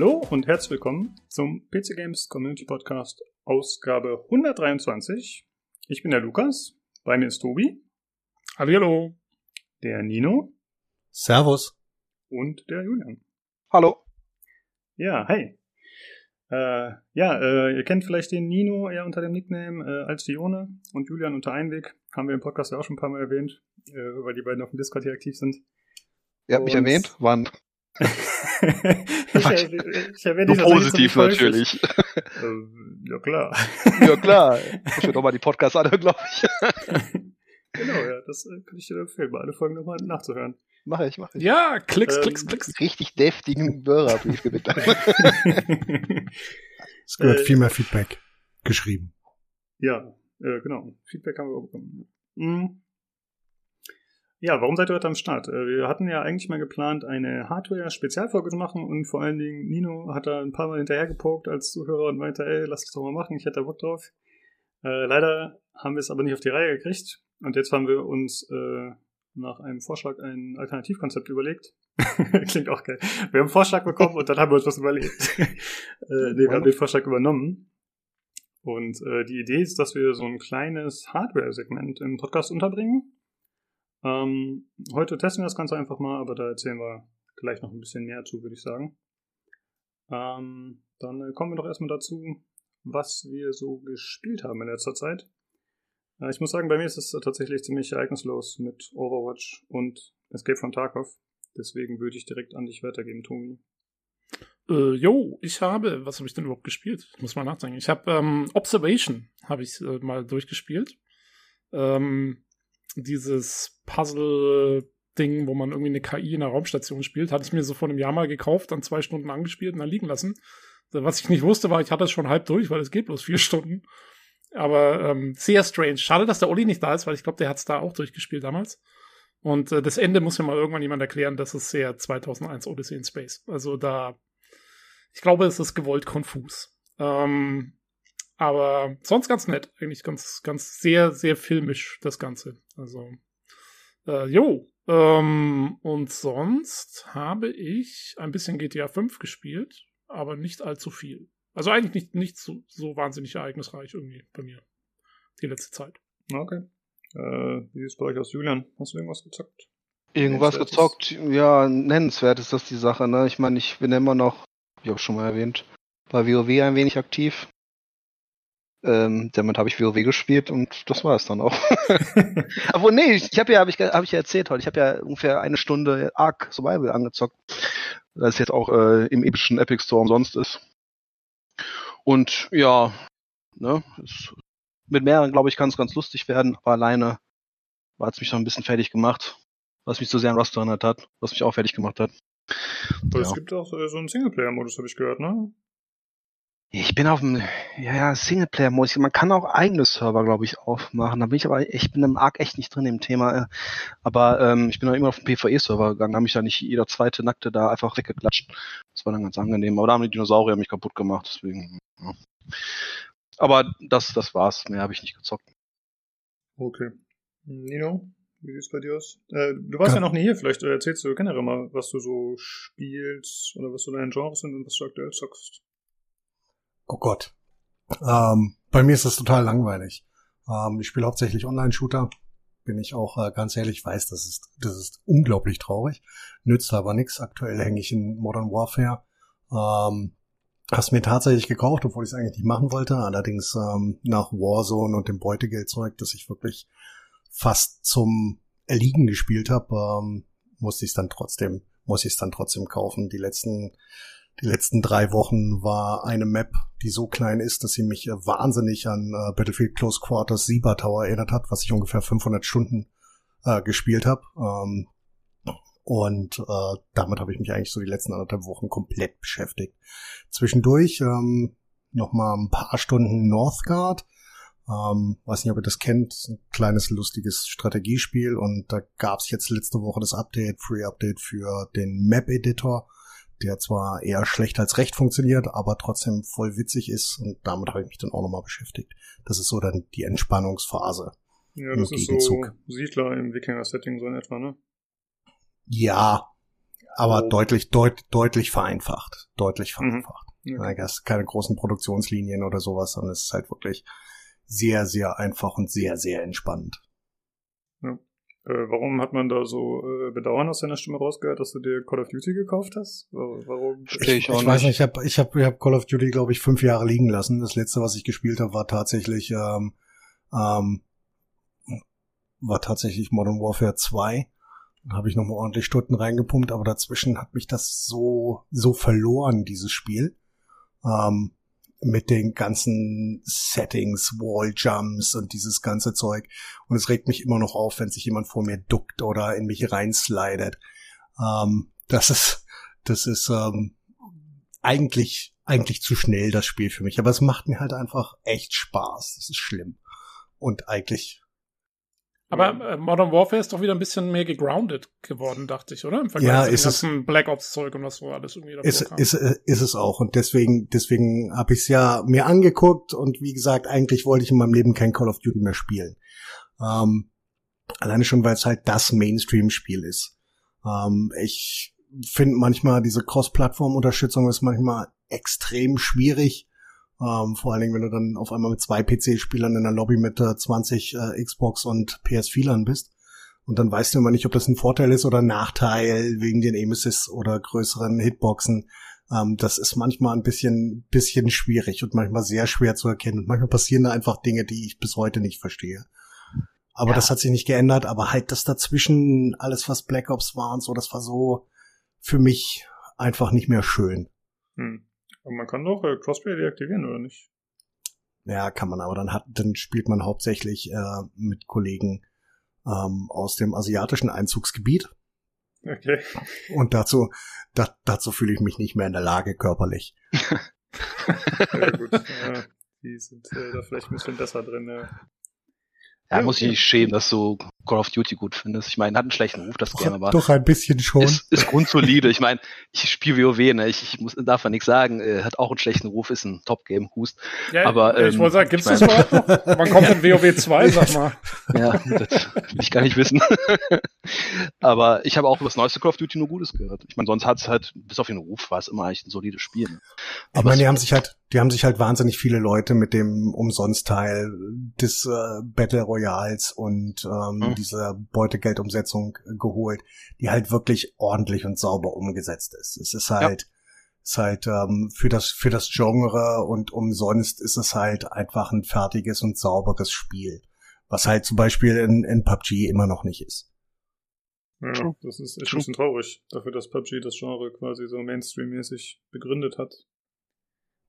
Hallo und herzlich willkommen zum PC Games Community Podcast Ausgabe 123. Ich bin der Lukas, bei mir ist Tobi. Hallo. Der Nino. Servus. Und der Julian. Hallo. Ja, hey. Äh, ja, äh, ihr kennt vielleicht den Nino eher unter dem Nickname äh, als Fione und Julian unter Einweg. Haben wir im Podcast ja auch schon ein paar Mal erwähnt, äh, weil die beiden auf dem Discord hier aktiv sind. Ihr habt mich erwähnt? Wann? ich, erwähne- ich erwähne Nur positiv natürlich. Äh, ja, klar. ja klar. Ich will nochmal die Podcasts anhören, glaube ich. genau, ja, das äh, kann ich dir empfehlen, mal alle Folgen nochmal nachzuhören. Mache ich, mache ich. Ja, Klicks, Ähm, Klicks, Klicks. Richtig deftigen Hörerbrief gewinnt. Es gehört Äh, viel mehr Feedback geschrieben. Ja, äh, genau. Feedback haben wir auch bekommen. Mhm. Ja, warum seid ihr heute am Start? Äh, wir hatten ja eigentlich mal geplant, eine Hardware-Spezialfolge zu machen und vor allen Dingen Nino hat da ein paar Mal hinterher gepokt als Zuhörer und meinte, ey, lass es doch mal machen, ich hätte da Bock drauf. Äh, leider haben wir es aber nicht auf die Reihe gekriegt und jetzt haben wir uns äh, nach einem Vorschlag ein Alternativkonzept überlegt. Klingt auch geil. Wir haben einen Vorschlag bekommen und dann haben wir uns was überlegt. äh, nee, wir haben den Vorschlag übernommen. Und äh, die Idee ist, dass wir so ein kleines Hardware-Segment im Podcast unterbringen. Ähm, heute testen wir das Ganze einfach mal, aber da erzählen wir gleich noch ein bisschen mehr zu, würde ich sagen. Ähm, dann äh, kommen wir doch erstmal dazu, was wir so gespielt haben in letzter Zeit. Äh, ich muss sagen, bei mir ist es tatsächlich ziemlich ereignislos mit Overwatch und Escape from Tarkov. Deswegen würde ich direkt an dich weitergeben, Tobi. Äh, ich habe, was habe ich denn überhaupt gespielt? Ich muss mal nachdenken. Ich habe ähm, Observation habe ich äh, mal durchgespielt. Ähm, dieses Puzzle-Ding, wo man irgendwie eine KI in einer Raumstation spielt, hatte ich mir so vor einem Jahr mal gekauft, dann zwei Stunden angespielt und dann liegen lassen. Was ich nicht wusste, war, ich hatte es schon halb durch, weil es geht bloß vier Stunden. Aber ähm, sehr strange. Schade, dass der Olli nicht da ist, weil ich glaube, der hat es da auch durchgespielt damals. Und äh, das Ende muss mir mal irgendwann jemand erklären, das ist sehr 2001 Odyssey in Space. Also da, ich glaube, es ist gewollt konfus. Ähm, aber sonst ganz nett. Eigentlich ganz, ganz sehr, sehr filmisch, das Ganze. Also, äh, jo. Ähm, und sonst habe ich ein bisschen GTA 5 gespielt, aber nicht allzu viel. Also eigentlich nicht, nicht so, so wahnsinnig ereignisreich irgendwie bei mir. Die letzte Zeit. Okay. Äh, wie sieht es bei euch aus, Julian? Hast du irgendwas gezockt? Irgendwas gezockt. Ja, nennenswert ist das die Sache, ne? Ich meine, ich bin immer noch, wie auch schon mal erwähnt, bei WoW ein wenig aktiv. Ähm, damit habe ich WoW gespielt und das war es dann auch. Aber nee, ich, ich habe ja, habe ich, hab ich ja erzählt heute, ich habe ja ungefähr eine Stunde Ark Survival angezockt. Das jetzt auch äh, im epischen Epic Store umsonst ist. Und ja, ne, es, mit mehreren, glaube ich, kann es ganz lustig werden, aber alleine war es mich noch ein bisschen fertig gemacht, was mich so sehr an Rust erinnert hat, was mich auch fertig gemacht hat. Aber es Ja. gibt auch äh, so einen Singleplayer-Modus, habe ich gehört, ne? Ich bin auf dem, ja, ja, Singleplayer-Modus. Man kann auch eigene Server, glaube ich, aufmachen. Da bin ich aber, ich bin im Arc echt nicht drin im Thema. äh. Aber ähm, ich bin dann immer auf den PvE-Server gegangen, da habe mich da nicht jeder zweite Nackte da einfach weggeklatscht. Das war dann ganz angenehm. Aber da haben die Dinosaurier mich kaputt gemacht, deswegen. Ja. Aber das, das war's. Mehr habe ich nicht gezockt. Okay. Nino, wie sieht's bei dir aus? Äh, du warst ja, Ja. noch nie hier, vielleicht äh, erzählst du generell mal, was du so spielst oder was so deine Genres sind und was du aktuell zockst. Oh Gott. Ähm, bei mir ist das total langweilig. Ähm, ich spiele hauptsächlich Online-Shooter. Bin ich auch äh, ganz ehrlich, weiß, das ist, das ist unglaublich traurig. Nützt aber nichts. Aktuell hänge ich in Modern Warfare. Ähm, Hast mir tatsächlich gekauft, obwohl ich es eigentlich nicht machen wollte. Allerdings ähm, nach Warzone und dem Beutegeldzeug, das ich wirklich fast zum Erliegen gespielt habe, ähm, musste ich es dann trotzdem, muss ich es dann trotzdem kaufen. Die letzten, die letzten drei Wochen war eine Map, die so klein ist, dass sie mich äh, wahnsinnig an äh, Battlefield Close Quarters Sieber Tower erinnert hat, was ich ungefähr 500 Stunden äh, gespielt habe. Ähm, und äh, damit habe ich mich eigentlich so die letzten anderthalb Wochen komplett beschäftigt. Zwischendurch ähm, noch mal ein paar Stunden Northgard. Ähm, weiß nicht, ob ihr das kennt. Ein kleines, lustiges Strategiespiel. Und da gab es jetzt letzte Woche das Update, Free Update für den Map-Editor, der zwar eher schlecht als recht funktioniert, aber trotzdem voll witzig ist. Und damit habe ich mich dann auch nochmal beschäftigt. Das ist so dann die Entspannungsphase. Ja, Im das ist so. Siedler im Wikinger-Setting so in etwa, ne? Ja, aber Oh. deutlich, deut, deutlich vereinfacht. Deutlich Mhm. vereinfacht. Okay. Ja, hast keine großen Produktionslinien oder sowas, sondern es ist halt wirklich sehr, sehr einfach und sehr, sehr entspannend. Äh, warum hat man da so äh, Bedauern aus deiner Stimme rausgehört, dass du dir Call of Duty gekauft hast? Wa- Warum? Ich auch Ich weiß nicht. nicht, ich habe ich hab, ich hab Call of Duty, glaube ich, fünf Jahre liegen lassen. Das letzte, was ich gespielt habe, war tatsächlich ähm, ähm, war tatsächlich Modern Warfare 2. Da habe ich nochmal ordentlich Stunden reingepumpt, aber dazwischen hat mich das so, so verloren, dieses Spiel. Ähm, mit den ganzen Settings, Walljumps und dieses ganze Zeug. Und es regt mich immer noch auf, wenn sich jemand vor mir duckt oder in mich reinslidet. Ähm, das ist, das ist ähm, eigentlich, eigentlich zu schnell, das Spiel für mich. Aber es macht mir halt einfach echt Spaß. Das ist schlimm. Und eigentlich, Aber äh, Modern Warfare ist doch wieder ein bisschen mehr gegroundet geworden, dachte ich, oder? Im Vergleich Ja, zu ist es. Black Ops Zeug und was so alles irgendwie davor ist, kam. ist, ist es auch. Und deswegen, deswegen habe ich es ja mir angeguckt und wie gesagt, eigentlich wollte ich in meinem Leben kein Call of Duty mehr spielen. Ähm, alleine schon, weil es halt das Mainstream-Spiel ist. Ähm, ich finde manchmal diese Cross-Plattform-Unterstützung ist manchmal extrem schwierig. Ähm, vor allen Dingen, wenn du dann auf einmal mit zwei PC-Spielern in der Lobby mit äh, 20 äh, Xbox und PS4lern bist. Und dann weißt du immer nicht, ob das ein Vorteil ist oder ein Nachteil wegen den Emesis oder größeren Hitboxen. Ähm, das ist manchmal ein bisschen, bisschen schwierig und manchmal sehr schwer zu erkennen. Und manchmal passieren da einfach Dinge, die ich bis heute nicht verstehe. Aber Ja. das hat sich nicht geändert. Aber halt das dazwischen, alles was Black Ops war und so, das war so für mich einfach nicht mehr schön. Hm. Man kann doch äh, Crossplay deaktivieren, oder nicht? Ja, kann man, aber dann hat, dann spielt man hauptsächlich äh, mit Kollegen ähm, aus dem asiatischen Einzugsgebiet. Okay. Und dazu, da, dazu fühle ich mich nicht mehr in der Lage körperlich. Ja, gut. ja, die sind äh, da vielleicht ein bisschen besser drin. Ja. Ja, Ja, muss ich okay. nicht schämen, dass du Call of Duty gut findest. Ich meine, hat einen schlechten Ruf, das Game, aber Doch ein bisschen schon. ist, ist grundsolide. Ich meine, ich spiele WoW, ne? Ich, ich muss, darf ja nichts sagen. Äh, hat auch einen schlechten Ruf, ist ein Top-Game, Hust. ja, aber, ich ähm, wollte sagen, gibt's ich das überhaupt noch? Wann kommt denn WoW 2, sag mal? Ja, das will ich gar nicht wissen. aber ich habe auch über das neueste Call of Duty nur Gutes gehört. Ich meine, sonst hat es halt, bis auf den Ruf, war es immer eigentlich ein solides Spiel. Ne? Ich Aber meine, es- die haben sich halt, die haben sich halt wahnsinnig viele Leute mit dem Umsonstteil des äh, Battle Royals und ähm, Mhm. dieser Beutegeldumsetzung äh, geholt, die halt wirklich ordentlich und sauber umgesetzt ist. Es ist halt, ist halt ähm, für das für das Genre und umsonst ist es halt einfach ein fertiges und sauberes Spiel, was halt zum Beispiel in, in PUBG immer noch nicht ist. Ja, True. das ist echt ein bisschen traurig, dafür, dass PUBG das Genre quasi so Mainstream-mäßig begründet hat.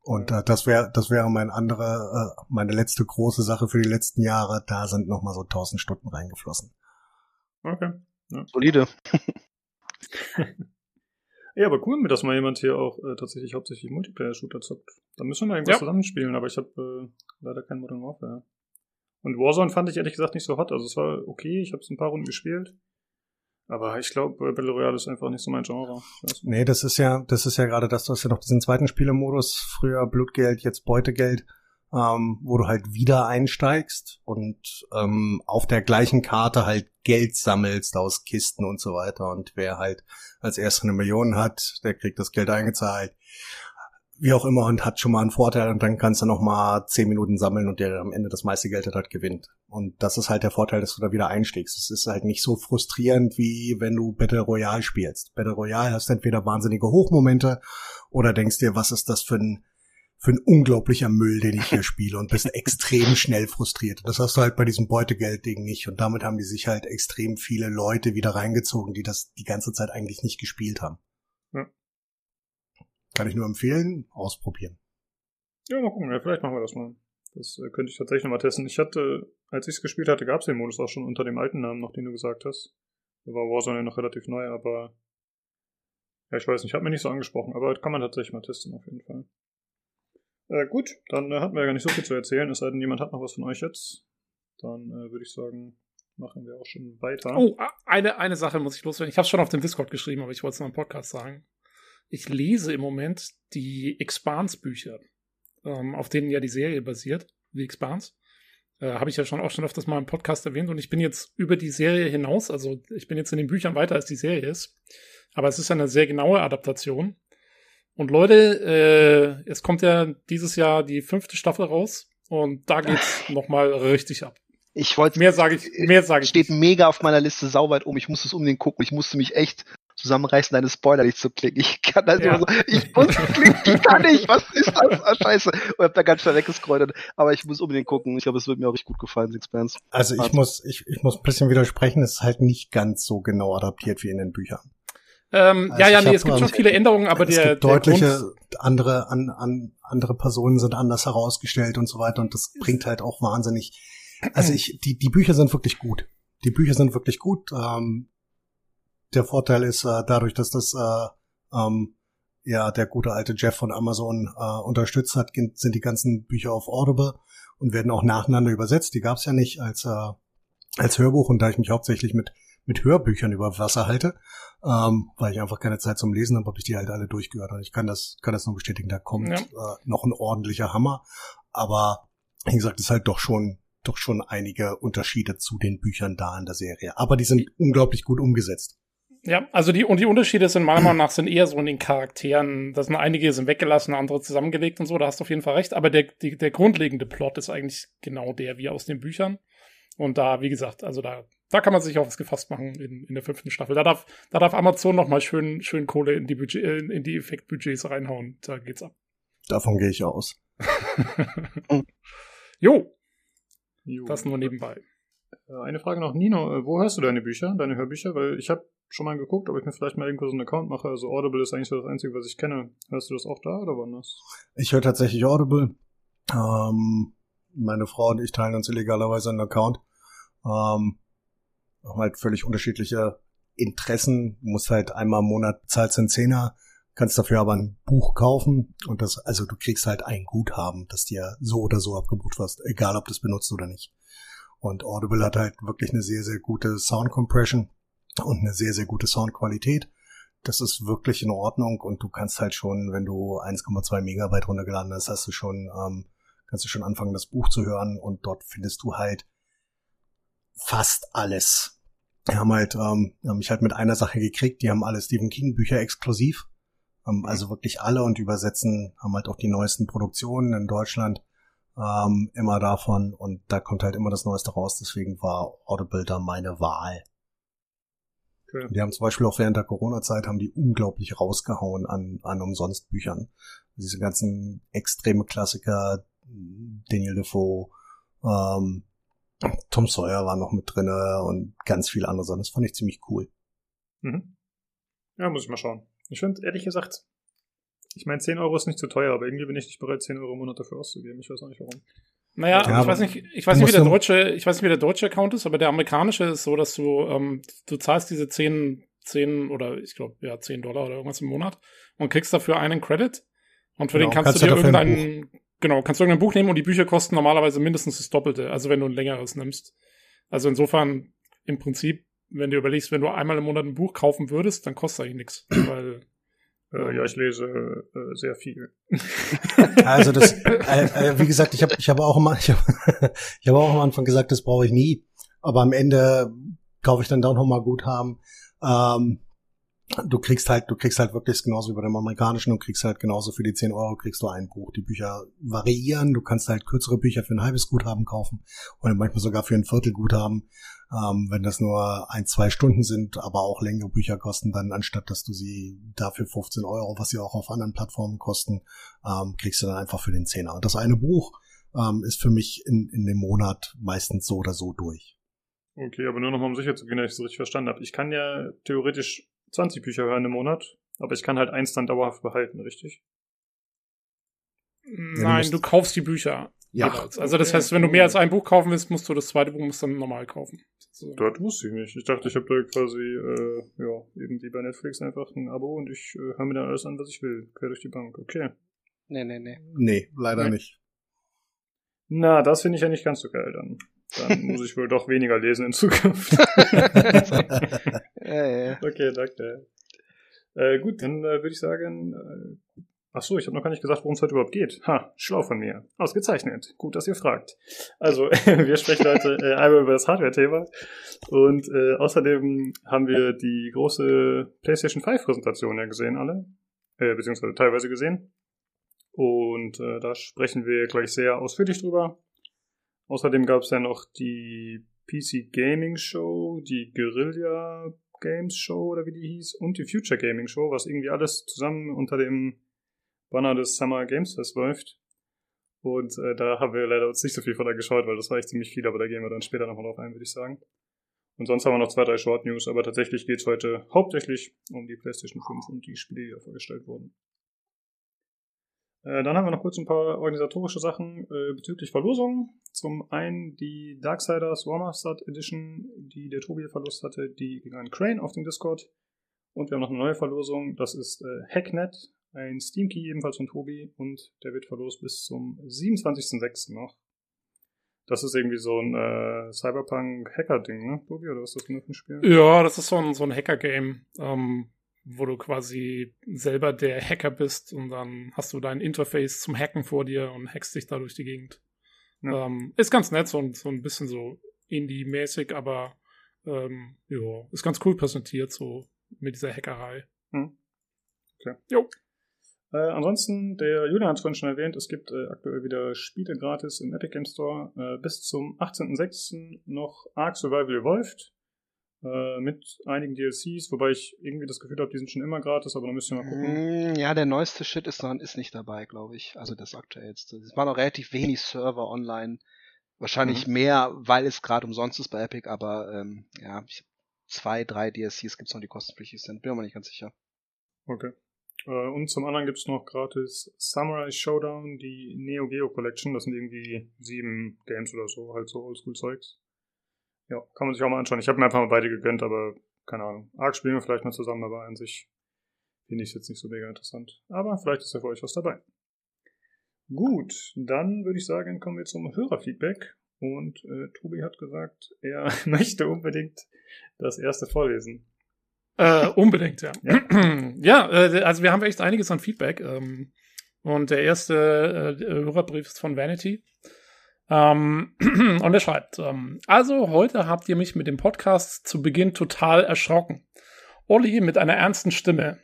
Und äh, das wäre das wäre mein andere, äh, meine letzte große Sache für die letzten Jahre. Da sind noch mal so 1000 Stunden reingeflossen. Okay. solide. Ja, aber cool, dass mal jemand hier auch äh, tatsächlich hauptsächlich Multiplayer-Shooter zockt. Da müssen wir mal irgendwas Ja. zusammenspielen, aber ich habe äh, leider kein Modern Warfare. Und Warzone fand ich ehrlich gesagt nicht so hot. Also es war okay, ich habe es ein paar Runden gespielt. Aber ich glaube, äh, Battle Royale ist einfach nicht so mein Genre. Nee, das ist ja, das ist ja gerade das, du hast ja noch diesen zweiten Spielermodus, früher Blutgeld, jetzt Beutegeld, ähm, wo du halt wieder einsteigst und ähm, auf der gleichen Karte halt Geld sammelst aus Kisten und so weiter. Und wer halt als erster eine Million hat, der kriegt das Geld eingezahlt. Wie auch immer und hat schon mal einen Vorteil und dann kannst du noch mal zehn Minuten sammeln und der am Ende das meiste Geld hat, hat gewinnt. Und das ist halt der Vorteil, dass du da wieder einstiegst. Es ist halt nicht so frustrierend, wie wenn du Battle Royale spielst. Battle Royale hast entweder wahnsinnige Hochmomente oder denkst dir, was ist das für ein, für ein unglaublicher Müll, den ich hier spiele und bist extrem schnell frustriert. Das hast du halt bei diesem Beutegeld-Ding nicht. Und damit haben die sich halt extrem viele Leute wieder reingezogen, die das die ganze Zeit eigentlich nicht gespielt haben. Kann ich nur empfehlen, ausprobieren. Ja, mal gucken. Ja, vielleicht machen wir das mal. Das äh, könnte ich tatsächlich noch mal testen. Ich hatte, als ich es gespielt hatte, gab es den Modus auch schon unter dem alten Namen noch, den du gesagt hast. Da war Warzone ja noch relativ neu, aber ja, ich weiß nicht, hat mir nicht so angesprochen, aber kann man tatsächlich mal testen auf jeden Fall. Äh, gut, dann äh, hatten wir ja gar nicht so viel zu erzählen, es sei denn, jemand hat noch was von euch jetzt. Dann äh, würde ich sagen, machen wir auch schon weiter. Oh, eine, eine Sache muss ich loswerden. Ich habe schon auf dem Discord geschrieben, aber ich wollte es noch im Podcast sagen. Ich lese im Moment die Expanse-Bücher, ähm, auf denen ja die Serie basiert, The Expanse. Äh, habe ich ja schon auch schon öfters mal im Podcast erwähnt und ich bin jetzt über die Serie hinaus, also ich bin jetzt in den Büchern weiter, als die Serie ist. Aber es ist ja eine sehr genaue Adaptation. Und Leute, äh, es kommt ja dieses Jahr die fünfte Staffel raus und da geht's nochmal richtig ab. Ich wollte. Mehr sage ich, mehr sage ich. Steht mega auf meiner Liste sauweit um. Ich muss es unbedingt gucken. Ich musste mich echt zusammenreißen, deine Spoiler nicht zu klicken. Ich kann das Ja. immer so, ich muss klicken, ich kann nicht, was ist das? Ah, scheiße. Und hab da ganz schnell weggescrollt. Aber ich muss unbedingt gucken. Ich glaube, es wird mir auch richtig gut gefallen, Sixpence. Also ich Warte. muss, ich, ich muss ein bisschen widersprechen, es ist halt nicht ganz so genau adaptiert wie in den Büchern. Ähm, Also ja, ja, ich nee, es gibt schon viele Änderungen, aber es der, gibt der deutliche Grund, andere, an, an, andere Personen sind anders herausgestellt und so weiter und das bringt halt auch wahnsinnig. Also ich, die, die Bücher sind wirklich gut. Die Bücher sind wirklich gut. Ähm, der Vorteil ist äh, dadurch, dass das äh, ähm, ja der gute alte Jeff von Amazon äh, unterstützt hat, sind die ganzen Bücher auf Audible und werden auch nacheinander übersetzt. Die gab es ja nicht als äh, als Hörbuch und da ich mich hauptsächlich mit mit Hörbüchern über Wasser halte, ähm, weil ich einfach keine Zeit zum Lesen habe, habe ich die halt alle durchgehört. Und ich kann das kann das nur bestätigen. Da kommt Ja. äh, noch ein ordentlicher Hammer, aber wie gesagt, es ist halt doch schon doch schon einige Unterschiede zu den Büchern da in der Serie. Aber die sind unglaublich gut umgesetzt. Ja, also die, und die Unterschiede sind meiner Meinung nach sind eher so in den Charakteren. Da sind einige sind weggelassen, andere zusammengelegt und so, da hast du auf jeden Fall recht. Aber der, die, der grundlegende Plot ist eigentlich genau der wie aus den Büchern. Und da, wie gesagt, also da, da kann man sich auf was gefasst machen in, in der fünften Staffel. Da darf, da darf Amazon noch mal schön, schön Kohle in die Budget, äh, in die Effektbudgets reinhauen. Da geht's ab. Davon gehe ich aus. Jo, Jo. das nur nebenbei. Äh, Eine Frage noch, Nino, äh, wo hörst du deine Bücher, deine Hörbücher? Weil ich habe schon mal geguckt, ob ich mir vielleicht mal irgendwo so einen Account mache. Also Audible ist eigentlich so das Einzige, was ich kenne. Hörst du das auch da oder woanders? Ich höre tatsächlich Audible. Ähm, meine Frau und ich teilen uns illegalerweise einen Account. Ähm, halt völlig unterschiedliche Interessen. Du musst halt einmal im Monat bezahlst einen Zehner, kannst dafür aber ein Buch kaufen und das, also du kriegst halt ein Guthaben, das dir so oder so abgebucht wirst, egal ob du es benutzt oder nicht. Und Audible hat halt wirklich eine sehr, sehr gute Sound Compression und eine sehr, sehr gute Soundqualität. Das ist wirklich in Ordnung und du kannst halt schon, wenn du 1,2 Megabyte runtergeladen hast, hast du schon, ähm, kannst du schon anfangen, das Buch zu hören und dort findest du halt fast alles. Die haben halt, ähm, haben mich halt mit einer Sache gekriegt, die haben alle Stephen King Bücher exklusiv. Ähm, also wirklich alle und übersetzen, haben halt auch die neuesten Produktionen in Deutschland ähm, immer davon und da kommt halt immer das Neueste raus, deswegen war Audible da meine Wahl. Okay. Die haben zum Beispiel auch während der Corona-Zeit haben die unglaublich rausgehauen an, an Umsonstbüchern. Diese ganzen extreme Klassiker, Daniel Defoe, ähm, Tom Sawyer war noch mit drinne und ganz viele andere Sachen. Das fand ich ziemlich cool. Mhm. Ja, muss ich mal schauen. Ich finde, ehrlich gesagt, ich meine, 10 Euro ist nicht zu teuer, aber irgendwie bin ich nicht bereit, 10 Euro im Monat dafür auszugeben. Ich weiß auch nicht warum. Naja, Ja, ich weiß nicht, ich weiß nicht, wie der deutsche, ich weiß nicht, wie der deutsche Account ist, aber der amerikanische ist so, dass du, ähm, du zahlst diese 10, 10 oder ich glaube, ja, 10 Dollar oder irgendwas im Monat und kriegst dafür einen Credit. Und für Genau, den kannst, kannst du dir dafür ein irgendein, genau, kannst du irgendein Buch nehmen und die Bücher kosten normalerweise mindestens das Doppelte, also wenn du ein längeres nimmst. Also insofern, im Prinzip, wenn du überlegst, wenn du einmal im Monat ein Buch kaufen würdest, dann kostet eigentlich nichts, weil, Äh, ja, ich lese äh, sehr viel. Also das, äh, äh, wie gesagt, ich habe ich habe auch immer, ich habe ich hab auch am Anfang gesagt, das brauche ich nie. Aber am Ende kaufe ich dann doch noch mal Guthaben. Ähm, du kriegst halt, du kriegst halt wirklich genauso wie bei dem amerikanischen, du kriegst halt genauso für die 10 Euro kriegst du ein Buch. Die Bücher variieren, du kannst halt kürzere Bücher für ein halbes Guthaben kaufen oder manchmal sogar für ein Viertel Guthaben. Ähm, wenn das nur ein, zwei Stunden sind, aber auch längere Bücher kosten, dann anstatt dass du sie dafür 15 Euro, was sie auch auf anderen Plattformen kosten, ähm, kriegst du dann einfach für den Zehner. Und das eine Buch ähm, ist für mich in, in dem Monat meistens so oder so durch. Okay, aber nur noch mal um sicher zu gehen, dass ich es richtig verstanden habe. Ich kann ja theoretisch 20 Bücher hören im Monat, aber ich kann halt eins dann dauerhaft behalten, richtig? nein, musst- du kaufst die Bücher. Ja. jeweils. Also das heißt, wenn du mehr als ein Buch kaufen willst, musst du das zweite Buch musst du dann normal kaufen. sozusagen. Dort wusste ich nicht. Ich dachte, ich habe da quasi, äh, ja, eben wie bei Netflix einfach ein Abo und ich äh, höre mir dann alles an, was ich will. Quer durch die Bank. Okay. Nee, nee, nee. Nee, leider Nee. nicht. Na, das finde ich ja nicht ganz so geil dann. Dann muss ich wohl doch weniger lesen in Zukunft. Ja, ja. okay, danke. Äh, gut, dann äh, würde ich sagen, äh, Ach so, ich habe noch gar nicht gesagt, worum es heute überhaupt geht. Ha, schlau von mir. Ausgezeichnet. Gut, dass ihr fragt. Also, wir sprechen heute äh, einmal über das Hardware-Thema. Und äh, außerdem haben wir die große PlayStation 5-Präsentation ja gesehen, alle. Äh, beziehungsweise teilweise gesehen. Und äh, da sprechen wir gleich sehr ausführlich drüber. Außerdem gab es ja noch die PC Gaming Show, die Guerilla Games Show oder wie die hieß und die Future Gaming Show, was irgendwie alles zusammen unter dem Banner des Summer Games Fest läuft. Und äh, da haben wir leider uns nicht so viel von da geschaut, weil das war echt ziemlich viel, aber da gehen wir dann später nochmal drauf ein, würde ich sagen. Und sonst haben wir noch zwei, drei Short News, aber tatsächlich geht es heute hauptsächlich um die PlayStation 5 und die Spiele, die da vorgestellt wurden. Äh, dann haben wir noch kurz ein paar organisatorische Sachen äh, bezüglich Verlosungen. Zum einen die Darksiders Warmastered Edition, die der Tobi verlost hatte, die gegen einen Crane auf dem Discord. Und wir haben noch eine neue Verlosung, das ist äh, Hacknet, ein Steam Key ebenfalls von Tobi und der wird verlost bis zum 27.06. noch. Das ist irgendwie so ein äh, Cyberpunk-Hacker-Ding, ne, Tobi? Oder was ist das für ein Spiel? Ja, das ist so ein, so ein Hacker-Game, ähm, wo du quasi selber der Hacker bist und dann hast du dein Interface zum Hacken vor dir und hackst dich da durch die Gegend. Ja. Ähm, ist ganz nett, so, so ein bisschen so Indie-mäßig, aber ähm, ja, ist ganz cool präsentiert, so mit dieser Hackerei. Hm. Okay. Jo. Äh, ansonsten, der Julian hat es vorhin schon erwähnt, es gibt äh, aktuell wieder Spiele gratis im Epic Game Store. Äh, bis zum 18.06. noch Ark Survival Evolved äh, mit einigen DLCs, wobei ich irgendwie das Gefühl habe, die sind schon immer gratis, aber da müssen wir mal gucken. Mm, ja, der neueste Shit ist, noch, ist nicht dabei, glaube ich. Also das aktuellste. Es waren noch relativ wenig Server online. Wahrscheinlich mhm. mehr, weil es gerade umsonst ist bei Epic, aber ähm, ja, zwei, drei DLCs gibt es noch, die kostenpflichtig sind. Bin mir nicht ganz sicher. Okay. Äh, und zum anderen gibt es noch gratis Samurai Showdown, die Neo Geo Collection. Das sind irgendwie sieben Games oder so, halt so Oldschool-Zeugs. Ja, kann man sich auch mal anschauen. Ich habe mir einfach mal beide gegönnt, aber keine Ahnung. Arc spielen wir vielleicht mal zusammen, aber an sich finde ich es jetzt nicht so mega interessant. Aber vielleicht ist ja für euch was dabei. Gut, dann würde ich sagen, kommen wir zum Hörerfeedback. Und äh, Tobi hat gesagt, er möchte unbedingt das erste vorlesen. Äh, unbedingt, ja. Ja, ja äh, also wir haben echt einiges an Feedback. Ähm, und der erste äh, Hörerbrief ist von Vanity. Ähm, und er schreibt, ähm, also heute habt ihr mich mit dem Podcast zu Beginn total erschrocken. Olli mit einer ernsten Stimme.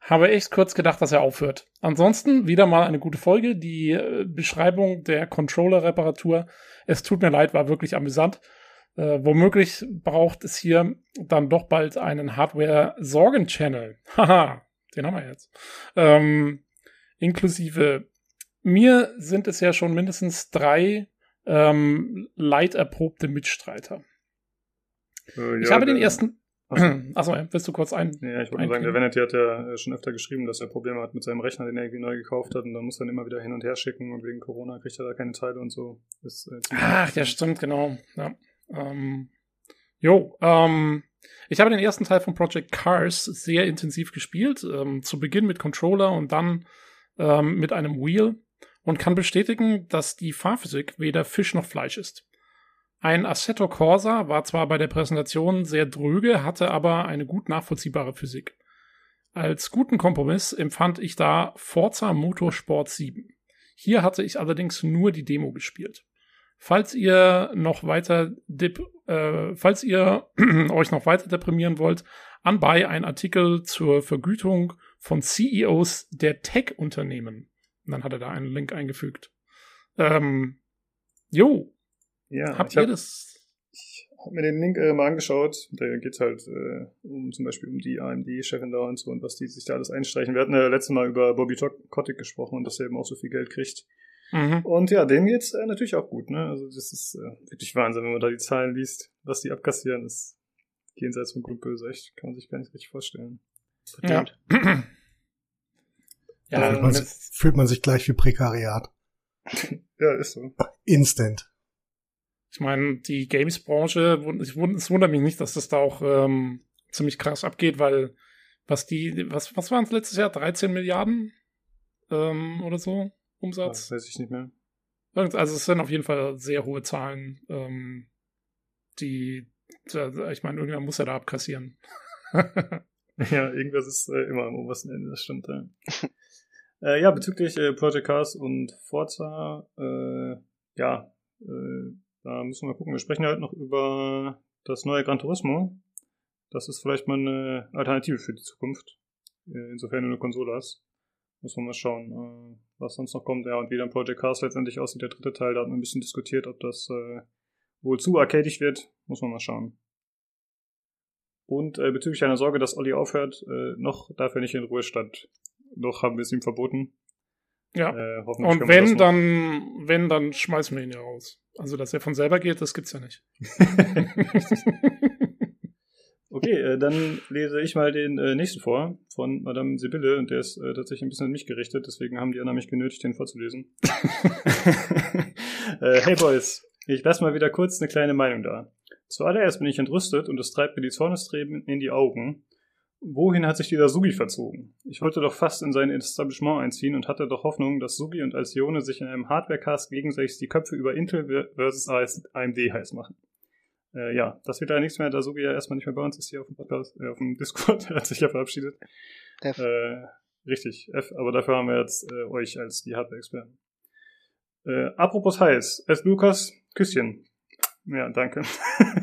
Habe echt kurz gedacht, dass er aufhört. Ansonsten wieder mal eine gute Folge. Die äh, Beschreibung der Controller-Reparatur, es tut mir leid, war wirklich amüsant. Äh, womöglich braucht es hier dann doch bald einen Hardware-Sorgen-Channel. Haha, den haben wir jetzt. Ähm, inklusive mir sind es ja schon mindestens drei ähm, leiterprobte Mitstreiter. Äh, ja, ich habe den ersten. Achso, willst du kurz ein? Ja, ich wollte sagen, der Vanity hat ja schon öfter geschrieben, dass er Probleme hat mit seinem Rechner, den er irgendwie neu gekauft hat und dann muss er ihn immer wieder hin und her schicken und wegen Corona kriegt er da keine Teile und so. Ist, äh, Ach, ja, stimmt, genau. Ja. Ähm, jo, ähm, ich habe den ersten Teil von Project Cars sehr intensiv gespielt. Ähm, zu Beginn mit Controller und dann ähm, mit einem Wheel und kann bestätigen, dass die Fahrphysik weder Fisch noch Fleisch ist. Ein Assetto Corsa war zwar bei der Präsentation sehr dröge, hatte aber eine gut nachvollziehbare Physik. Als guten Kompromiss empfand ich da Forza Motorsport 7. Hier hatte ich allerdings nur die Demo gespielt. Falls ihr noch weiter dip, äh, falls ihr euch noch weiter deprimieren wollt, anbei ein Artikel zur Vergütung von CEOs der Tech-Unternehmen. Dann hat er da einen Link eingefügt. Ähm, jo. Ja, habt ihr hab, das? Ich habe mir den Link äh, mal angeschaut. Da geht halt äh, um zum Beispiel um die AMD-Chefin da und so und was die sich da alles einstreichen. Wir hatten ja letztes Mal über Bobby Kotick gesprochen und dass er eben auch so viel Geld kriegt. Mhm. Und ja, denen geht's äh, natürlich auch gut, ne? Also das ist äh, wirklich Wahnsinn, wenn man da die Zahlen liest, was die abkassieren, ist jenseits von gut böse, echt, kann man sich gar nicht richtig vorstellen. Ja. Ja fühlt, man sich, fühlt man sich gleich wie Prekariat. ja, ist so. Instant. Ich meine, die Games-Branche, es wundert mich nicht, dass das da auch ähm, ziemlich krass abgeht, weil was die, was, was waren es letztes Jahr? 13 Milliarden ähm, oder so? Umsatz. Das weiß ich nicht mehr. Also es sind auf jeden Fall sehr hohe Zahlen, ähm, die, ich meine, irgendwer muss ja da abkassieren. ja, irgendwas ist äh, immer am obersten Ende, das stimmt. Ja. Äh, ja, bezüglich äh, Project Cars und Forza, äh, ja, äh, da müssen wir mal gucken. Wir sprechen halt noch über das neue Gran Turismo. Das ist vielleicht mal eine Alternative für die Zukunft. Äh, insofern du eine Konsole hast. Muss man mal schauen, äh, was sonst noch kommt. Ja, und wie dann Project Cars letztendlich aussieht, der dritte Teil, da hat man ein bisschen diskutiert, ob das wohl zu arcadig wird. Muss man mal schauen. Und bezüglich einer Sorge, dass Olli aufhört, noch darf er nicht in Ruhestand. Noch haben wir es ihm verboten. Ja. Äh, Und wenn, dann, wenn, dann schmeißen wir ihn ja raus. Also, dass er von selber geht, das gibt's ja nicht. Okay, äh, dann lese ich mal den äh, nächsten vor von Madame Sibylle und der ist äh, tatsächlich ein bisschen an mich gerichtet, deswegen haben die anderen mich genötigt, den vorzulesen. äh, hey Boys, ich lasse mal wieder kurz eine kleine Meinung da. Zuallererst bin ich entrüstet und es treibt mir die Zornestreben in die Augen. Wohin hat sich dieser Sugi verzogen? Ich wollte doch fast in sein Establishment einziehen und hatte doch Hoffnung, dass Sugi und Alcione sich in einem Hardware-Cast gegenseitig die Köpfe über Intel versus AMD heiß machen. Äh, ja, das wird leider nichts mehr, da Sugi ja erstmal nicht mehr bei uns ist hier auf dem Podcast, äh, auf dem Discord, er hat sich ja verabschiedet. F. Äh, richtig, F, aber dafür haben wir jetzt äh, euch als die Hardware-Experten. Äh, apropos heiß, F. Lukas, Küsschen. Ja, danke.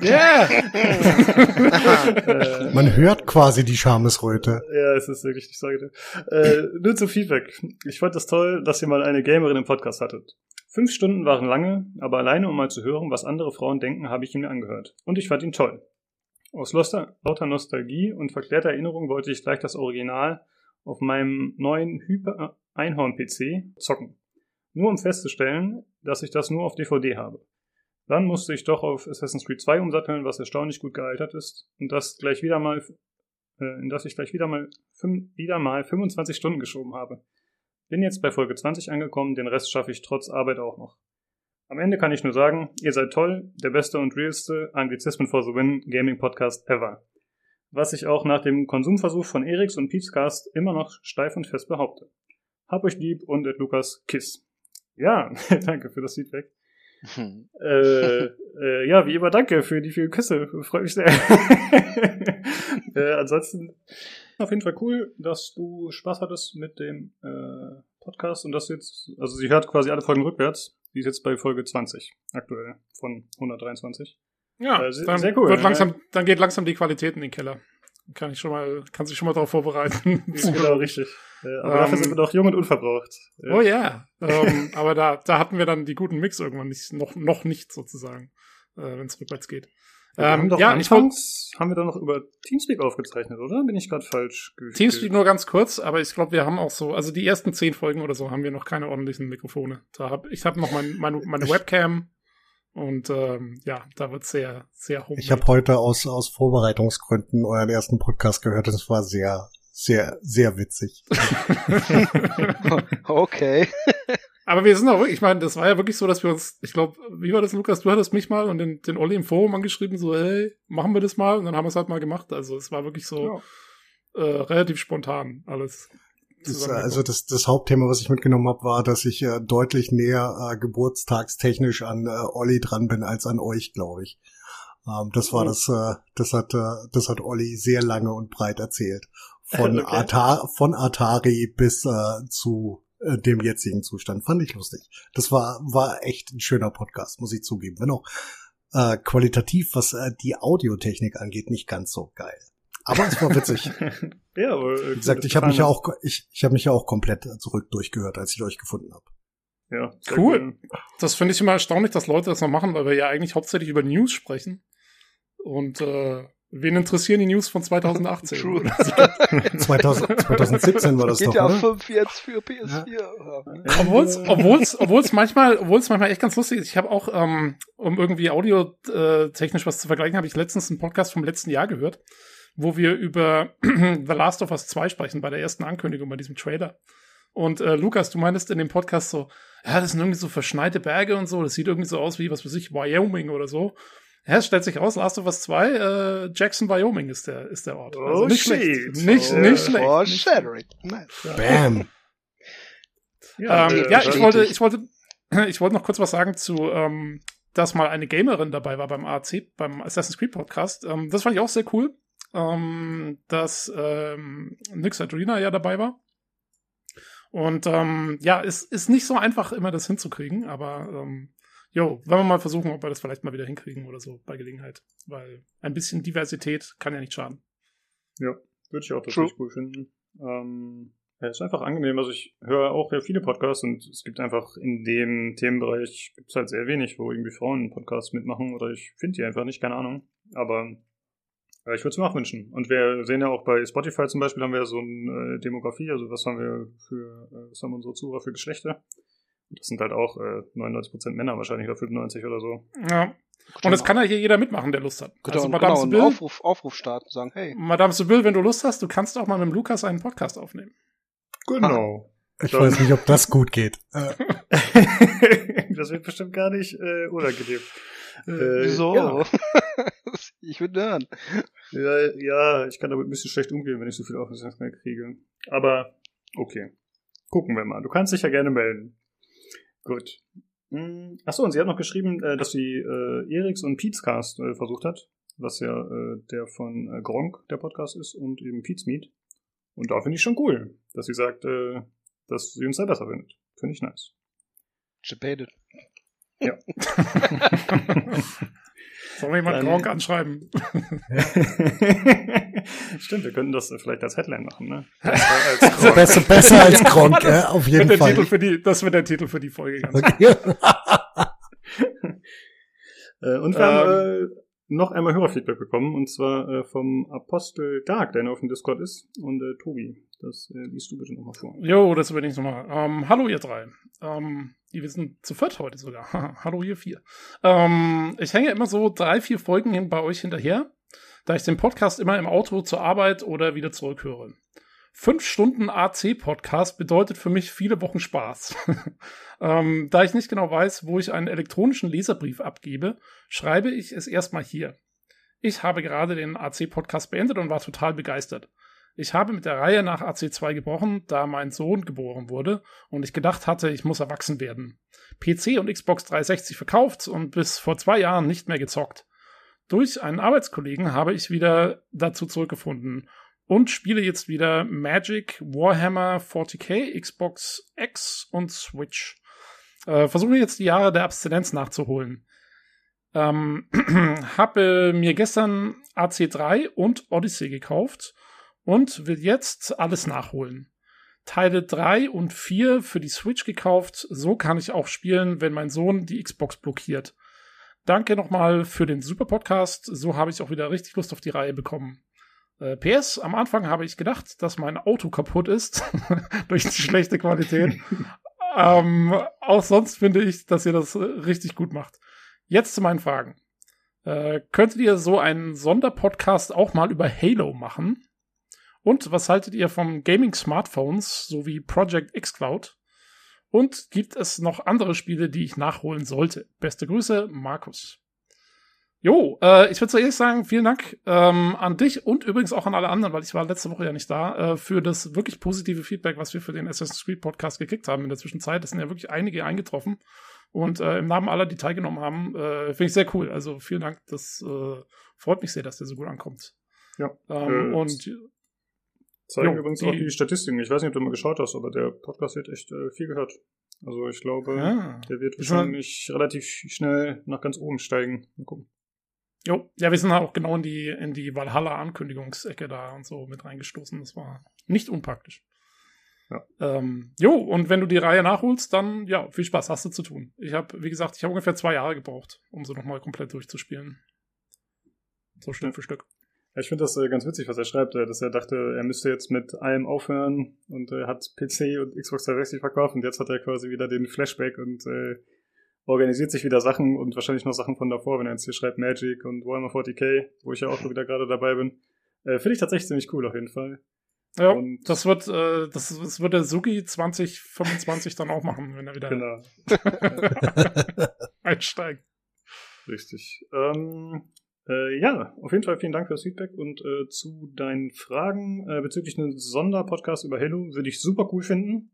Yeah! äh, Man hört quasi die Schamesröte. ja, es ist wirklich, ich sage dir. Äh, nur zum Feedback. Ich fand es toll, dass ihr mal eine Gamerin im Podcast hattet. Fünf Stunden waren lange, aber alleine um mal zu hören, was andere Frauen denken, habe ich ihn mir angehört. Und ich fand ihn toll. Aus lauter, lauter Nostalgie und verklärter Erinnerung wollte ich gleich das Original auf meinem neuen Hyper Einhorn PC zocken. Nur um festzustellen, dass ich das nur auf DVD habe. Dann musste ich doch auf Assassin's Creed 2 umsatteln, was erstaunlich gut gealtert ist und das gleich wieder mal äh, in das ich gleich wieder mal, wieder mal 25 Stunden geschoben habe. Bin jetzt bei Folge 20 angekommen, den Rest schaffe ich trotz Arbeit auch noch. Am Ende kann ich nur sagen, ihr seid toll, der beste und realste Anglizismen for the Win Gaming Podcast ever. Was ich auch nach dem Konsumversuch von Eriks und Peepscast immer noch steif und fest behaupte. Hab euch lieb und at Lukas Kiss. Ja, danke für das Feedback. Äh, äh, ja, wie immer danke für die vielen Küsse. Freut mich sehr. äh, ansonsten auf jeden Fall cool, dass du Spaß hattest mit dem äh, Podcast und dass du jetzt, also sie hört quasi alle Folgen rückwärts. Die ist jetzt bei Folge 20 aktuell von 123. Ja, Äh, sehr- dann, sehr cool, wird ja. langsam, dann geht langsam die Qualität in den Keller. Kann ich schon mal, kann sich schon mal darauf vorbereiten. genau, richtig. Äh, aber Ähm, dafür sind wir doch jung und unverbraucht. Äh, Oh ja, ähm, aber da, da hatten wir dann die guten Mix irgendwann nicht, noch, noch nicht sozusagen, äh, wenn es rückwärts geht. wir haben Ähm, doch ja, anfangs, haben wir doch noch über Teamspeak aufgezeichnet, oder? Bin ich gerade falsch? Teamspeak nur ganz kurz, aber ich glaube, wir haben auch so, also die ersten zehn Folgen oder so haben wir noch keine ordentlichen Mikrofone. Da hab, ich habe noch mein, meine, meine Webcam und ähm, ja, da wird sehr, sehr homemade. Ich habe heute aus, aus Vorbereitungsgründen euren ersten Podcast gehört und es war sehr, sehr, sehr witzig. Okay. Aber wir sind auch wirklich, ich meine, das war ja wirklich so, dass wir uns, ich glaube, wie war das, Lukas? Du hattest mich mal und den, den Olli im Forum angeschrieben, so, hey, machen wir das mal? Und dann haben wir es halt mal gemacht. Also es war wirklich so äh, relativ spontan alles. Das, äh, also das, das Hauptthema, was ich mitgenommen habe, war, dass ich äh, deutlich näher äh, geburtstagstechnisch an äh, Olli dran bin als an euch, glaube ich. Ähm, das war Oh. das, äh, das hat, äh, das hat Olli sehr lange und breit erzählt. Von, Okay. Ata von Atari bis äh, zu äh, dem jetzigen Zustand. Fand ich lustig. Das war, war echt ein schöner Podcast, muss ich zugeben. Wenn auch äh, qualitativ, was äh, die Audiotechnik angeht, nicht ganz so geil. Aber es war witzig. ja, aber äh, Wie gesagt, ich habe mich ja auch, ich, ich habe mich ja auch komplett zurück durchgehört, als ich euch gefunden habe. Ja, Cool. Das finde ich immer erstaunlich, dass Leute das noch machen, weil wir ja eigentlich hauptsächlich über News sprechen. Und äh, wen interessieren die News von 2018? True. 2000, 2017 war das Geht doch, ja oder? 5 jetzt für PS4. Ja. Obwohl's, obwohl's, obwohl's manchmal, obwohl's manchmal echt ganz lustig ist. Ich habe auch, ähm, um irgendwie audiotechnisch was zu vergleichen, habe ich letztens einen Podcast vom letzten Jahr gehört, wo wir über The Last of Us 2 sprechen, bei der ersten Ankündigung, bei diesem Trailer. Und äh, Lukas, du meintest in dem Podcast so, ja, das sind irgendwie so verschneite Berge und so, das sieht irgendwie so aus wie, was weiß ich, Wyoming oder so. Ja, es stellt sich raus, Last of Us 2, äh, Jackson, Wyoming ist der, ist der Ort. Also Oh, nicht shit. schlecht. Nicht, Oh, nicht schlecht. Oh, Nicht. Nice. Bam. Ja, ähm, äh, ja, ich wollte, ich wollte, ich wollte noch kurz was sagen zu, ähm, dass mal eine Gamerin dabei war beim AC, beim Assassin's Creed Podcast. Ähm, das fand ich auch sehr cool, ähm, dass ähm, Nyx Adrena ja dabei war. Und ähm, ja, es ist nicht so einfach, immer das hinzukriegen, aber ähm, jo, wollen wir mal versuchen, ob wir das vielleicht mal wieder hinkriegen oder so bei Gelegenheit. Weil ein bisschen Diversität kann ja nicht schaden. Ja, würde ich auch tatsächlich cool finden. Ähm, ja, ist einfach angenehm. Also ich höre auch ja viele Podcasts und es gibt einfach in dem Themenbereich gibt es halt sehr wenig, wo irgendwie Frauen Podcasts mitmachen oder ich finde die einfach nicht, keine Ahnung. Aber ja, ich würde es mir auch wünschen. Und wir sehen ja auch bei Spotify zum Beispiel haben wir so eine äh, Demografie, also was haben wir für, äh, was haben unsere Zuhörer für Geschlechter? Das sind halt auch äh, 99% Männer wahrscheinlich oder 95 oder so. Ja. Und das kann ja hier jeder mitmachen, der Lust hat. Genau, also Madame genau, einen Aufruf, Aufruf starten, sagen, hey. Madame Sibyl, wenn du Lust hast, du kannst auch mal mit dem Lukas einen Podcast aufnehmen. Genau. Ich Dann. weiß nicht, ob das gut geht. das wird bestimmt gar nicht äh, unangenehm. Äh, Wieso? Ja. ich würde hören. Ja, ja, ich kann damit ein bisschen schlecht umgehen, wenn ich so viel Aufmerksamkeit kriege. Aber okay. Gucken wir mal. Du kannst dich ja gerne melden. Gut. Hm, achso, und sie hat noch geschrieben, äh, dass sie äh, Eriks und Pete's Cast äh, versucht hat, was ja äh, der von äh, Gronk, der Podcast ist, und eben Pete's Meet. Und da finde ich schon cool, dass sie sagt, äh, dass sie uns da besser findet. Finde ich nice. Debated. Ja. Sollen wir mal Gronk anschreiben? Stimmt, wir könnten das vielleicht als Headline machen, ne? besser, besser als Gronk, ja, auf jeden Fall. Titel für die, das wird der Titel für die Folge. Okay. Äh, und wir ähm, haben äh, noch einmal Hörerfeedback bekommen, und zwar äh, vom Apostel Dark, der auf dem Discord ist, und äh, Tobi. Das äh, liest du bitte nochmal vor. Jo, das übernehme ich nochmal. Ähm, hallo ihr drei. Ähm, wir sind zu viert heute sogar. hallo ihr vier. Ähm, ich hänge immer so drei, vier Folgen bei euch hinterher da ich den Podcast immer im Auto zur Arbeit oder wieder zurückhöre. Fünf Stunden AC-Podcast bedeutet für mich viele Wochen Spaß. ähm, da ich nicht genau weiß, wo ich einen elektronischen Leserbrief abgebe, schreibe ich es erstmal hier. Ich habe gerade den AC-Podcast beendet und war total begeistert. Ich habe mit der Reihe nach AC2 gebrochen, da mein Sohn geboren wurde und ich gedacht hatte, ich muss erwachsen werden. PC und Xbox 360 verkauft und bis vor zwei Jahren nicht mehr gezockt. Durch einen Arbeitskollegen habe ich wieder dazu zurückgefunden und spiele jetzt wieder Magic, Warhammer 40k, Xbox X und Switch. Äh, versuche jetzt die Jahre der Abstinenz nachzuholen. Ähm, habe mir gestern AC3 und Odyssey gekauft und will jetzt alles nachholen. Teile 3 und 4 für die Switch gekauft, so kann ich auch spielen, wenn mein Sohn die Xbox blockiert. Danke nochmal für den super Podcast. So habe ich auch wieder richtig Lust auf die Reihe bekommen. Äh, PS, am Anfang habe ich gedacht, dass mein Auto kaputt ist durch die schlechte Qualität. ähm, auch sonst finde ich, dass ihr das richtig gut macht. Jetzt zu meinen Fragen. Äh, könntet ihr so einen Sonderpodcast auch mal über Halo machen? Und was haltet ihr vom Gaming Smartphones sowie Project xCloud? Und gibt es noch andere Spiele, die ich nachholen sollte? Beste Grüße, Markus. Jo, äh, ich würde zuerst sagen, vielen Dank ähm, an dich und übrigens auch an alle anderen, weil ich war letzte Woche ja nicht da, äh, für das wirklich positive Feedback, was wir für den Assassin's Creed Podcast gekriegt haben in der Zwischenzeit. Es sind ja wirklich einige eingetroffen. Und äh, im Namen aller, die teilgenommen haben, äh, finde ich sehr cool. Also vielen Dank, das äh, freut mich sehr, dass der so gut ankommt. Ja. Ähm, äh, und Zeigen jo, übrigens die, auch die Statistiken. Ich weiß nicht, ob du mal geschaut hast, aber der Podcast wird echt äh, viel gehört. Also ich glaube, ja. der wird wahrscheinlich relativ schnell nach ganz oben steigen. Mal gucken. Jo, ja, wir sind auch genau in die, in die Valhalla-Ankündigungsecke da und so mit reingestoßen. Das war nicht unpraktisch. Ja. Ähm, jo, und wenn du die Reihe nachholst, dann ja, viel Spaß hast du zu tun. Ich habe, wie gesagt, ich habe ungefähr zwei Jahre gebraucht, um sie nochmal komplett durchzuspielen. So Stück ja. für Stück. Ich finde das äh, ganz witzig, was er schreibt, äh, dass er dachte, er müsste jetzt mit allem aufhören und äh, hat PC und Xbox 360 verkauft und jetzt hat er quasi wieder den Flashback und äh, organisiert sich wieder Sachen und wahrscheinlich noch Sachen von davor, wenn er jetzt hier schreibt Magic und Warhammer 40k, wo ich ja auch wieder gerade dabei bin. Äh, finde ich tatsächlich ziemlich cool auf jeden Fall. Ja, und das wird, äh, das, das wird der Sugi 2025 dann auch machen, wenn er wieder genau. einsteigt. Richtig. Ähm, äh, ja, auf jeden Fall vielen Dank für das Feedback und äh, zu deinen Fragen äh, bezüglich eines Sonderpodcast über Halo würde ich super cool finden.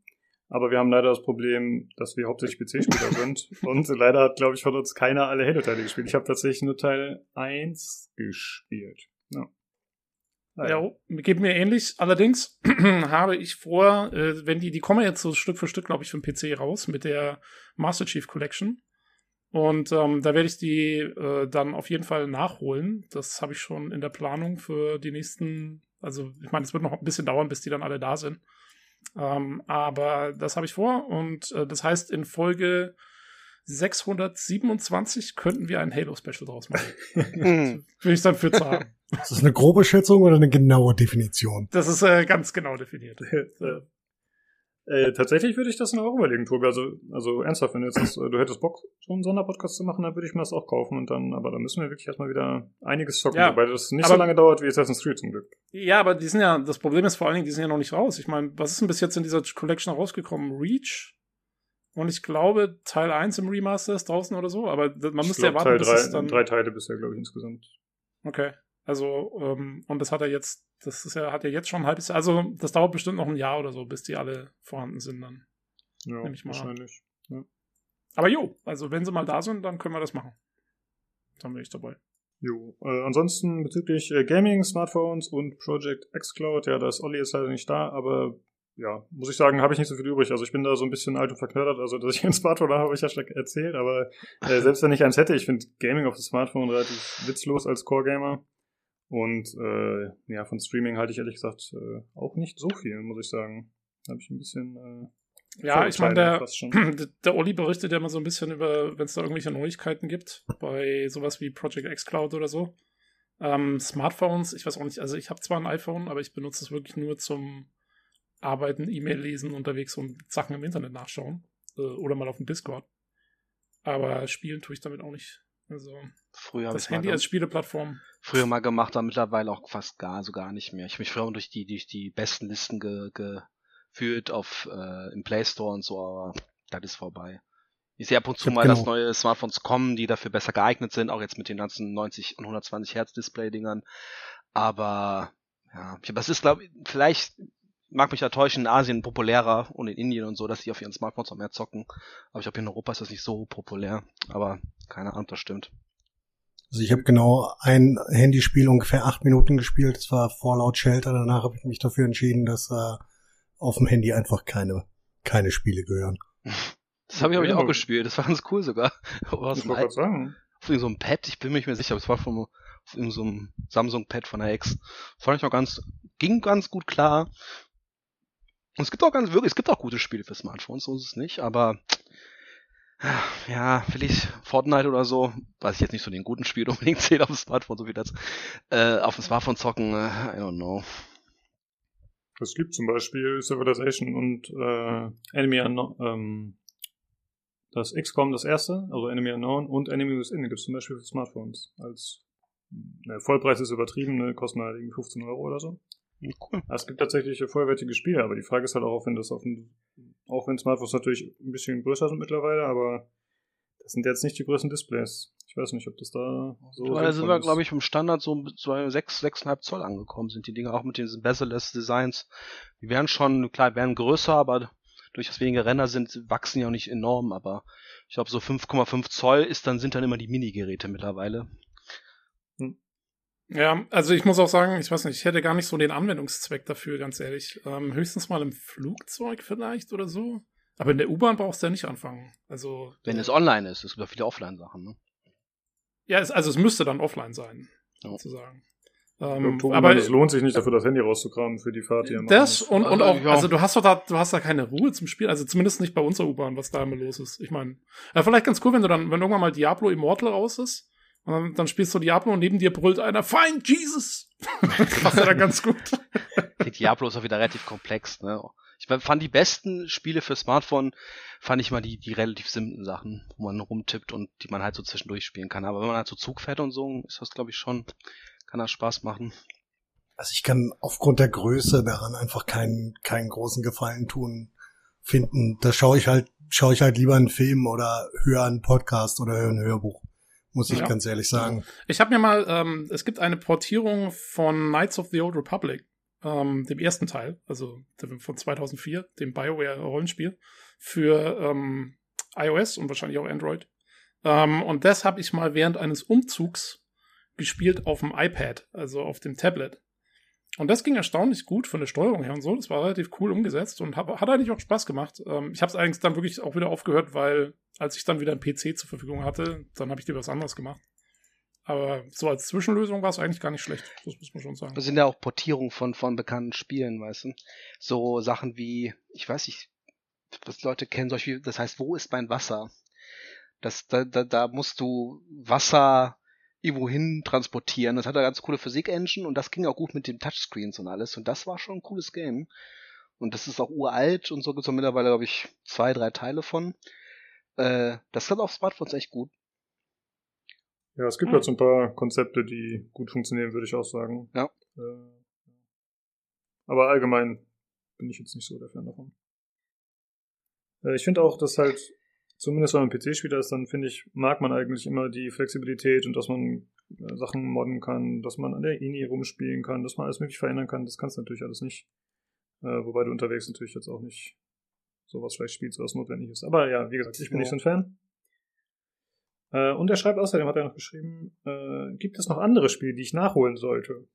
Aber wir haben leider das Problem, dass wir hauptsächlich PC-Spieler sind. Und leider hat, glaube ich, von uns keiner alle Halo-Teile gespielt. Ich habe tatsächlich nur Teil 1 gespielt. Ja. Ah, Ja, geht mir ähnlich. Allerdings habe ich vor, äh, wenn die, die kommen jetzt so Stück für Stück, glaube ich, für den PC raus mit der Master Chief Collection. Und ähm, da werde ich die äh, dann auf jeden Fall nachholen. Das habe ich schon in der Planung für die nächsten, also ich meine, es wird noch ein bisschen dauern, bis die dann alle da sind. Ähm, aber das habe ich vor und äh, das heißt, in Folge 627 könnten wir ein Halo-Special draus machen. Will ich dann für zu haben. Ist das eine grobe Schätzung oder eine genaue Definition? Das ist äh, ganz genau definiert. Äh, tatsächlich würde ich das noch auch überlegen, Tobi. Also, also ernsthaft, wenn du jetzt sagst, äh, du hättest Bock, so einen Sonderpodcast zu machen, dann würde ich mir das auch kaufen und dann, aber da müssen wir wirklich erstmal wieder einiges zocken, Ja, wobei das nicht aber- so lange dauert wie Assassin's Creed zum Glück. Ja, aber die sind ja, das Problem ist vor allen Dingen, die sind ja noch nicht raus. Ich meine, was ist denn bis jetzt in dieser Collection rausgekommen? Reach? Und ich glaube, Teil 1 im Remaster ist draußen oder so, aber man Ich müsste ja glaub, warten, Teil bis drei, es dann. drei Teile bisher, glaube ich, insgesamt. Okay. Also, ähm, und das hat er jetzt, das ist ja, hat er jetzt schon ein halbes Jahr, also das dauert bestimmt noch ein Jahr oder so, bis die alle vorhanden sind dann. Ja, Nehm ich mal wahrscheinlich. Aber jo, also wenn sie mal da sind, dann können wir das machen. Dann bin ich dabei. Jo. Äh, ansonsten bezüglich äh, Gaming, Smartphones und Project xCloud, ja, da ist Olli jetzt leider nicht da, aber ja, muss ich sagen, habe ich nicht so viel übrig. Also ich bin da so ein bisschen alt und verknördert, also dass ich ein Smartphone habe, habe ich ja schon erzählt, aber äh, selbst wenn ich eins hätte, ich finde Gaming auf dem Smartphone relativ witzlos als Core-Gamer. Und äh, ja, von Streaming halte ich ehrlich gesagt äh, auch nicht so viel, muss ich sagen. Da habe ich ein bisschen äh, Ja, ich meine, der, der, Olli berichtet ja immer so ein bisschen über, wenn es da irgendwelche Neuigkeiten gibt, bei sowas wie Project xCloud oder so. Ähm, Smartphones, ich weiß auch nicht, also ich habe zwar ein iPhone, aber ich benutze es wirklich nur zum Arbeiten, E-Mail lesen, unterwegs und Sachen im Internet nachschauen. Äh, oder mal auf dem Discord. Aber spielen tue ich damit auch nicht. Also Früher das Handy als Spieleplattform. früher mal gemacht, aber mittlerweile auch fast gar, also gar nicht mehr. Ich habe mich früher durch die, durch die besten Listen ge, geführt auf äh, im Play Store und so, aber das ist vorbei. Ich sehe ab und zu mal, dass genau. neue Smartphones kommen, die dafür besser geeignet sind, auch jetzt mit den ganzen 90 und 120 Hertz Display-Dingern. Aber ja, das ist, glaube ich, vielleicht mag mich da täuschen, in Asien populärer und in Indien und so, dass die auf ihren Smartphones auch mehr zocken. Aber ich glaube, in Europa ist das nicht so populär. Aber keine Ahnung, das stimmt. Also ich habe genau ein Handyspiel ungefähr acht Minuten gespielt. Das war Fallout Shelter. Danach habe ich mich dafür entschieden, dass äh, auf dem Handy einfach keine keine Spiele gehören. Das habe ich, hab ich Ja, auch gespielt. Das war ganz cool sogar. Aus Ich wollte gerade sagen. auf irgendeinem so einem Pad, ich bin mir nicht mehr sicher, aber es war von so einem Samsung-Pad von der Ex. Fand ich noch ganz, ging ganz gut klar. Und es gibt auch ganz wirklich, es gibt auch gute Spiele für Smartphones, so ist es nicht, aber ja, will ich Fortnite oder so, was ich jetzt nicht so den guten Spiel unbedingt zähle auf dem Smartphone, so wie das, äh, auf dem Smartphone zocken, äh, I don't know. Es gibt zum Beispiel Civilization und äh, Enemy Unknown, ähm, das XCOM, das erste, also Enemy Unknown und Enemy Within gibt es zum Beispiel für Smartphones. Als ne, Vollpreis ist übertrieben, ne, kosten halt irgendwie 15 Euro oder so. Cool. Es gibt tatsächlich vollwertige Spiele, aber die Frage ist halt auch, wenn das auf dem, auch wenn Smartphones natürlich ein bisschen größer sind mittlerweile, aber das sind jetzt nicht die größten Displays. Ich weiß nicht, ob das da so da sind wir, ist. glaube ich, im Standard so bei 6, 6,5 Zoll angekommen sind die Dinge, auch mit diesen bezel-less Designs. Die werden schon, klar, werden größer, aber durch das weniger Ränder sind, wachsen ja auch nicht enorm, aber ich glaube, so 5,5 Zoll ist dann, sind dann immer die Mini-Geräte mittlerweile. Ja, also ich muss auch sagen, ich weiß nicht, ich hätte gar nicht so den Anwendungszweck dafür, ganz ehrlich. Ähm, höchstens mal im Flugzeug vielleicht oder so. Aber in der U-Bahn brauchst du ja nicht anfangen. Also. Wenn es online ist, es gibt ja viele Offline-Sachen, ne? Ja, es, also es müsste dann offline sein, Ja. sozusagen. Ähm, Tobi aber es lohnt sich nicht dafür, das Handy rauszukramen für die Fahrt, die er machen das und, und Also, auch, ja. also du hast doch da, du hast da keine Ruhe zum Spielen, also zumindest nicht bei unserer U-Bahn, was da immer los ist. Ich meine, äh, vielleicht ganz cool, wenn du dann, wenn irgendwann mal Diablo Immortal raus ist, und dann, dann spielst du Diablo und neben dir brüllt einer, Find Jesus! das passt ja dann ganz gut. Die Diablo ist auch wieder relativ komplex, ne? Ich fand die besten Spiele für Smartphone, fand ich mal die, die relativ simplen Sachen, wo man rumtippt und die man halt so zwischendurch spielen kann. Aber wenn man halt so Zug fährt und so, ist das, glaube ich, schon, kann das Spaß machen. Also ich kann aufgrund der Größe daran einfach keinen keinen großen Gefallen tun finden. Da schaue ich halt schaue ich halt lieber einen Film oder höre einen Podcast oder höre ein Hörbuch. Muss ich Ja. ganz ehrlich sagen. Ich habe mir mal, ähm, es gibt eine Portierung von Knights of the Old Republic, ähm, dem ersten Teil, also von 2004, dem BioWare-Rollenspiel, für ähm, iOS und wahrscheinlich auch Android. Ähm, und das habe ich mal während eines Umzugs gespielt auf dem iPad, also auf dem Tablet. Und das ging erstaunlich gut von der Steuerung her und so. Das war relativ cool umgesetzt und hab, hat eigentlich auch Spaß gemacht. Ähm, ich habe es eigentlich dann wirklich auch wieder aufgehört, weil als ich dann wieder einen PC zur Verfügung hatte, dann habe ich dir was anderes gemacht. Aber so als Zwischenlösung war es eigentlich gar nicht schlecht. Das muss man schon sagen. Das sind ja auch Portierungen von, von bekannten Spielen, weißt du? So Sachen wie, ich weiß nicht, was Leute kennen, solche, das heißt, wo ist mein Wasser? Das, da, da, da musst du Wasser irgendwo hin transportieren. Das hat eine ganz coole Physik-Engine und das ging auch gut mit den Touchscreens und alles. Und das war schon ein cooles Game. Und das ist auch uralt und so gibt es mittlerweile, glaube ich, zwei, drei Teile von. Äh, das kann auf Smartphones echt gut. Ja, es gibt hm. halt so ein paar Konzepte, die gut funktionieren, würde ich auch sagen. Ja. Äh, aber allgemein bin ich jetzt nicht so der Fan davon. Äh, ich finde auch, dass halt zumindest wenn man PC-Spieler ist, dann finde ich, mag man eigentlich immer die Flexibilität und dass man äh, Sachen modden kann, dass man an der INI rumspielen kann, dass man alles möglich verändern kann. Das kannst du natürlich alles nicht. Äh, wobei du unterwegs natürlich jetzt auch nicht sowas vielleicht spielst, was notwendig ist. Aber ja, wie gesagt, ich bin ja. nicht so ein Fan. Äh, und er schreibt außerdem, hat er noch geschrieben, äh, gibt es noch andere Spiele, die ich nachholen sollte?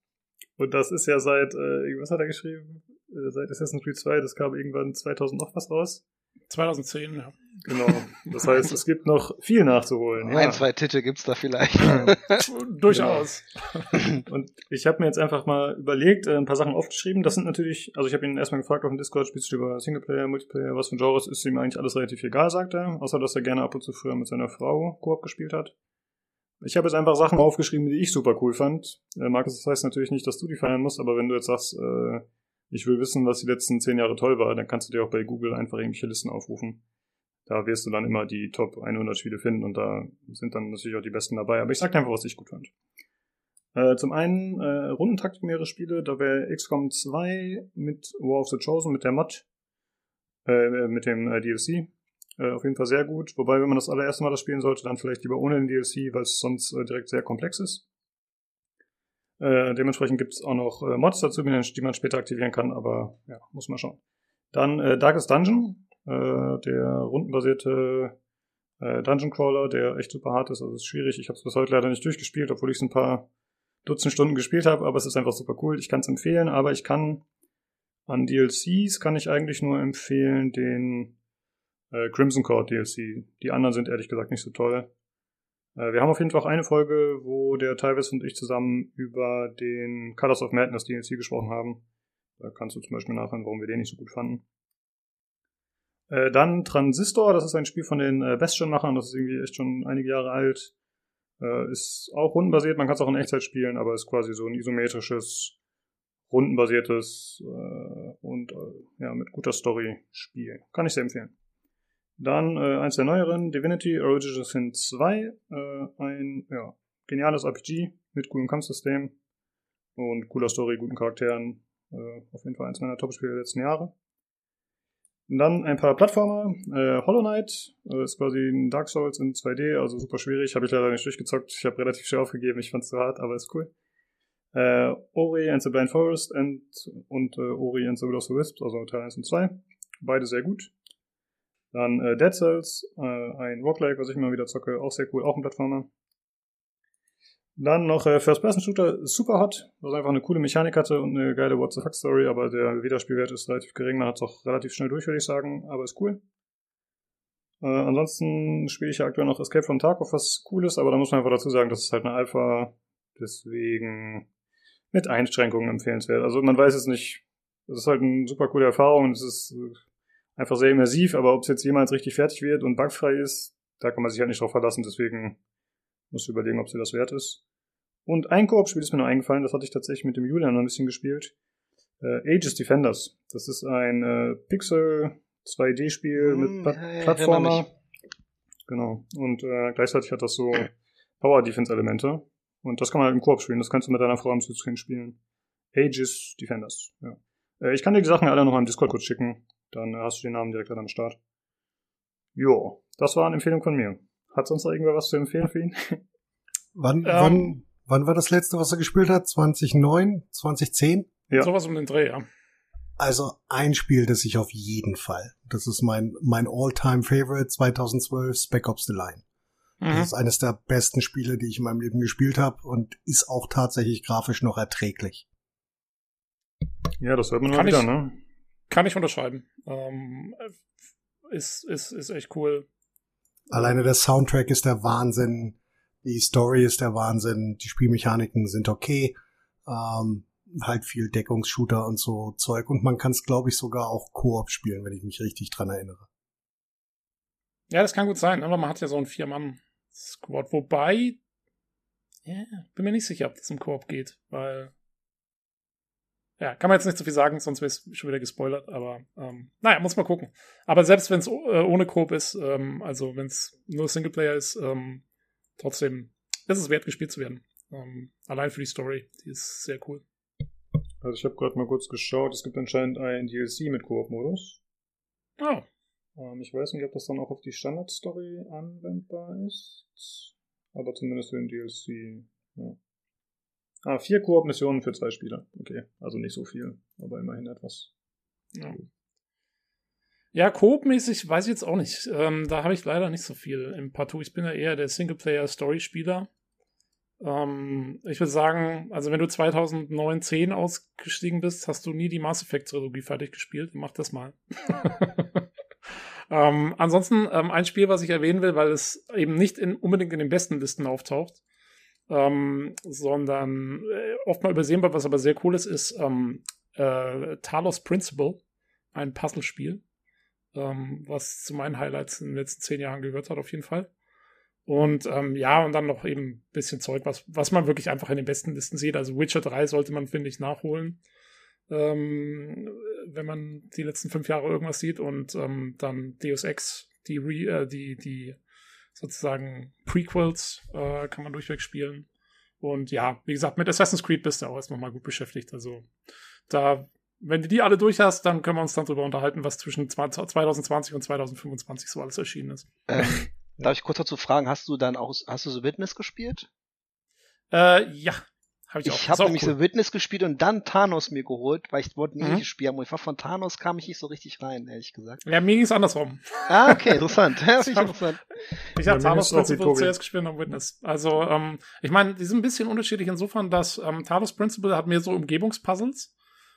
Und das ist ja seit, äh, was hat er geschrieben? Äh, seit Assassin's Creed 2, das kam irgendwann 2000 noch was raus. 2010, ja. Genau. Das heißt, es gibt noch viel nachzuholen. Ja. Ein, zwei Titel gibt's da vielleicht. Durchaus. Genau. Und ich habe mir jetzt einfach mal überlegt, äh, ein paar Sachen aufgeschrieben. Das sind natürlich, also ich habe ihn erstmal gefragt auf dem Discord, spielst du über Singleplayer, Multiplayer, was für Genres ist ihm eigentlich alles relativ egal, sagt er. Außer, dass er gerne ab und zu früher mit seiner Frau Koop gespielt hat. Ich habe jetzt einfach Sachen aufgeschrieben, die ich super cool fand. Äh, Markus, das heißt natürlich nicht, dass du die feiern musst, aber wenn du jetzt sagst, äh, ich will wissen, was die letzten zehn Jahre toll war, dann kannst du dir auch bei Google einfach irgendwelche Listen aufrufen. Da wirst du dann immer die Top 100 Spiele finden und da sind dann natürlich auch die besten dabei. Aber ich sag dir einfach, was ich gut fand. Äh, zum einen äh, Rundentaktik mehrere Spiele, da wäre XCOM 2 mit War of the Chosen, mit der Mod, äh, mit dem äh, DLC. Äh, auf jeden Fall sehr gut. Wobei, wenn man das allererste Mal das spielen sollte, dann vielleicht lieber ohne den DLC, weil es sonst äh, direkt sehr komplex ist. Äh, dementsprechend gibt es auch noch äh, Mods dazu, die man später aktivieren kann, aber ja, muss man schauen. Dann äh, Darkest Dungeon, äh, der rundenbasierte äh, Dungeon Crawler, der echt super hart ist, also ist schwierig. Ich habe es bis heute leider nicht durchgespielt, obwohl ich es ein paar Dutzend Stunden gespielt habe, aber es ist einfach super cool. Ich kann es empfehlen, aber ich kann an DLCs kann ich eigentlich nur empfehlen den äh, Crimson Court DLC. Die anderen sind ehrlich gesagt nicht so toll. Äh, wir haben auf jeden Fall auch eine Folge, wo der Tyvis und ich zusammen über den Colors of Madness DLC gesprochen haben. Da kannst du zum Beispiel nachhören, warum wir den nicht so gut fanden. Äh, dann Transistor, das ist ein Spiel von den äh, Bastion-Machern, das ist irgendwie echt schon einige Jahre alt. Äh, ist auch rundenbasiert, man kann es auch in Echtzeit spielen, aber ist quasi so ein isometrisches, rundenbasiertes äh, und äh, ja, mit guter Story Spiel. Kann ich sehr empfehlen. Dann äh, eins der neueren, Divinity Original Sin 2. Äh, ein ja, geniales RPG mit coolem Kampfsystem und cooler Story, guten Charakteren. Äh, auf jeden Fall eins meiner Top-Spiele der letzten Jahre. Und dann ein paar Plattformer. Äh, Hollow Knight äh, ist quasi ein Dark Souls in 2D, also super schwierig. Habe ich leider nicht durchgezockt. Ich habe relativ schnell aufgegeben. Ich fand es zu hart, aber ist cool. Äh, Ori and the Blind Forest and, und äh, Ori and the Will of the Wisps, also Teil 1 und 2. Beide sehr gut. Dann äh, Dead Cells, äh, ein Roguelike, was ich immer wieder zocke, auch sehr cool, auch ein Plattformer. Dann noch äh, First-Person-Shooter Superhot, was einfach eine coole Mechanik hatte und eine geile What the Fuck-Story, aber der Wiederspielwert ist relativ gering, man hat es auch relativ schnell durch, würde ich sagen, aber ist cool. Äh, ansonsten spiele ich ja aktuell noch Escape from Tarkov, was cool ist, aber da muss man einfach dazu sagen, das ist halt eine Alpha, deswegen mit Einschränkungen empfehlenswert. Also man weiß es nicht, das ist halt eine super coole Erfahrung und es ist einfach sehr immersiv, aber ob es jetzt jemals richtig fertig wird und bugfrei ist, da kann man sich halt nicht drauf verlassen, deswegen muss ich überlegen, ob sie das wert ist. Und ein Koop-Spiel ist mir noch eingefallen, das hatte ich tatsächlich mit dem Julian noch ein bisschen gespielt. Äh, Aegis Defenders. Das ist ein äh, Pixel 2D-Spiel mm, mit Pla ja, Plattformer. Genau. Und äh, gleichzeitig hat das so Power Defense-Elemente. Und das kann man halt im Koop spielen. Das kannst du mit deiner Frau am Südscreen spielen. Aegis Defenders. Ja. Äh, ich kann dir die Sachen alle noch im Discord kurz schicken. Dann hast du den Namen direkt am Start. Jo, das war eine Empfehlung von mir. Hat sonst noch irgendwer was zu empfehlen für ihn? Wann, ähm, wann, wann war das letzte, was er gespielt hat? 2009? 2010? Ja. Sowas um den Dreh, ja. Also ein Spiel, das ich auf jeden Fall. Das ist mein, mein All-Time-Favorite 2012, Spec Ops The Line. Mhm. Das ist eines der besten Spiele, die ich in meinem Leben gespielt habe und ist auch tatsächlich grafisch noch erträglich. Ja, das hört man Kann immer wieder, ich- ne? Kann ich unterschreiben. Ähm, ist, ist, ist echt cool. Alleine der Soundtrack ist der Wahnsinn, die Story ist der Wahnsinn, die Spielmechaniken sind okay, ähm, halt viel Deckungsshooter und so Zeug und man kann es, glaube ich, sogar auch Koop spielen, wenn ich mich richtig dran erinnere. Ja, das kann gut sein, aber man hat ja so einen Vier-Mann-Squad. Wobei, ja, bin mir nicht sicher, ob das im Koop geht, weil. Ja, kann man jetzt nicht so viel sagen, sonst wäre es schon wieder gespoilert, aber ähm, naja, muss man gucken. Aber selbst wenn es äh, ohne Koop ist, ähm, also wenn es nur Singleplayer ist, ähm, trotzdem ist es wert, gespielt zu werden. Ähm, allein für die Story, die ist sehr cool. Also ich habe gerade mal kurz geschaut, es gibt anscheinend ein DLC mit Koop-Modus. Oh, Ähm, ich weiß nicht, ob das dann auch auf die Standard-Story anwendbar ist, aber zumindest für den DLC. Ja. Ah, vier Koop-Missionen für zwei Spieler. Okay, also nicht so viel, aber immerhin etwas. Ja, ja Coop-mäßig weiß ich jetzt auch nicht. Ähm, da habe ich leider nicht so viel im Partout. Ich bin ja eher der Singleplayer-Story-Spieler. Ähm, ich würde sagen, also wenn du 2009, 10 ausgestiegen bist, hast du nie die Mass Effect-Trilogie fertig gespielt. Mach das mal. ähm, ansonsten ähm, ein Spiel, was ich erwähnen will, weil es eben nicht in, unbedingt in den besten Listen auftaucht, ähm, sondern äh, oft mal übersehen wird, was aber sehr cool ist, ist ähm, äh, Talos Principle, ein Puzzlespiel, ähm, was zu meinen Highlights in den letzten zehn Jahren gehört hat, auf jeden Fall. Und ähm, ja, und dann noch eben ein bisschen Zeug, was, was man wirklich einfach in den besten Listen sieht. Also Witcher 3 sollte man, finde ich, nachholen, ähm, wenn man die letzten fünf Jahre irgendwas sieht. Und ähm, dann Deus Ex, die, Re äh, die, die sozusagen Prequels äh, kann man durchweg spielen. Und ja, wie gesagt, mit Assassin's Creed bist du auch erst nochmal gut beschäftigt. Also da, wenn du die alle durch hast, dann können wir uns dann drüber unterhalten, was zwischen 20 2020 und 2025 so alles erschienen ist. Ähm, darf ich kurz dazu fragen, hast du dann auch, hast du The Witness gespielt? Äh, ja, habe ich. Ich habe nämlich cool. The Witness gespielt und dann Thanos mir geholt, weil ich wollte ein Mhm. ähnliches Spiel haben. Und ich war von Thanos kam ich nicht so richtig rein, ehrlich gesagt. Ja, mir ging es andersrum. Ah, okay, interessant. Ja, ich interessant. Ich habe wie Principle zuerst gespielt und dann Witness. Also, ähm, ich meine, die sind ein bisschen unterschiedlich insofern, dass ähm, Talos Principle hat mehr so Umgebungspuzzles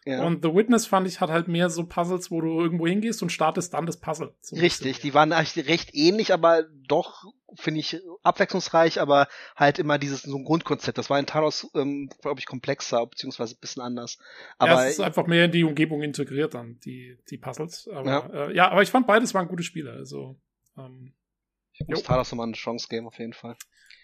Ja. und The Witness fand ich hat halt mehr so Puzzles, wo du irgendwo hingehst und startest dann das Puzzle. So Richtig, die waren eigentlich recht ähnlich, aber doch, finde ich, abwechslungsreich, aber halt immer dieses so ein Grundkonzept. Das war in Talos, ähm, glaube ich, komplexer, beziehungsweise ein bisschen anders. Aber ja, es ist einfach mehr in die Umgebung integriert dann, die, die Puzzles. Aber Ja. ja. Äh, ja, aber ich fand beides waren gute Spiele. Also ähm, ich muss jo. Talos nochmal eine Chance geben, auf jeden Fall.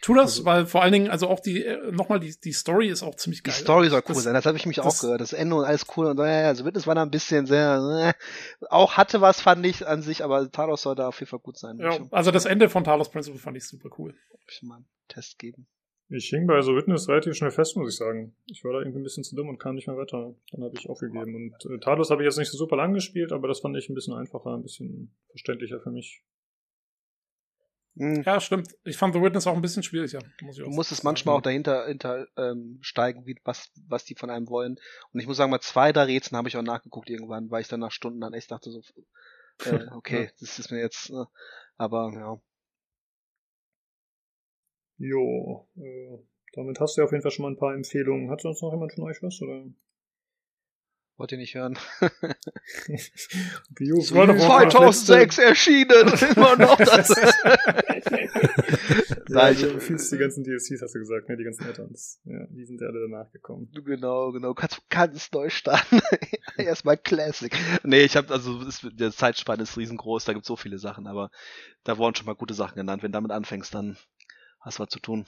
Tu das, Also- weil vor allen Dingen, also auch die, äh, nochmal die, die Story ist auch ziemlich Die geil. Story soll cool Das- sein, das habe ich mich auch das- gehört. Das Ende und alles cool und ja, ja, also Witness war da ein bisschen sehr, äh, auch hatte was, fand ich an sich, aber Talos soll da auf jeden Fall gut sein. Ja, Ich also das Ende von Talos Principle fand ich super cool. ich mal einen Test geben. Ich hing bei so Witness relativ schnell fest, muss ich sagen. Ich war da irgendwie ein bisschen zu dumm und kam nicht mehr weiter. Dann habe ich aufgegeben. Und äh, Talos habe ich jetzt nicht so super lang gespielt, aber das fand ich ein bisschen einfacher, ein bisschen verständlicher für mich. Hm. Ja, stimmt. Ich fand The Witness auch ein bisschen schwieriger. Muss ich Du auch musst es sagen. manchmal auch dahinter hinter, ähm, steigen, wie, was, was die von einem wollen. Und ich muss sagen, mal zwei, drei Rätseln habe ich auch nachgeguckt irgendwann, weil ich dann nach Stunden dann echt dachte so, äh, okay, das ist mir jetzt, äh, aber ja. Jo, äh, damit hast du ja auf jeden Fall schon mal ein paar Empfehlungen. Hat sonst noch jemand von euch was? Oder? Wollt ihr nicht hören? Bio World of Warcraft 2006 erschienen! Immer noch das. Ja, ich- du fühlst die ganzen DLCs, hast du gesagt, ne? Die ganzen Add-ons. Ja, die sind ja alle danach gekommen. Genau, genau. Kannst ganz neu starten. Erstmal Classic. Nee, ich habe also ist, der Zeitspann ist riesengroß, da gibt so viele Sachen, aber da wurden schon mal gute Sachen genannt. Wenn du damit anfängst, dann hast du was zu tun.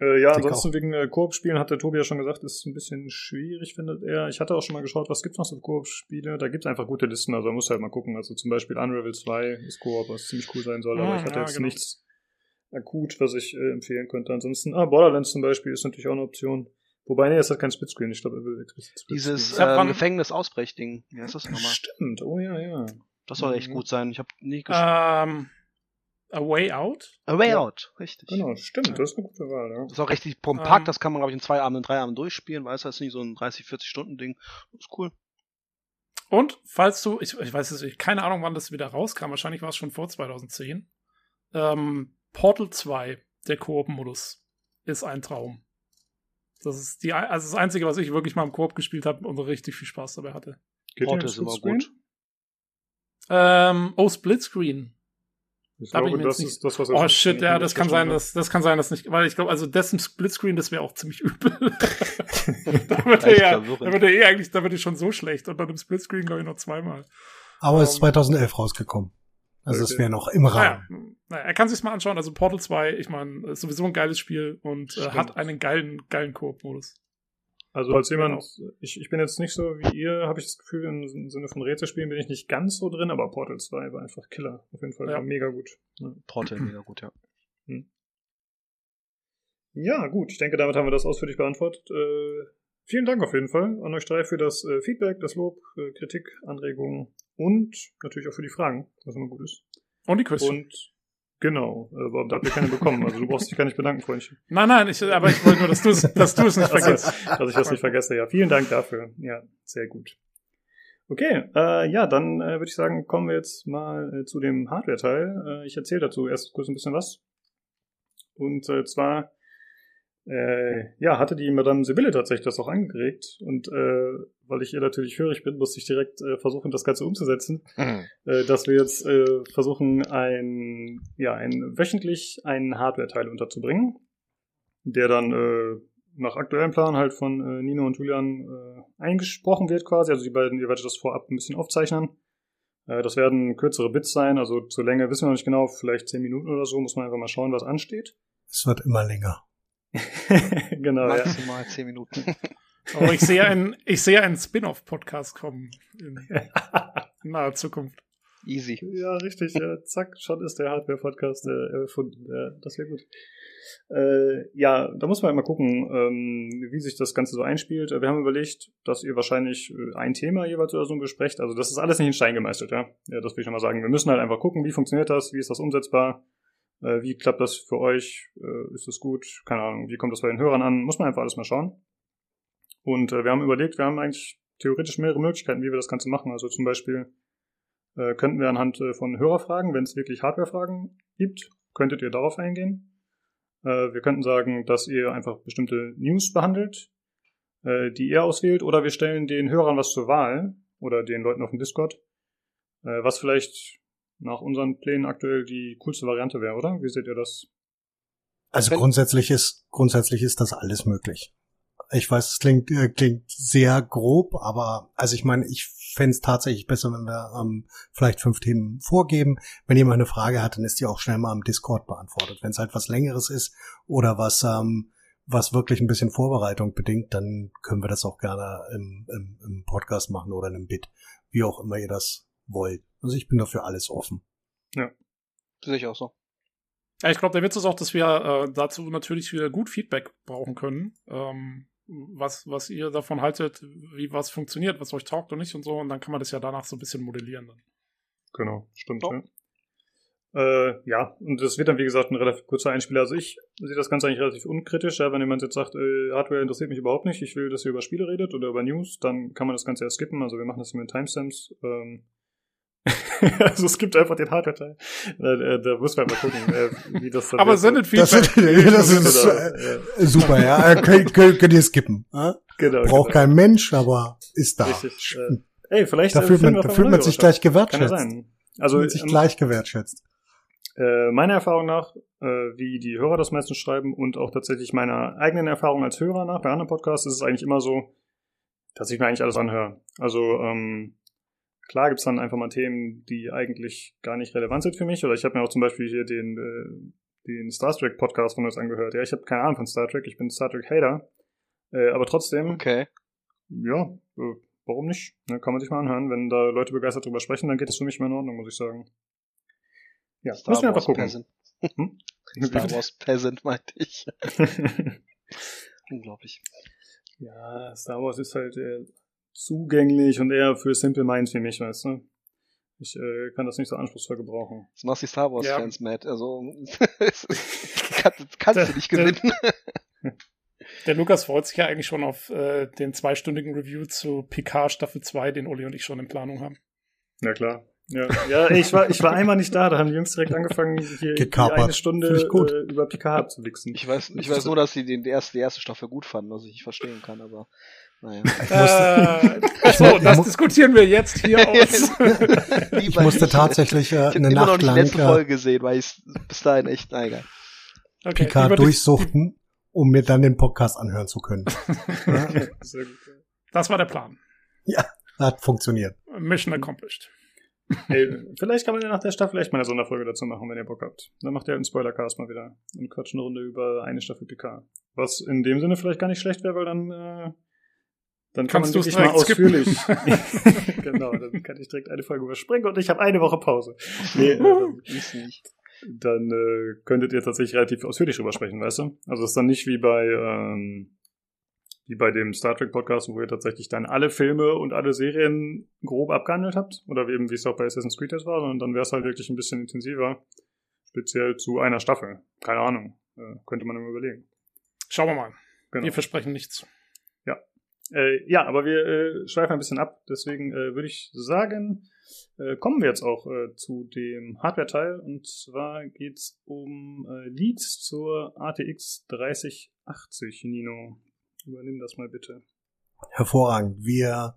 Äh, ja, ansonsten wegen äh, Koop-Spielen hat der Tobi ja schon gesagt, ist ein bisschen schwierig, findet er. Ich hatte auch schon mal geschaut, was gibt's noch so für Koop-Spiele? Da gibt's einfach gute Listen, also man muss halt mal gucken. Also zum Beispiel Unravel 2 ist Koop, was ziemlich cool sein soll, aber Ah, ich hatte ja, jetzt genau. nichts akut, was ich äh, empfehlen könnte. Ansonsten, ah, Borderlands zum Beispiel ist natürlich auch eine Option. Wobei, nee, es hat kein Splitscreen. Ich glaube, er will Splitscreen. Dieses ähm, Gefängnis-Ausbrechding. Wie heißt das nochmal? Stimmt, oh ja, ja. Das soll echt Mhm. gut sein. Ich habe nicht gespielt. Ähm, A Way Out? A Way ja. Out, richtig. Genau, stimmt, das ist eine gute Wahl, ja. Das ist auch richtig kompakt, Ähm. das kann man, glaube ich, in zwei Abenden, drei Abenden durchspielen, weißt du, das ist nicht so ein 30, 40 Stunden Ding. Das ist cool. Und falls du, ich, ich weiß es nicht, keine Ahnung, wann das wieder rauskam, wahrscheinlich war es schon vor 2010. Ähm, Portal 2, der Koop-Modus, ist ein Traum. Das ist die, also das Einzige, was ich wirklich mal im Koop gespielt habe und richtig viel Spaß dabei hatte. Geht Portal ist immer gut. Ähm, oh, Splitscreen. Ich Da bin glaube, ich das jetzt ist das, was er Oh shit, ja, das kann sein, schon- dass, das kann sein, dass nicht, weil ich glaube, also dessen Splitscreen, das wäre auch ziemlich übel. da wird er ja, da wird er eh eigentlich, da wird er schon so schlecht und dann im Splitscreen glaube ich noch zweimal. Aber es ist Ähm, 2011 rausgekommen. Also es Okay. wäre noch im Rahmen. naja, er kann sich's mal anschauen. Also Portal 2, ich meine, ist sowieso ein geiles Spiel und äh, hat einen geilen, geilen Koop-Modus. Also als jemand, Genau. ich, ich bin jetzt nicht so wie ihr, habe ich das Gefühl, im Sinne von Rätselspielen bin ich nicht ganz so drin, aber Portal 2 war einfach Killer. Auf jeden Fall Ja. war mega gut. Ja. Portal mega gut, ja. Ja, gut, ich denke, damit haben wir das ausführlich beantwortet. Äh, vielen Dank auf jeden Fall an euch drei für das äh, Feedback, das Lob, äh, Kritik, Anregungen und natürlich auch für die Fragen, was immer gut ist. Und die Quiz. Und genau, aber da habt ihr keine bekommen, also du brauchst dich gar nicht bedanken, Freundchen. Nein, nein, ich, aber ich wollte nur, dass du es dass du es nicht Also, vergisst. dass ich das nicht vergesse. Ja, vielen Dank dafür. Ja, sehr gut. Okay, äh, ja, dann äh, würde ich sagen, kommen wir jetzt mal äh, zu dem Hardware-Teil. Äh, ich erzähle dazu erst kurz ein bisschen was. Und äh, zwar, äh, ja, hatte die Madame Sibylle tatsächlich das auch angeregt. Und äh, weil ich ihr natürlich hörig bin, musste ich direkt äh, versuchen, das Ganze umzusetzen äh, dass wir jetzt äh, versuchen, ein, ja, ein, wöchentlich einen Hardware-Teil unterzubringen, der dann äh, nach aktuellem Plan halt von äh, Nino und Julian äh, eingesprochen wird quasi. Also die beiden, ihr werdet das vorab ein bisschen aufzeichnen. Äh, das werden kürzere Bits sein, also zur Länge wissen wir noch nicht genau, vielleicht 10 Minuten oder so, muss man einfach mal schauen, was ansteht. Es wird immer länger. genau, ja. Maximal 10 Minuten. Aber ich sehe einen, ich sehe einen Spin-off-Podcast kommen in naher Zukunft. Easy. Ja, richtig. Ja, zack, schon ist der Hardware-Podcast äh, erfunden. Ja, das wäre gut. Äh, ja, da muss man mal gucken, ähm, wie sich das Ganze so einspielt. Wir haben überlegt, dass ihr wahrscheinlich äh, ein Thema jeweils oder so besprecht. Also das ist alles nicht in Stein gemeißelt, ja. ja. Das will ich schon mal sagen. Wir müssen halt einfach gucken, wie funktioniert das, wie ist das umsetzbar, äh, wie klappt das für euch, äh, ist das gut, keine Ahnung, wie kommt das bei den Hörern an, muss man einfach alles mal schauen. Und äh, wir haben überlegt, wir haben eigentlich theoretisch mehrere Möglichkeiten, wie wir das Ganze machen. Also zum Beispiel äh, könnten wir anhand äh, von Hörerfragen, wenn es wirklich Hardwarefragen gibt, könntet ihr darauf eingehen. Äh, wir könnten sagen, dass ihr einfach bestimmte News behandelt, die ihr auswählt, oder wir stellen den Hörern was zur Wahl oder den Leuten auf dem Discord, was vielleicht nach unseren Plänen aktuell die coolste Variante wäre, oder? Wie seht ihr das? Also grundsätzlich ist, grundsätzlich ist das alles möglich. Ich weiß, es klingt, äh, klingt sehr grob, aber also ich meine, ich fände es tatsächlich besser, wenn wir ähm, vielleicht fünf Themen vorgeben. Wenn jemand eine Frage hat, dann ist die auch schnell mal am Discord beantwortet. Wenn es halt was Längeres ist oder was, ähm, was wirklich ein bisschen Vorbereitung bedingt, dann können wir das auch gerne im, im, im Podcast machen oder in einem Bit, wie auch immer ihr das wollt. Also ich bin dafür alles offen. Sehe ich auch so. Ja, ich glaube, der Witz ist auch, dass wir äh, dazu natürlich wieder gut Feedback brauchen können. Ähm, was, was ihr davon haltet, wie was funktioniert, was euch taugt und nicht und so. Und dann kann man das ja danach so ein bisschen modellieren. Dann. Genau, stimmt. Ja. Ja. Äh, ja, und das wird dann, wie gesagt, ein relativ kurzer Einspieler. Also ich sehe das Ganze eigentlich relativ unkritisch. Ja, wenn jemand jetzt sagt, äh, Hardware interessiert mich überhaupt nicht, ich will, dass ihr über Spiele redet oder über News, dann kann man das Ganze ja skippen. Also wir machen das hier mit Timestamps. Ähm, also es gibt einfach den Hardware-Teil. Äh, äh, da muss man mal gucken, äh, wie das dann Aber sendet Feedback. Das, das ist Oder, äh, äh, super, ja. Äh, Könnt, könnt, könnt ihr skippen. Äh? genau, Braucht genau. kein Mensch, aber ist da. Richtig. Äh, ey, vielleicht Da fühlt man, wir da fühlt man sich gleich Kann gewertschätzt. sein. Also fühlt sich ähm, gleich gewertschätzt. Äh, meiner Erfahrung nach, äh, wie die Hörer das meistens schreiben und auch tatsächlich meiner eigenen Erfahrung als Hörer nach, bei anderen Podcasts ist es eigentlich immer so, dass ich mir eigentlich alles anhöre. Also ähm, klar gibt's dann einfach mal Themen, die eigentlich gar nicht relevant sind für mich. Oder ich habe mir auch zum Beispiel hier den, äh, den Star Trek Podcast von uns angehört. Ja, ich habe keine Ahnung von Star Trek, ich bin Star Trek Hater. Äh, aber trotzdem, Okay. ja, äh, warum nicht? Ne, kann man sich mal anhören. Wenn da Leute begeistert drüber sprechen, dann geht das für mich mal in Ordnung, muss ich sagen. Ja, Star müssen wir einfach Wars gucken. Peasant. Hm? Star Wars Peasant meinte ich. Unglaublich. ja, Star Wars ist halt äh, zugänglich und eher für Simple Minds wie mich, weißt du? Ich äh, kann das nicht so anspruchsvoll gebrauchen. Das machst die Star Wars Ja. Fans mad. Also kann, kannst du nicht gewinnen. Der Lukas freut sich ja eigentlich schon auf äh, den zweistündigen Review zu Picard Staffel 2, den Uli und ich schon in Planung haben. Ja klar. Ja, ja ich, war, ich war einmal nicht da, da haben die Jungs direkt angefangen, hier Gekapert. eine Stunde äh, über Picard abzuwichsen. Ich weiß, ich weiß nur, dass sie den, die, erste, die erste Staffel gut fanden, was ich nicht verstehen kann, aber naja. Äh, so, das diskutieren wir jetzt hier aus. ich musste tatsächlich äh, ich eine immer Nacht noch nicht lang die letzte äh, Folge gesehen, weil ich bis dahin echt, na egal. Okay, Picard durchsuchten, um mir dann den Podcast anhören zu können. Sehr gut. Das war der Plan. Hat funktioniert. Mission accomplished. Ey, vielleicht kann man ja nach der Staffel echt mal eine Sonderfolge dazu machen, wenn ihr Bock habt. Dann macht ihr einen Spoilercast mal wieder und quatscht eine Runde über eine Staffel PK. Was in dem Sinne vielleicht gar nicht schlecht wäre, weil dann, äh, dann kann Kannst man du's wirklich mal ausführlich. genau, dann kann ich direkt eine Folge überspringen und ich habe eine Woche Pause. Nee, äh, dann, Ist nicht. dann äh, könntet ihr tatsächlich relativ ausführlich drüber sprechen, weißt du? Also es ist dann nicht wie bei ähm, wie bei dem Star Trek Podcast, wo ihr tatsächlich dann alle Filme und alle Serien grob abgehandelt habt, oder wie eben wie es auch bei Assassin's Creed jetzt war, sondern dann wäre es halt wirklich ein bisschen intensiver, speziell zu einer Staffel. Keine Ahnung, äh, könnte man immer überlegen. Schauen wir mal. Genau. Wir versprechen nichts. Äh, ja, aber wir äh, schweifen ein bisschen ab. Deswegen äh, würde ich sagen, äh, kommen wir jetzt auch äh, zu dem Hardware-Teil. Und zwar geht's um äh, Leads zur ATX 3080, Nino. Übernimm das mal bitte. Hervorragend. Wir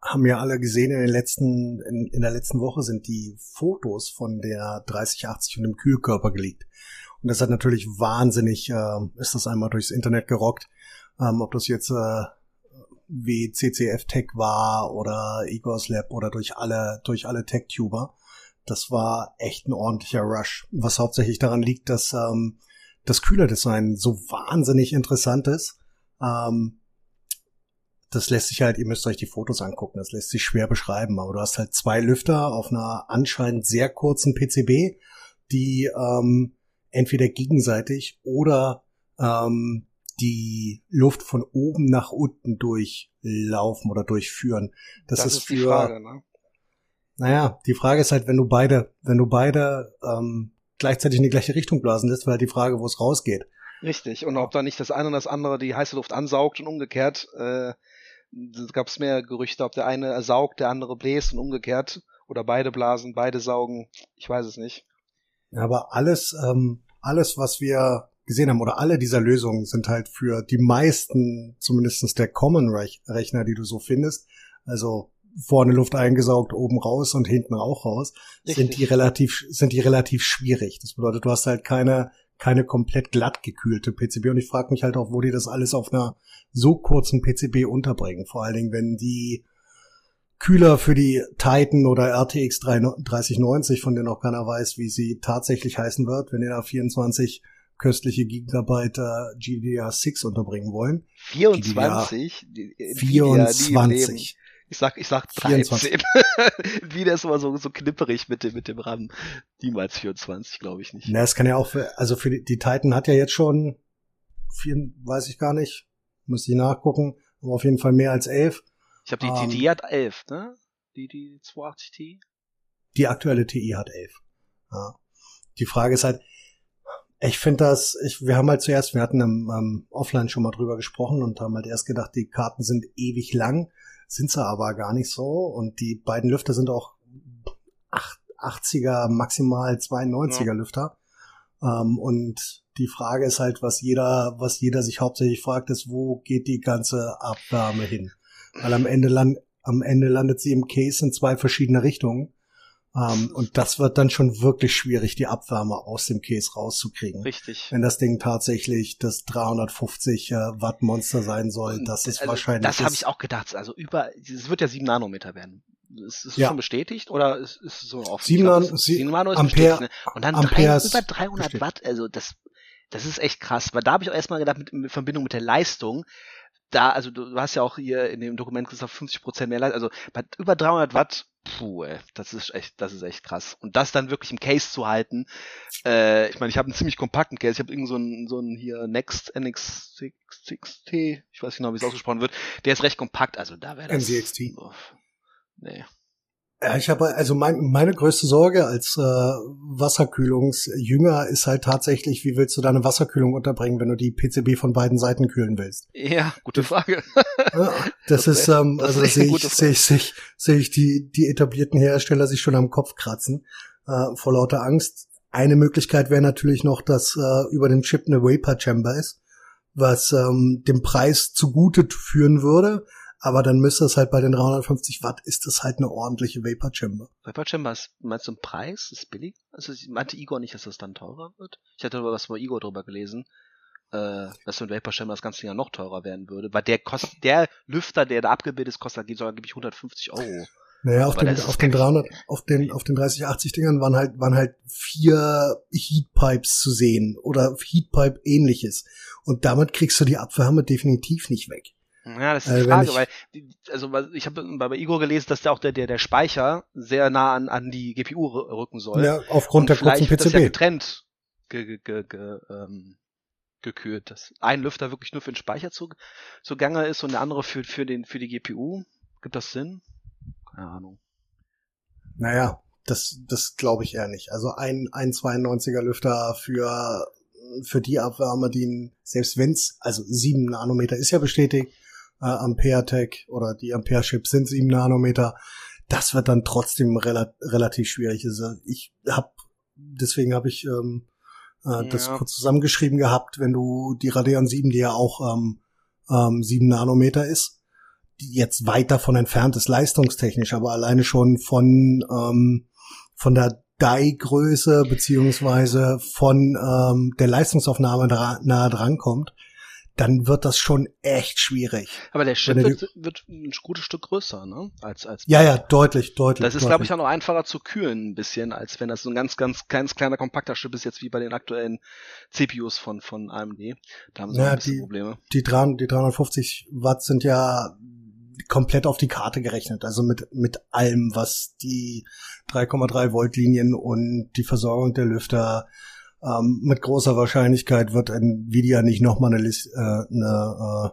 haben ja alle gesehen in den letzten, in, in der letzten Woche sind die Fotos von der 3080 und dem Kühlkörper geleakt. Und das hat natürlich wahnsinnig, ist das einmal durchs Internet gerockt. Ähm, ob das jetzt äh, wie CCF Tech war oder Egos Lab oder durch alle, durch alle Tech-Tuber. Das war echt ein ordentlicher Rush. Was hauptsächlich daran liegt, dass ähm, das Kühlerdesign so wahnsinnig interessant ist. Ähm, das lässt sich halt, ihr müsst euch die Fotos angucken, das lässt sich schwer beschreiben, aber du hast halt zwei Lüfter auf einer anscheinend sehr kurzen PCB, die ähm, entweder gegenseitig oder ähm, die Luft von oben nach unten durchlaufen oder durchführen. Das, Das, ist, ist für, die Frage, ne? naja, die Frage ist halt, wenn du beide, wenn du beide ähm, gleichzeitig in die gleiche Richtung blasen lässt, wäre halt die Frage, wo es rausgeht. Richtig. Und ob da nicht das eine und das andere die heiße Luft ansaugt und umgekehrt, äh, gab es mehr Gerüchte, ob der eine saugt, der andere bläst und umgekehrt. Oder beide blasen, beide saugen. Ich weiß es nicht. Aber alles, ähm, alles, was wir gesehen haben, oder alle dieser Lösungen sind halt für die meisten, zumindestens der Common-Rechner, die du so findest, also vorne Luft eingesaugt, oben raus und hinten auch raus, sind Richtig. die relativ, sind die relativ schwierig. Das bedeutet, du hast halt keine, keine komplett glatt gekühlte PCB und ich frage mich halt auch, wo die das alles auf einer so kurzen PCB unterbringen. Vor allen Dingen, wenn die Kühler für die Titan oder RTX 3090, von denen auch keiner weiß, wie sie tatsächlich heißen wird, wenn ihr da 24 köstliche Gigabyte äh, GDDR6 unterbringen wollen. 24? Die- Nvidia, nie im Leben. 24. Ich sag, ich sag 24. 13. Wieder ist immer so, so knipperig mit dem, mit dem RAM. Niemals 24, glaube ich nicht. Na, es kann ja auch für, also für die, die Titan hat ja jetzt schon vier, weiß ich gar nicht, müsste ich nachgucken, aber auf jeden Fall mehr als elf. Ich habe die, Ähm, die, die hat 11, ne? Die, die 280 Ti? Die aktuelle TI hat elf. Ja. Die Frage ist halt, ich finde das, ich, wir haben halt zuerst, wir hatten im ähm, Offline schon mal drüber gesprochen und haben halt erst gedacht, die Karten sind ewig lang, sind sie aber gar nicht so und die beiden Lüfter sind auch acht- 80er, maximal 92er Ja. Lüfter. Ähm, und die Frage ist halt, was jeder, was jeder sich hauptsächlich fragt, ist, wo geht die ganze Abwärme hin? Weil am Ende, land, am Ende landet sie im Case in zwei verschiedene Richtungen. Ähm, und das wird dann schon wirklich schwierig, die Abwärme aus dem Case rauszukriegen. Richtig. Wenn das Ding tatsächlich das 350 äh, Watt Monster sein soll, das ist Also, wahrscheinlich. Das habe ist- ich auch gedacht. Also über, es wird ja 7 Nanometer werden. Ist es Ja. schon bestätigt oder ist ist es so offen? Sieben Ich glaub, Nan- es- sie- sieben Nano ist Ampere- bestätigt. Ne? Und dann drei, ist über 300 bestätigt. Watt. Also das, das ist echt krass. Weil da habe ich auch erstmal gedacht, mit, in Verbindung mit der Leistung, da, also du, du hast ja auch hier in dem Dokument gesagt, 50 Prozent mehr Leistung. Also bei über 300 Watt, puh, ey, das ist echt, das ist echt krass. Und das dann wirklich im Case zu halten, äh, ich meine, ich habe einen ziemlich kompakten Case. Ich habe irgend so einen, so einen hier Next NX6T, ich weiß nicht genau, wie es ausgesprochen wird. Der ist recht kompakt, also da wäre das. NZXT. Uff, nee. Ja, ich habe also mein, meine größte Sorge als äh, Wasserkühlungsjünger ist halt tatsächlich, wie willst du deine Wasserkühlung unterbringen, wenn du die PCB von beiden Seiten kühlen willst? Ja, gute Frage. Ja, das, Das ist, ähm, das also echt sehe ich, sehe ich, sehe ich, sehe ich die, die etablierten Hersteller sich schon am Kopf kratzen, äh, vor lauter Angst. Eine Möglichkeit wäre natürlich noch, dass äh, über dem Chip eine Vapor Chamber ist, was ähm, dem Preis zugute führen würde. Aber dann müsste es halt bei den 350 Watt ist das halt eine ordentliche Vapor Chamber. Vapor Chamber, ist, meinst du im Preis? Ist billig? Also ich meinte Igor nicht, dass das dann teurer wird? Ich hatte aber was bei Igor drüber gelesen, äh, dass mit Vapor Chamber das ganze Ding ja noch teurer werden würde. Weil der kostet, der Lüfter, der da abgebildet ist, kostet sogar angeblich 150 Euro. Naja, auf Aber den, auf den kein- 300, auf den, auf den 3080 Dingern waren halt, waren halt vier Heatpipes zu sehen oder Heatpipe ähnliches. Und damit kriegst du die Abwärme definitiv nicht weg. Ja, das ist Äh, die wenn Frage, weil, die- also ich habe bei Igor gelesen, dass da auch der, der, der Speicher sehr nah an, an die GPU rü- rücken soll. Ja, aufgrund Und der kurzen wird das ja PCB. getrennt ge, ge, ge, ge, ähm, gekühlt, dass ein Lüfter wirklich nur für den Speicher zu, zugange ist und der andere für, für, den, für die GPU. Gibt das Sinn? Keine Ahnung. Naja, das, das glaube ich eher nicht. Also ein, ein 92er Lüfter für, für die Abwärme, die, selbst wenn's, also 7 Nanometer ist ja bestätigt, äh, Ampere-Tech oder die Ampere-Chips sind 7 Nanometer, das wird dann trotzdem rela relativ schwierig. Also ich habe, deswegen habe ich ähm, äh, das Ja. kurz zusammengeschrieben gehabt, wenn du die Radeon 7, die ja auch ähm, ähm, 7 Nanometer ist, die jetzt weit davon entfernt ist, leistungstechnisch, aber alleine schon von, ähm, von der Die-Größe beziehungsweise von ähm, der Leistungsaufnahme nahe drankommt, dann wird das schon echt schwierig. Aber der Chip wird, wird ein gutes Stück größer, ne? Als, als Ja, ja, deutlich, deutlich. Das ist, glaube ich, auch noch einfacher zu kühlen ein bisschen, als wenn das so ein ganz, ganz kleines, kleiner, kompakter Chip ist, jetzt wie bei den aktuellen CPUs von, von AMD. Da haben sie Ja, ein bisschen die- Probleme. die, 300, die 350 Watt sind ja komplett auf die Karte gerechnet. Also mit, mit allem, was die 3,3 Volt Linien und die Versorgung der Lüfter ähm, mit großer Wahrscheinlichkeit wird Nvidia nicht nochmal eine, äh, eine,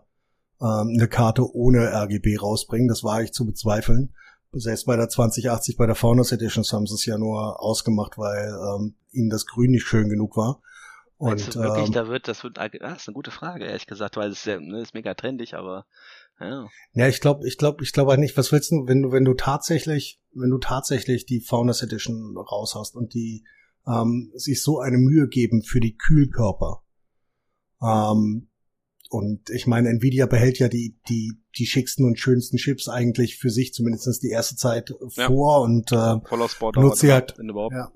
äh, ähm, eine Karte ohne RGB rausbringen. Das war ich zu bezweifeln. Selbst bei der 2080, bei der Founders Edition haben sie es ja nur ausgemacht, weil ähm, ihnen das Grün nicht schön genug war. Meinst Und du wirklich, ähm, da wird, das wird, ah, das ist eine gute Frage, ehrlich gesagt, weil es ist ja, ne, ist mega trendig, aber, ja. Ja, ich glaube, ich glaube, ich glaube halt nicht, was willst du, wenn du, wenn du tatsächlich, wenn du tatsächlich die Founders Edition raus hast und die ähm, sich so eine Mühe geben für die Kühlkörper. Ähm, und ich meine, Nvidia behält ja die, die, die schicksten und schönsten Chips eigentlich für sich, zumindest die erste Zeit Ja. vor und äh, Voller Sport, Nutzt sie halt- ja.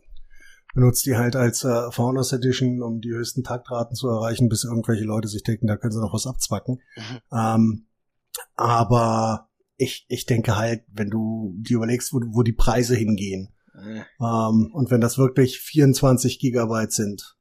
benutzt die halt als äh, Founders Edition, um die höchsten Taktraten zu erreichen, bis irgendwelche Leute sich denken, da können sie noch was abzwacken. Mhm. Ähm, aber ich, ich denke halt, wenn du dir überlegst, wo, wo die Preise hingehen, Äh, ähm, und wenn das wirklich 24 Gigabyte sind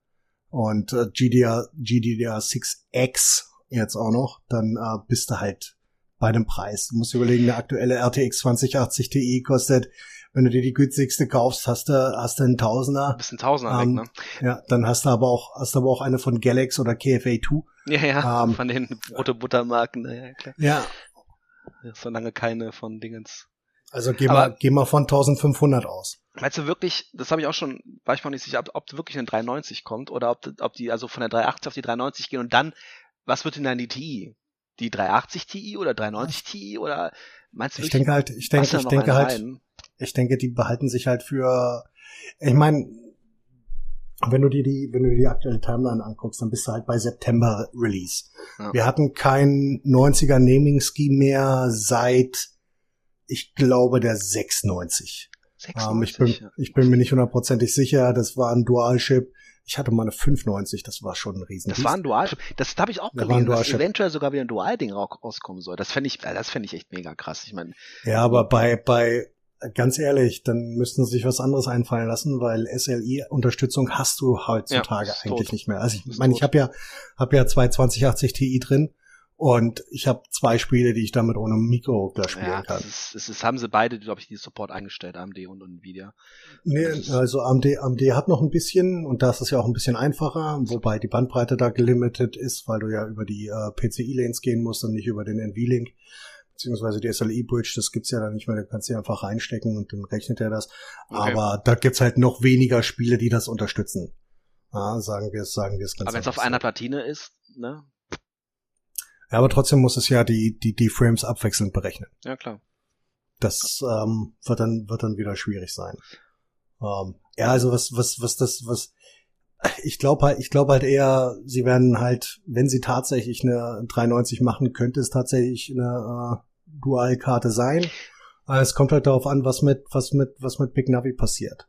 und äh, GDR, GDDR6X jetzt auch noch, dann äh, bist du halt bei dem Preis. Du musst dir überlegen, eine aktuelle RTX 2080 Ti kostet, wenn du dir die günstigste kaufst, hast du, hast du einen Tausender. Bist ein Tausender Ähm, weg, ne? Ja, dann hast du aber auch, hast du aber auch eine von Galax oder KFA2. Ja, ja, ähm, von den Brot- und Buttermarken, na ja, klar. Ja. Solange keine von Dingens. Also geh Aber- mal, geh mal von 1500 aus. Meinst du wirklich, das habe ich auch schon, war ich mir auch nicht sicher, ob, ob wirklich eine 390 kommt oder ob, ob die also von der 380 auf die 390 gehen und dann, was wird denn dann die TI? Die 380 Ti oder 390 Ti oder meinst du Ich denke halt, ich denke, ich denke halt, rein? ich denke, die behalten sich halt für, ich meine, wenn du dir die, wenn du dir die aktuelle Timeline anguckst, dann bist du halt bei September Release. Ja. Wir hatten kein 90er Naming Scheme mehr seit, ich glaube, der 690. Ähm, ich, 96, bin, ja. ich bin mir nicht hundertprozentig sicher. Das war ein Dual-Chip. Ich hatte mal eine 590. Das war schon ein riesen. Das war ein Dual. Das habe ich auch Da gelesen, dass Dual-Chip. eventuell sogar wieder ein Dual-Ding ra- rauskommen soll. Das fände ich, äh, das fände ich echt mega krass. Ich meine, Ja, aber bei, bei, ganz ehrlich, dann müssten sie sich was anderes einfallen lassen, weil SLI-Unterstützung hast du heutzutage Ja, eigentlich tot. nicht mehr. Also ich meine, ich habe ja, hab ja zwei 2080 Ti drin und ich habe zwei Spiele, die ich damit ohne Mikro spielen ja, kann. das ist, das haben sie beide, glaube ich, die Support eingestellt, AMD und Nvidia. Nee, also AMD, AMD hat noch ein bisschen und das ist ja auch ein bisschen einfacher, wobei die Bandbreite da gelimitet ist, weil du ja über die äh, PCI-Lanes gehen musst und nicht über den NV-Link. beziehungsweise die SLE-Bridge, das gibt's ja dann nicht mehr, da kannst du einfach reinstecken und dann rechnet er das. Okay. Aber da gibt's halt noch weniger Spiele, die das unterstützen. Ja, sagen wir es, sagen wir es ganz Aber wenn es auf einer. Platine ist, ne? Ja, aber trotzdem muss es ja die, die, die Frames abwechselnd berechnen. Ja, klar. Das ähm, wird dann wird dann wieder schwierig sein. Ähm, ja, also was was was das was ich glaube halt ich glaube halt eher, sie werden halt, wenn sie tatsächlich eine 93 machen, könnte es tatsächlich eine äh, Dualkarte sein. Aber es kommt halt darauf an, was mit was mit was mit Big Navi passiert.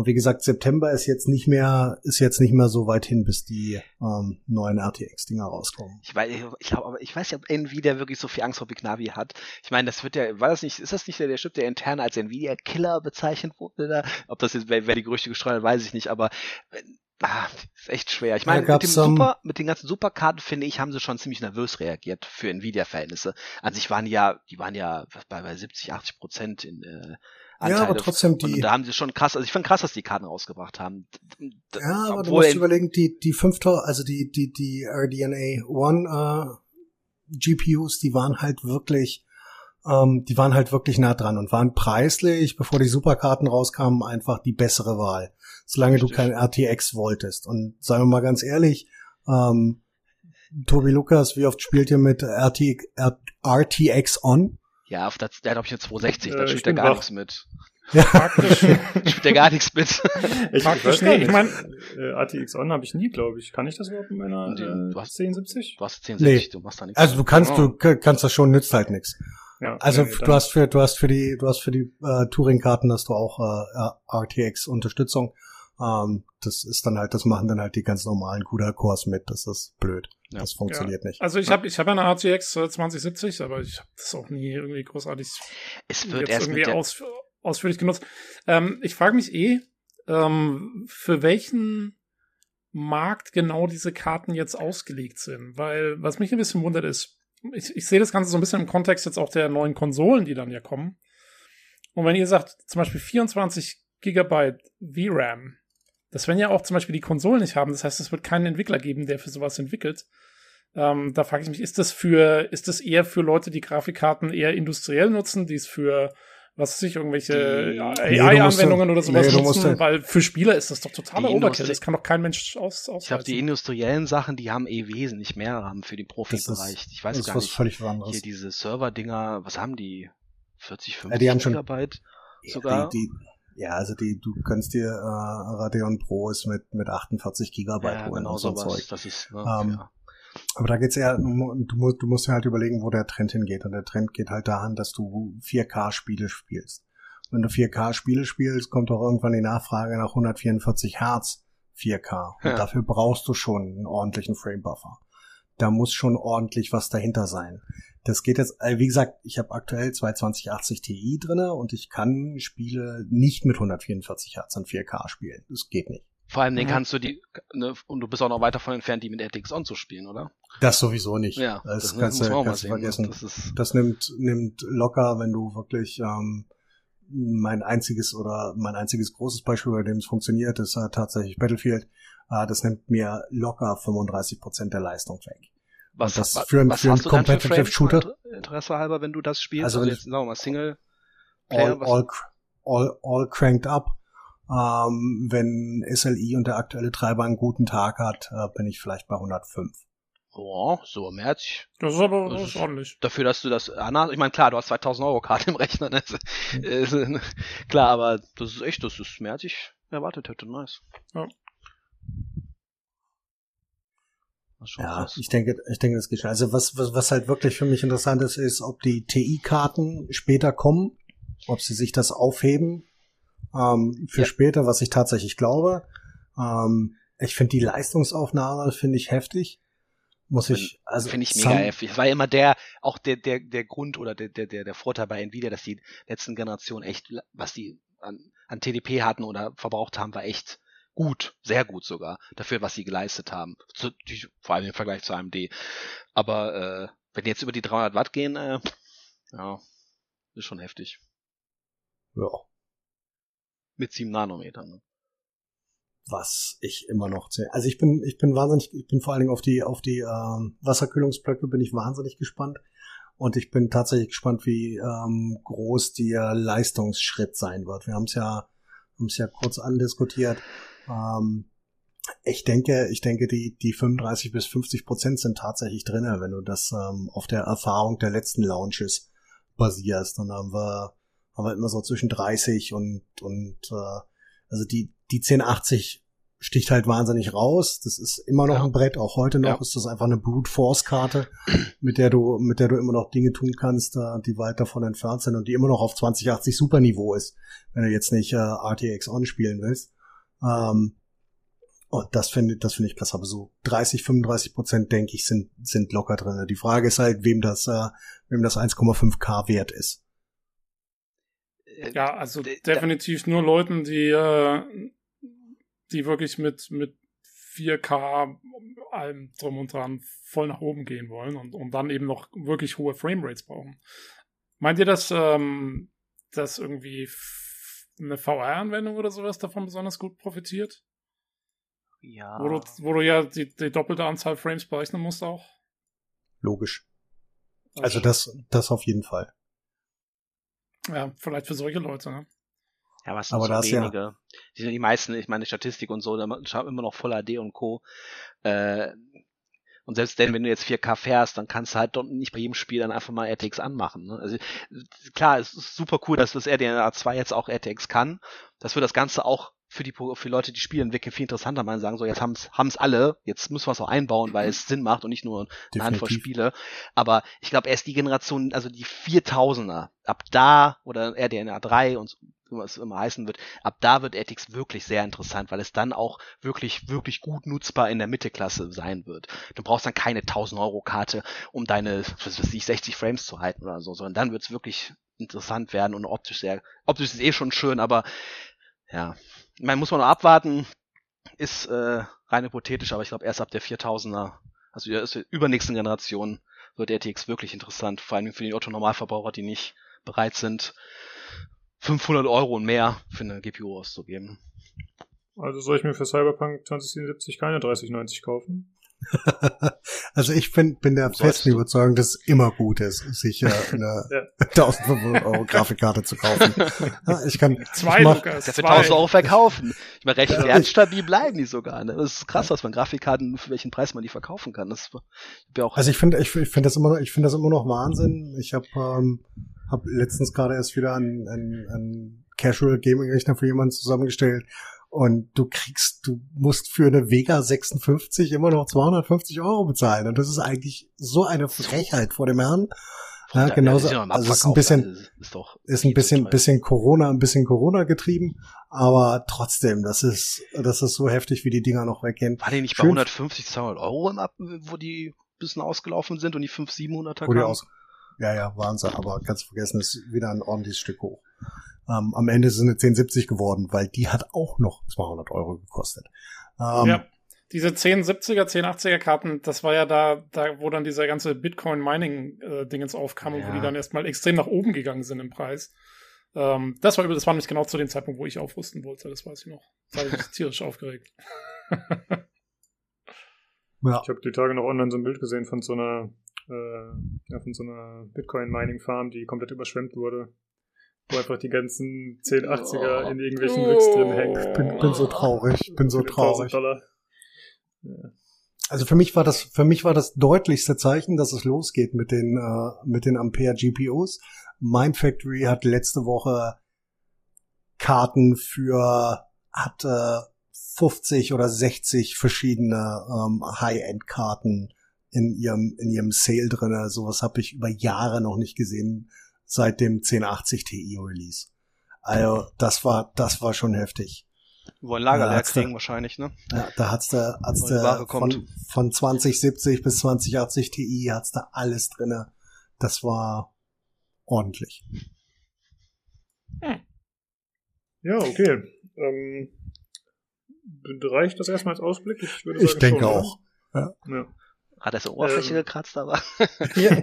Und wie gesagt, September ist jetzt nicht mehr ist jetzt nicht mehr so weit hin, bis die ähm, neuen RTX Dinger rauskommen. Ich weiß, ich glaube, aber ich weiß ja, ob Nvidia wirklich so viel Angst vor Big Navi hat. Ich meine, das wird ja, war das nicht, ist das nicht der, der Chip, der intern als Nvidia Killer bezeichnet wurde? Da? Ob das jetzt, wer, wer die Gerüchte gestreut hat, weiß ich nicht, aber äh, ah, ist echt schwer. Ich meine, mit, dem ähm, Super, mit den ganzen Superkarten, finde ich, haben sie schon ziemlich nervös reagiert für Nvidia-Verhältnisse. An sich waren ja, die waren ja bei, bei 70, 80 Prozent in äh, Ja, aber Anteile. trotzdem Und die da haben sie schon krass, also ich fand krass, dass die Karten rausgebracht haben. Ja, aber du musst überlegen, die, die 5000, also die, die, die RDNA One äh, GPUs, die waren halt wirklich, ähm, die waren halt wirklich nah dran und waren preislich, bevor die Superkarten rauskamen, einfach die bessere Wahl. Solange du Richtig. kein RTX wolltest. Und sagen wir mal ganz ehrlich, ähm, Tobi Lukas, wie oft spielt ihr mit RT, RTX on? Ja, auf das, der hat, glaube ich, eine 260, Äh, da ich spielt er gar nichts mit. Ja, Praktisch. Spielt er gar nichts mit. Ich, Praktisch weiß gar nicht. nicht. Ich mein- äh, ATX On habe ich nie, glaube ich. Kann ich das überhaupt in meiner äh, du hast- 1070? Du hast 1060, Nee. du machst da nichts. also du kannst, Oh. du kannst das schon, nützt halt nichts. Ja, Also nee, du hast für du hast für die du hast für die äh, Touring-Karten hast du auch äh, RTX Unterstützung. Ähm, das ist dann halt, das machen dann halt die ganz normalen CUDA-Cores mit. Das ist blöd. Ja. Das funktioniert nicht. Also ich habe ich hab ja eine RTX äh, 2070, aber ich habe das auch nie irgendwie großartig es wird jetzt erst irgendwie aus, ausführlich genutzt. Ähm, ich frage mich eh, ähm, für welchen Markt genau diese Karten jetzt ausgelegt sind. Weil was mich ein bisschen wundert ist, ich, ich sehe das Ganze so ein bisschen im Kontext jetzt auch der neuen Konsolen, die dann ja kommen. Und wenn ihr sagt, zum Beispiel 24 Gigabyte VRAM, das werden ja auch zum Beispiel die Konsolen nicht haben. Das heißt, es wird keinen Entwickler geben, der für sowas entwickelt. Ähm, da frage ich mich, ist das für, ist das eher für Leute, die Grafikkarten eher industriell nutzen, die es für, was weiß ich, irgendwelche Nee, du AI-Anwendungen musst- oder sowas nee, nutzen? halt- Weil für Spieler ist das doch totaler. Industrie- Das kann doch kein Mensch aus, aushalten. ich glaube, die industriellen Sachen, die haben eh wesentlich mehr RAM für den Profibereich. Ich weiß das ist gar was nicht. völlig anderes. Hier diese Server-Dinger, was haben die? 40, 50 Ja, die haben schon- Gigabyte? Ja, sogar? Die, die, ja, also die, du kannst dir äh, Radeon Pros mit mit 48 Gigabyte Ja, holen genau und so. Zeug. Das ist, ne, Ähm, ja. Aber da geht's eher, du mu- du musst, du musst dir halt überlegen, wo der Trend hingeht. Und der Trend geht halt daran, dass du 4K-Spiele spielst. Wenn du 4K-Spiele spielst, kommt auch irgendwann die Nachfrage nach 144 Hertz 4K. Und Ja. dafür brauchst du schon einen ordentlichen Frame-Buffer. Da muss schon ordentlich was dahinter sein. Das geht jetzt, äh, wie gesagt, ich habe aktuell zwei 2080 Ti drinne und ich kann Spiele nicht mit 144 Hertz in 4K spielen. Das geht nicht. Vor allem, den Mhm. kannst du die, ne, und du bist auch noch weit davon entfernt, die mit RTX On zu spielen, oder? Das sowieso nicht. Ja, das, das, kannst muss du man auch mal kannst du ne? vergessen. Das ist, Das nimmt, nimmt locker, wenn du wirklich ähm, mein einziges oder mein einziges großes Beispiel, bei dem es funktioniert, ist äh, tatsächlich Battlefield. Äh, das nimmt mir locker 35 Prozent der Leistung weg. was, das wa- für ein- was für ein hast du dann für Competitive Frames, Shooter? Inter- Interesse halber, wenn du das spielst? Also Also, wenn jetzt, sagen wir mal, Single All, Player, was, all, all, all cranked up. Ähm, wenn SLI und der aktuelle Treiber einen guten Tag hat, äh, bin ich vielleicht bei 105. oh, so mehr als ich. Das ist aber Das das ist- ordentlich. Dafür, dass du das, Anna, ich meine, klar, du hast 2000 Euro Karte im Rechner, ne? Mhm. Äh, klar, aber das ist echt, das ist mehr als ich erwartet hätte, nice. Ja. Ja, ich denke, ich denke, das geht schon. Also was, was, was halt wirklich für mich interessant ist, ist, ob die TI-Karten später kommen, ob sie sich das aufheben ähm, für Ja. später, was ich tatsächlich glaube. Ähm, ich finde die Leistungsaufnahme finde ich heftig. Muss ich, also Finde ich mega heftig. Es war ja immer der, auch der, der, der Grund oder der, der, der, der Vorteil bei Nvidia, dass die letzten Generationen echt, was die an, an TDP hatten oder verbraucht haben, war echt gut, sehr gut sogar, dafür, was sie geleistet haben. Zu, vor allem im Vergleich zu AMD. Aber äh, wenn die jetzt über die 300 Watt gehen, äh, ja, ist schon heftig. Ja, Mit 7 Nanometern. Ne? was ich immer noch zähle. Also ich bin, ich bin wahnsinnig, ich bin vor allen Dingen auf die, auf die ähm, Wasserkühlungsblöcke bin ich wahnsinnig gespannt. Und ich bin tatsächlich gespannt, wie ähm, groß der Leistungsschritt sein wird. Wir haben es ja, haben es ja kurz andiskutiert. Ähm, ich denke, ich denke, die, die 35 bis 50 Prozent sind tatsächlich drinne, wenn du das ähm, auf der Erfahrung der letzten Launches basierst. Dann haben wir, haben wir immer so zwischen 30 und, und äh, also die, die 1080 sticht halt wahnsinnig raus. Das ist immer noch Ja. ein Brett. Auch heute noch Ja. ist das einfach eine Brute Force Karte, mit der du, mit der du immer noch Dinge tun kannst, äh, die weit davon entfernt sind und die immer noch auf 2080 Super Niveau ist, wenn du jetzt nicht äh, RTX On spielen willst. Ähm, und das finde das finde ich klasse. Aber so 30, 35 Prozent, denke ich, sind, sind locker drin. Die Frage ist halt, wem das, äh, wem das 1,5K wert ist. Ja, also da- definitiv nur Leuten, die, äh, die wirklich mit, mit 4K allem drum und dran voll nach oben gehen wollen und, und dann eben noch wirklich hohe Framerates brauchen. Meint ihr, dass, ähm, dass irgendwie eine VR-Anwendung oder sowas davon besonders gut profitiert? Ja. Wo, du, wo du ja die, die doppelte Anzahl Frames berechnen musst auch? Logisch. Also das, das auf jeden Fall. Ja, vielleicht für solche Leute, ne? Ja, was sind Aber so da ist ja- wenige. Die, meisten, ich meine Statistik und so, da schaut immer noch Voll HD und Co. Äh, und selbst denn, wenn du jetzt 4K fährst, dann kannst du halt doch nicht bei jedem Spiel dann einfach mal RTX anmachen. Ne? Also klar, es ist super cool, dass das RDNA 2 jetzt auch RTX kann. Das wird das Ganze auch für die für Leute, die spielen, wirklich viel interessanter machen, sagen so, jetzt haben's haben's alle, jetzt müssen wir es auch einbauen, weil es Sinn macht und nicht nur eine Handvoll Definitiv. Spiele. Aber ich glaube, erst die Generation, also die 4000er, ab da, oder RDNA 3 und so, wie es immer heißen wird, ab da wird RTX wirklich sehr interessant, weil es dann auch wirklich, wirklich gut nutzbar in der Mittelklasse sein wird. Du brauchst dann keine 1000 Euro Karte, um deine, was weiß ich, 60 Frames zu halten oder so, sondern dann wird es wirklich interessant werden und optisch sehr, optisch ist eh schon schön, aber ja, meine, muss man noch abwarten, ist äh, rein hypothetisch, aber ich glaube erst ab der 4000er, also der der übernächsten Generation, wird RTX wirklich interessant, vor allem für die Otto-Normalverbraucher, die nicht bereit sind, 500 Euro und mehr für eine GPU auszugeben. Also soll ich mir für Cyberpunk 2077 keine 3090 kaufen? also ich bin, bin der festen. Überzeugung, dass es immer gut ist, sich äh, eine Ja. 1500 Euro Grafikkarte zu kaufen. Ja, ich kann, Zwei ich mach, Lukas, Ja, für zwei. 1000 Euro verkaufen. Ich meine, recht Ja. wertstabil bleiben die sogar. Ne? Das ist krass, was man Grafikkarten, für welchen Preis man die verkaufen kann. Das wäre auch Also ich finde, ich, ich finde das immer noch, ich finde das immer noch Wahnsinn. Ich habe ähm, hab letztens gerade erst wieder einen, einen, einen Casual Gaming Rechner für jemanden zusammengestellt und du kriegst, du musst für eine Vega 56 immer noch 250 Euro bezahlen und das ist eigentlich so eine Frechheit vor dem Herrn. Ja, Ja, genauso. ist ja also es ist ein bisschen, also ist doch ist ein bisschen, bisschen Corona, ein bisschen Corona getrieben, aber trotzdem, das ist, das ist so heftig, wie die Dinger noch weggehen. War die nicht bei Schön. 150, 200 Euro im Ab, wo die ein bisschen ausgelaufen sind und die 5, 700er Wo die kamen? Ja, ja, Wahnsinn, aber ganz vergessen, ist wieder ein ordentliches Stück hoch. Ähm, am Ende ist es eine 1070 geworden, weil die hat auch noch 200 Euro gekostet. Ähm, ja. Diese 1070er, 1080er Karten, das war ja da, da wo dann dieser ganze Bitcoin-Mining-Dingens aufkam und wo Ja. die dann erstmal extrem nach oben gegangen sind im Preis. Ähm, das war das war nämlich genau zu dem Zeitpunkt, wo ich aufrüsten wollte, das weiß ich noch. Da habe ich mich tierisch aufgeregt. ja. Ich habe die Tage noch online so ein Bild gesehen von so einer, äh, ja, von so einer Bitcoin-Mining-Farm, die komplett überschwemmt wurde. Wo einfach die ganzen 1080er in irgendwelchen Oh. Rigs drin hängen. bin, bin so traurig, bin so Für 1000 traurig. Also für mich war das, für mich war das deutlichste Zeichen, dass es losgeht mit den, äh, mit den Ampere GPUs. Mind Factory hat letzte Woche Karten für, hat äh, 50 oder 60 verschiedene ähm, High-End-Karten in ihrem, in ihrem Sale drinne. Sowas habe ich über Jahre noch nicht gesehen seit dem 1080 Ti Release. Also das war, das war schon heftig. Wollen Lager Ja, leer hat's da- kriegen wahrscheinlich, ne? Ja, da hat's da, hat's da von, von 2070 bis 2080 Ti hat's da alles drinne. Das war ordentlich. Ja, okay. Ähm, reicht das erstmal als Ausblick? Ich, würde Ich sagen, denke schon, oder? auch. Ja. Hat er so Oberfläche Ähm. gekratzt, aber. ja.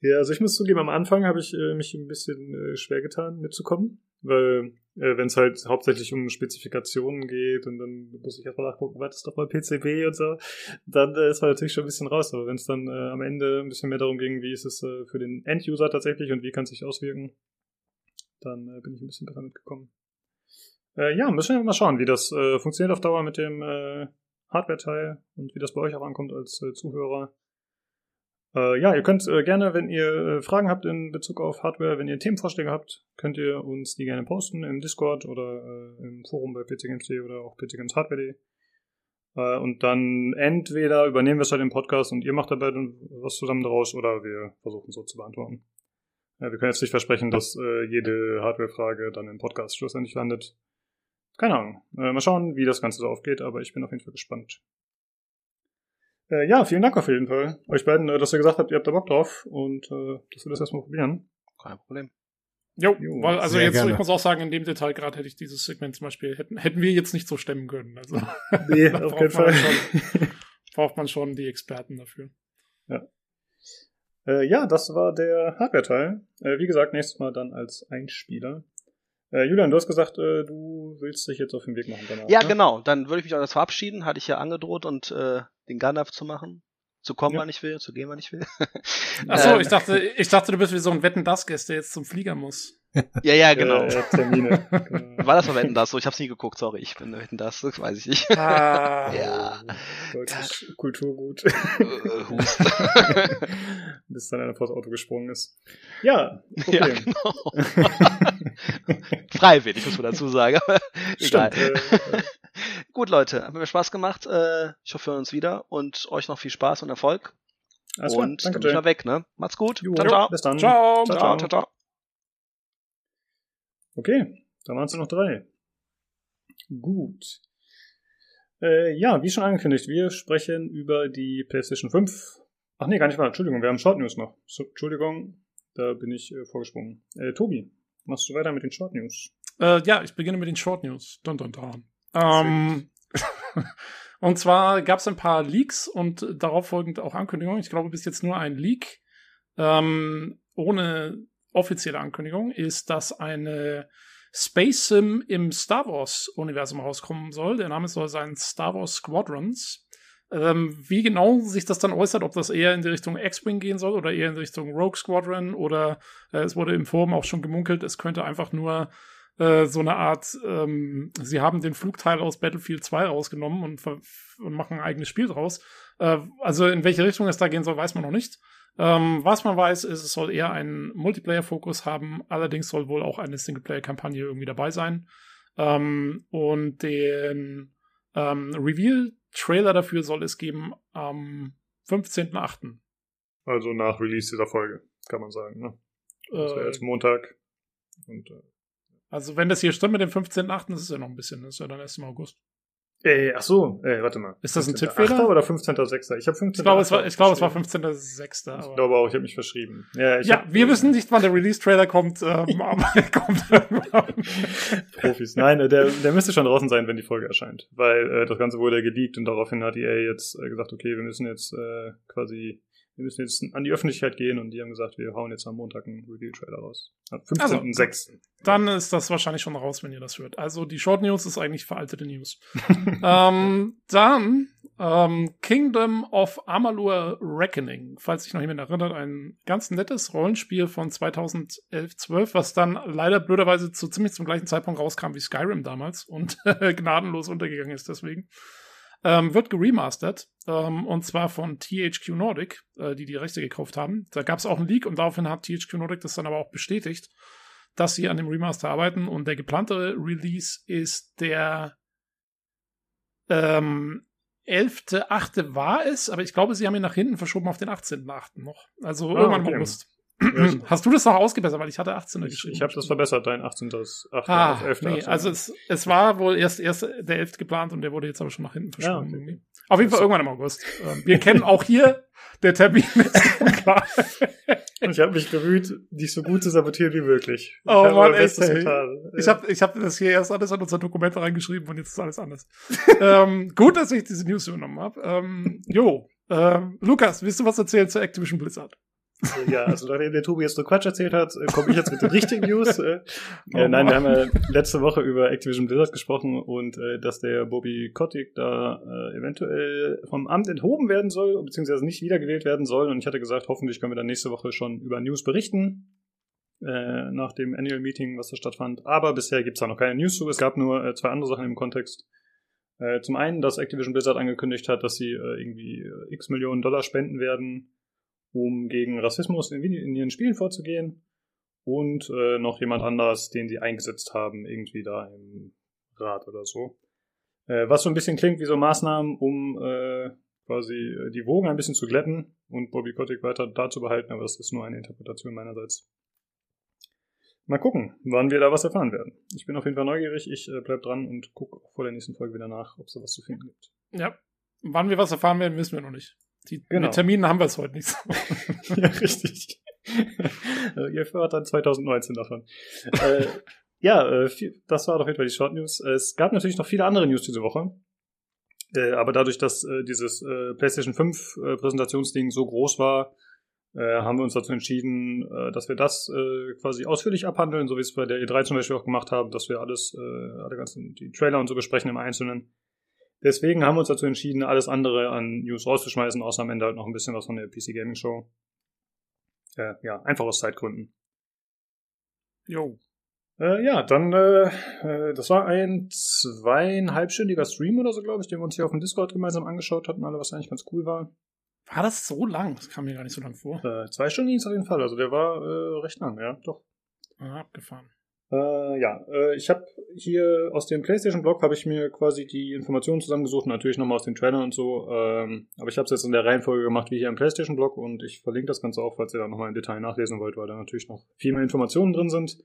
ja, also ich muss zugeben, am Anfang habe ich äh, mich ein bisschen äh, schwer getan, mitzukommen. weil äh, wenn es halt hauptsächlich um Spezifikationen geht und dann muss ich erstmal nachgucken, was ist doch mal PCB und so, dann äh, ist man natürlich schon ein bisschen raus. Aber wenn es dann äh, am Ende ein bisschen mehr darum ging, wie ist es äh, für den End-User tatsächlich und wie kann es sich auswirken, dann äh, bin ich ein bisschen besser mitgekommen. Äh, ja, müssen wir mal schauen, wie das äh, funktioniert auf Dauer mit dem äh, Hardware-Teil und wie das bei euch auch ankommt als äh, Zuhörer. Äh, ja, ihr könnt äh, gerne, wenn ihr äh, Fragen habt in Bezug auf Hardware, wenn ihr Themenvorschläge habt, könnt ihr uns die gerne posten im Discord oder äh, im Forum bei pcgames.de oder auch pcgameshardware.de. Äh, und dann entweder übernehmen wir es halt im Podcast und ihr macht dabei dann was zusammen daraus oder wir versuchen so zu beantworten. Ja, wir können jetzt nicht versprechen, dass jede Hardware-Frage dann im Podcast schlussendlich landet. Keine Ahnung. Äh, mal schauen, wie das Ganze so aufgeht, aber ich bin auf jeden Fall gespannt. Äh, ja, vielen Dank auf jeden Fall. Euch beiden, äh, dass ihr gesagt habt, ihr habt da Bock drauf und äh, dass wir das erstmal probieren. Kein Problem. Jo, Jo, weil, also jetzt, gerne. ich muss auch sagen, in dem Detail gerade hätte ich dieses Segment zum Beispiel, hätten, hätten wir jetzt nicht so stemmen können. Also, Nee, auf braucht jeden man Fall. Schon, braucht man schon die Experten dafür. Äh, ja, das war der Hardware-Teil. Äh, wie gesagt, nächstes Mal dann als Einspieler. Äh, Julian, du hast gesagt, äh, du willst dich jetzt auf den Weg machen danach. Ja, ne? genau. Dann würde ich mich auch das verabschieden. Hatte ich ja angedroht und äh, den Gandalf zu machen. Zu kommen, Ja. wann ich will, zu gehen, wann ich will. Achso, Ähm, ich dachte, ich dachte, du bist wie so ein Wetten das Gast, der jetzt zum Flieger muss. Ja, ja, genau. Äh, Termine. genau. War das mal Wetten das so? Ich hab's nie geguckt, sorry. Ich bin Wetten das, das weiß ich nicht. Ah. Ja. Deutsches Kulturgut. Äh, Hust. Bis dann einer vors Auto gesprungen ist. Ja, okay. Ja, genau. Freiwillig, muss man dazu sagen. Egal. Gut, Leute, hat mir Spaß gemacht. Äh, ich hoffe, wir hören uns wieder und euch noch viel Spaß und Erfolg. alles und dann bin ich mal weg, ne? Macht's gut. Jo, ciao, ciao. Bis dann. Ciao. Ciao, Ciao, ciao, ciao. Okay, da waren es noch drei. Gut. Äh, ja, wie schon angekündigt, wir sprechen über die PlayStation 5. Ach nee, gar nicht wahr. Entschuldigung, wir haben Short News noch. So, Entschuldigung, da bin ich äh, vorgesprungen. Äh, Tobi, machst du weiter mit den Short News? Äh, ja, ich beginne mit den Short News. Dun, dun, dun. Ähm, und zwar gab es ein paar Leaks und darauf folgend auch Ankündigungen. Ich glaube, bis jetzt nur ein Leak ähm, ohne offizielle Ankündigung ist, dass eine Space Sim im Star Wars Universum rauskommen soll. Der Name soll sein Star Wars Squadrons. Ähm, wie genau sich das dann äußert, ob das eher in die Richtung X-Wing gehen soll oder eher in Richtung Rogue Squadron oder äh, es wurde im Forum auch schon gemunkelt, es könnte einfach nur äh, so eine Art, ähm, sie haben den Flugteil aus Battlefield 2 rausgenommen und, und machen ein eigenes Spiel draus. Äh, also in welche Richtung es da gehen soll, weiß man noch nicht. Ähm, was man weiß, ist, es soll eher einen Multiplayer-Fokus haben, allerdings soll wohl auch eine Singleplayer-Kampagne irgendwie dabei sein. Ähm, und den ähm, Reveal-Trailer dafür soll es geben am 15.8. Also nach Release dieser Folge, kann man sagen. Ne? Das wäre Äh, jetzt Montag. Und, äh, also wenn das hier stimmt mit dem 15.8., das ist ja noch ein bisschen, das ist ja dann erst im August. Ey, ach so, ey, warte mal. Ist das ein 15.8. Tippfehler? oder 15.6.? Ich habe 15. Ich glaube, es war, ich glaube, es war 15.6. Ich glaube auch, ich habe mich verschrieben. Ja, ich Ja, hab, wir wissen nicht, wann der Release-Trailer kommt, ähm, aber er kommt. Profis. Nein, äh, der, der müsste schon draußen sein, wenn die Folge erscheint. Weil äh, das Ganze wurde ja geleakt und daraufhin hat EA jetzt äh, gesagt, okay, wir müssen jetzt äh, quasi, wir müssen jetzt an die Öffentlichkeit gehen und die haben gesagt, wir hauen jetzt am Montag einen Review-Trailer raus. Am Also, 15.06. Dann ist das wahrscheinlich schon raus, wenn ihr das hört. Also die Short News ist eigentlich veraltete News. ähm, dann ähm, Kingdom of Amalur Reckoning, falls sich noch jemand erinnert, ein ganz nettes Rollenspiel von 2011-12, was dann leider blöderweise zu ziemlich zum gleichen Zeitpunkt rauskam wie Skyrim damals und gnadenlos untergegangen ist deswegen. Ähm, wird geremastert ähm, und zwar von THQ Nordic, äh, die die Rechte gekauft haben. Da gab es auch einen Leak und daraufhin hat THQ Nordic das dann aber auch bestätigt, dass sie an dem Remaster arbeiten und der geplante Release ist der ähm, 11.8. war es, aber ich glaube, sie haben ihn nach hinten verschoben auf den 18.8. noch. Also Ah, irgendwann im okay. August. Hast du das noch ausgebessert, weil ich hatte 18. Ich, ich habe das verbessert, dein 18. Das 8. Ah, auf 11. nee, 18. also es, es war wohl erst, erst der 11. geplant und der wurde jetzt aber schon nach hinten verschoben. Ja, okay. Auf jeden Fall irgendwann im August. Ähm, Wir kennen auch hier, der Termin. Und ich habe mich bemüht, dich so gut zu sabotieren wie möglich. Ich Oh Mann, echt, ey. getan. Ich habe ich hab das hier erst alles an unser Dokument reingeschrieben und jetzt ist alles anders. ähm, gut, dass ich diese News übernommen habe. Ähm, jo, ähm, Lukas, willst du was erzählen zu Activision Blizzard? Äh, ja, also nachdem der Tobi jetzt nur Quatsch erzählt hat, äh, komme ich jetzt mit den richtigen News. Äh, äh, nein, wir haben ja letzte Woche über Activision Blizzard gesprochen und äh, dass der Bobby Kotick da äh, eventuell vom Amt enthoben werden soll, beziehungsweise nicht wiedergewählt werden soll. Und ich hatte gesagt, hoffentlich können wir dann nächste Woche schon über News berichten. Äh, nach dem Annual Meeting, was da stattfand. Aber bisher gibt's da noch keine News zu. Es gab nur äh, zwei andere Sachen im Kontext. Äh, zum einen, dass Activision Blizzard angekündigt hat, dass sie äh, irgendwie äh, x Millionen Dollar spenden werden, um gegen Rassismus in, in ihren Spielen vorzugehen. Und äh, noch jemand anders, den sie eingesetzt haben, irgendwie da im Rat oder so. Äh, was so ein bisschen klingt wie so Maßnahmen, um äh, quasi äh, die Wogen ein bisschen zu glätten und Bobby Kotick weiter da zu behalten, aber das ist nur eine Interpretation meinerseits. Mal gucken, wann wir da was erfahren werden. Ich bin auf jeden Fall neugierig, ich äh, bleib dran und gucke vor der nächsten Folge wieder nach, ob es da was zu finden gibt. Ja. Wann wir was erfahren werden, wissen wir noch nicht. Die Genau. mit Terminen haben wir es heute nicht so. ja, richtig. Also, Ihr erfahrt dann 2019 davon. äh, ja, äh, viel, das war auf jeden Fall die Short News. Es gab natürlich noch viele andere News diese Woche. Äh, aber dadurch, dass äh, dieses PlayStation 5 äh, Präsentationsding so groß war, haben wir uns dazu entschieden, dass wir das quasi ausführlich abhandeln, so wie es bei der E3 zum Beispiel auch gemacht haben, dass wir alles, alle ganzen die Trailer und so besprechen im Einzelnen. Deswegen haben wir uns dazu entschieden, alles andere an News rauszuschmeißen, außer am Ende halt noch ein bisschen was von der PC Gaming Show. Äh, ja, einfach aus Zeitgründen. Jo. Äh, ja, dann, äh, äh, das war ein zweieinhalbstündiger Stream oder so, glaube ich, den wir uns hier auf dem Discord gemeinsam angeschaut hatten, alle, was eigentlich ganz cool war. War das so lang? Das kam mir gar nicht so lang vor. Äh, zwei Stunden ging es auf jeden Fall, also der war äh, recht lang, ja, doch. Ah, abgefahren. Äh, ja, äh, ich habe hier aus dem PlayStation-Blog habe ich mir quasi die Informationen zusammengesucht, natürlich nochmal aus den Trailern und so, ähm, aber ich habe es jetzt in der Reihenfolge gemacht wie hier im PlayStation-Blog und ich verlinke das Ganze auch, falls ihr da nochmal im Detail nachlesen wollt, weil da natürlich noch viel mehr Informationen drin sind,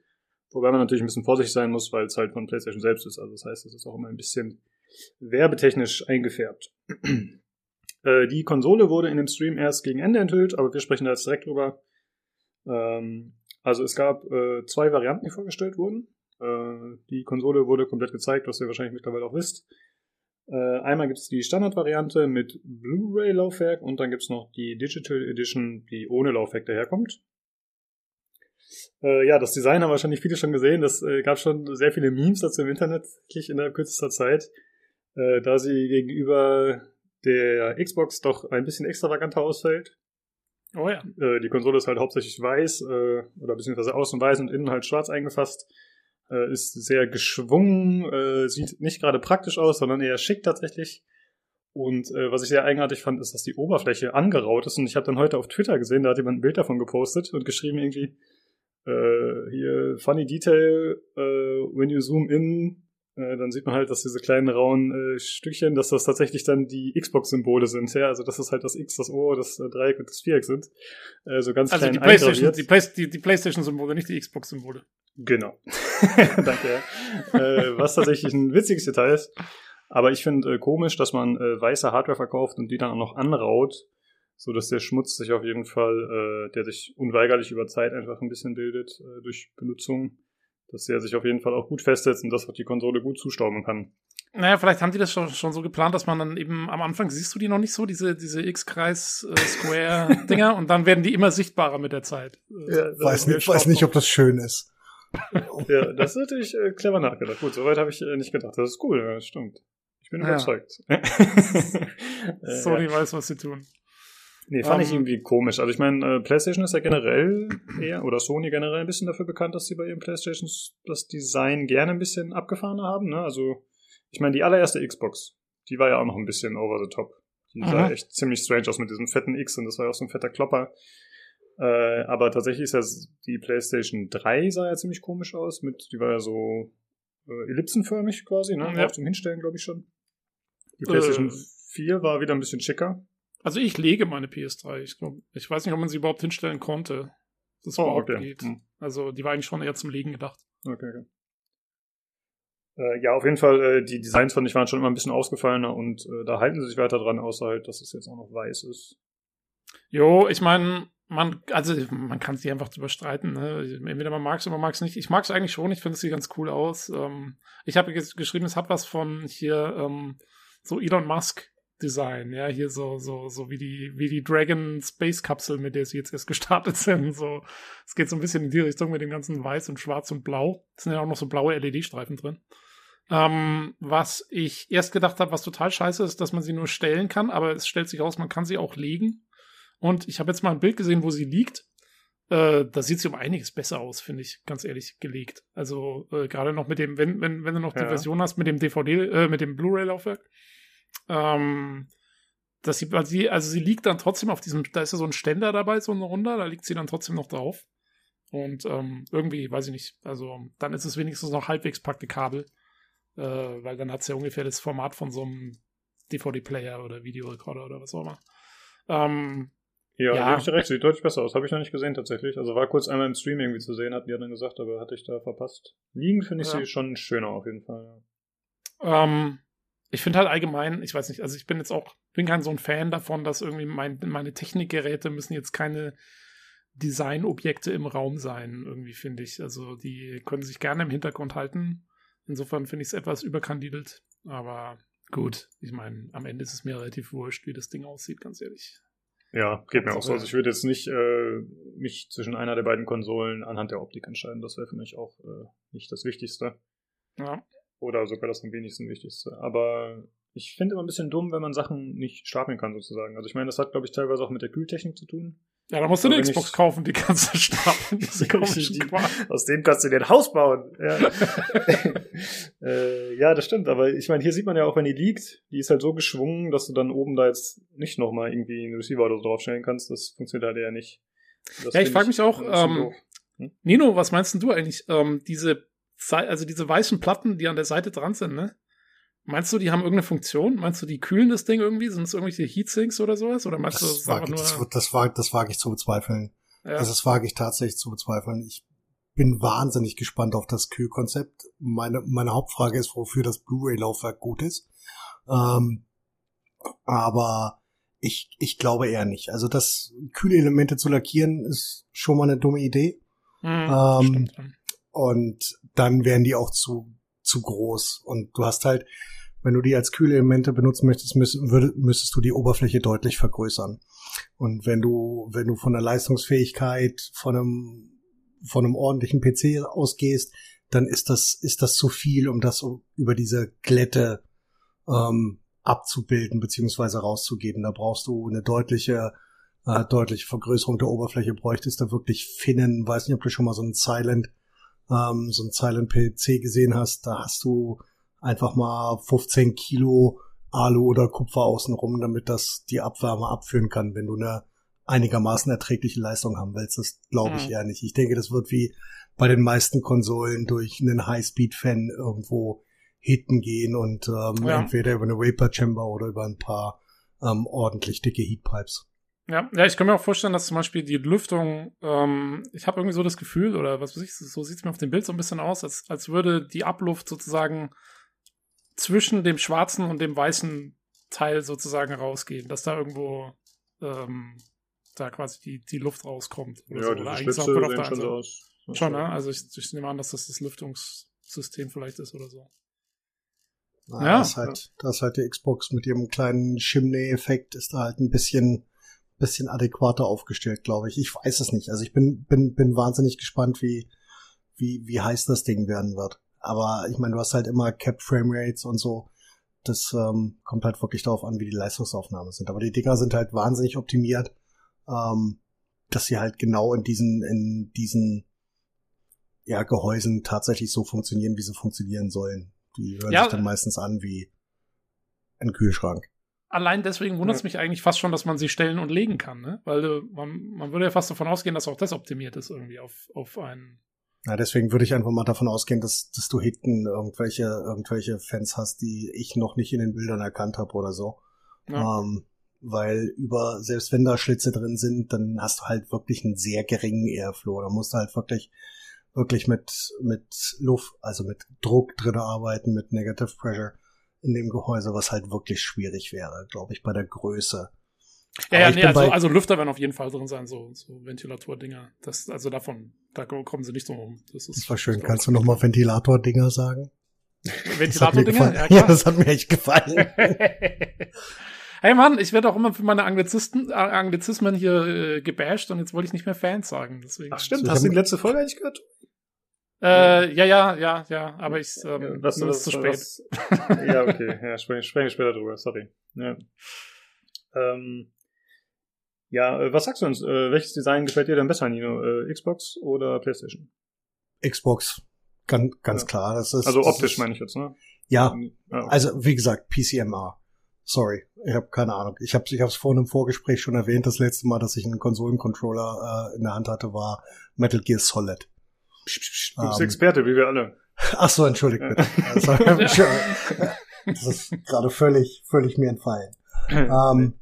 wobei man natürlich ein bisschen vorsichtig sein muss, weil es halt von PlayStation selbst ist, also das heißt, es ist auch immer ein bisschen werbetechnisch eingefärbt. Äh, die Konsole wurde in dem Stream erst gegen Ende enthüllt, aber wir sprechen da jetzt direkt drüber. Ähm, also es gab äh, zwei Varianten, die vorgestellt wurden. Äh, die Konsole wurde komplett gezeigt, was ihr wahrscheinlich mittlerweile auch wisst. Äh, einmal gibt es die Standardvariante mit Blu-ray-Laufwerk und dann gibt es noch die Digital Edition, die ohne Laufwerk daherkommt. Äh, ja, das Design haben wahrscheinlich viele schon gesehen. Das äh, gab schon sehr viele Memes dazu im Internet, wirklich in der kürzester Zeit, äh, da sie gegenüber der Xbox doch ein bisschen extravaganter ausfällt. Oh ja. Äh, die Konsole ist halt hauptsächlich weiß, äh, oder beziehungsweise außen weiß und innen halt schwarz eingefasst. Äh, ist sehr geschwungen, äh, sieht nicht gerade praktisch aus, sondern eher schick tatsächlich. Und äh, was ich sehr eigenartig fand, ist, dass die Oberfläche angeraut ist. Und ich habe dann heute auf Twitter gesehen, da hat jemand ein Bild davon gepostet und geschrieben irgendwie, äh, hier, funny detail, äh, when you zoom in, äh, dann sieht man halt, dass diese kleinen rauen äh, Stückchen, dass das tatsächlich dann die Xbox-Symbole sind. Ja, also dass das halt das X, das O, das äh, Dreieck und das Viereck sind. Äh, so ganz Also klein die PlayStation, die, Play, die, die PlayStation-Symbole, nicht die Xbox-Symbole. Genau. Danke. äh, was tatsächlich ein witziges Detail ist. Aber ich finde äh, komisch, dass man äh, weiße Hardware verkauft und die dann auch noch anraut, so dass der Schmutz sich auf jeden Fall, äh, der sich unweigerlich über Zeit einfach ein bisschen bildet äh, durch Benutzung, dass der sich auf jeden Fall auch gut festsetzt und dass auch die Konsole gut zustauben kann. Naja, vielleicht haben die das schon, schon so geplant, dass man dann eben am Anfang siehst du die noch nicht so, diese, diese X-Kreis-Square-Dinger, und dann werden die immer sichtbarer mit der Zeit. Äh, Ja, Weiß nicht, weiß nicht, ob das schön ist. Ja, das ist natürlich äh, clever nachgedacht. Gut, soweit habe ich äh, nicht gedacht. Das ist cool, ja, das stimmt. Ich bin Ja. überzeugt. äh, Sony ja. weiß, was sie tun. Nee, fand ich Ähm, irgendwie komisch. Also ich meine, äh, PlayStation ist ja generell eher, oder Sony generell ein bisschen dafür bekannt, dass sie bei ihren PlayStations das Design gerne ein bisschen abgefahrener haben. Ne? Also, ich meine, die allererste Xbox, die war ja auch noch ein bisschen over the top. Die sah Mhm. echt ziemlich strange aus mit diesem fetten X und das war ja auch so ein fetter Klopper. Äh, aber tatsächlich ist ja die PlayStation 3 sah ja ziemlich komisch aus. Mit, die war ja so äh, ellipsenförmig quasi, ne? Ja. Auch zum Hinstellen, glaube ich schon. Die PlayStation Äh. 4 war wieder ein bisschen schicker. Also ich lege meine PS3. Ich glaube, ich weiß nicht, ob man sie überhaupt hinstellen konnte. Das Oh, überhaupt okay. geht. Hm. Also die war eigentlich schon eher zum Legen gedacht. Okay, okay. Äh, ja, auf jeden Fall, äh, die Designs fand ich waren schon immer ein bisschen ausgefallener und äh, da halten sie sich weiter dran, außer halt, dass es jetzt auch noch weiß ist. Jo, ich meine, man, also man kann sich einfach drüber streiten. Ne? Entweder man mag es oder man mag es nicht. Ich mag es eigentlich schon. Ich finde es sieht ganz cool aus. Ähm, ich habe ges geschrieben, es hat was von hier ähm, so Elon Musk, Design, ja, hier so, so, so wie die, wie die Dragon Space Kapsel, mit der sie jetzt erst gestartet sind, so. Es geht so ein bisschen in die Richtung mit dem ganzen Weiß und Schwarz und Blau. Es sind ja auch noch so blaue LED-Streifen drin. Ähm, was ich erst gedacht habe, was total scheiße ist, dass man sie nur stellen kann, aber es stellt sich raus, man kann sie auch legen. Und ich habe jetzt mal ein Bild gesehen, wo sie liegt. Äh, da sieht sie um einiges besser aus, finde ich, ganz ehrlich, gelegt. Also äh, gerade noch mit dem, wenn, wenn, wenn du noch ja. die Version hast mit dem DVD, äh, mit dem Blu-ray-Laufwerk. Ähm, dass sie, also sie, also sie liegt dann trotzdem auf diesem, da ist ja so ein Ständer dabei, so eine Runde, da liegt sie dann trotzdem noch drauf. Und ähm, irgendwie, weiß ich nicht, also dann ist es wenigstens noch halbwegs praktikabel, äh, weil dann hat es ja ungefähr das Format von so einem DVD-Player oder Videorekorder oder was auch immer. Ähm, ja, ja. ich recht, sieht deutlich besser aus. Habe ich noch nicht gesehen tatsächlich. Also war kurz einmal im Stream irgendwie zu sehen, hatten die dann gesagt, aber hatte ich da verpasst. Liegen finde ich ja. sie schon schöner auf jeden Fall. Ähm, ich finde halt allgemein, ich weiß nicht, also ich bin jetzt auch, bin kein so ein Fan davon, dass irgendwie mein, meine Technikgeräte müssen jetzt keine Designobjekte im Raum sein, irgendwie finde ich. Also die können sich gerne im Hintergrund halten. Insofern finde ich es etwas überkandidelt. Aber gut, ich meine, am Ende ist es mir relativ wurscht, wie das Ding aussieht, ganz ehrlich. Ja, geht mir auch so. Also ich würde jetzt nicht äh, mich zwischen einer der beiden Konsolen anhand der Optik entscheiden. Das wäre für mich auch äh, nicht das Wichtigste. Ja. Oder sogar das am wenigsten Wichtigste. Aber ich finde immer ein bisschen dumm, wenn man Sachen nicht stapeln kann, sozusagen. Also ich meine, das hat, glaube ich, teilweise auch mit der Kühltechnik zu tun. Ja, da musst du eine Xbox ich, kaufen, die kannst du stapeln. aus dem kannst du dir ein Haus bauen. Ja. äh, ja, das stimmt. Aber ich meine, hier sieht man ja auch, wenn die liegt, die ist halt so geschwungen, dass du dann oben da jetzt nicht nochmal irgendwie einen Receiver oder so draufstellen kannst. Das funktioniert halt eher nicht. Das ja, ich frage mich auch, ähm, hm? Nino, was meinst du eigentlich? Ähm, diese, also diese weißen Platten, die an der Seite dran sind, ne? Meinst du, die haben irgendeine Funktion? Meinst du, die kühlen das Ding irgendwie? Sind es irgendwelche Heatsinks oder sowas? Oder meinst das du, das wage, nur... Das, das, wage, das wage ich zu bezweifeln. Ja. Also das wage ich tatsächlich zu bezweifeln. Ich bin wahnsinnig gespannt auf das Kühlkonzept. Meine, meine Hauptfrage ist, wofür das Blu-ray-Laufwerk gut ist. Ähm, aber ich, ich glaube eher nicht. Also das Kühlelemente zu lackieren ist schon mal eine dumme Idee. Mhm, ähm, und dann wären die auch zu zu groß. Und du hast halt, wenn du die als Kühlelemente benutzen möchtest, müsstest du die Oberfläche deutlich vergrößern. Und wenn du, wenn du von der Leistungsfähigkeit von einem, von einem ordentlichen PC ausgehst, dann ist das, ist das zu viel, um das über diese Glätte ähm, abzubilden beziehungsweise rauszugeben. Da brauchst du eine deutliche, äh, deutliche Vergrößerung der Oberfläche, bräuchtest da wirklich Finnen, weiß nicht, ob du schon mal so ein Silent ähm, so ein Silent PC gesehen hast, da hast du einfach mal 15 Kilo Alu oder Kupfer außenrum, damit das die Abwärme abführen kann, wenn du eine einigermaßen erträgliche Leistung haben willst. Das glaube ich mhm. eher nicht. Ich denke, das wird wie bei den meisten Konsolen durch einen High-Speed-Fan irgendwo hitten gehen und ähm, ja. entweder über eine Vapor Chamber oder über ein paar ähm, ordentlich dicke Heatpipes. Ja, ja, ich kann mir auch vorstellen, dass zum Beispiel die Lüftung, ähm, ich habe irgendwie so das Gefühl, oder was weiß ich, so sieht es mir auf dem Bild so ein bisschen aus, als, als würde die Abluft sozusagen zwischen dem schwarzen und dem weißen Teil sozusagen rausgehen, dass da irgendwo ähm, da quasi die, die Luft rauskommt. Oder ja, so. oder eigentlich Schlitze sehen schon so aus. Schon, ne? Also ich, ich nehme an, dass das das Lüftungssystem vielleicht ist oder so. Na, ja. Das halt, das halt die Xbox mit ihrem kleinen Chimney-Effekt ist da halt ein bisschen bisschen adäquater aufgestellt, glaube ich. Ich weiß es nicht. Also ich bin, bin, bin wahnsinnig gespannt, wie, wie, wie heiß das Ding werden wird. Aber ich meine, du hast halt immer Cap Frame Rates und so. Das ähm, kommt halt wirklich darauf an, wie die Leistungsaufnahmen sind. Aber die Dinger sind halt wahnsinnig optimiert, ähm, dass sie halt genau in diesen, in diesen ja, Gehäusen tatsächlich so funktionieren, wie sie funktionieren sollen. Die hören ja, sich dann meistens an wie ein Kühlschrank allein deswegen wundert es mich eigentlich fast schon, dass man sie stellen und legen kann, ne? Weil äh, man, man würde ja fast davon ausgehen, dass auch das optimiert ist irgendwie auf, auf einen. Ja, deswegen würde ich einfach mal davon ausgehen, dass, dass du hinten irgendwelche, irgendwelche Fans hast, die ich noch nicht in den Bildern erkannt habe oder so. Ja. Ähm, weil über, selbst wenn da Schlitze drin sind, dann hast du halt wirklich einen sehr geringen Airflow. Da musst du halt wirklich, wirklich mit, mit Luft, also mit Druck drin arbeiten, mit Negative Pressure in dem Gehäuse, was halt wirklich schwierig wäre, glaube ich, bei der Größe. Ja, ja nee, also, also Lüfter werden auf jeden Fall drin sein, so, so Ventilatordinger. Das, also davon, da kommen sie nicht so rum. Das, ist, das war schön. Kannst du nochmal Ventilator-Dinger sagen? Ventilator-Dinger? Ja, ja, das hat mir echt gefallen. Hey Mann, ich werde auch immer für meine Anglizisten, Anglizismen hier äh, gebasht und jetzt wollte ich nicht mehr Fans sagen. Deswegen. Ach stimmt, So, hast du die letzte Folge eigentlich gehört? Äh, ja, ja, ja, ja, aber ich, ähm, Ja, was, es ist zu spät. Was, ja, okay. Ja, sprechen, sprechen wir später drüber, sorry. Ja, ähm, ja äh, was sagst du uns? Äh, welches Design gefällt dir denn besser, Nino? Äh, Xbox oder Playstation? Xbox. Ganz, ganz Ja. klar. Das ist, Also das optisch ist, meine ich jetzt, ne? Ja, Ah, okay. also wie gesagt, PCMR. Sorry, ich habe keine Ahnung. Ich habe ich hab's vorhin im Vorgespräch schon erwähnt. Das letzte Mal, dass ich einen Konsolencontroller äh, in der Hand hatte, war Metal Gear Solid. Du bist ähm, Experte, wie wir alle. Ach so, entschuldigt bitte. Das, war- das ist gerade völlig, völlig mir entfallen. Ähm,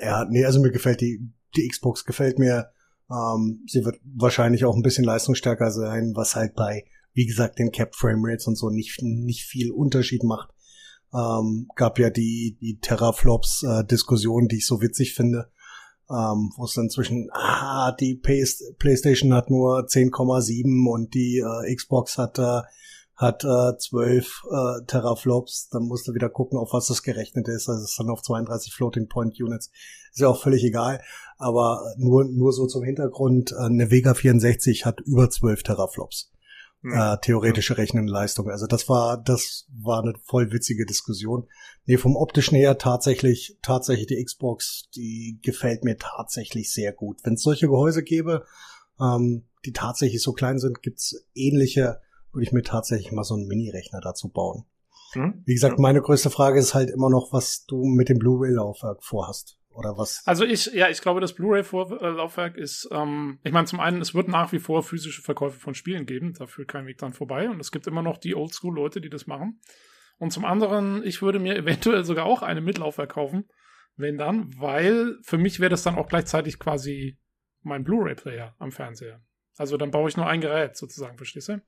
ja, nee, also mir gefällt die, die Xbox gefällt mir. Ähm, sie wird wahrscheinlich auch ein bisschen leistungsstärker sein, was halt bei, wie gesagt, den Cap Frame Rates und so nicht, nicht viel Unterschied macht. Ähm, gab ja die, die Terraflops äh, Diskussion, die ich so witzig finde, ähm, wo es dann zwischen, ah, die Play PlayStation hat nur 10,7 und die äh, Xbox hat äh, hat äh, 12 äh, Teraflops, dann musst du wieder gucken, auf was das gerechnet ist. Also es ist dann auf 32 Floating Point Units. Ist ja auch völlig egal. Aber nur, nur so zum Hintergrund, äh, eine Vega 64 hat über 12 Teraflops. Hm. Äh, theoretische Rechnenleistung. Also das war, das war eine voll witzige Diskussion. Nee, vom optischen her tatsächlich, tatsächlich die Xbox, die gefällt mir tatsächlich sehr gut. Wenn es solche Gehäuse gäbe, ähm, die tatsächlich so klein sind, gibt's ähnliche, würde ich mir tatsächlich mal so einen Mini-Rechner dazu bauen. Hm? Wie gesagt, Ja. meine größte Frage ist halt immer noch, was du mit dem Blu-ray-Laufwerk vorhast. Oder was? Also ich, ja, ich glaube, das Blu-ray-Laufwerk ist, ähm, ich meine, zum einen, es wird nach wie vor physische Verkäufe von Spielen geben, da führt kein Weg dran vorbei. Und es gibt immer noch die Oldschool-Leute, die das machen. Und zum anderen, ich würde mir eventuell sogar auch eine mit Laufwerk kaufen, wenn dann, weil für mich wäre das dann auch gleichzeitig quasi mein Blu-ray-Player am Fernseher. Also dann baue ich nur ein Gerät sozusagen, verstehst du?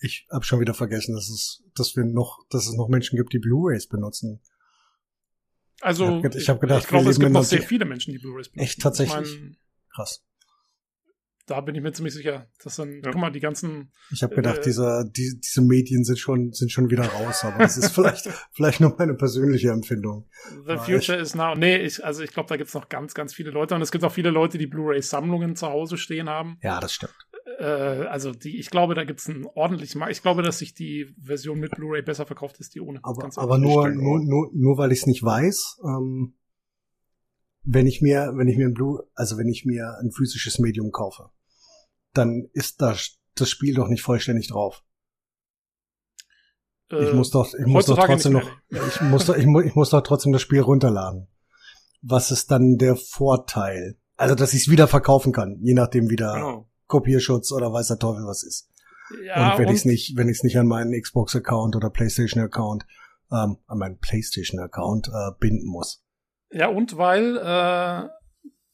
Ich habe schon wieder vergessen, dass es, dass wir noch, dass es noch Menschen gibt, die Blu-rays benutzen. Also Ich hab ge- ich hab gedacht, ich glaube, wir es gibt noch sehr viele Menschen, die Blu-rays benutzen. Echt, tatsächlich? Ich mein, Krass. da bin ich mir ziemlich sicher. Das sind, Ja. guck mal, die ganzen Ich habe gedacht, Äh, diese, die, diese Medien sind schon, sind schon wieder raus, aber das ist vielleicht, vielleicht nur meine persönliche Empfindung. The Ah, Future is now. Nee, ich, also ich glaube, da gibt's noch ganz, ganz viele Leute. Und es gibt auch viele Leute, die Blu-ray-Sammlungen zu Hause stehen haben. Ja, das stimmt. Äh, also die, ich glaube, da gibt's einen ordentlichen Markt. Ich glaube, dass sich die Version mit Blu-ray besser verkauft als die ohne. Aber, aber nur, nur, nur, nur weil ich es nicht weiß, ähm, wenn ich mir, wenn ich mir ein Blue, also wenn ich mir ein physisches Medium kaufe, dann ist das, das Spiel doch nicht vollständig drauf. Ich Äh, muss doch, ich muss doch trotzdem noch, ich muss doch, ich, mu ich muss doch trotzdem das Spiel runterladen. Was ist dann der Vorteil? Also, dass ich es wieder verkaufen kann, je nachdem wieder Genau. Kopierschutz oder weiß der Teufel was ist. Ja, und wenn ich es nicht, wenn ich es nicht an meinen Xbox-Account oder PlayStation-Account, ähm, an meinen PlayStation-Account äh, binden muss. Ja, und weil äh,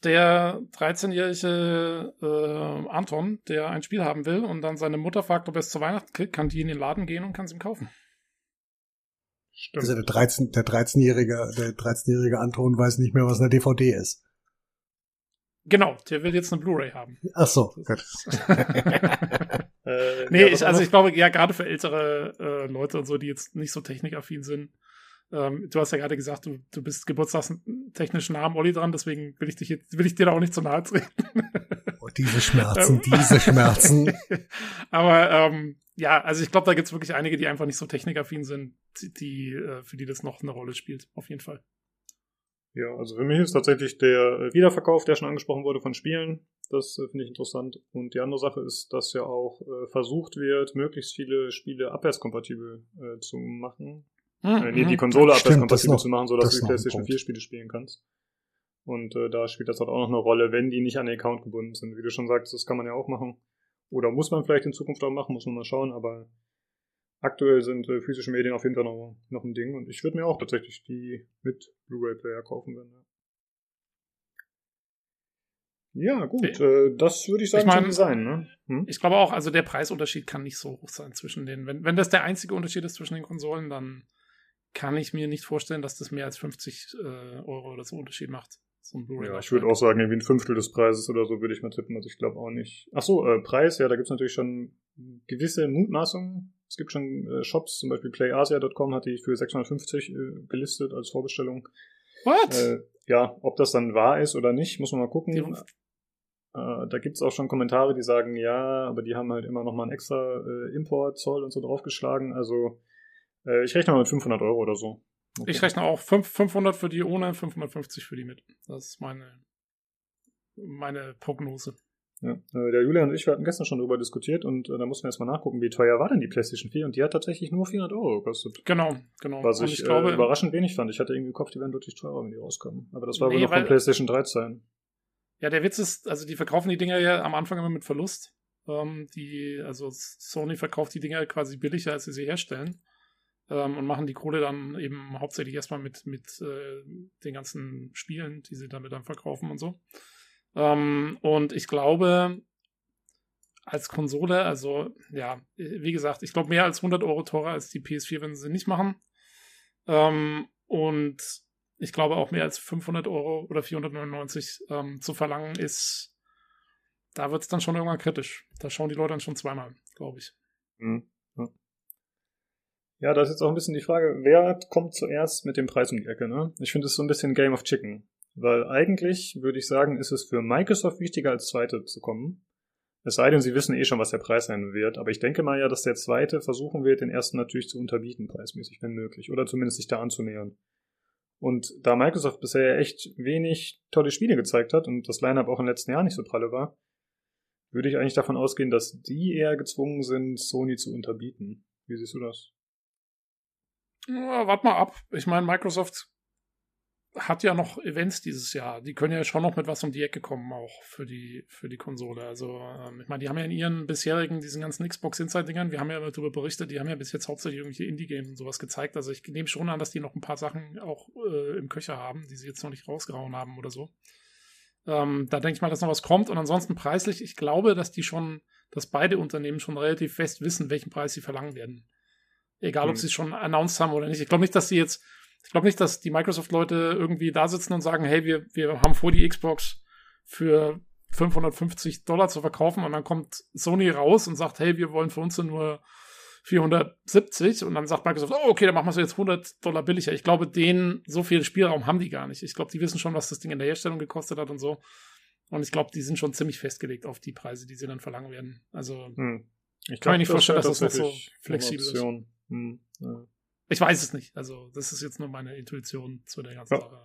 der 13-jährige äh, Anton, der ein Spiel haben will und dann seine Mutter fragt, ob er es zu Weihnachten kriegt, kann die in den Laden gehen und kann es ihm kaufen. Stimmt. Also der 13, der 13-jährige, der 13-jährige Anton weiß nicht mehr, was eine DVD ist. Genau, der will jetzt eine Blu-ray haben. Ach so, gut. Äh, Nee, ja, ich, also ich glaube, ja, gerade für ältere äh, Leute und so, die jetzt nicht so technikaffin sind. Ähm, du hast ja gerade gesagt, du, du bist geburtstagstechnisch nah am Olli dran, deswegen will ich dich jetzt, will ich dir da auch nicht zu nahe treten. Oh, diese Schmerzen, diese Schmerzen. Aber ähm, ja, also ich glaube, da gibt's wirklich einige, die einfach nicht so technikaffin sind, die, die äh, für die das noch eine Rolle spielt, auf jeden Fall. Ja, also für mich ist tatsächlich der äh, Wiederverkauf, der schon angesprochen wurde, von Spielen. Das äh, finde ich interessant. Und die andere Sache ist, dass ja auch äh, versucht wird, möglichst viele Spiele abwärtskompatibel äh, zu machen. Äh, nee, die Konsole Mhm. Das abwärtskompatibel zu machen, sodass das du die PlayStation Punkt. 4 Spiele spielen kannst. Und äh, da spielt das halt auch noch eine Rolle, wenn die nicht an den Account gebunden sind. Wie du schon sagst, das kann man ja auch machen. Oder muss man vielleicht in Zukunft auch machen, muss man mal schauen, aber aktuell sind äh, physische Medien auf jeden Fall noch, noch ein Ding und ich würde mir auch tatsächlich die mit Blu-ray-Player kaufen werden. Ja, ja gut, äh, das würde ich sagen Ich mein- Design, ne? Hm? Ich glaube auch, also der Preisunterschied kann nicht so hoch sein zwischen den. Wenn, wenn das der einzige Unterschied ist zwischen den Konsolen, dann kann ich mir nicht vorstellen, dass das mehr als 50 äh, Euro oder so Unterschied macht. So ein Blu-ray. Ja, ich würde auch sagen, irgendwie ein Fünftel des Preises oder so würde ich mal tippen. Also ich glaube auch nicht. Ach so, äh, Preis, ja, da gibt's natürlich schon gewisse Mutmaßungen. Es gibt schon äh, Shops, zum Beispiel playasia.com hat die für 650 äh, gelistet als Vorbestellung. What? Äh, ja, ob das dann wahr ist oder nicht, muss man mal gucken. Die- Äh, da gibt's auch schon Kommentare, die sagen, ja, aber die haben halt immer noch mal einen extra äh, Import, Zoll und so draufgeschlagen. Also äh, ich rechne mal mit 500 Euro oder so. Mal Ich rechne auch fünf- 500 für die ohne, 550 für die mit. Das ist meine, meine Prognose. Ja. Äh, der Julian und ich, wir hatten gestern schon drüber diskutiert und äh, da mussten wir erstmal nachgucken, wie teuer war denn die PlayStation 4 und die hat tatsächlich nur 400 Euro gekostet. Genau, genau. Was ich, ich glaube, äh, überraschend wenig fand. Ich hatte irgendwie Kopf, die wären deutlich teurer, wenn die rauskommen. Aber das war wohl Nee, noch von PlayStation 3 Zeiten. Ja, der Witz ist, also die verkaufen die Dinger ja am Anfang immer mit Verlust. Ähm, die, also Sony verkauft die Dinger quasi billiger, als sie sie herstellen. Ähm, und machen die Kohle dann eben hauptsächlich erstmal mit, mit äh, den ganzen Spielen, die sie damit dann verkaufen und so. Ähm, und ich glaube, als Konsole, also ja, wie gesagt, ich glaube mehr als 100 Euro teurer als die PS4, wenn sie nicht machen. Ähm, und ich glaube auch mehr als 500 Euro oder 499 ähm, zu verlangen ist, da wird es dann schon irgendwann kritisch. Da schauen die Leute dann schon zweimal, glaube ich. Mhm. Ja. ja, da ist jetzt auch ein bisschen die Frage, wer kommt zuerst mit dem Preis um die Ecke, ne? Ich finde es so ein bisschen Game of Chicken. Weil eigentlich, würde ich sagen, ist es für Microsoft wichtiger, als Zweite zu kommen. Es sei denn, sie wissen eh schon, was der Preis sein wird. Aber ich denke mal ja, dass der Zweite versuchen wird, den Ersten natürlich zu unterbieten, preismäßig, wenn möglich. Oder zumindest sich da anzunähern. Und da Microsoft bisher echt wenig tolle Spiele gezeigt hat und das Line-Up auch den letzten Jahren nicht so pralle war, würde ich eigentlich davon ausgehen, dass die eher gezwungen sind, Sony zu unterbieten. Wie siehst du das? Ja, wart mal ab. Ich meine, Microsoft hat ja noch Events dieses Jahr. Die können ja schon noch mit was um die Ecke kommen, auch für die, für die Konsole. Also, ähm, ich meine, die haben ja in ihren bisherigen, diesen ganzen Xbox Inside-Dingern, wir haben ja darüber berichtet, die haben ja bis jetzt hauptsächlich irgendwelche Indie-Games und sowas gezeigt. Also, ich nehme schon an, dass die noch ein paar Sachen auch äh, im Köcher haben, die sie jetzt noch nicht rausgehauen haben oder so. Ähm, da denke ich mal, dass noch was kommt. Und ansonsten preislich, ich glaube, dass die schon, dass beide Unternehmen schon relativ fest wissen, welchen Preis sie verlangen werden. Egal, ob Hm. sie es schon announced haben oder nicht. Ich glaube nicht, dass sie jetzt, ich glaube nicht, dass die Microsoft-Leute irgendwie da sitzen und sagen, hey, wir, wir haben vor, die Xbox für 550 Dollar zu verkaufen und dann kommt Sony raus und sagt, hey, wir wollen für uns nur 470 und dann sagt Microsoft, oh, okay, dann machen wir es jetzt 100 Dollar billiger. Ich glaube, den, so viel Spielraum haben die gar nicht. Ich glaube, die wissen schon, was das Ding in der Herstellung gekostet hat und so. Und ich glaube, die sind schon ziemlich festgelegt auf die Preise, die sie dann verlangen werden. Also, Hm. Ich Kann mir nicht vorstellen, dass das noch so tatsächlich eine flexibel ist. Hm. Ja. Ich weiß es nicht. Also, das ist jetzt nur meine Intuition zu der ganzen Ja. Sache.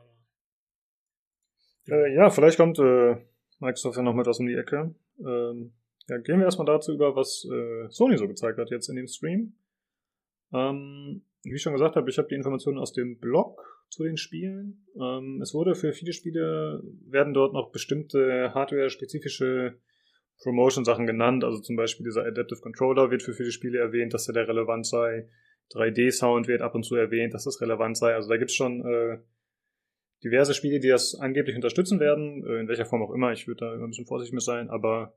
Äh, ja, vielleicht kommt äh, Microsoft ja noch mit was um die Ecke. Ähm, ja, gehen wir erstmal dazu über, was äh, Sony so gezeigt hat jetzt in dem Stream. Ähm, wie ich schon gesagt habe, ich habe die Informationen aus dem Blog zu den Spielen. Ähm, es wurde für viele Spiele, werden dort noch bestimmte hardware-spezifische Promotion-Sachen genannt. Also zum Beispiel dieser Adaptive Controller wird für viele Spiele erwähnt, dass der da relevant sei. 3D-Sound wird ab und zu erwähnt, dass das relevant sei. Also da gibt's schon äh, diverse Spiele, die das angeblich unterstützen werden, äh, in welcher Form auch immer. Ich würde da immer ein bisschen vorsichtig mit sein, aber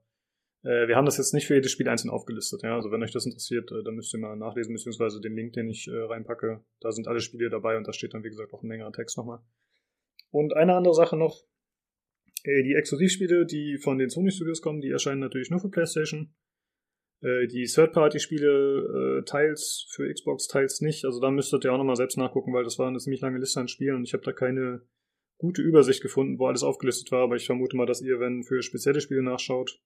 äh, wir haben das jetzt nicht für jedes Spiel einzeln aufgelistet. Ja? Also wenn euch das interessiert, äh, dann müsst ihr mal nachlesen, beziehungsweise den Link, den ich äh, reinpacke. Da sind alle Spiele dabei und da steht dann, wie gesagt, auch ein längerer Text nochmal. Und eine andere Sache noch. Äh, die Exklusivspiele, die von den Sony Studios kommen, die erscheinen natürlich nur für PlayStation. Äh, die Third-Party-Spiele äh, teils für Xbox, teils nicht. Also da müsstet ihr auch nochmal selbst nachgucken, weil das war eine ziemlich lange Liste an Spielen und ich habe da keine gute Übersicht gefunden, wo alles aufgelistet war, aber ich vermute mal, dass ihr, wenn für spezielle Spiele nachschaut,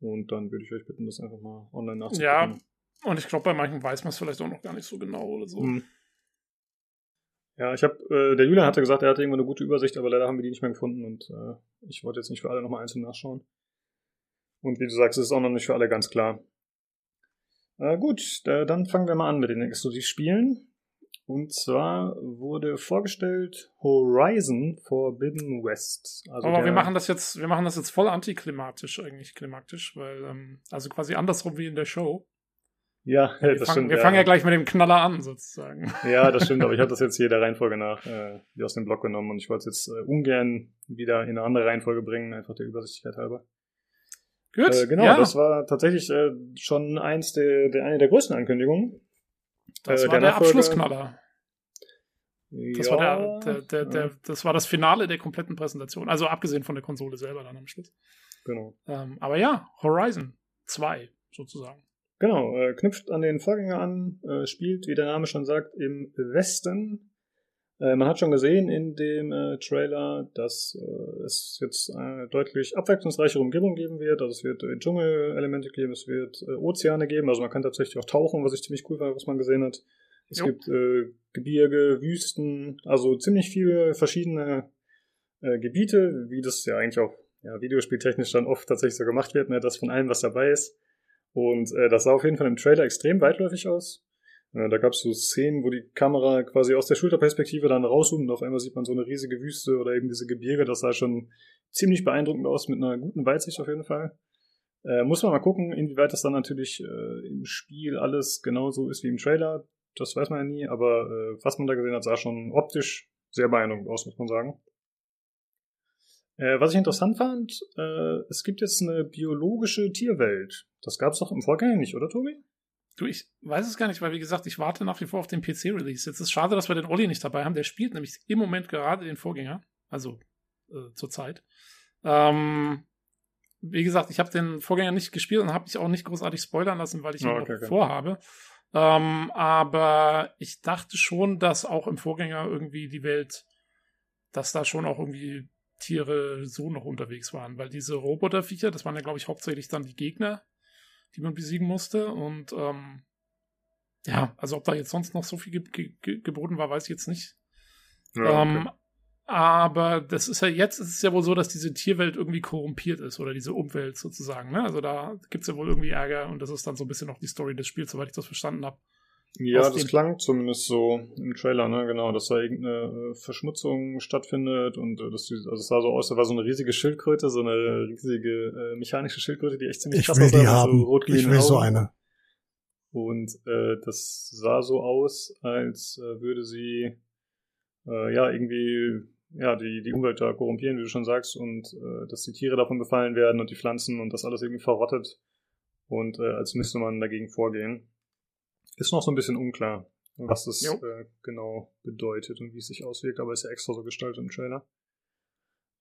und dann würde ich euch bitten, das einfach mal online nachzugucken. Ja, und ich glaube, bei manchen weiß man es vielleicht auch noch gar nicht so genau oder so. Hm. Ja, ich habe, äh, der Julian hatte gesagt, er hatte irgendwo eine gute Übersicht, aber leider haben wir die nicht mehr gefunden und äh, ich wollte jetzt nicht für alle nochmal einzeln nachschauen. Und wie du sagst, es ist auch noch nicht für alle ganz klar. Äh, gut, da, dann fangen wir mal an mit den Exklusivspielen. Und zwar wurde vorgestellt Horizon Forbidden West. Also Aber wir machen das jetzt, wir machen das jetzt voll antiklimatisch eigentlich, klimaktisch, weil, ähm, also quasi andersrum wie in der Show. Ja, Wir, das fangen, stimmt. wir fangen ja gleich mit dem Knaller an, sozusagen. Ja, das stimmt, aber ich habe das jetzt hier der Reihenfolge nach äh, wie aus dem Blog genommen und ich wollte es jetzt äh, ungern wieder in eine andere Reihenfolge bringen, einfach der Übersichtlichkeit halber. Gut, Äh, genau, ja, das war tatsächlich äh, schon eins der, der eine der größten Ankündigungen. das äh, war der der, Abschlussknaller. Das ja, war der, der, der, der, ja, das war das Finale der kompletten Präsentation. Also abgesehen von der Konsole selber dann am Schluss. genau. Ähm, aber ja, Horizon 2 sozusagen. Genau, äh, knüpft an den Vorgänger an, äh, spielt, wie der Name schon sagt, im Westen. Äh, man hat schon gesehen in dem äh, Trailer, dass äh, es jetzt eine deutlich abwechslungsreichere Umgebung geben wird. Also es wird äh, Dschungelelemente geben, es wird äh, Ozeane geben. Also man kann tatsächlich auch tauchen, was ich ziemlich cool war, was man gesehen hat. Es Jo. gibt äh, Gebirge, Wüsten, also ziemlich viele verschiedene äh, Gebiete, wie das ja eigentlich auch ja, videospieltechnisch dann oft tatsächlich so gemacht wird, ne, dass von allem was dabei ist. Und das sah auf jeden Fall im Trailer extrem weitläufig aus. Äh, da gab es so Szenen, wo die Kamera quasi aus der Schulterperspektive dann rauszoomt und auf einmal sieht man so eine riesige Wüste oder eben diese Gebirge. Das sah schon ziemlich beeindruckend aus mit einer guten Weitsicht auf jeden Fall. Äh, muss man mal gucken, inwieweit das dann natürlich äh, im Spiel alles genauso ist wie im Trailer. Das weiß man ja nie, aber äh, was man da gesehen hat, sah schon optisch sehr beeindruckend aus, muss man sagen. Äh, was ich interessant fand, äh, es gibt jetzt eine biologische Tierwelt. Das gab es doch im Vorgänger nicht, oder Tobi? Du, ich weiß es gar nicht, weil wie gesagt, ich warte nach wie vor auf den PC-Release. Jetzt ist schade, dass wir den Olli nicht dabei haben. Der spielt nämlich im Moment gerade den Vorgänger, also äh, zur Zeit. Ähm, wie gesagt, ich habe den Vorgänger nicht gespielt und habe mich auch nicht großartig spoilern lassen, weil ich ihn okay, noch okay. vorhabe. Ähm, aber ich dachte schon, dass auch im Vorgänger irgendwie die Welt, dass da schon auch irgendwie Tiere so noch unterwegs waren, weil diese Roboterviecher, das waren ja, glaube ich, hauptsächlich dann die Gegner, die man besiegen musste. Und ähm, ja, also ob da jetzt sonst noch so viel ge ge ge geboten war, weiß ich jetzt nicht. ähm, aber das ist ja jetzt ist es ja wohl so, dass diese Tierwelt irgendwie korrumpiert ist oder diese Umwelt sozusagen. Ne? Also da gibt's ja wohl irgendwie Ärger und das ist dann so ein bisschen noch die Story des Spiels, soweit ich das verstanden habe. Ja, das klang zumindest so im Trailer, ne, genau, dass da irgendeine äh, Verschmutzung stattfindet und äh, dass die, also es sah so aus, da war so eine riesige Schildkröte, so eine riesige äh, mechanische Schildkröte, die echt ziemlich Ich krass will aussah, die mit haben. So rot-grünen ich will so Augen. eine. Und äh, das sah so aus, als äh, würde sie äh, ja irgendwie ja die die Umwelt da korrumpieren, wie du schon sagst, und äh, dass die Tiere davon befallen werden und die Pflanzen und das alles irgendwie verrottet und äh, als müsste man dagegen vorgehen. Ist noch so ein bisschen unklar, was das äh, genau bedeutet und wie es sich auswirkt, aber ist ja extra so gestaltet im Trailer.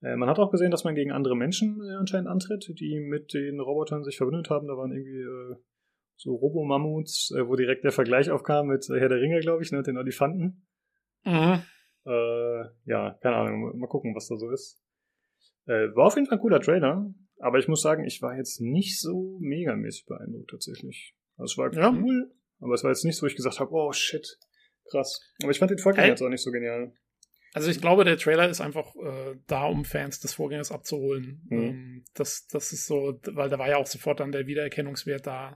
Äh, man hat auch gesehen, dass man gegen andere Menschen äh, anscheinend antritt, die mit den Robotern sich verbündet haben. Da waren irgendwie äh, so Robo-Mammuts, wo direkt der Vergleich aufkam mit Herr der Ringe, glaube ich, ne, den Olifanten. Mhm. Ja, keine Ahnung, mal- gucken, was da so ist. War auf jeden Fall ein cooler Trailer, aber ich muss sagen, ich war jetzt nicht so megamäßig beeindruckt tatsächlich. Also es war Ja. Aber es war jetzt nicht so, wo ich gesagt habe, oh shit, krass. Aber ich fand den Vorgänger jetzt auch nicht so genial. Also ich glaube, der Trailer ist einfach äh, da, um Fans des Vorgängers abzuholen. Mhm. Ähm, das, das ist so, weil da war ja auch sofort dann der Wiedererkennungswert da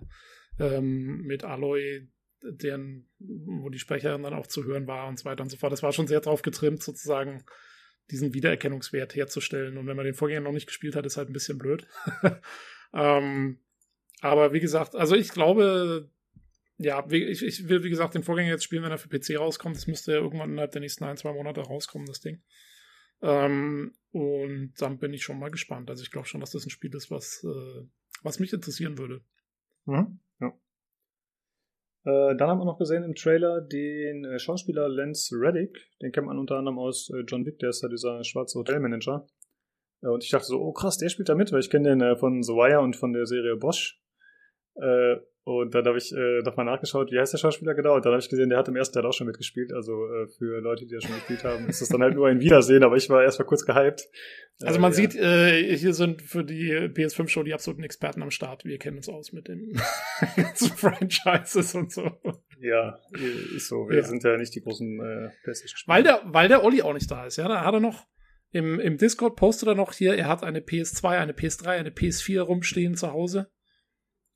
ähm, mit Aloy, deren, wo die Sprecherin dann auch zu hören war und so weiter und so fort. Das war schon sehr drauf getrimmt, sozusagen diesen Wiedererkennungswert herzustellen. Und wenn man den Vorgänger noch nicht gespielt hat, ist halt ein bisschen blöd. ähm, aber wie gesagt, also ich glaube, ja, ich, ich will, wie gesagt, den Vorgänger jetzt spielen, wenn er für PC rauskommt. Das müsste ja irgendwann innerhalb der nächsten ein, zwei Monate rauskommen, das Ding. Ähm, und dann bin ich schon mal gespannt. Also ich glaube schon, dass das ein Spiel ist, was, äh, was mich interessieren würde. Mhm. Ja. Äh, dann haben wir noch gesehen im Trailer den äh, Schauspieler Lance Reddick. Den kennt man unter anderem aus äh, John Wick, der ist ja dieser schwarze Hotelmanager. Äh, und ich dachte so, oh krass, der spielt da mit, weil ich kenne den äh, von The Wire und von der Serie Bosch. Äh, und dann habe ich äh, nochmal nachgeschaut, wie heißt der Schauspieler genau? Und dann habe ich gesehen, der hat im ersten Teil auch schon mitgespielt. Also äh, für Leute, die das schon gespielt haben, ist das dann halt nur ein Wiedersehen, aber ich war erst mal kurz gehypt. Also Äh, man ja. sieht, äh, hier sind für die PS5-Show die absoluten Experten am Start. Wir kennen uns aus mit den ganzen Franchises und so. Ja, ist so. Wir Ja. sind ja nicht die großen äh, PlayStation-Spieler. Weil der, weil der Olli auch nicht da ist, ja. Da hat er noch im, im Discord postet er noch hier, er hat eine PS2, eine PS3, eine PS4 rumstehen zu Hause.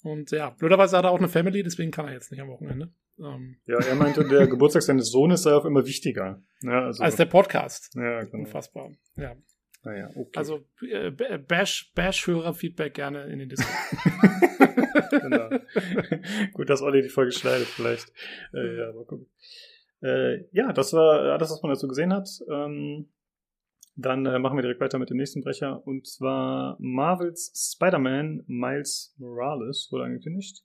Und ja, blöderweise hat er auch eine Family, deswegen kann er jetzt nicht am Wochenende. Ähm, Ja, er meinte, der Geburtstag seines Sohnes sei auch immer wichtiger. Ja, also, als der Podcast. ja, genau. Unfassbar. Ja. Naja, okay. Also äh, Bash, Bash-Hörer-Feedback gerne in den Discord. genau. Gut, dass Olli die Folge schneidet, vielleicht. Äh, ja, mal gucken. Äh, ja, das war alles, was man dazu gesehen hat. Ähm, dann äh, machen wir direkt weiter mit dem nächsten Brecher. Und zwar Marvels Spider-Man Miles Morales wurde angekündigt.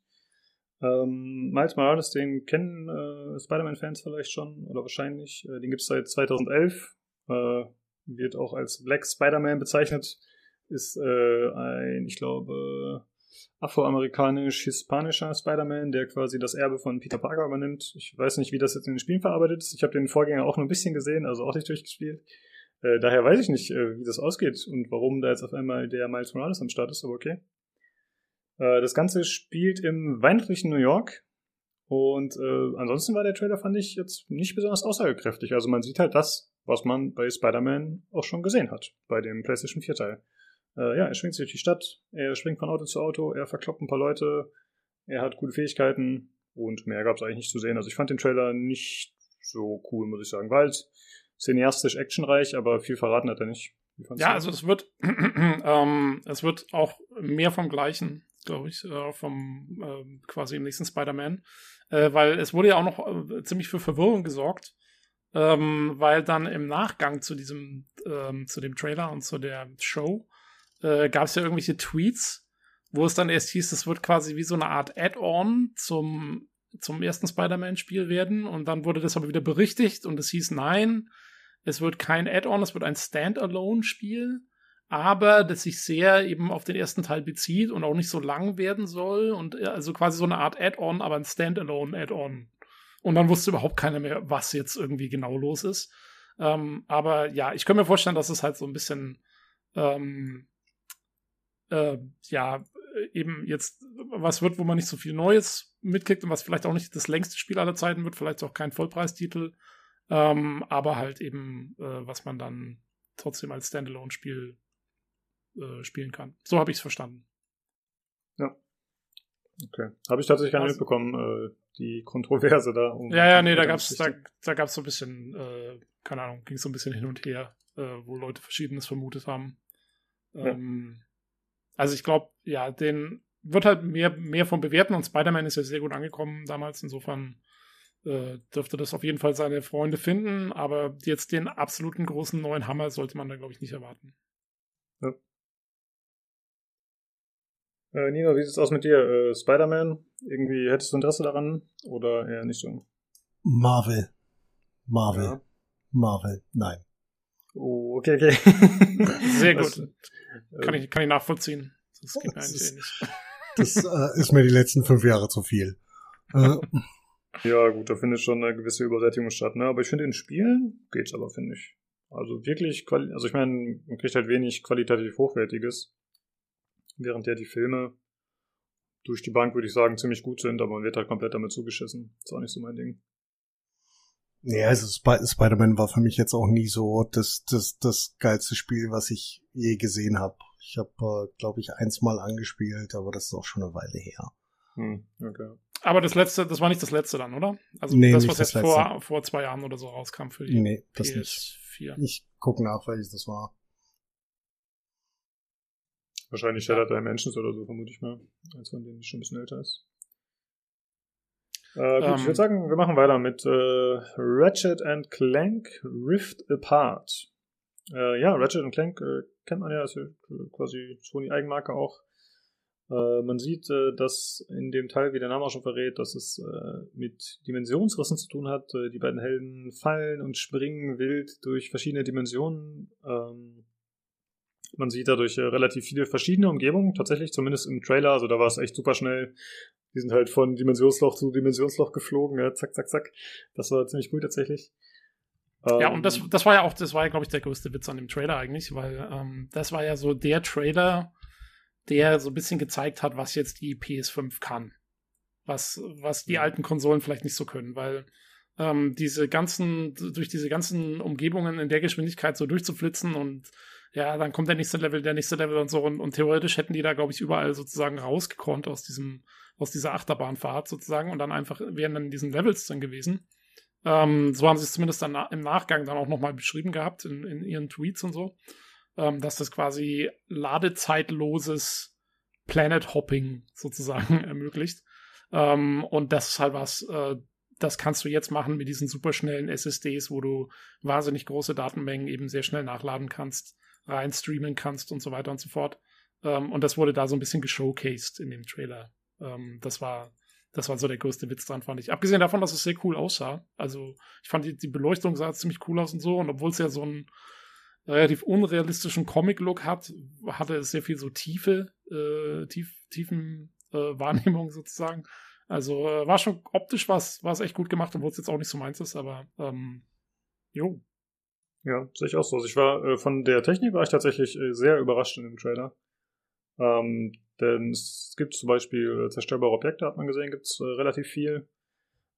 Ähm, Miles Morales, den kennen äh, Spider-Man-Fans vielleicht schon oder wahrscheinlich. Äh, den gibt es seit 2011. Äh, wird auch als Black Spider-Man bezeichnet. Ist äh, ein, ich glaube, afroamerikanisch-hispanischer Spider-Man, der quasi das Erbe von Peter Parker übernimmt. Ich weiß nicht, wie das jetzt in den Spielen verarbeitet ist. Ich habe den Vorgänger auch nur ein bisschen gesehen, also auch nicht durchgespielt. Äh, daher weiß ich nicht, äh, wie das ausgeht und warum da jetzt auf einmal der Miles Morales am Start ist, aber okay. Äh, das Ganze spielt im weihnachtlichen New York. Und äh, ansonsten war der Trailer, fand ich, jetzt nicht besonders aussagekräftig. Also man sieht halt das, was man bei Spider-Man auch schon gesehen hat, bei dem PlayStation 4-Teil. Äh, ja, er schwingt sich durch die Stadt, er springt von Auto zu Auto, er verkloppt ein paar Leute, er hat gute Fähigkeiten und mehr gab es eigentlich nicht zu sehen. Also ich fand den Trailer nicht so cool, muss ich sagen. Halt cineastisch actionreich, aber viel verraten hat er nicht. Ja, also es wird, ähm, es wird auch mehr vom Gleichen, glaube ich, äh, vom äh, quasi im nächsten Spider-Man, äh, weil es wurde ja auch noch äh, ziemlich für Verwirrung gesorgt, ähm, weil dann im Nachgang zu diesem, ähm, zu dem Trailer und zu der Show äh, gab es ja irgendwelche Tweets, wo es dann erst hieß, es wird quasi wie so eine Art Add-on zum zum ersten Spider-Man-Spiel werden. Und dann wurde das aber wieder berichtigt und es hieß nein, es wird kein Add-on, es wird ein Standalone-Spiel, aber das sich sehr eben auf den ersten Teil bezieht und auch nicht so lang werden soll und äh, also quasi so eine Art Add-on, aber ein Standalone-Add-on. Und dann wusste überhaupt keiner mehr, was jetzt irgendwie genau los ist. Ähm, aber ja, ich könnte mir vorstellen, dass es halt so ein bisschen ähm, äh, ja eben jetzt was wird, wo man nicht so viel Neues mitkriegt und was vielleicht auch nicht das längste Spiel aller Zeiten wird, vielleicht auch kein Vollpreistitel. Ähm, aber halt eben, äh, was man dann trotzdem als Standalone-Spiel äh, spielen kann. So habe ich es verstanden. Ja. Okay. Habe ich tatsächlich gar nicht mitbekommen, äh, die Kontroverse da. Um ja, ja, nee, da gab's, da, da gab's so ein bisschen, äh, keine Ahnung, ging so ein bisschen hin und her, äh, wo Leute Verschiedenes vermutet haben. Ähm, ja. Also ich glaube, ja, den wird halt mehr, mehr von bewerten und Spider-Man ist ja sehr gut angekommen damals. Insofern äh, dürfte das auf jeden Fall seine Freunde finden, aber jetzt den absoluten großen neuen Hammer sollte man da, glaube ich, nicht erwarten. Ja. Äh, Nino, wie sieht es aus mit dir? Äh, Spider-Man? Irgendwie hättest du Interesse daran oder eher nicht so? Marvel. Marvel. Ja. Marvel. Nein. Oh, okay, okay. Sehr gut. Also, kann, ich, kann ich nachvollziehen. Das geht mir eigentlich nicht. Das äh, ist mir die letzten fünf Jahre zu viel. Äh, ja, gut, da findet schon eine gewisse Übersättigung statt, ne? Aber ich finde, in Spielen geht's aber, finde ich. Also wirklich, also ich meine, man kriegt halt wenig qualitativ Hochwertiges. Während ja die Filme durch die Bank, würde ich sagen, ziemlich gut sind, aber man wird halt komplett damit zugeschissen. Ist auch nicht so mein Ding. Nee, also Sp Spider-Man war für mich jetzt auch nie so das, das, das geilste Spiel, was ich je gesehen habe. Ich habe, äh, glaube ich, eins mal angespielt, aber das ist auch schon eine Weile her. Hm, okay. Aber das letzte, das war nicht das letzte dann, oder? Also nee, das, was jetzt das vor, vor zwei Jahren oder so rauskam für die nee, das PS4. Nicht. Ich gucke nach, welches das war. Wahrscheinlich Shattered Dimensions oder so, vermute ich mal. Eins von denen, die schon ein bisschen älter ist. Äh, gut, ähm, ich würde sagen, wir machen weiter mit äh, Ratchet and Clank Rift Apart. Äh, ja, Ratchet Clank äh, kennt man ja, ist ja quasi Sony Eigenmarke auch. Äh, man sieht, äh, dass in dem Teil, wie der Name auch schon verrät, dass es äh, mit Dimensionsrissen zu tun hat. Äh, die beiden Helden fallen und springen wild durch verschiedene Dimensionen. Ähm, man sieht dadurch äh, relativ viele verschiedene Umgebungen, tatsächlich, zumindest im Trailer. Also da war es echt super schnell. Die sind halt von Dimensionsloch zu Dimensionsloch geflogen, ja, zack, zack, zack. Das war ziemlich cool tatsächlich. Ja, und das, ähm, das war ja auch, das war ja, glaube ich, der größte Witz an dem Trailer eigentlich, weil ähm, das war ja so der Trailer, der so ein bisschen gezeigt hat, was jetzt die PS5 kann. Was, was die alten Konsolen vielleicht nicht so können, weil ähm, diese ganzen, durch diese ganzen Umgebungen in der Geschwindigkeit so durchzuflitzen und ja, dann kommt der nächste Level, der nächste Level und so und, und theoretisch hätten die da, glaube ich, überall sozusagen rausgekonnt aus diesem, aus dieser Achterbahnfahrt sozusagen und dann einfach wären dann in diesen Levels dann gewesen. Ähm, so haben sie es zumindest dann im Nachgang dann auch nochmal beschrieben gehabt in, in ihren Tweets und so ähm, dass das quasi ladezeitloses Planet Hopping sozusagen ermöglicht. Ähm, und das ist halt was, äh, das kannst du jetzt machen mit diesen superschnellen SSDs, wo du wahnsinnig große Datenmengen eben sehr schnell nachladen kannst, rein streamen kannst und so weiter und so fort. Ähm, und das wurde da so ein bisschen geshowcased in dem Trailer. Ähm, das war, das war so der größte Witz dran, fand ich. Abgesehen davon, dass es sehr cool aussah. Also, ich fand die, die Beleuchtung sah ziemlich cool aus und so. Und obwohl es ja so ein relativ unrealistischen Comic-Look hat, hatte es sehr viel so Tiefe äh, tief, tiefen äh, Wahrnehmung sozusagen. Also äh, war schon optisch was, war es echt gut gemacht, obwohl es jetzt auch nicht so meins ist, aber ähm, jo. Ja, sehe ich auch so. Also ich war äh, von der Technik war ich tatsächlich äh, sehr überrascht in dem Trailer. Ähm, denn es gibt zum Beispiel äh, zerstörbare Objekte, hat man gesehen, gibt es äh, relativ viel.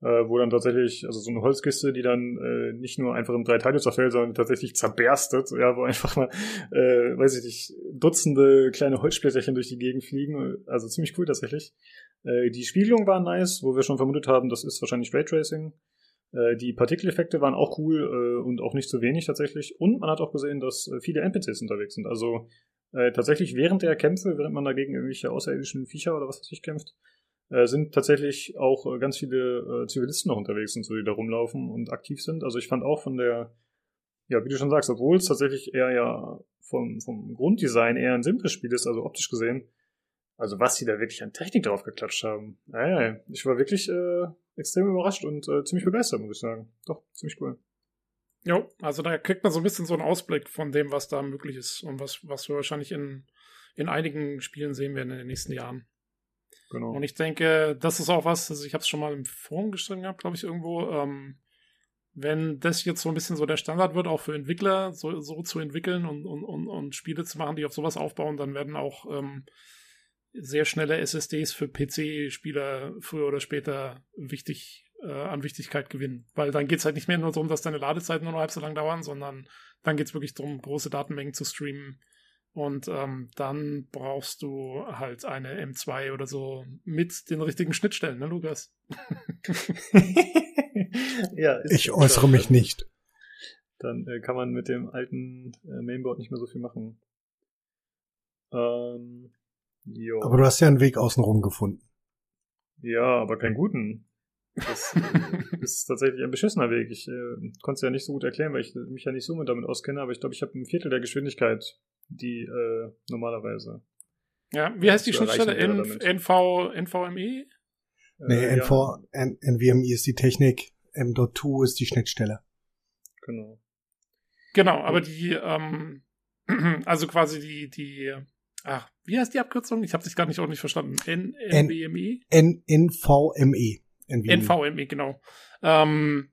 Äh, wo dann tatsächlich, also so eine Holzkiste, die dann äh, nicht nur einfach in drei Teile zerfällt, sondern tatsächlich zerberstet, ja, wo einfach mal, äh, weiß ich nicht, Dutzende kleine Holzsplitterchen durch die Gegend fliegen. Also ziemlich cool tatsächlich. Äh, die Spiegelung war nice, wo wir schon vermutet haben, das ist wahrscheinlich Raytracing. Äh, die Partikeleffekte waren auch cool äh, und auch nicht zu wenig tatsächlich. Und man hat auch gesehen, dass äh, viele NPCs unterwegs sind. Also äh, tatsächlich während der Kämpfe, während man dagegen irgendwelche außerirdischen Viecher oder was weiß ich kämpft, äh, sind tatsächlich auch äh, ganz viele äh, Zivilisten noch unterwegs und so, die da rumlaufen und aktiv sind. Also ich fand auch von der, ja, wie du schon sagst, obwohl es tatsächlich eher ja vom, vom Grunddesign eher ein simples Spiel ist, also optisch gesehen, also was sie da wirklich an Technik drauf geklatscht haben. Naja, ich war wirklich äh, extrem überrascht und äh, ziemlich begeistert, muss ich sagen. Doch, ziemlich cool. Jo, also da kriegt man so ein bisschen so einen Ausblick von dem, was da möglich ist und was, was wir wahrscheinlich in, in einigen Spielen sehen werden in den nächsten Jahren. Genau. Und ich denke, das ist auch was, also ich habe es schon mal im Forum geschrieben gehabt, glaube ich, irgendwo. Ähm, wenn das jetzt so ein bisschen so der Standard wird, auch für Entwickler, so, so zu entwickeln und, und, und, und Spiele zu machen, die auf sowas aufbauen, dann werden auch ähm, sehr schnelle SSDs für PC-Spieler früher oder später wichtig äh, an Wichtigkeit gewinnen. Weil dann geht's halt nicht mehr nur darum, dass deine Ladezeiten nur noch halb so lang dauern, sondern dann geht's wirklich darum, große Datenmengen zu streamen. Und ähm, dann brauchst du halt eine M2 oder so mit den richtigen Schnittstellen, ne, Lukas? ja, ist Ich äußere mich nicht. Dann äh, kann man mit dem alten äh, Mainboard nicht mehr so viel machen. Ähm, jo. Aber du hast ja einen Weg außenrum gefunden. Ja, aber keinen guten. Das äh, ist tatsächlich ein beschissener Weg. Ich äh, konnte es ja nicht so gut erklären, weil ich mich ja nicht so mit damit auskenne, aber ich glaube, ich habe ein Viertel der Geschwindigkeit, die äh, normalerweise. Ja, wie heißt die Schnittstelle? NV, NVMe? Nee, Äh, NV, N NVMe ist die Technik, M.2 ist die Schnittstelle. Genau. Genau, aber die, ähm, also quasi die, die, ach, wie heißt die Abkürzung? Ich habe dich gerade nicht ordentlich verstanden. N N- NVMe? N NVMe. NVMe. NVMe, genau. Ähm,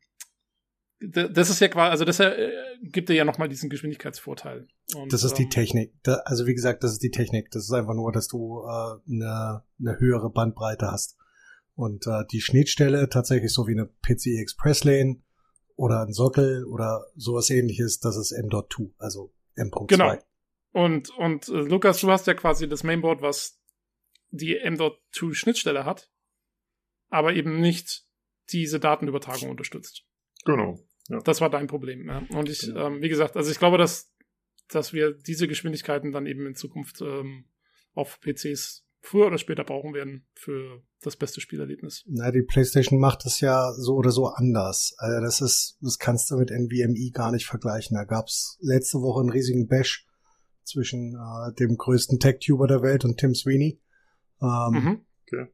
das ist ja quasi, also das äh, gibt dir ja nochmal diesen Geschwindigkeitsvorteil. Und, Das ist die ähm, Technik. Da, also wie gesagt, das ist die Technik. Das ist einfach nur, dass du äh, eine, eine höhere Bandbreite hast. Und äh, die Schnittstelle tatsächlich so wie eine PCI Express Lane oder ein Sockel oder sowas ähnliches, das ist M.2, also M.2. Genau. Und, und äh, Lukas, du hast ja quasi das Mainboard, was die M.2 Schnittstelle hat, aber eben nicht diese Datenübertragung unterstützt. Genau. Das war dein Problem. Ja. Und ich, Genau. ähm, wie gesagt, also ich glaube, dass, dass wir diese Geschwindigkeiten dann eben in Zukunft ähm, auf PCs früher oder später brauchen werden für das beste Spielerlebnis. Na, die PlayStation macht es ja so oder so anders. Also das ist, das kannst du mit NVMe gar nicht vergleichen. Da gab's letzte Woche einen riesigen Bash zwischen äh, dem größten Tech-Tuber der Welt und Tim Sweeney. Ähm, Mhm.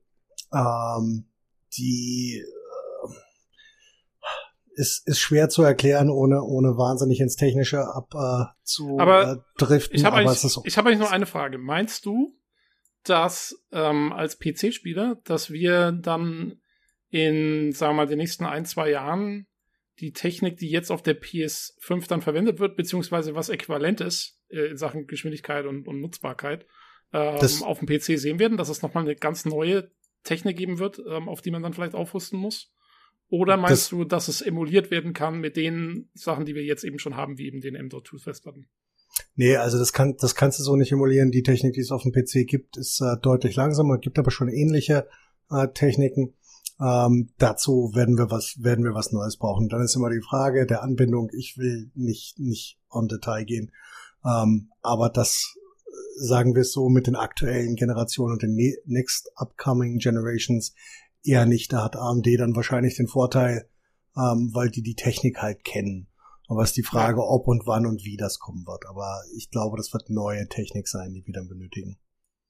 ähm, die ist, ist schwer zu erklären, ohne, ohne wahnsinnig ins Technische ab äh, zu Aber äh, driften. Ich habe eigentlich, ist ich hab eigentlich nur eine Frage. Meinst du, dass ähm, als PC-Spieler, dass wir dann in, sagen wir mal, den nächsten ein, zwei Jahren die Technik, die jetzt auf der PS5 dann verwendet wird, beziehungsweise was äquivalent ist äh, in Sachen Geschwindigkeit und, und Nutzbarkeit, ähm, auf dem PC sehen werden, dass es nochmal eine ganz neue Technik geben wird, ähm, auf die man dann vielleicht aufrüsten muss? Oder meinst Das- du, dass es emuliert werden kann mit den Sachen, die wir jetzt eben schon haben, wie eben den M.2-Festplatten? Nee, also das kann, das kannst du so nicht emulieren. Die Technik, die es auf dem PC gibt, ist äh, deutlich langsamer, gibt aber schon ähnliche äh, Techniken. Ähm, dazu werden wir was, werden wir was Neues brauchen. Dann ist immer die Frage der Anbindung. Ich will nicht, nicht on Detail gehen. Ähm, aber das, äh, sagen wir es so, mit den aktuellen Generationen und den ne next upcoming generations eher nicht. Da hat AMD dann wahrscheinlich den Vorteil, ähm, weil die die Technik halt kennen. Aber es ist die Frage, ob und wann und wie das kommen wird. Aber ich glaube, das wird neue Technik sein, die wir dann benötigen.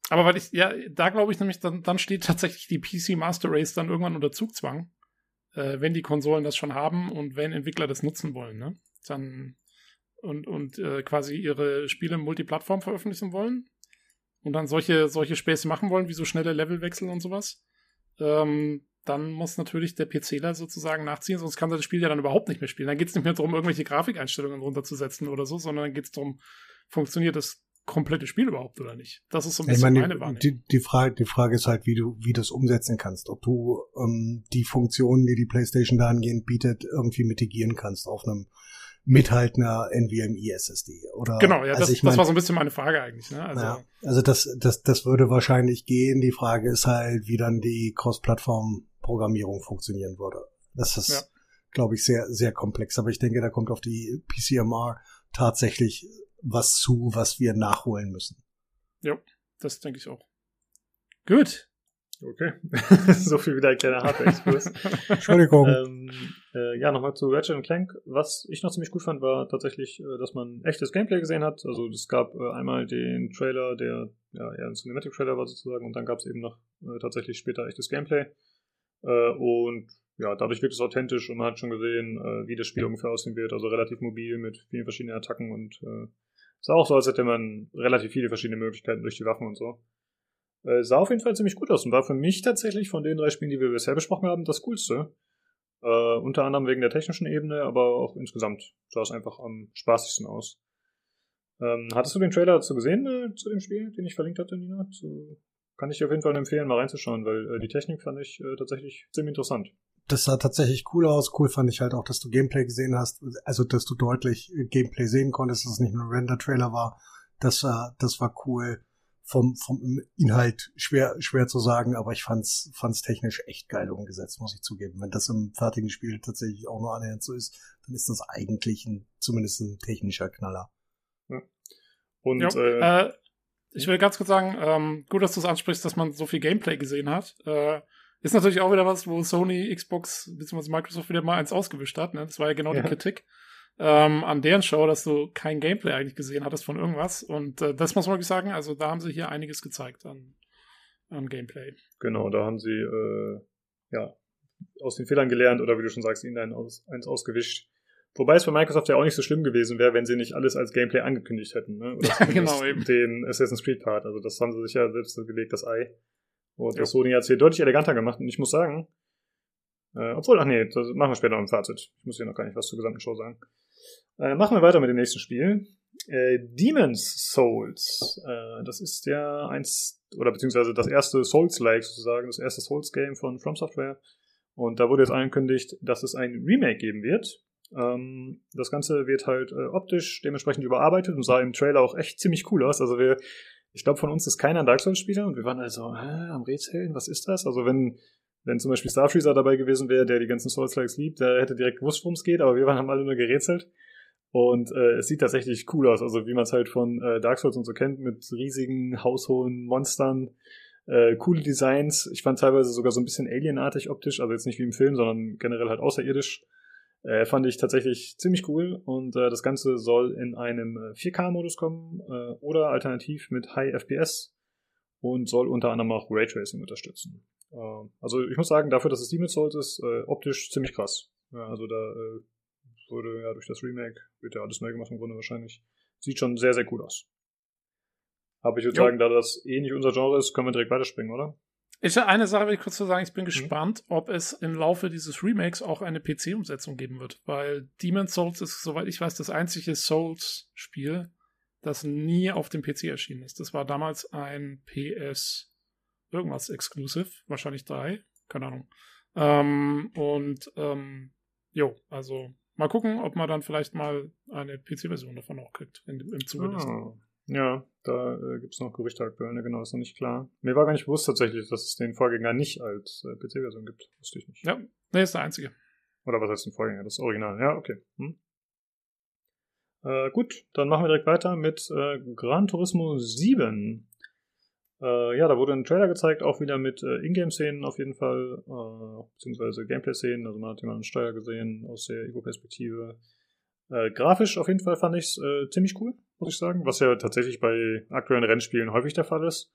Aber weil ich, ja, da glaube ich nämlich, dann, dann steht tatsächlich die PC Master Race dann irgendwann unter Zugzwang, äh, wenn die Konsolen das schon haben und wenn Entwickler das nutzen wollen, ne? Dann und, und äh, quasi ihre Spiele multiplattform veröffentlichen wollen. und dann solche, solche Späße machen wollen, wie so schnelle Levelwechsel und sowas, ähm, dann muss natürlich der PCler sozusagen nachziehen, sonst kann das Spiel ja dann überhaupt nicht mehr spielen. Dann geht es nicht mehr darum, irgendwelche Grafikeinstellungen runterzusetzen oder so, sondern dann geht es darum, funktioniert das komplette Spiel überhaupt oder nicht? Das ist so ein bisschen meine, meine Wahrnehmung. die, die, Frage, die Frage ist halt, wie du, wie du es umsetzen kannst. Ob du ähm, die Funktionen, die die PlayStation dahingehend bietet, irgendwie mitigieren kannst auf einem mithaltender NVMe SSD. Oder, Genau, ja, also das, ich mein, das war so ein bisschen meine Frage eigentlich. Ne? Also, ja, also das, das, das würde wahrscheinlich gehen. Die Frage ist halt, wie dann die Cross-Plattform-Programmierung funktionieren würde. Das ist, Ja. glaube ich, sehr, sehr komplex. Aber ich denke, da kommt auf die PCMR tatsächlich was zu, was wir nachholen müssen. das denke ich auch. Gut. Okay. so viel wieder ein kleiner Hardware-Exkurs. Entschuldigung. ähm, äh, ja, nochmal zu Ratchet Clank. Was ich noch ziemlich gut fand, war tatsächlich, äh, dass man echtes Gameplay gesehen hat. Also es gab äh, einmal den Trailer, der ja eher ein Cinematic-Trailer war sozusagen, und dann gab es eben noch äh, tatsächlich später echtes Gameplay. Äh, und ja, dadurch wirkt es authentisch und man hat schon gesehen, wie das Spiel ungefähr aussehen wird. Also relativ mobil mit vielen verschiedenen Attacken und äh, sah auch so, als hätte man relativ viele verschiedene Möglichkeiten durch die Waffen und so. Äh, sah auf jeden Fall ziemlich gut aus und war für mich tatsächlich von den drei Spielen, die wir bisher besprochen haben, das coolste. Äh, unter anderem wegen der technischen Ebene, aber auch insgesamt sah es einfach am spaßigsten aus. Ähm, hattest du den Trailer dazu gesehen, äh, zu dem Spiel, den ich verlinkt hatte, Nina? Zu, kann ich dir auf jeden Fall empfehlen, mal reinzuschauen, weil äh, die Technik fand ich äh, tatsächlich ziemlich interessant. das sah tatsächlich cool aus. Cool fand ich halt auch, dass du Gameplay gesehen hast. Also, dass du deutlich äh, Gameplay sehen konntest, dass es nicht nur ein Render-Trailer war. Das war, das war cool. Vom, vom Inhalt schwer, schwer zu sagen, aber ich fand's, fand's technisch echt geil umgesetzt, muss ich zugeben. Wenn das im fertigen Spiel tatsächlich auch nur annähernd so ist, dann ist das eigentlich ein, zumindest ein technischer Knaller. Und Ja, äh, äh, ich will ganz kurz sagen, ähm, gut, dass du es ansprichst, dass man so viel Gameplay gesehen hat. Äh, ist natürlich auch wieder was, wo Sony, Xbox bzw. Microsoft wieder mal eins ausgewischt hat. Ne? Das war ja genau Ja. die Kritik ähm, an deren Show, dass du kein Gameplay eigentlich gesehen hattest von irgendwas. Und äh, das muss man wirklich sagen, also da haben sie hier einiges gezeigt an, an Gameplay. Genau, da haben sie äh, ja aus den Fehlern gelernt oder wie du schon sagst, ihnen ein aus, eins ausgewischt. Wobei es bei Microsoft ja auch nicht so schlimm gewesen wäre, wenn sie nicht alles als Gameplay angekündigt hätten. Ne? Oder Ja, genau, eben. Den Assassin's Creed Part. Also das haben sie sich ja selbst gelegt, das Ei. Und Ja. das Sony hat es hier deutlich eleganter gemacht. Und ich muss sagen, äh, obwohl, ach nee, das machen wir später noch im Fazit. Ich muss hier noch gar nicht was zur gesamten Show sagen. Äh, machen wir weiter mit dem nächsten Spiel. Äh, Demon's Souls. Äh, das ist ja eins, oder beziehungsweise das erste Souls-like sozusagen, das erste Souls-Game von From Software. Und da wurde jetzt angekündigt, dass es ein Remake geben wird. Ähm, das Ganze wird halt äh, optisch dementsprechend überarbeitet und sah im Trailer auch echt ziemlich cool aus. Also wir, ich glaube, von uns ist keiner ein Dark Souls-Spieler und wir waren also hä, am Rätseln, was ist das? Also wenn, wenn zum Beispiel Starfreezer dabei gewesen wäre, der die ganzen Souls-Likes liebt, der hätte direkt gewusst, worum es geht, aber wir waren, haben alle nur gerätselt. Und äh, es sieht tatsächlich cool aus, also wie man es halt von äh, Dark Souls und so kennt, mit riesigen, haushohen Monstern, äh, coole Designs. Ich fand teilweise sogar so ein bisschen alienartig optisch, also jetzt nicht wie im Film, sondern generell halt außerirdisch. Äh, fand ich tatsächlich ziemlich cool und äh, das Ganze soll in einem äh, 4K-Modus kommen äh, oder alternativ mit High FPS und soll unter anderem auch Raytracing unterstützen. Äh, also ich muss sagen, dafür, dass es Demon's Souls ist, äh, optisch ziemlich krass. Ja, also da äh, wurde ja durch das Remake, wird ja alles neu gemacht im Grunde wahrscheinlich. Sieht schon sehr, sehr cool aus. Aber ich würde Jo. sagen, da das eh nicht unser Genre ist, können wir direkt weiterspringen, oder? Ich eine Sache will ich kurz zu sagen, Mhm. ich bin gespannt, ob es im Laufe dieses Remakes auch eine PC-Umsetzung geben wird, weil Demon's Souls ist, soweit ich weiß, das einzige Souls-Spiel, das nie auf dem PC erschienen ist. Das war damals ein PS irgendwas Exclusive, wahrscheinlich drei, keine Ahnung. Ähm, und ähm, jo, also mal gucken, ob man dann vielleicht mal eine PC-Version davon auch kriegt in, im Zuge. Ah, ja, da äh, gibt es noch Gerüchte aktuell, ne? genau, ist noch nicht klar. Mir war gar nicht bewusst tatsächlich, dass es den Vorgänger nicht als äh, PC-Version gibt. Wusste ich nicht. Ja, nee, ist der einzige. Oder was heißt den Vorgänger? Das Original. Ja, okay. Hm. Äh, gut, dann machen wir direkt weiter mit äh, Gran Turismo 7. Äh, ja, da wurde ein Trailer gezeigt, auch wieder mit äh, Ingame-Szenen auf jeden Fall, äh, beziehungsweise Gameplay-Szenen. Also man hat jemanden Steuer gesehen aus der Ego-Perspektive. Äh, grafisch auf jeden Fall fand ich es äh, ziemlich cool, muss ich sagen, was ja tatsächlich bei aktuellen Rennspielen häufig der Fall ist.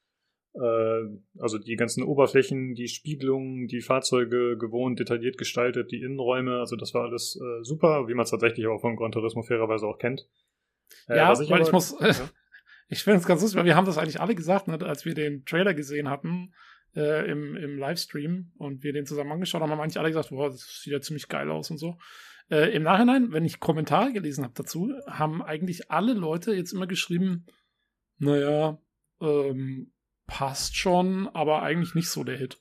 Äh, also die ganzen Oberflächen, die Spiegelungen, die Fahrzeuge gewohnt, detailliert gestaltet, die Innenräume, also das war alles äh, super, wie man es tatsächlich auch von Gran Turismo fairerweise auch kennt. Äh, ja, weil aber- ich muss, ja. Ich finde es ganz lustig, weil wir haben das eigentlich alle gesagt, ne, als wir den Trailer gesehen hatten äh, im, im Livestream und wir den zusammen angeschaut haben, haben eigentlich alle gesagt, boah, das sieht ja ziemlich geil aus und so. Äh, Im Nachhinein, wenn ich Kommentare gelesen habe dazu, haben eigentlich alle Leute jetzt immer geschrieben, naja, ähm, passt schon, aber eigentlich nicht so der Hit.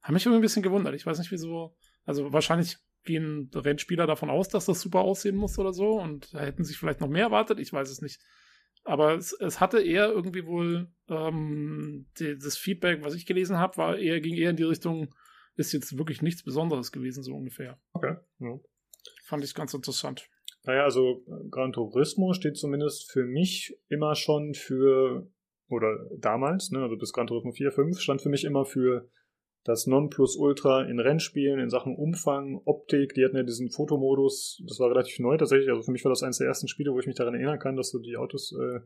Haben mich irgendwie ein bisschen gewundert. Ich weiß nicht, wieso. Also wahrscheinlich gehen Rennspieler davon aus, dass das super aussehen muss oder so und hätten sich vielleicht noch mehr erwartet. Ich weiß es nicht. Aber es, es hatte eher irgendwie wohl ähm, die, das Feedback, was ich gelesen habe, war eher ging eher in die Richtung, ist jetzt wirklich nichts Besonderes gewesen so ungefähr. Okay. Ja. Fand ich ganz interessant. Naja, also Gran Turismo steht zumindest für mich immer schon für, oder damals, ne, also bis Gran Turismo 4, 5, stand für mich immer für das Nonplusultra in Rennspielen in Sachen Umfang, Optik. Die hatten ja diesen Fotomodus, das war relativ neu tatsächlich. Also für mich war das eines der ersten Spiele, wo ich mich daran erinnern kann, dass du die Autos äh,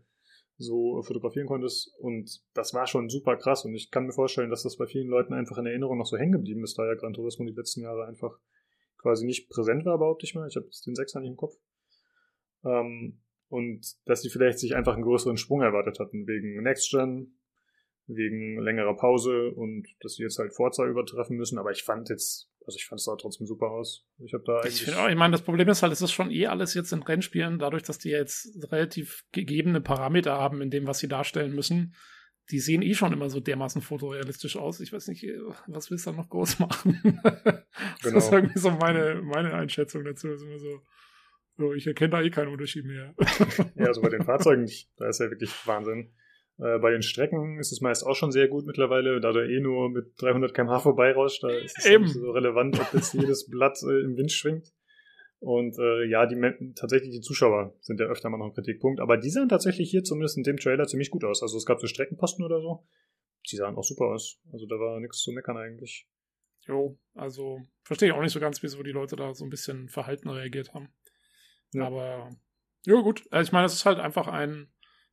so fotografieren konntest. Und das war schon super krass. Und ich kann mir vorstellen, dass das bei vielen Leuten einfach in Erinnerung noch so hängen geblieben ist, da ja Gran Turismo die letzten Jahre einfach quasi nicht präsent war, behaupte ich mal. Ich habe den Sechser nicht im Kopf. Ähm, und dass sie vielleicht sich einfach einen größeren Sprung erwartet hatten, wegen Next Gen, wegen längerer Pause und dass sie jetzt halt Forza übertreffen müssen. Aber ich fand jetzt, also ich fand es sah trotzdem super aus. Ich habe da eigentlich. Ich, auch, ich meine, das Problem ist halt, es ist schon eh alles jetzt in Rennspielen, dadurch, dass die jetzt relativ gegebene Parameter haben in dem, was sie darstellen müssen. Die sehen eh schon immer so dermaßen fotorealistisch aus. Ich weiß nicht, was willst du da noch groß machen? das Genau. ist irgendwie so meine, meine Einschätzung dazu. Ist immer so, so, ich erkenne da eh keinen Unterschied mehr. Ja, also bei den Fahrzeugen, da ist ja wirklich Wahnsinn. Äh, bei den Strecken ist es meist auch schon sehr gut mittlerweile, da du eh nur mit 300 km/h vorbeirauscht, da ist es Eben. nicht so relevant, ob jetzt jedes Blatt äh, im Wind schwingt. Und äh, ja, die tatsächlich die Zuschauer sind ja öfter mal noch ein Kritikpunkt, aber die sahen tatsächlich hier zumindest in dem Trailer ziemlich gut aus. Also es gab so Streckenposten oder so, die sahen auch super aus. Also da war nichts zu meckern eigentlich. Jo, also verstehe ich auch nicht so ganz, wieso die Leute da so ein bisschen verhalten reagiert haben. Ja. Aber ja gut, also ich meine, es ist halt einfach ein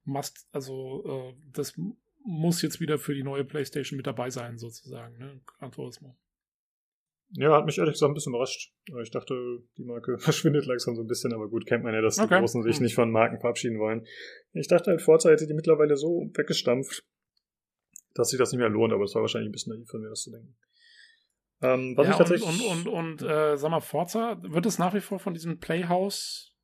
Must, also äh, das muss jetzt wieder für die neue PlayStation mit dabei sein, sozusagen, ne? Gran Turismo. Ja, hat mich ehrlich gesagt ein bisschen überrascht. Äh, Ich dachte, die Marke verschwindet langsam so ein bisschen, aber gut, kennt man ja, dass die Okay. Großen sich Hm. nicht von Marken verabschieden wollen. Ich dachte halt, Forza hätte die mittlerweile so weggestampft, dass sich das nicht mehr lohnt, aber es war wahrscheinlich ein bisschen naiv von mir, das zu denken. Ähm, was ja, ich tatsächlich. und, und, und, und äh, sag mal, Forza, wird es nach wie vor von diesem Playhouse,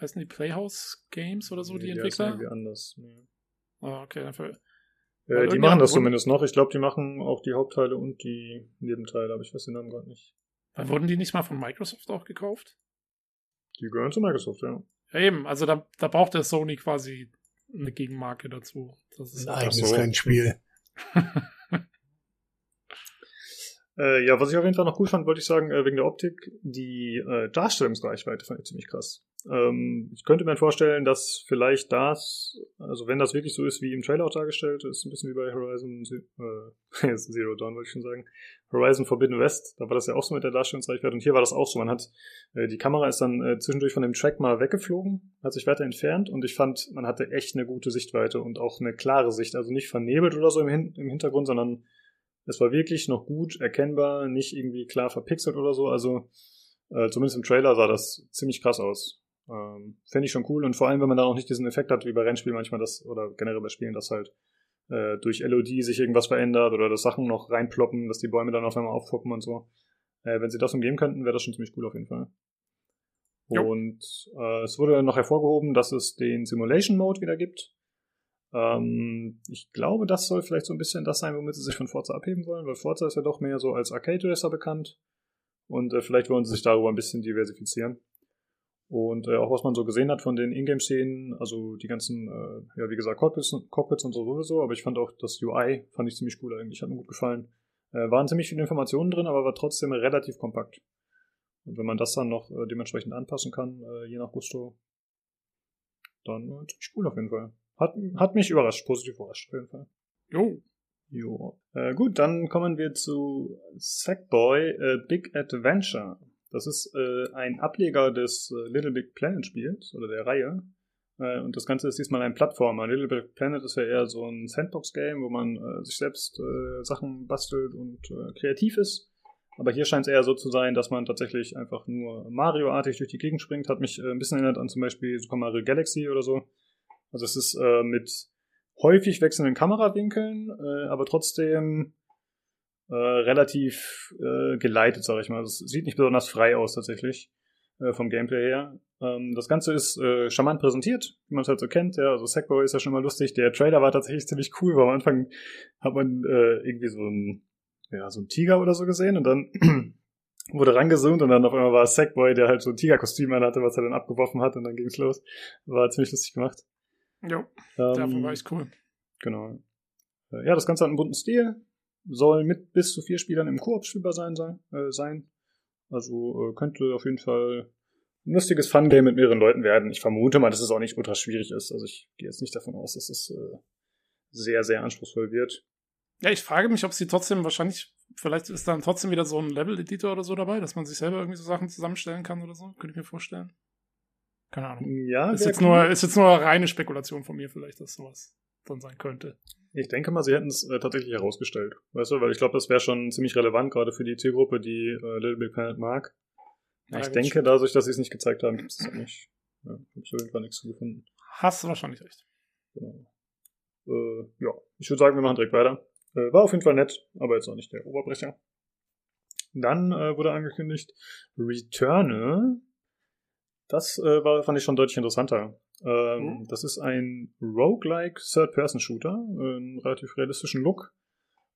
heißen die Playhouse Games oder so, Nee, die heißen Entwickler? Irgendwie anders. Nee. Ah, okay, dafür. Äh, die machen das wurden- zumindest noch. Ich glaube, die machen auch die Hauptteile und die Nebenteile, aber ich weiß den Namen gerade nicht. Weil wurden die nicht mal von Microsoft auch gekauft? Die gehören zu Microsoft, ja. Ja, eben, also da, da braucht der Sony quasi eine Gegenmarke dazu. Das ist Ein ja eigenes so. Rennspiel. Äh, ja, was ich auf jeden Fall noch cool fand, wollte ich sagen, äh, wegen der Optik, die äh, Darstellungsreichweite fand ich ziemlich krass. Ähm, ich könnte mir vorstellen, dass vielleicht das, also wenn das wirklich so ist, wie im Trailer auch dargestellt ist, ein bisschen wie bei Horizon äh, Zero Dawn, wollte ich schon sagen, Horizon Forbidden West, da war das ja auch so mit der Darstellungsreichweite und hier war das auch so. Man hat, äh, die Kamera ist dann äh, zwischendurch von dem Track mal weggeflogen, hat sich weiter entfernt und ich fand, man hatte echt eine gute Sichtweite und auch eine klare Sicht, also nicht vernebelt oder so im, Hin im Hintergrund, sondern es war wirklich noch gut erkennbar, nicht irgendwie klar verpixelt oder so. Also äh, zumindest im Trailer sah das ziemlich krass aus. Ähm, Fände ich schon cool und vor allem, wenn man da auch nicht diesen Effekt hat, wie bei Rennspielen manchmal das, oder generell bei Spielen, dass halt äh, durch LOD sich irgendwas verändert oder dass Sachen noch reinploppen, dass die Bäume dann auf einmal aufpoppen und so. Äh, wenn sie das umgehen könnten, wäre das schon ziemlich cool auf jeden Fall. Jo. Und äh, es wurde noch hervorgehoben, dass es den Simulation Mode wieder gibt. Ähm, ich glaube, das soll vielleicht so ein bisschen das sein, womit sie sich von Forza abheben wollen, weil Forza ist ja doch mehr so als Arcade Racer bekannt. Und äh, vielleicht wollen sie sich darüber ein bisschen diversifizieren. Und äh, auch was man so gesehen hat von den Ingame-Szenen, also die ganzen, äh, ja wie gesagt, Cockpits, Cockpits und so sowieso, aber ich fand auch das UI, fand ich ziemlich cool eigentlich, hat mir gut gefallen. Äh, waren ziemlich viele Informationen drin, aber war trotzdem relativ kompakt. Und wenn man das dann noch äh, dementsprechend anpassen kann, äh, je nach Gusto, dann äh, ziemlich cool auf jeden Fall. Hat, hat mich überrascht, positiv überrascht auf jeden Fall. Jo, Jo. Äh, gut, dann kommen wir zu Sackboy äh, Big Adventure. Das ist äh, ein Ableger des äh, Little Big Planet Spiels oder der Reihe. Äh, und das Ganze ist diesmal ein Plattformer. Little Big Planet ist ja eher so ein Sandbox-Game, wo man äh, sich selbst äh, Sachen bastelt und äh, kreativ ist. Aber hier scheint es eher so zu sein, dass man tatsächlich einfach nur Mario-artig durch die Gegend springt. Hat mich ein bisschen erinnert an zum Beispiel Super Mario Galaxy oder so. Also es ist mit häufig wechselnden Kamerawinkeln, aber trotzdem äh, relativ äh, geleitet, sage ich mal. Es sieht nicht besonders frei aus tatsächlich äh, vom Gameplay her. Ähm, das Ganze ist äh, charmant präsentiert, wie man es halt so kennt. Ja, also Sackboy ist ja schon mal lustig. Der Trailer war tatsächlich ziemlich cool, weil am Anfang hat man äh, irgendwie so ein ja so ein Tiger oder so gesehen und dann wurde rangezoomt und dann auf einmal war Sackboy, der halt so ein Tigerkostüm hatte, was er dann abgeworfen hat und dann ging's los. War ziemlich lustig gemacht. Jo, Ähm, davon war ich cool. Genau. Äh, Ja, das Ganze hat einen bunten Stil, soll mit bis zu vier Spielern im Koop spielbar sein. sein, äh, sein. Also äh, könnte auf jeden Fall ein lustiges Fun-Game mit mehreren Leuten werden. Ich vermute mal, dass es auch nicht ultra schwierig ist. Also ich gehe jetzt nicht davon aus, dass es äh, sehr, sehr anspruchsvoll wird. Ja, ich frage mich, ob sie trotzdem wahrscheinlich, vielleicht ist dann trotzdem wieder so ein Level-Editor oder so dabei, dass man sich selber irgendwie so Sachen zusammenstellen kann oder so. Könnte ich mir vorstellen. Keine Ahnung. Ja, Ist jetzt, cool. nur, ist jetzt nur reine Spekulation von mir vielleicht, dass sowas drin sein könnte. Ich denke mal, sie hätten es äh, tatsächlich herausgestellt. Weißt du, weil ich glaube, das wäre schon ziemlich relevant, gerade für die Zielgruppe, die äh, Little Big Planet mag. Ja, ich denke, stimmt. dadurch, dass sie es nicht gezeigt haben, gibt es es auch nicht. Ja, habe ich auf jeden Fall nichts zu gefunden. Hast du wahrscheinlich recht. Genau. Äh, ja, ich würde sagen, wir machen direkt weiter. Äh, war auf jeden Fall nett, aber jetzt auch nicht der Oberbrecher. Dann äh, wurde angekündigt Returnal. Das äh, war, fand ich schon deutlich interessanter. Ähm, Mhm. Das ist ein Roguelike Third-Person-Shooter, äh, einen relativ realistischen Look.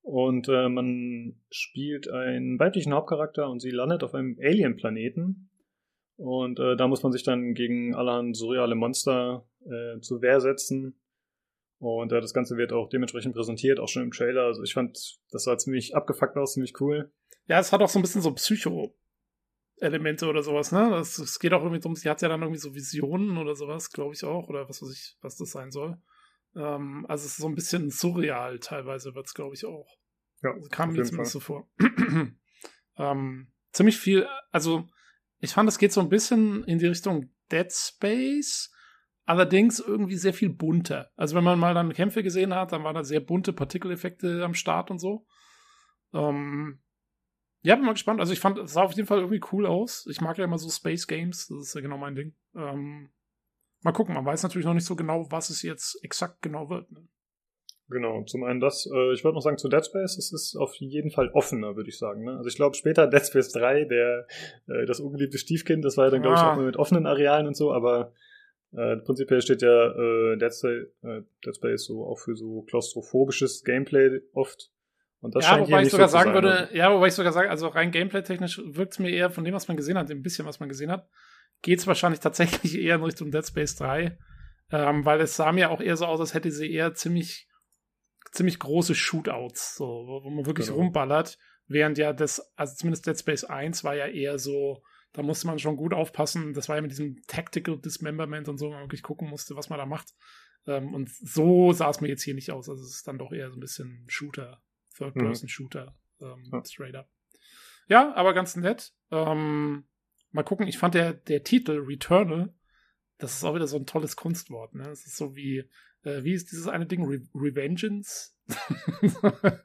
Und äh, man spielt einen weiblichen Hauptcharakter und sie landet auf einem Alien-Planeten. Und äh, da muss man sich dann gegen allerhand surreale Monster äh, zur Wehr setzen. Und äh, das Ganze wird auch dementsprechend präsentiert, auch schon im Trailer. Also ich fand, das sah ziemlich abgefuckt aus, ziemlich cool. Ja, es hat auch so ein bisschen so Psycho-Elemente oder sowas, ne? Es, es geht auch irgendwie drum, sie hat ja dann irgendwie so Visionen oder sowas, glaube ich auch, oder was weiß ich, was das sein soll. Ähm, also es ist so ein bisschen surreal teilweise, wird's glaube ich, auch. Ja, Also kam mir zumindest so vor. ähm, ziemlich viel, also ich fand, es geht so ein bisschen in die Richtung Dead Space, allerdings irgendwie sehr viel bunter. Also wenn man mal dann Kämpfe gesehen hat, dann waren da sehr bunte Partikeleffekte am Start und so. Ähm, ja, bin mal gespannt. Also ich fand, es sah auf jeden Fall irgendwie cool aus. Ich mag ja immer so Space Games, das ist ja genau mein Ding. Ähm, mal gucken, man weiß natürlich noch nicht so genau, was es jetzt exakt genau wird. Ne? Genau, zum einen das. Äh, ich würde noch sagen, zu Dead Space, es ist auf jeden Fall offener, würde ich sagen. Ne? Also ich glaube, später Dead Space 3, der, äh, das ungeliebte Stiefkind, das war ja dann, glaube ich, Ah. auch mal mit offenen Arealen und so, aber äh, prinzipiell steht ja äh, Dead, Space, äh, Dead Space so auch für so klaustrophobisches Gameplay oft. Und das ja, scheint wobei ich sogar sagen sein. würde, ja, wobei ich sogar sage, also rein gameplay-technisch wirkt es mir eher von dem, was man gesehen hat, dem bisschen, was man gesehen hat, geht es wahrscheinlich tatsächlich eher in Richtung Dead Space 3. Ähm, weil es sah mir auch eher so aus, als hätte sie eher ziemlich, ziemlich große Shootouts, so, wo wo man wirklich Genau. rumballert, während ja das, also zumindest Dead Space 1 war ja eher so, da musste man schon gut aufpassen, das war ja mit diesem Tactical Dismemberment und so, wo man wirklich gucken musste, was man da macht. Ähm, und so sah es mir jetzt hier nicht aus, also es ist dann doch eher so ein bisschen Shooter, Third-Person-Shooter, ähm, Ja. straight up. Ja, aber ganz nett. Ähm, mal gucken, ich fand der, der Titel Returnal, das ist auch wieder so ein tolles Kunstwort, ne? Es ist so wie, äh, wie ist dieses eine Ding? Re Revengeance?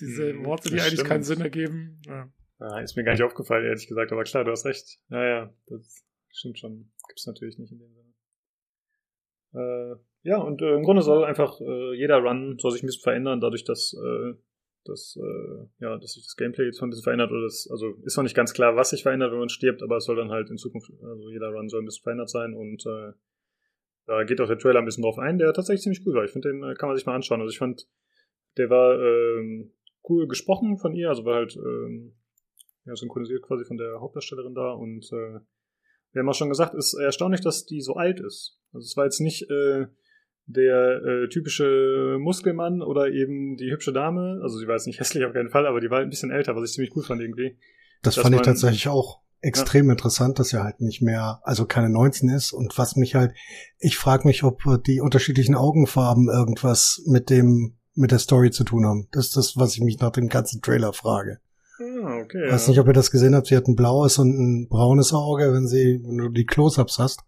Diese Hm, Worte, die eigentlich keinen stimmt. Sinn ergeben. Ja. Ah, ist mir gar nicht aufgefallen, ehrlich gesagt, aber klar, du hast recht. Ja, ja, das stimmt schon. Gibt's natürlich nicht in dem Sinne. Äh, ja, und äh, im Grunde soll einfach äh, jeder Run soll sich ein bisschen verändern, dadurch, dass, äh, dass, äh, ja, dass sich das Gameplay jetzt ein bisschen verändert. Oder das, also ist noch nicht ganz klar, was sich verändert, wenn man stirbt, aber es soll dann halt in Zukunft, also jeder Run soll ein bisschen verändert sein und äh, da geht auch der Trailer ein bisschen drauf ein, der tatsächlich ziemlich cool war. Ich finde, den äh, kann man sich mal anschauen. Also ich fand, der war ähm, cool gesprochen von ihr, also war halt ähm, ja, synchronisiert quasi von der Hauptdarstellerin da und äh, wir haben auch schon gesagt, ist erstaunlich, dass die so alt ist. Also es war jetzt nicht äh, der äh, typische Muskelmann oder eben die hübsche Dame. Also sie war jetzt nicht hässlich auf keinen Fall, aber die war halt ein bisschen älter, was ich ziemlich cool fand irgendwie. Das fand ich man- tatsächlich auch extrem interessant, dass er halt nicht mehr, also keine 19 ist. Und was mich halt, ich frage mich, ob die unterschiedlichen Augenfarben irgendwas mit dem, mit der Story zu tun haben. Das ist das, was ich mich nach dem ganzen Trailer frage. Ah, okay. Ich weiß nicht, ob ihr das gesehen habt. Sie hat ein blaues und ein braunes Auge, wenn sie, wenn du die Close-Ups hast.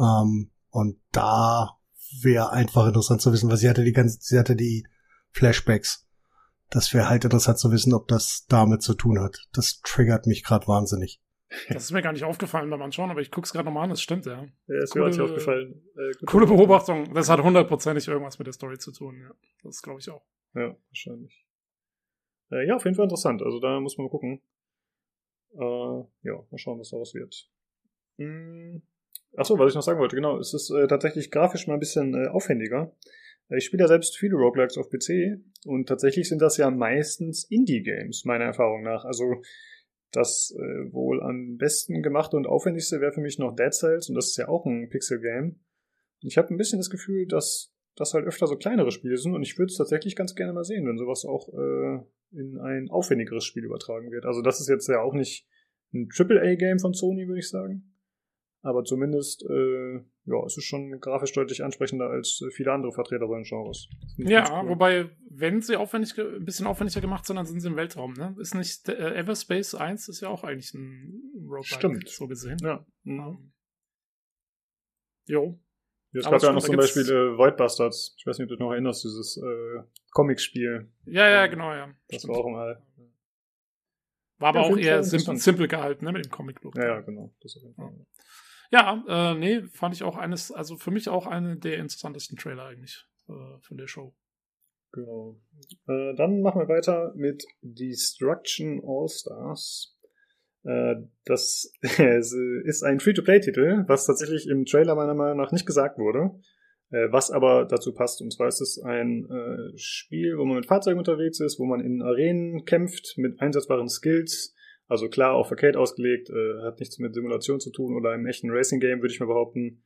Ähm, und da wäre einfach interessant zu wissen, weil sie hatte die ganze, sie hatte die Flashbacks. Das wäre halt interessant zu wissen, ob das damit zu tun hat. Das triggert mich gerade wahnsinnig. Das ist mir gar nicht aufgefallen beim Anschauen, aber ich guck's gerade nochmal an, das stimmt, ja. Ja, ist mir Coole- auch nicht aufgefallen. Äh, Coole Beobachtung. Das hat hundertprozentig irgendwas mit der Story zu tun, ja. Das glaube ich auch. Ja, wahrscheinlich. Äh, ja, auf jeden Fall interessant. Also da muss man mal gucken. Äh, ja, mal schauen, was daraus wird. Hm. Achso, was ich noch sagen wollte, genau, es ist äh, tatsächlich grafisch mal ein bisschen äh, aufwendiger. Ich spiele ja selbst viele Roguelikes auf PC und tatsächlich sind das ja meistens Indie-Games, meiner Erfahrung nach. Also das äh, wohl am besten gemachte und aufwendigste wäre für mich noch Dead Cells und das ist ja auch ein Pixel-Game. Ich habe ein bisschen das Gefühl, dass das halt öfter so kleinere Spiele sind und ich würde es tatsächlich ganz gerne mal sehen, wenn sowas auch äh, in ein aufwendigeres Spiel übertragen wird. Also das ist jetzt ja auch nicht ein AAA-Game von Sony, würde ich sagen. Aber zumindest, äh, ja, es ist schon grafisch deutlich ansprechender als äh, viele andere Vertreter seines Genres. Ja, cool. wobei, wenn sie aufwendig, ein bisschen aufwendiger gemacht sind, dann sind sie im Weltraum, ne? Ist nicht, äh, Everspace 1 ist ja auch eigentlich ein Roguelike, Stimmt. so gesehen. Ja. Mhm. Ähm, Jo. Es Aber gab ja noch zum Beispiel äh, Void Bastards. Ich weiß nicht, ob du dich noch erinnerst, dieses äh, Comic-Spiel. Ja, ja, genau, ja. Das Stimmt. war auch mal. War aber Ja, auch eher simpel gehalten, ne, mit dem Comic-Look. Ja, ja, genau. Das auf jeden Fall. Ja, äh, nee, fand ich auch eines, also für mich auch eine der interessantesten Trailer eigentlich äh, von der Show. Genau. Äh, dann machen wir weiter mit Destruction All-Stars. Äh, das ist ein Free-to-Play-Titel, was tatsächlich im Trailer meiner Meinung nach nicht gesagt wurde, äh, was aber dazu passt. Und zwar ist es ein äh, Spiel, wo man mit Fahrzeugen unterwegs ist, wo man in Arenen kämpft mit einsetzbaren Skills. Also klar, auf Arcade ausgelegt, äh, hat nichts mit Simulation zu tun oder einem echten Racing-Game, würde ich mal behaupten.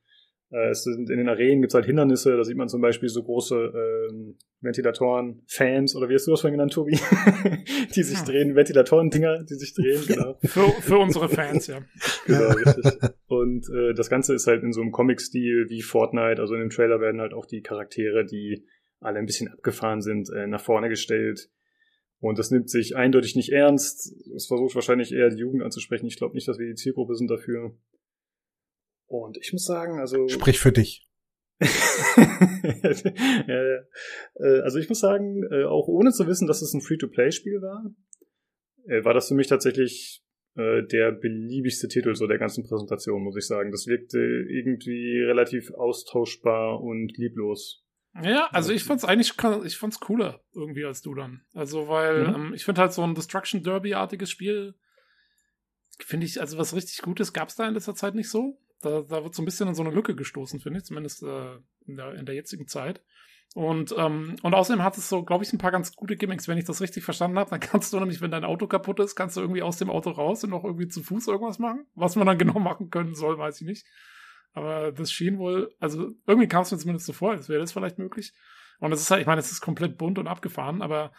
Äh, es sind in den Arenen gibt es halt Hindernisse, da sieht man zum Beispiel so große ähm, Ventilatoren, Fans oder wie hast du das vorhin genannt, Tobi? die sich drehen, Ventilatoren-Dinger, die sich drehen, genau. Für, für unsere Fans, ja. genau, richtig. Und äh, das Ganze ist halt in so einem Comic-Stil wie Fortnite, also in dem Trailer werden halt auch die Charaktere, die alle ein bisschen abgefahren sind, äh, nach vorne gestellt. Und das nimmt sich eindeutig nicht ernst. Es versucht wahrscheinlich eher die Jugend anzusprechen. Ich glaube nicht, dass wir die Zielgruppe sind dafür. Und ich muss sagen, also. Sprich für dich. ja, ja. Äh, Also ich muss sagen, äh, auch ohne zu wissen, dass es ein Free-to-Play-Spiel war, äh, war das für mich tatsächlich der beliebigste Titel so der ganzen Präsentation, muss ich sagen. Das wirkte irgendwie relativ austauschbar und lieblos. Ja, also ich fand's eigentlich, ich fand's cooler irgendwie als du dann. Also, weil Mhm. ähm, ich finde halt so ein Destruction Derby-artiges Spiel, finde ich, also was richtig Gutes gab's da in letzter Zeit nicht so. Da, da wird so ein bisschen in so eine Lücke gestoßen, finde ich, zumindest äh, in, der, in der jetzigen Zeit. Und, ähm, und außerdem hat es so, glaube ich, ein paar ganz gute Gimmicks. Wenn ich das richtig verstanden habe, dann kannst du nämlich, wenn dein Auto kaputt ist, kannst du irgendwie aus dem Auto raus und noch irgendwie zu Fuß irgendwas machen. Was man dann genau machen können soll, weiß ich nicht. Aber das schien wohl, also irgendwie kam es mir zumindest so vor, als wäre das vielleicht möglich. Und es ist halt, ich meine, es ist komplett bunt und abgefahren, aber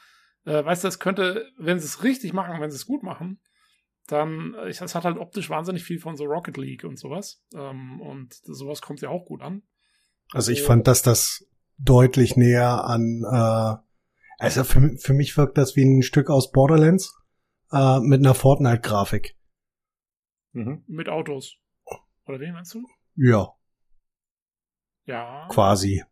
äh, weißt du, es könnte, wenn sie es richtig machen, wenn sie es gut machen, dann, äh, ich- es hat halt optisch wahnsinnig viel von so Rocket League und sowas. Ähm, und sowas kommt ja auch gut an. Also ich fand, dass das deutlich näher an, äh, also für, für mich wirkt das wie ein Stück aus Borderlands äh, mit einer Fortnite-Grafik. Mhm. Mit Autos. Oder wen meinst du? Ja, Ja. quasi.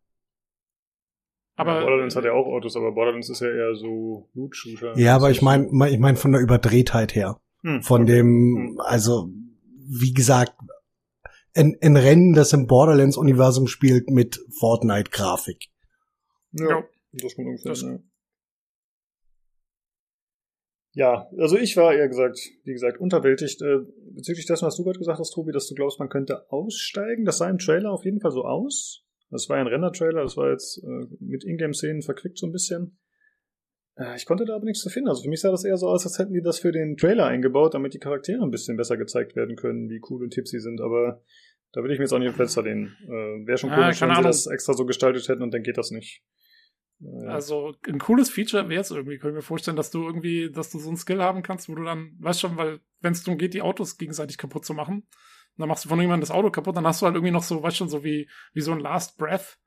Aber ja, Borderlands hat ja auch Autos, aber Borderlands ist ja eher so Loot-Shooter. Ja, aber ich meine, ich meine von der Überdrehtheit her. Hm, Von okay. dem, also, wie gesagt, ein, ein Rennen, das im Borderlands-Universum spielt mit Fortnite-Grafik. Ja, Ja. das kommt ungefähr. Das- ja. Ja, also ich war eher gesagt, wie gesagt, unterwältigt. Äh, bezüglich dessen, was du gerade gesagt hast, Tobi, dass du glaubst, man könnte aussteigen. Das sah im Trailer auf jeden Fall so aus. Das war ein Render-Trailer, das war jetzt äh, mit Ingame-Szenen verquickt so ein bisschen. Äh, ich konnte da aber nichts zu finden. Also für mich sah das eher so aus, als hätten die das für den Trailer eingebaut, damit die Charaktere ein bisschen besser gezeigt werden können, wie cool und tipp sie sind. Aber da würde ich mir jetzt auch nicht im Fenster lehnen. Äh, Wäre schon Ah, komisch, keine wenn sie das extra so gestaltet hätten und dann geht das nicht. Äh, Also ein cooles Feature wäre es irgendwie. Können wir vorstellen, dass du irgendwie, dass du so einen Skill haben kannst, wo du dann, weißt schon, weil wenn es darum geht, die Autos gegenseitig kaputt zu machen, dann machst du von irgendjemandem das Auto kaputt, dann hast du halt irgendwie noch so, weißt schon, so wie, wie so ein Last Breath.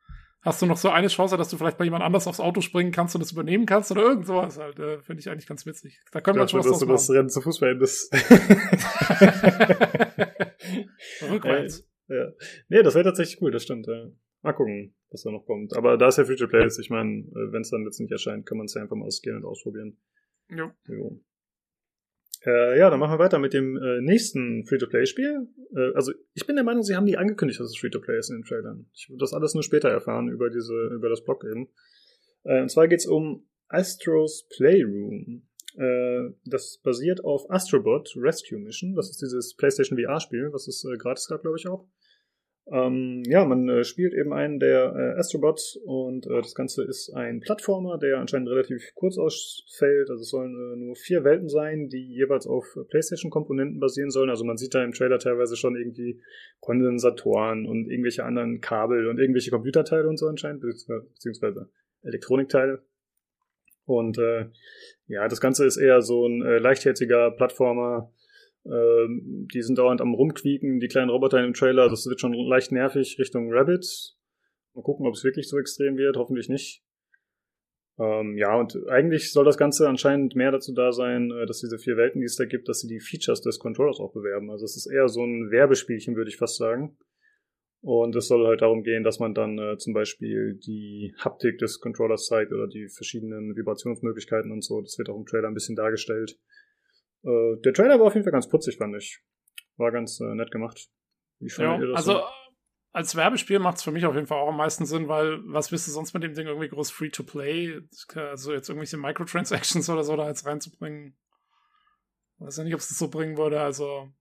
Hast du noch so eine Chance, dass du vielleicht bei jemand anders aufs Auto springen kannst und das übernehmen kannst oder irgend sowas halt. Äh, Finde ich eigentlich ganz witzig. Da können wir schon dass du was das Rennen zu Fuß beendest. machen. Rückwärts. ja. Nee, das wäre tatsächlich cool, das stimmt. Ja. Mal gucken, was da noch kommt. Aber da es ja Free-to-Play ist, ich meine, wenn es dann letztendlich erscheint, kann man es ja einfach mal ausgehen und ausprobieren. Jo. Jo. Äh, ja, dann machen wir weiter mit dem äh, nächsten Free-to-Play-Spiel. Äh, also ich bin der Meinung, sie haben die angekündigt, dass es Free-to-Play ist in den Trailern. Ich würde das alles nur später erfahren über diese, über das Blog eben. Äh, und zwar geht's um Astros Playroom. Äh, das basiert auf Astrobot Rescue Mission. Das ist dieses PlayStation VR-Spiel, was es äh, gratis gab, glaube ich auch. Ähm, ja, man äh, spielt eben einen der äh, Astrobots und äh, das Ganze ist ein Plattformer, der anscheinend relativ kurz ausfällt. Also es sollen äh, nur vier Welten sein, die jeweils auf PlayStation-Komponenten basieren sollen. Also man sieht da im Trailer teilweise schon irgendwie Kondensatoren und irgendwelche anderen Kabel und irgendwelche Computerteile und so anscheinend, beziehungsweise Elektronikteile. Und äh, ja, das Ganze ist eher so ein äh, leichtherziger Plattformer, ähm, die sind dauernd am rumquieken, die kleinen Roboter im Trailer. Das wird schon leicht nervig Richtung Rabbit. Mal gucken, ob es wirklich so extrem wird. Hoffentlich nicht. Ähm, ja, und eigentlich soll das Ganze anscheinend mehr dazu da sein, äh, dass diese vier Welten, die es da gibt, dass sie die Features des Controllers auch bewerben. Also es ist eher so ein Werbespielchen, würde ich fast sagen. Und es soll halt darum gehen, dass man dann äh, zum Beispiel die Haptik des Controllers zeigt oder die verschiedenen Vibrationsmöglichkeiten und so. Das wird auch im Trailer ein bisschen dargestellt. Äh, der Trailer war auf jeden Fall ganz putzig, fand ich. War ganz äh, nett gemacht. Wie ja, also so? als Werbespiel macht es für mich auf jeden Fall auch am meisten Sinn, weil was willst du sonst mit dem Ding irgendwie groß Free-to-Play, also jetzt irgendwelche Microtransactions oder so da jetzt reinzubringen? Ich weiß ja nicht, ob es das so bringen würde, also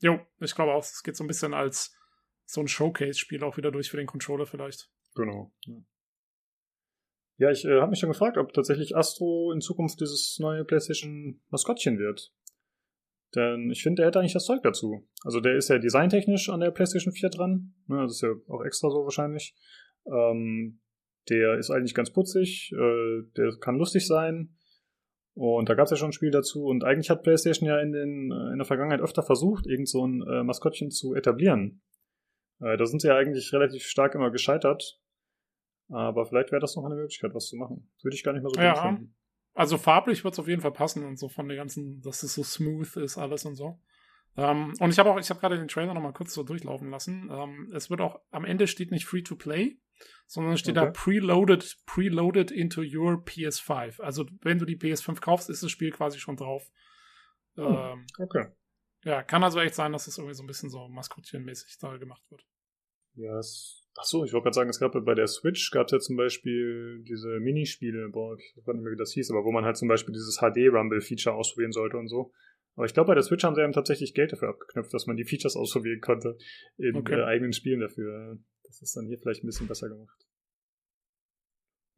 jo, ich glaube auch, es geht so ein bisschen als so ein Showcase-Spiel auch wieder durch für den Controller vielleicht. Genau. Ja. Ja, ich äh, habe mich schon gefragt, ob tatsächlich Astro in Zukunft dieses neue PlayStation-Maskottchen wird. Denn ich finde, der hätte eigentlich das Zeug dazu. Also der ist ja designtechnisch an der PlayStation 4 dran. Ne, das ist ja auch extra so wahrscheinlich. Ähm, der ist eigentlich ganz putzig. Äh, der kann lustig sein. Und da gab es ja schon ein Spiel dazu. Und eigentlich hat PlayStation ja in, den, äh, in der Vergangenheit öfter versucht, irgend so ein äh, Maskottchen zu etablieren. Äh, da sind sie ja eigentlich relativ stark immer gescheitert. Aber vielleicht wäre das noch eine Möglichkeit, was zu machen. Würde ich gar nicht mal so ja. finden. Also farblich wird es auf jeden Fall passen und so von der ganzen, dass es so smooth ist, alles und so. Ähm, und ich habe auch, ich habe gerade den Trailer nochmal kurz so durchlaufen lassen. Ähm, es wird auch, am Ende steht nicht free to play, sondern steht okay. da preloaded, preloaded into your PS5. Also wenn du die PS5 kaufst, ist das Spiel quasi schon drauf. Hm, ähm, okay. Ja, kann also echt sein, dass es irgendwie so ein bisschen so maskottchenmäßig da gemacht wird. Ja, es Ach so, ich wollte gerade sagen, es gab bei der Switch gab es ja zum Beispiel diese Minispiele, boah, ich weiß nicht mehr, wie das hieß, aber wo man halt zum Beispiel dieses HD-Rumble-Feature ausprobieren sollte und so. Aber ich glaube, bei der Switch haben sie eben tatsächlich Geld dafür abgeknüpft, dass man die Features ausprobieren konnte in okay. äh, eigenen Spielen dafür. Das ist dann hier vielleicht ein bisschen besser gemacht.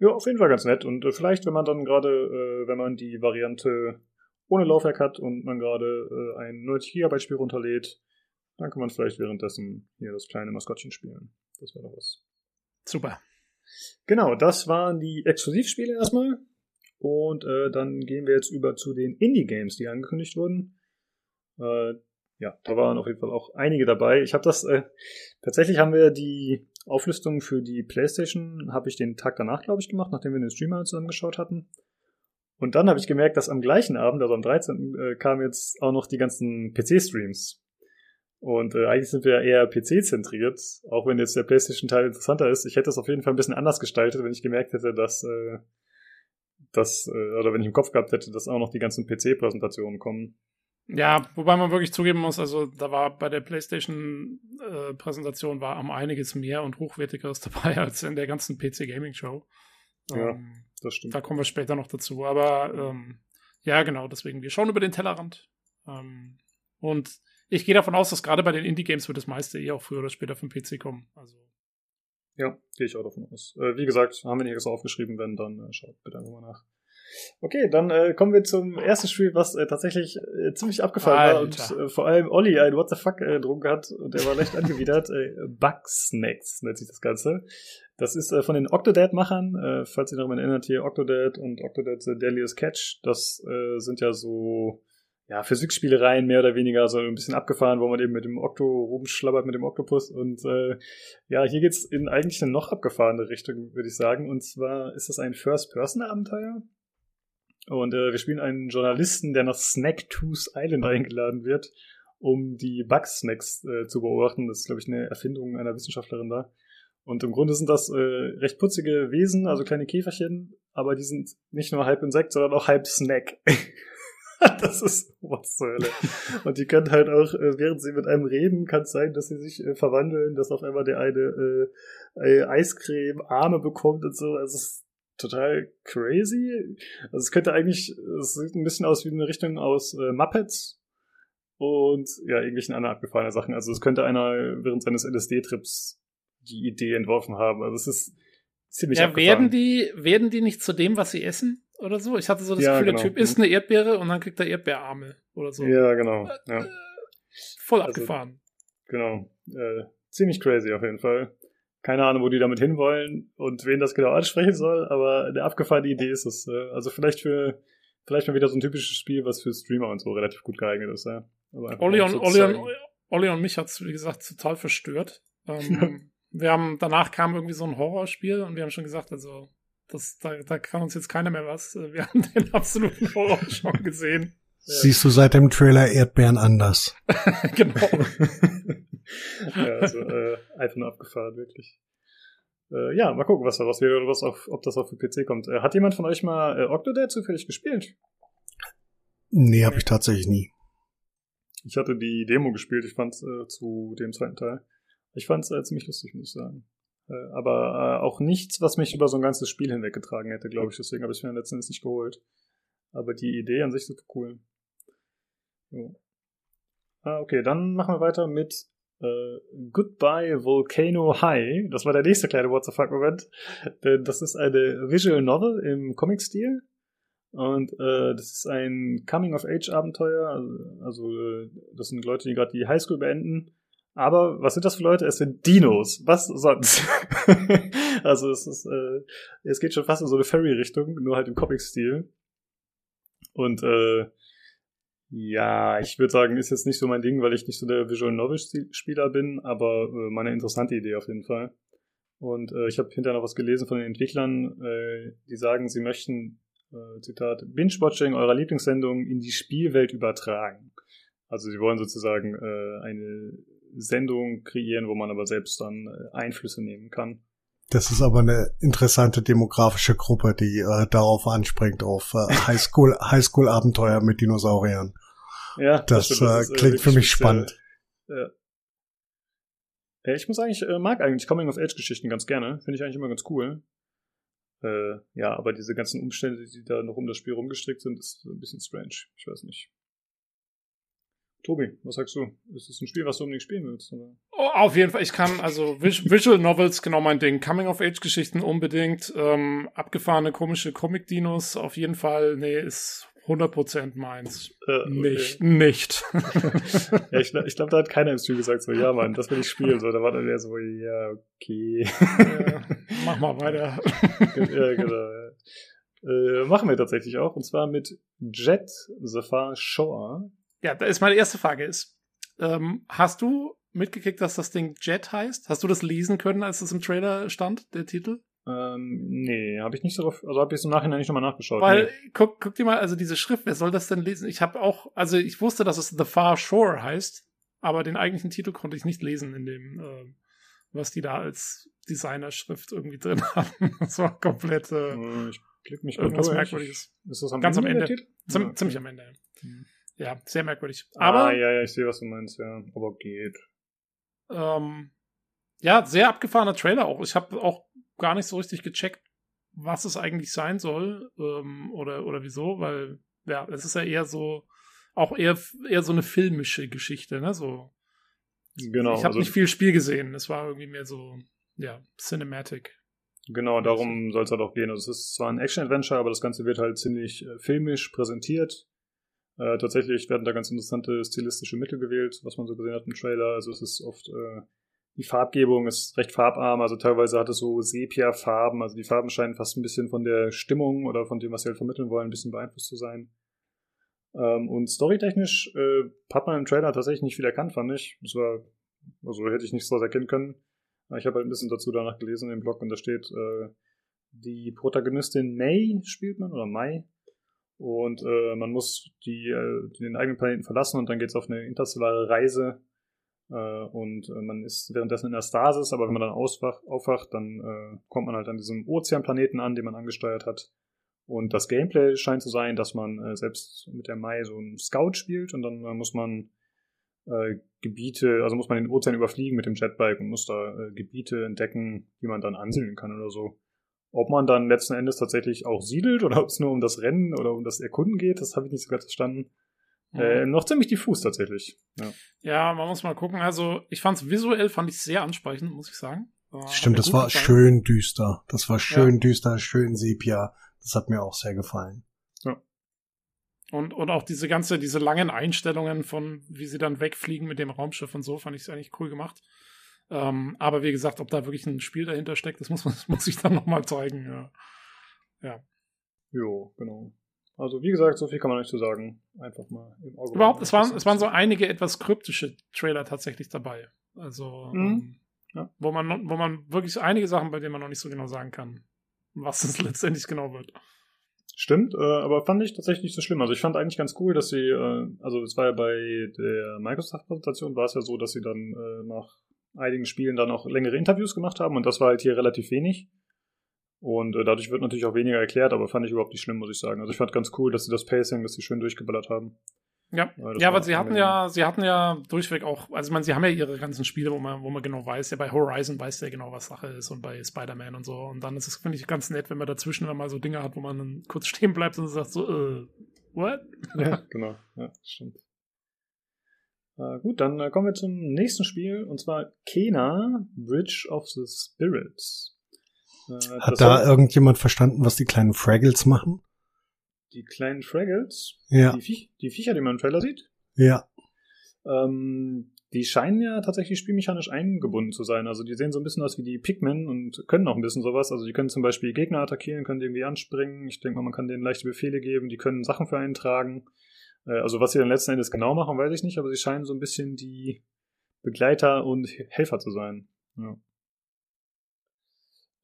Ja, auf jeden Fall ganz nett. Und äh, vielleicht, wenn man dann gerade, äh, wenn man die Variante ohne Laufwerk hat und man gerade äh, ein 90 GB Spiel runterlädt, dann kann man vielleicht währenddessen hier das kleine Maskottchen spielen. Das wäre doch was. Super. Genau, das waren die Exklusivspiele erstmal. Und äh, dann gehen wir jetzt über zu den Indie-Games, die angekündigt wurden. Äh, ja, da waren auf jeden Fall auch einige dabei. Ich habe das, äh, tatsächlich haben wir die Auflistung für die PlayStation, habe ich den Tag danach, glaube ich, gemacht, nachdem wir den Streamer zusammengeschaut hatten. Und dann habe ich gemerkt, dass am gleichen Abend, also am 13. Äh, kamen jetzt auch noch die ganzen PC-Streams. Und äh, eigentlich sind wir eher PC-zentriert, auch wenn jetzt der PlayStation-Teil interessanter ist. Ich hätte es auf jeden Fall ein bisschen anders gestaltet, wenn ich gemerkt hätte, dass, äh, dass äh, oder wenn ich im Kopf gehabt hätte, dass auch noch die ganzen PC-Präsentationen kommen. Ja, wobei man wirklich zugeben muss, also da war bei der PlayStation-Präsentation äh, war am einiges mehr und hochwertigeres dabei als in der ganzen PC-Gaming-Show. Ja, ähm, das stimmt. Da kommen wir später noch dazu. Aber ähm, ja, genau, deswegen, wir schauen über den Tellerrand. Ähm, und ich gehe davon aus, dass gerade bei den Indie-Games wird das meiste eh auch früher oder später vom PC kommen. Also. Ja, gehe ich auch davon aus. Äh, wie gesagt, haben wir nicht extra aufgeschrieben, wenn, dann äh, schaut bitte einfach mal nach. Okay, dann äh, kommen wir zum ersten Spiel, was äh, tatsächlich äh, ziemlich abgefallen Alter. war und äh, vor allem Olli ein What the fuck äh, drunken hat und der war leicht angewidert. Äh, Bugsnacks nennt sich das Ganze. Das ist äh, von den Octodad-Machern, äh, falls ihr noch mal erinnert, hier Octodad und Octodad The Deadliest Catch. Das äh, sind ja so ja, Physikspielereien mehr oder weniger so ein bisschen abgefahren, wo man eben mit dem Okto rumschlabbert mit dem Oktopus. Und äh, ja, hier geht's in eigentlich eine noch abgefahrene Richtung, würde ich sagen. Und zwar ist das ein First-Person-Abenteuer. Und äh, wir spielen einen Journalisten, der nach Snacktooth Island eingeladen wird, um die Bugsnacks äh, zu beobachten. Das ist, glaube ich, eine Erfindung einer Wissenschaftlerin da. Und im Grunde sind das äh, recht putzige Wesen, also kleine Käferchen, aber die sind nicht nur halb Insekt, sondern auch halb Snack. das ist was zur Hölle. Und die können halt auch, äh, während sie mit einem reden, kann es sein, dass sie sich äh, verwandeln, dass auf einmal der eine äh, Eiscreme Arme bekommt und so. Also es ist total crazy. Also es könnte eigentlich, es sieht ein bisschen aus wie eine Richtung aus äh, Muppets und ja, irgendwelchen anderen abgefahrenen Sachen. Also es könnte einer während seines LSD-Trips die Idee entworfen haben. Also es ist ziemlich Ja, abgefahren. werden die, werden die nicht zu dem, was sie essen? Oder so? Ich hatte so das Ja, Gefühl, genau. der Typ isst eine Erdbeere und dann kriegt er Erdbeerarme oder so. Ja, genau. Ja, Voll Also- abgefahren. genau. Äh, ziemlich crazy auf jeden Fall. Keine Ahnung, wo die damit hinwollen und wen das genau ansprechen soll, aber eine abgefahrene Idee ist es. Äh, also vielleicht für, vielleicht mal wieder so ein typisches Spiel, was für Streamer und so relativ gut geeignet ist. Ja. Aber Olli und, so Olli, und. Olli und mich hat's wie gesagt, total verstört. Ähm, wir haben, danach kam irgendwie so ein Horrorspiel und wir haben schon gesagt, also, das, da, da kann uns jetzt keiner mehr was. Wir haben den absoluten Horror schon gesehen. Siehst du seit dem Trailer Erdbeeren anders? genau. ja, also äh, einfach nur abgefahren, wirklich. Äh, ja, mal gucken, was daraus wird oder was auf, ob das auch für PC kommt. Äh, hat jemand von euch mal äh, Octodad zufällig gespielt? Nee, habe ich tatsächlich nie. Ich hatte die Demo gespielt, ich fand's äh, zu dem zweiten Teil. Ich fand's äh, ziemlich lustig, muss ich sagen. Äh, aber äh, auch nichts, was mich über so ein ganzes Spiel hinweggetragen hätte, glaube ich. Deswegen habe ich mir letztendlich nicht geholt. Aber die Idee an sich super cool. Jo. Ah, okay, dann machen wir weiter mit äh, Goodbye Volcano High. Das war der nächste kleine What the fuck Moment. Das ist eine Visual Novel im Comic-Stil. Und äh, das ist ein Coming-of-Age-Abenteuer. Also, also äh, das sind Leute, die gerade die Highschool beenden. Aber was sind das für Leute? Es sind Dinos. Was sonst? also es ist, äh, es geht schon fast in so eine Fairy-Richtung, nur halt im Comic-Stil. Und äh, ja, ich würde sagen, ist jetzt nicht so mein Ding, weil ich nicht so der Visual Novel-Spieler bin, aber äh, mal eine interessante Idee auf jeden Fall. Und äh, ich habe hinterher noch was gelesen von den Entwicklern, äh, die sagen, sie möchten, äh, Zitat, Binge-Watching eurer Lieblingssendung in die Spielwelt übertragen. Also sie wollen sozusagen äh, eine Sendung kreieren, wo man aber selbst dann äh, Einflüsse nehmen kann. Das ist aber eine interessante demografische Gruppe, die äh, darauf anspringt, auf äh, Highschool, Highschool-Abenteuer mit Dinosauriern. Ja, Das, stimmt, äh, ist, klingt für mich spannend. Ja. Ja, ich muss sagen, ich äh, mag eigentlich Coming-of-Age-Geschichten ganz gerne. Finde ich eigentlich immer ganz cool. Äh, ja, aber diese ganzen Umstände, die da noch um das Spiel rumgestrickt sind, ist ein bisschen strange. Ich weiß nicht. Tobi, was sagst du? Ist es ein Spiel, was du unbedingt spielen willst? Oder? Oh, auf jeden Fall, ich kann, also Vis Visual Novels, genau mein Ding. Coming-of-Age-Geschichten unbedingt. Ähm, abgefahrene, komische Comic-Dinos, auf jeden Fall, nee, ist 100% meins. Äh, okay. Nicht, nicht. ja, ich, ich glaube, da hat keiner im Stream gesagt, so, ja, Mann, das will ich spielen. So, da war dann eher so, ja, okay. ja, mach mal weiter. ja, genau. Ja. Äh, machen wir tatsächlich auch. Und zwar mit Jet the Far Shore. Ja, da ist meine erste Frage ist, ähm, hast du mitgekriegt, dass das Ding Jet heißt? Hast du das lesen können, als es im Trailer stand, der Titel? Ähm, nee, habe ich nicht darauf, also habe ich im Nachhinein nicht nochmal nachgeschaut. Weil, nee. guck, guck dir mal, also diese Schrift, wer soll das denn lesen? Ich habe auch, also ich wusste, dass es The Far Shore heißt, aber den eigentlichen Titel konnte ich nicht lesen in dem, ähm, was die da als Designerschrift irgendwie drin haben. Das war komplett äh, Äh, Ich klick mich irgendwas durch. Merkwürdiges. Ist das am Ganz am Ende der Ende. Ziem Ja, okay. Ziemlich am Ende. Mhm. Ja, sehr merkwürdig. Aber ah, ja, ja, ich sehe, was du meinst, ja. Aber geht. ähm, ja, sehr abgefahrener Trailer auch. Ich habe auch gar nicht so richtig gecheckt, was es eigentlich sein soll ähm, oder oder wieso, weil ja, es ist ja eher so auch eher eher so eine filmische Geschichte, ne? So. Genau. ich habe also, nicht viel Spiel gesehen. Es war irgendwie mehr so ja Cinematic. Genau, darum soll es halt auch gehen. Also es ist zwar ein Action-Adventure, aber das Ganze wird halt ziemlich äh, filmisch präsentiert. Äh, tatsächlich werden da ganz interessante stilistische Mittel gewählt, was man so gesehen hat im Trailer. Also es ist oft, äh, die Farbgebung ist recht farbarm, also teilweise hat es so Sepia-Farben, also die Farben scheinen fast ein bisschen von der Stimmung oder von dem, was sie halt vermitteln wollen, ein bisschen beeinflusst zu sein. Ähm, und storytechnisch äh, hat man im Trailer tatsächlich nicht viel erkannt, fand ich. Das war, also hätte ich nichts daraus erkennen können. Aber Ich habe halt ein bisschen dazu danach gelesen im Blog und da steht, äh, die Protagonistin May spielt man oder Mai. Und äh, man muss die, äh, den eigenen Planeten verlassen und dann geht's auf eine interstellare Reise. Äh, und äh, man ist währenddessen in der Stasis, aber wenn man dann auswach, aufwacht, dann äh, kommt man halt an diesem Ozeanplaneten an, den man angesteuert hat. Und das Gameplay scheint zu sein, dass man äh, selbst mit der Mai so einen Scout spielt und dann äh, muss man äh, Gebiete, also muss man den Ozean überfliegen mit dem Jetbike und muss da äh, Gebiete entdecken, die man dann ansiedeln kann oder so. Ob man dann letzten Endes tatsächlich auch siedelt oder ob es nur um das Rennen oder um das Erkunden geht, das habe ich nicht so ganz verstanden. Mhm. Äh, noch ziemlich diffus tatsächlich. Ja. ja, man muss mal gucken. Also ich fand es visuell fand ich sehr ansprechend, muss ich sagen. War, Stimmt, das war gefallen. schön düster. Das war schön ja. düster, schön Sepia. Das hat mir auch sehr gefallen. Ja. Und, und auch diese ganze, diese langen Einstellungen von, wie sie dann wegfliegen mit dem Raumschiff und so, fand ich eigentlich cool gemacht. Ähm, aber wie gesagt, ob da wirklich ein Spiel dahinter steckt, das muss, das muss ich dann nochmal zeigen. Ja. ja. Jo, genau. Also wie gesagt, so viel kann man nicht zu sagen. Einfach mal im Auge. Überhaupt, es waren, es waren so einige etwas kryptische Trailer tatsächlich dabei. Also, mhm. ähm, ja. wo, man, wo man wirklich einige Sachen, bei denen man noch nicht so genau sagen kann, was es letztendlich genau wird. Stimmt, äh, aber fand ich tatsächlich nicht so schlimm. Also ich fand eigentlich ganz cool, dass sie, äh, also es war ja bei der Microsoft-Präsentation, war es ja so, dass sie dann äh, nach einigen Spielen dann auch längere Interviews gemacht haben und das war halt hier relativ wenig. Und äh, dadurch wird natürlich auch weniger erklärt, aber fand ich überhaupt nicht schlimm, muss ich sagen. Also ich fand ganz cool, dass sie das Pacing, dass sie schön durchgeballert haben. Ja, ja, ja weil sie hatten ja, sie hatten ja durchweg auch, also ich meine, sie haben ja ihre ganzen Spiele, wo man, wo man genau weiß, ja bei Horizon weiß der genau, was Sache ist und bei Spider-Man und so. Und dann ist es, finde ich, ganz nett, wenn man dazwischen dann mal so Dinge hat, wo man dann kurz stehen bleibt und sagt so, äh, what? Ja, genau, ja, stimmt. Äh, gut, dann äh, kommen wir zum nächsten Spiel und zwar Kena, Bridge of the Spirits. Äh, Hat da irgendjemand verstanden, was die kleinen Fraggles machen? Die kleinen Fraggles? Ja. Die, Viech die Viecher, die man im Trailer sieht? Ja. Ähm, die scheinen ja tatsächlich spielmechanisch eingebunden zu sein. Also die sehen so ein bisschen aus wie die Pikmin und können auch ein bisschen sowas. Also die können zum Beispiel Gegner attackieren, können die irgendwie anspringen. Ich denke mal, man kann denen leichte Befehle geben. Die können Sachen für einen tragen. Äh, also was sie dann letzten Endes genau machen, weiß ich nicht. Aber sie scheinen so ein bisschen die Begleiter und Helfer zu sein. Ja.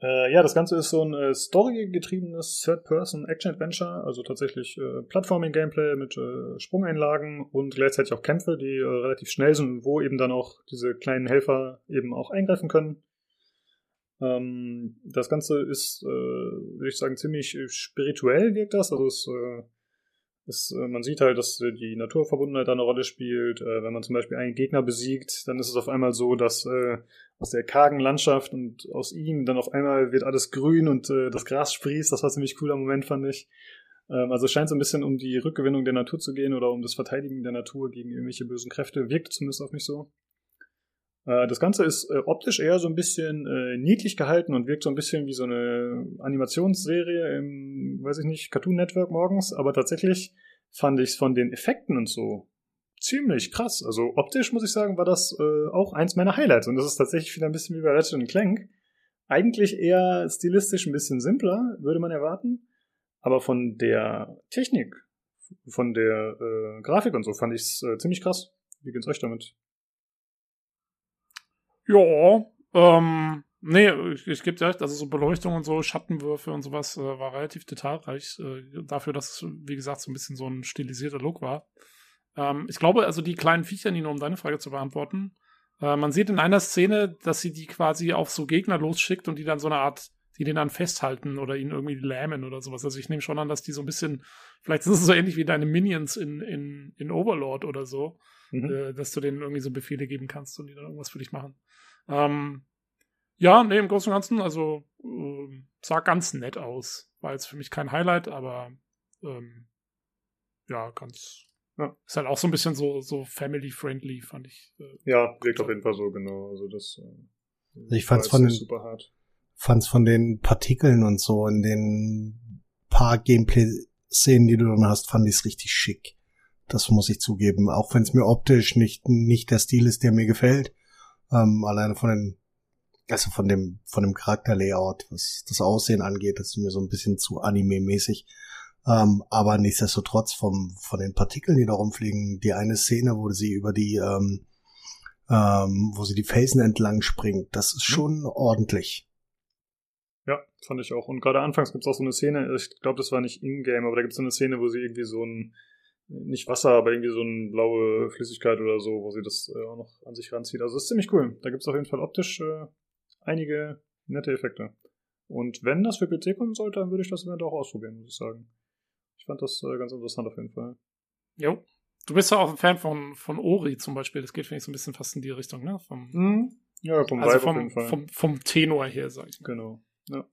Äh, ja, das Ganze ist so ein äh, storygetriebenes Third-Person-Action-Adventure, also tatsächlich äh, Plattforming-Gameplay mit äh, Sprungeinlagen und gleichzeitig auch Kämpfe, die äh, relativ schnell sind, wo eben dann auch diese kleinen Helfer eben auch eingreifen können. Ähm, das Ganze ist, würde ich sagen, ziemlich spirituell wirkt das, also es es, äh, man sieht halt, dass äh, die Naturverbundenheit da eine Rolle spielt. Äh, wenn man zum Beispiel einen Gegner besiegt, dann ist es auf einmal so, dass aus der kargen Landschaft und aus ihm dann auf einmal wird alles grün und das Gras sprießt. Das war ziemlich cooler Moment, fand ich. Ähm, also es scheint so ein bisschen um die Rückgewinnung der Natur zu gehen oder um das Verteidigen der Natur gegen irgendwelche bösen Kräfte. Wirkt zumindest auf mich so. Äh, das Ganze ist äh, optisch eher so ein bisschen äh, niedlich gehalten und wirkt so ein bisschen wie so eine Animationsserie im, weiß ich nicht, Cartoon Network morgens, aber tatsächlich fand ich es von den Effekten und so ziemlich krass. Also optisch muss ich sagen, war das auch eins meiner Highlights und das ist tatsächlich wieder ein bisschen wie bei Ratchet Clank. Eigentlich eher stilistisch ein bisschen simpler, würde man erwarten, aber von der Technik, von der äh, Grafik und so fand ich es äh, ziemlich krass. Wie geht's euch damit? Ja, ähm, nee, ich, ich gebe dir recht, also so Beleuchtung und so, Schattenwürfe und sowas äh, war relativ detailreich, äh, dafür, dass es, wie gesagt, so ein bisschen so ein stilisierter Look war. Ähm, ich glaube, also die kleinen Viecher, Nino, um deine Frage zu beantworten, äh, man sieht in einer Szene, dass sie die quasi auf so Gegner losschickt und die dann so eine Art, die den dann festhalten oder ihn irgendwie lähmen oder sowas. Also ich nehme schon an, dass die so ein bisschen, vielleicht ist es so ähnlich wie deine Minions in, in, in Overlord oder so, mhm. äh, dass du denen irgendwie so Befehle geben kannst und die dann irgendwas für dich machen. Ähm, ja, nee, im Großen und Ganzen, also äh, sah ganz nett aus. War jetzt für mich kein Highlight, aber ähm, ja, ganz. Ja. Ist halt auch so ein bisschen so, so family-friendly, fand ich. Äh, ja, wirkt auf jeden Fall so, genau. Also das. Äh, also ich fand's von den, super hart. Fand's von den Partikeln und so in den paar Gameplay-Szenen, die du dann hast, fand ich's richtig schick. Das muss ich zugeben. Auch wenn es mir optisch nicht, nicht der Stil ist, der mir gefällt. Ähm, alleine von den, also von dem, von dem Charakterlayout, was das Aussehen angeht, das ist mir so ein bisschen zu anime-mäßig. Ähm, aber nichtsdestotrotz vom, von den Partikeln, die da rumfliegen, die eine Szene, wo sie über die, ähm, ähm, wo sie die Felsen entlang springt, das ist mhm. schon ordentlich. Ja, fand ich auch. Und gerade anfangs gibt es auch so eine Szene, ich glaube, das war nicht in-game, aber da gibt es so eine Szene, wo sie irgendwie so ein nicht Wasser, aber irgendwie so eine blaue Flüssigkeit oder so, wo sie das äh, auch noch an sich ranzieht. Also das ist ziemlich cool. Da gibt es auf jeden Fall optisch äh, einige nette Effekte. Und wenn das für PC kommen sollte, dann würde ich das Event auch ausprobieren, muss ich sagen. Ich fand das äh, ganz interessant auf jeden Fall. Jo. Du bist ja auch ein Fan von, von Ori zum Beispiel. Das geht, finde ich, so ein bisschen fast in die Richtung, ne? Vom, Mhm. Ja, vom also Vibe auf jeden vom, Fall. vom, vom Tenor her, sag ich mal. Genau. Ja.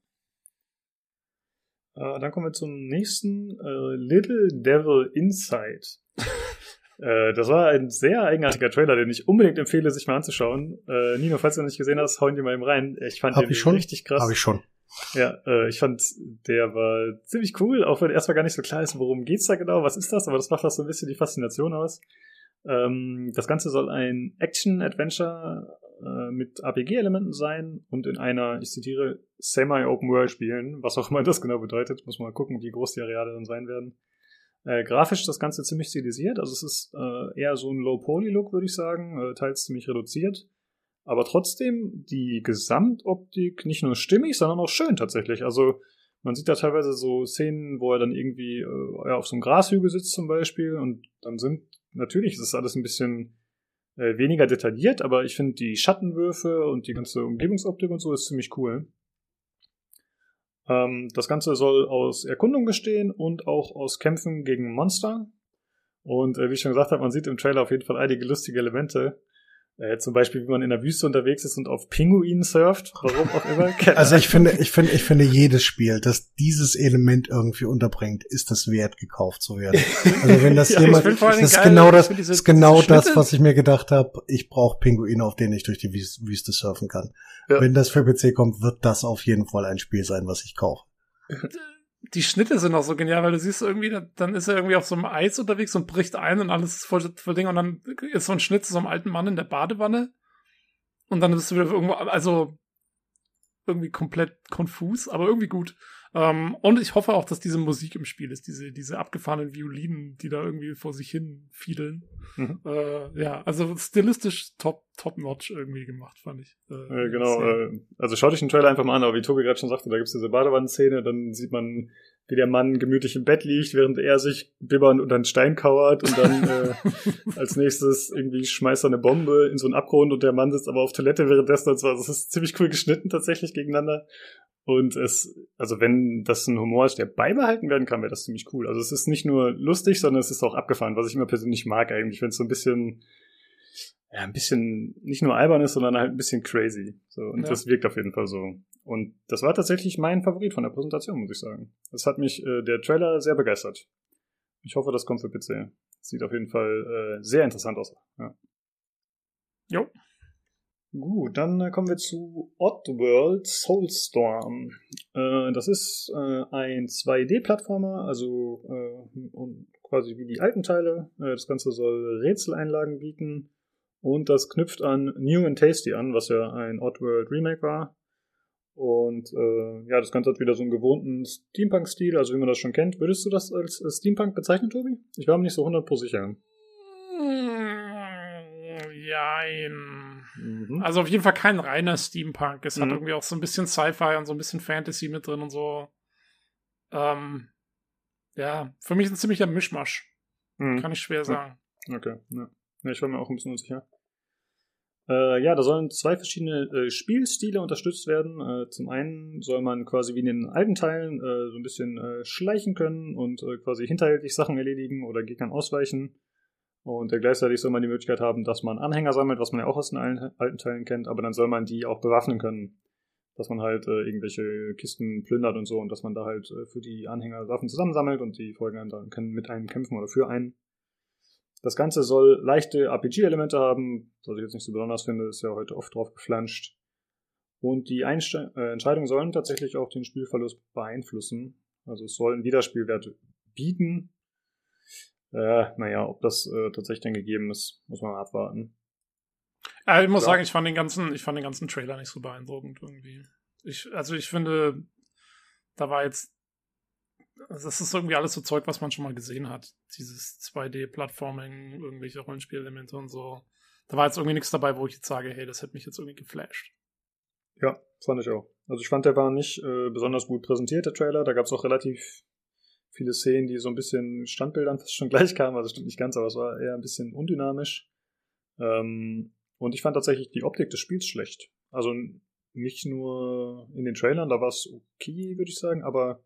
Äh, dann kommen wir zum nächsten äh, Little Devil Inside. äh, das war ein sehr eigenartiger Trailer, den ich unbedingt empfehle, sich mal anzuschauen. Äh, Nino, falls du noch nicht gesehen hast, hauen die mal eben rein. Ich fand Hab den ich schon. richtig krass. Habe ich schon. Ja, äh, ich fand, der war ziemlich cool, auch wenn erstmal gar nicht so klar ist, worum geht's da genau, was ist das, aber das macht auch so ein bisschen die Faszination aus. Ähm, das Ganze soll ein Action-Adventure äh, mit RPG-Elementen sein und in einer, ich zitiere, Semi-Open World spielen, was auch immer das genau bedeutet. Muss mal gucken, wie groß die Areale dann sein werden. Äh, grafisch das Ganze ziemlich stilisiert, also es ist äh, eher so ein Low-Poly-Look, würde ich sagen, äh, teils ziemlich reduziert. Aber trotzdem die Gesamtoptik nicht nur stimmig, sondern auch schön tatsächlich. Also man sieht da teilweise so Szenen, wo er dann irgendwie äh, auf so einem Grashügel sitzt zum Beispiel und dann sind, natürlich ist das alles ein bisschen äh, weniger detailliert, aber ich finde die Schattenwürfe und die ganze Umgebungsoptik und so ist ziemlich cool. Ähm, das Ganze soll aus Erkundung bestehen und auch aus Kämpfen gegen Monster. Und äh, wie ich schon gesagt habe, man sieht im Trailer auf jeden Fall einige lustige Elemente. Äh, zum Beispiel, wie man in der Wüste unterwegs ist und auf Pinguinen surft, warum auch immer. Also ich finde, ich finde, ich finde jedes Spiel, das dieses Element irgendwie unterbringt, ist das wert, gekauft zu werden. Also wenn das Ja, jemand, das ist geil, genau ich das, diese- ist genau das, Schnitte- was ich mir gedacht habe. Ich brauche Pinguine, auf denen ich durch die Wüs- Wüste surfen kann. Ja. Wenn das für PC kommt, wird das auf jeden Fall ein Spiel sein, was ich kaufe. die Schnitte sind auch so genial, weil du siehst irgendwie, da- dann ist er irgendwie auf so einem Eis unterwegs und bricht ein und alles ist voll, voll Ding und dann ist so ein Schnitt zu so einem alten Mann in der Badewanne und dann bist du wieder irgendwo, also irgendwie komplett konfus, aber irgendwie gut. Ähm, und ich hoffe auch, dass diese Musik im Spiel ist, diese, diese abgefahrenen Violinen, die da irgendwie vor sich hin fiedeln. Mhm. Äh, ja, also stilistisch top, top notch irgendwie gemacht, fand ich. Äh, genau, sehr. äh, also schaut euch den Trailer einfach mal an, aber wie Tobi gerade schon sagte, da gibt's diese Badewannenszene, dann sieht man, wie der Mann gemütlich im Bett liegt, während er sich bibbernd unter einen Stein kauert und dann äh, als nächstes irgendwie schmeißt er eine Bombe in so einen Abgrund und der Mann sitzt aber auf Toilette währenddessen. Also das ist ziemlich cool geschnitten tatsächlich gegeneinander. Und es, also wenn das ein Humor ist, der beibehalten werden kann, wäre das ziemlich cool. Also es ist nicht nur lustig, sondern es ist auch abgefahren, was ich immer persönlich mag eigentlich, wenn es so ein bisschen, ja, ein bisschen nicht nur albern ist, sondern halt ein bisschen crazy. So, und Ja. das wirkt auf jeden Fall so. Und das war tatsächlich mein Favorit von der Präsentation, muss ich sagen. Das hat mich äh, der Trailer sehr begeistert. Ich hoffe, das kommt für PC. Sieht auf jeden Fall äh, sehr interessant aus. Ja. Jo. Gut, dann äh, kommen wir zu Oddworld Soulstorm. Äh, das ist äh, ein 2D-Plattformer, also äh, und quasi wie die alten Teile. Äh, das Ganze soll Rätseleinlagen bieten und das knüpft an New and Tasty an, was ja ein Oddworld Remake war. Und äh, ja, das Ganze hat wieder so einen gewohnten Steampunk-Stil, also wie man das schon kennt. Würdest du das als Steampunk bezeichnen, Tobi? Ich war mir nicht so 100% sicher. Jein. Mhm. Also auf jeden Fall kein reiner Steampunk. Es hat Mhm. irgendwie auch so ein bisschen Sci-Fi und so ein bisschen Fantasy mit drin und so. Ähm, ja, für mich ein ziemlicher Mischmasch. Mhm. Kann ich schwer sagen. Okay, ja. Ich war mir auch ein bisschen unsicher. Äh, ja, da sollen zwei verschiedene äh, Spielstile unterstützt werden. Äh, zum einen soll man quasi wie in den alten Teilen äh, so ein bisschen äh, schleichen können und äh, quasi hinterhältig Sachen erledigen oder Gegnern ausweichen. Und gleichzeitig soll man die Möglichkeit haben, dass man Anhänger sammelt, was man ja auch aus den alten, Teilen kennt, aber dann soll man die auch bewaffnen können. Dass man halt irgendwelche Kisten plündert und so und dass man da halt für die Anhänger Waffen zusammensammelt und die folgen dann können mit einem kämpfen oder für einen. Das Ganze soll leichte RPG-Elemente haben, was ich jetzt nicht so besonders finde, ist ja heute oft drauf geflanscht. Und die Einste äh, Entscheidungen sollen tatsächlich auch den Spielverlust beeinflussen. Also es soll einen Wiederspielwert bieten. Äh, naja, ob das äh, tatsächlich dann gegeben ist, muss man abwarten. Ja, ich muss Ja. sagen, ich fand den ganzen, ich fand den ganzen Trailer nicht so beeindruckend irgendwie. Ich, also ich finde, da war jetzt, also das ist irgendwie alles so Zeug, was man schon mal gesehen hat. Dieses 2D-Plattforming, irgendwelche Rollenspielelemente und so. Da war jetzt irgendwie nichts dabei, wo ich jetzt sage, hey, das hätte mich jetzt irgendwie geflasht. Ja, fand ich auch. Also ich fand, der war nicht äh, besonders gut präsentiert, der Trailer. Da gab es auch relativ viele Szenen, die so ein bisschen Standbildern fast schon gleich kamen. Also stimmt nicht ganz, aber es war eher ein bisschen undynamisch. Ähm, und ich fand tatsächlich die Optik des Spiels schlecht. Also nicht nur in den Trailern, da war es okay, würde ich sagen, aber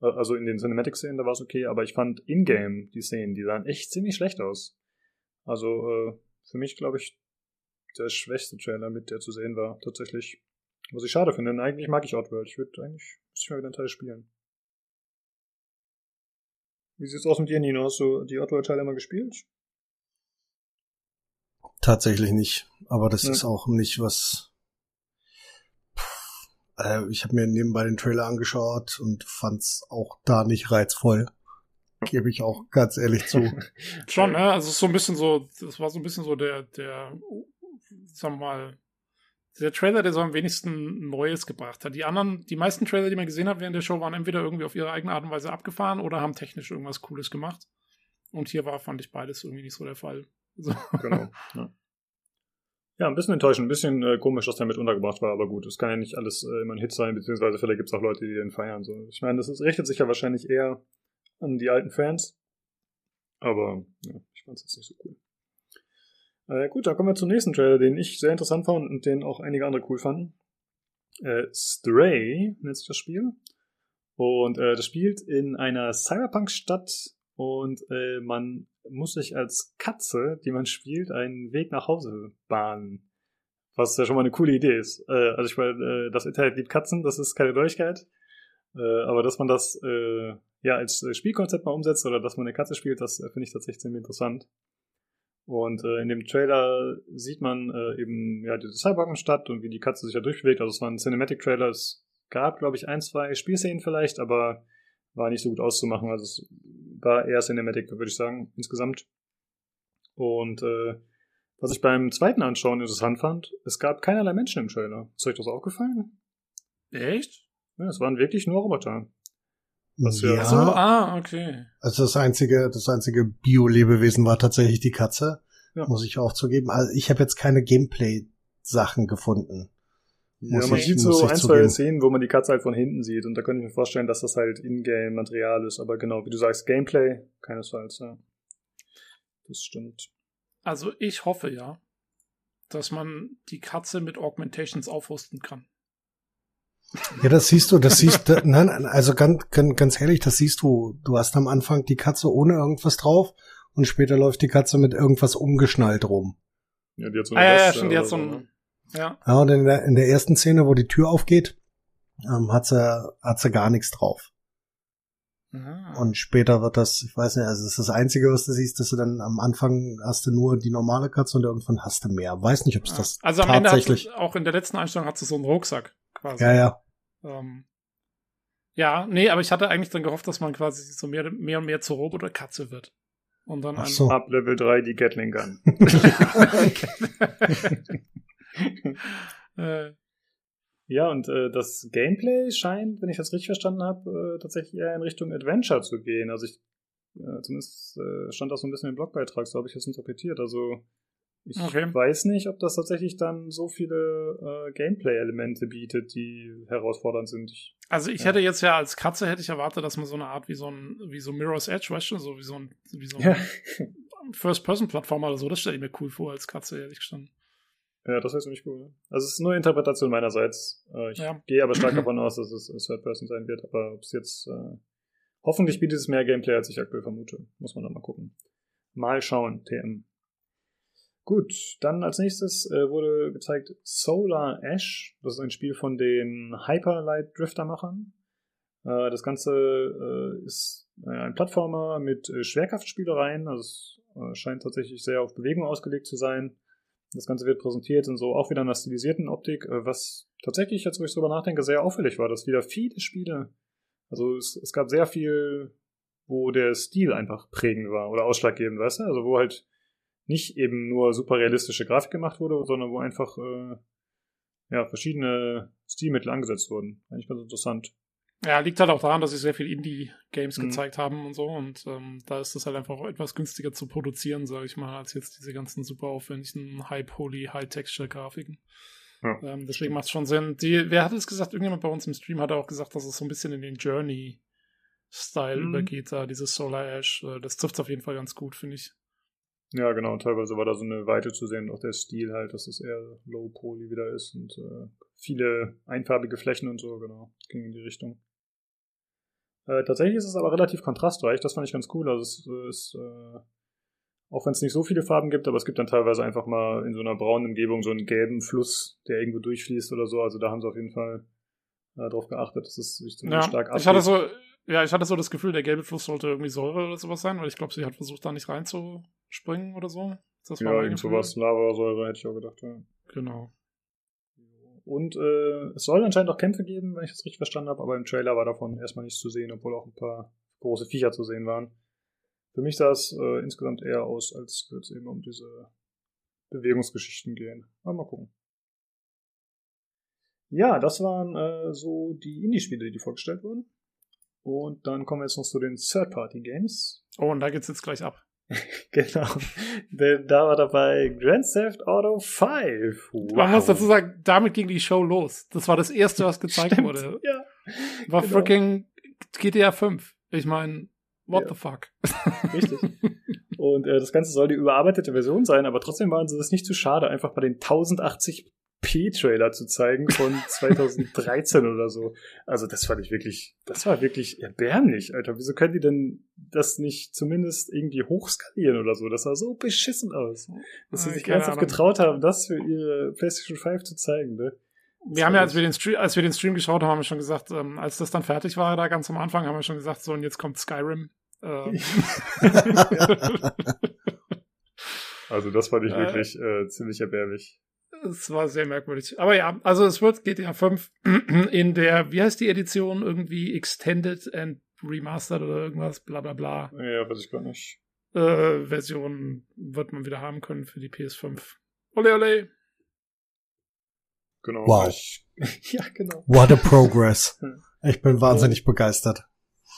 also in den Cinematic-Szenen, da war es okay, aber ich fand in-game die Szenen, die sahen echt ziemlich schlecht aus. Also äh, für mich, glaube ich, der schwächste Trailer mit, der zu sehen war, tatsächlich. Was ich schade finde, denn eigentlich mag ich Oddworld. Ich würde eigentlich, müsste ich mal wieder einen Teil spielen. Wie sieht's aus mit dir, Nino? Hast du die Oddworld-Teile mal gespielt? Tatsächlich nicht. Aber das Ja. ist auch nicht was. Äh, ich habe mir nebenbei den Trailer angeschaut und fand's auch da nicht reizvoll. Gebe ich auch ganz ehrlich zu. Schon, ne? Also es ist so ein bisschen so, das war so ein bisschen so der, der, sagen wir mal, der Trailer, der so am wenigsten Neues gebracht hat. Die anderen, die meisten Trailer, die man gesehen hat während der Show, waren entweder irgendwie auf ihre eigene Art und Weise abgefahren oder haben technisch irgendwas Cooles gemacht. Und hier war, fand ich beides irgendwie nicht so der Fall. So. Genau. Ja. Ja, ein bisschen enttäuschend, ein bisschen äh, komisch, dass der mit untergebracht war, aber gut, es kann ja nicht alles äh, immer ein Hit sein, beziehungsweise vielleicht gibt es auch Leute, die den feiern. So. Ich meine, das ist, richtet sich ja wahrscheinlich eher an die alten Fans. Aber ja, ich fand es jetzt nicht so cool. Äh, gut, dann kommen wir zum nächsten Trailer, den ich sehr interessant fand und den auch einige andere cool fanden. Äh, Stray nennt sich das Spiel. Und äh, das spielt in einer Cyberpunk-Stadt und äh, man muss sich als Katze, die man spielt, einen Weg nach Hause bahnen. Was ja schon mal eine coole Idee ist. Äh, also ich meine, äh, das Internet liebt Katzen, das ist keine Neuigkeit. Äh, aber dass man das äh, ja als Spielkonzept mal umsetzt oder dass man eine Katze spielt, das äh, finde ich tatsächlich ziemlich interessant. Und äh, in dem Trailer sieht man eben ja diese Cyberpunk-Stadt und wie die Katze sich da durchbewegt. Also es war ein Cinematic-Trailer. Es gab, glaube ich, ein, zwei Spielszenen vielleicht, aber war nicht so gut auszumachen. Also es war eher Cinematic, würde ich sagen, insgesamt. Und äh, was ich beim zweiten Anschauen interessant fand, es gab keinerlei Menschen im Trailer. Ist euch das aufgefallen? Echt? Ja, es waren wirklich nur Roboter. Was ja- ja, So, ah, okay. also das einzige, das einzige Bio-Lebewesen war tatsächlich die Katze. Ja. Muss ich auch zugeben. Also ich habe jetzt keine Gameplay-Sachen gefunden. Ja, man sieht so ein, zwei zugeben. Szenen, wo man die Katze halt von hinten sieht. Und da könnte ich mir vorstellen, dass das halt Ingame-Material ist. Aber genau, wie du sagst, Gameplay, keinesfalls, ja. Das stimmt. Also ich hoffe ja, dass man die Katze mit Augmentations aufrüsten kann. Ja, das siehst du, das siehst du, nein, also ganz, ganz, ehrlich, das siehst du. Du hast am Anfang die Katze ohne irgendwas drauf und später läuft die Katze mit irgendwas umgeschnallt rum. Ja, die hat so Ah, ja, ja, stimmt, die hat so ne? Ja. Ja, und in der, in der ersten Szene, wo die Tür aufgeht, ähm, hat sie, hat sie gar nichts drauf. Ah. Und später wird das, ich weiß nicht, also das ist das Einzige, was du siehst, dass du dann am Anfang hast du nur die normale Katze und irgendwann hast du mehr. Weiß nicht, ob es Ja. das also am Ende hat tatsächlich. sie, auch in der letzten Einstellung hat sie so einen Rucksack quasi. ja, ja. Ähm, ja, nee, aber ich hatte eigentlich dann gehofft, dass man quasi so mehr, mehr und mehr zur Roboterkatze wird. Und dann so. Ab Level 3 die Gatling Gun. äh, Ja, und äh, das Gameplay scheint, wenn ich das richtig verstanden habe, äh, tatsächlich eher in Richtung Adventure zu gehen. Also ich, äh, zumindest äh, stand das so ein bisschen im Blogbeitrag, so habe ich das interpretiert. Also ich Okay. weiß nicht, ob das tatsächlich dann so viele äh, Gameplay-Elemente bietet, die herausfordernd sind. Ich, also ich Ja. hätte jetzt ja als Katze hätte ich erwartet, dass man so eine Art wie so ein, wie so Mirror's Edge, weißt du, so wie so ein, wie so ein ja. First-Person-Plattformer oder so, das stelle ich mir cool vor als Katze, ehrlich gestanden. Ja, das wäre ziemlich cool. Also es ist nur Interpretation meinerseits. Äh, ich Ja. gehe aber stark davon aus, dass es, Third Person sein wird. Aber ob es jetzt äh, hoffentlich bietet es mehr Gameplay, als ich aktuell vermute. Muss man dann mal gucken. Mal schauen, TM. Gut, dann als nächstes äh, wurde gezeigt Solar Ash. Das ist ein Spiel von den Hyperlight Drifter-Machern. Äh, das Ganze äh, ist ein Plattformer mit äh, Schwerkraftspielereien. Also es scheint tatsächlich sehr auf Bewegung ausgelegt zu sein. Das Ganze wird präsentiert in so auch wieder einer stilisierten Optik, äh, was tatsächlich, jetzt wo ich drüber nachdenke, sehr auffällig war, dass wieder viele Spiele, also es, es gab sehr viel, wo der Stil einfach prägend war oder ausschlaggebend, weißt du? Also wo halt nicht eben nur super realistische Grafik gemacht wurde, sondern wo einfach äh, ja, verschiedene Stilmittel angesetzt wurden. Eigentlich ganz interessant. Ja, liegt halt auch daran, dass sie sehr viel Indie-Games Mhm. gezeigt haben und so. Und ähm, da ist es halt einfach auch etwas günstiger zu produzieren, sage ich mal, als jetzt diese ganzen super aufwendigen High-Poly, High-Texture-Grafiken. Ja. Ähm, deswegen macht es schon Sinn. Die, wer hat es gesagt? Irgendjemand bei uns im Stream hat auch gesagt, dass es so ein bisschen in den Journey-Style Mhm. übergeht, da dieses Solar Ash. Äh, Das trifft auf jeden Fall ganz gut, finde ich. Ja, genau. Teilweise war da so eine Weite zu sehen, auch der Stil halt, dass es eher Low Poly wieder ist und äh, viele einfarbige Flächen und so, genau. Ging in die Richtung. Äh, tatsächlich ist es aber relativ kontrastreich, das fand ich ganz cool. Also es ist, äh, auch wenn es nicht so viele Farben gibt, aber es gibt dann teilweise einfach mal in so einer braunen Umgebung so einen gelben Fluss, der irgendwo durchfließt oder so. Also da haben sie auf jeden Fall äh, darauf geachtet, dass es sich zumindest Ja, stark abgeht. ich hatte so, ja, ich hatte so das Gefühl, der gelbe Fluss sollte irgendwie Säure oder sowas sein, weil ich glaube, sie hat versucht, da nicht reinzuspringen oder so. Das ja, mein irgend sowas, Lavasäure hätte ich auch gedacht, ja. Genau. Und äh, es soll anscheinend auch Kämpfe geben, wenn ich das richtig verstanden habe, aber im Trailer war davon erstmal nichts zu sehen, obwohl auch ein paar große Viecher zu sehen waren. Für mich sah es äh, insgesamt eher aus, als würde es eben um diese Bewegungsgeschichten gehen. Aber mal gucken. Ja, das waren äh, so die Indie-Spiele, die vorgestellt wurden. Und dann kommen wir jetzt noch zu den Third-Party-Games. Oh, und da geht's jetzt gleich ab. Genau. Denn da war dabei Grand Theft Auto 5. Wow. Man muss dazu sagen, damit ging die Show los. Das war das erste, was gezeigt Stimmt, wurde. Ja. War genau. freaking GTA 5. Ich meine, what Ja. the fuck? Richtig. Und äh, das Ganze soll die überarbeitete Version sein, aber trotzdem waren sie es nicht zu schade, einfach mal den 1080p-Trailer zu zeigen von 2013 oder so. Also das fand ich wirklich, das war wirklich erbärmlich, Alter. Wieso können die denn das nicht zumindest irgendwie hochskalieren oder so? Das sah so beschissen aus. Dass sie sich keine ernsthaft Ahnung. getraut haben, das für ihre PlayStation 5 zu zeigen, ne? Wir haben ja, als wir den Stream, als wir den Stream geschaut haben, haben wir schon gesagt, ähm, als das dann fertig war, da ganz am Anfang, haben wir schon gesagt, so und jetzt kommt Skyrim. Ähm, Also das fand ich Äh. wirklich äh, ziemlich erbärmlich. Es war sehr merkwürdig. Aber ja, also es wird GTA 5 in der, wie heißt die Edition? Irgendwie Extended and Remastered oder irgendwas, bla bla bla. Ja, weiß ich gar nicht. Äh, Version wird man wieder haben können für die PS5. Ole ole. Genau. Wow. Ich, ja, genau. What a progress. Ich bin wahnsinnig begeistert.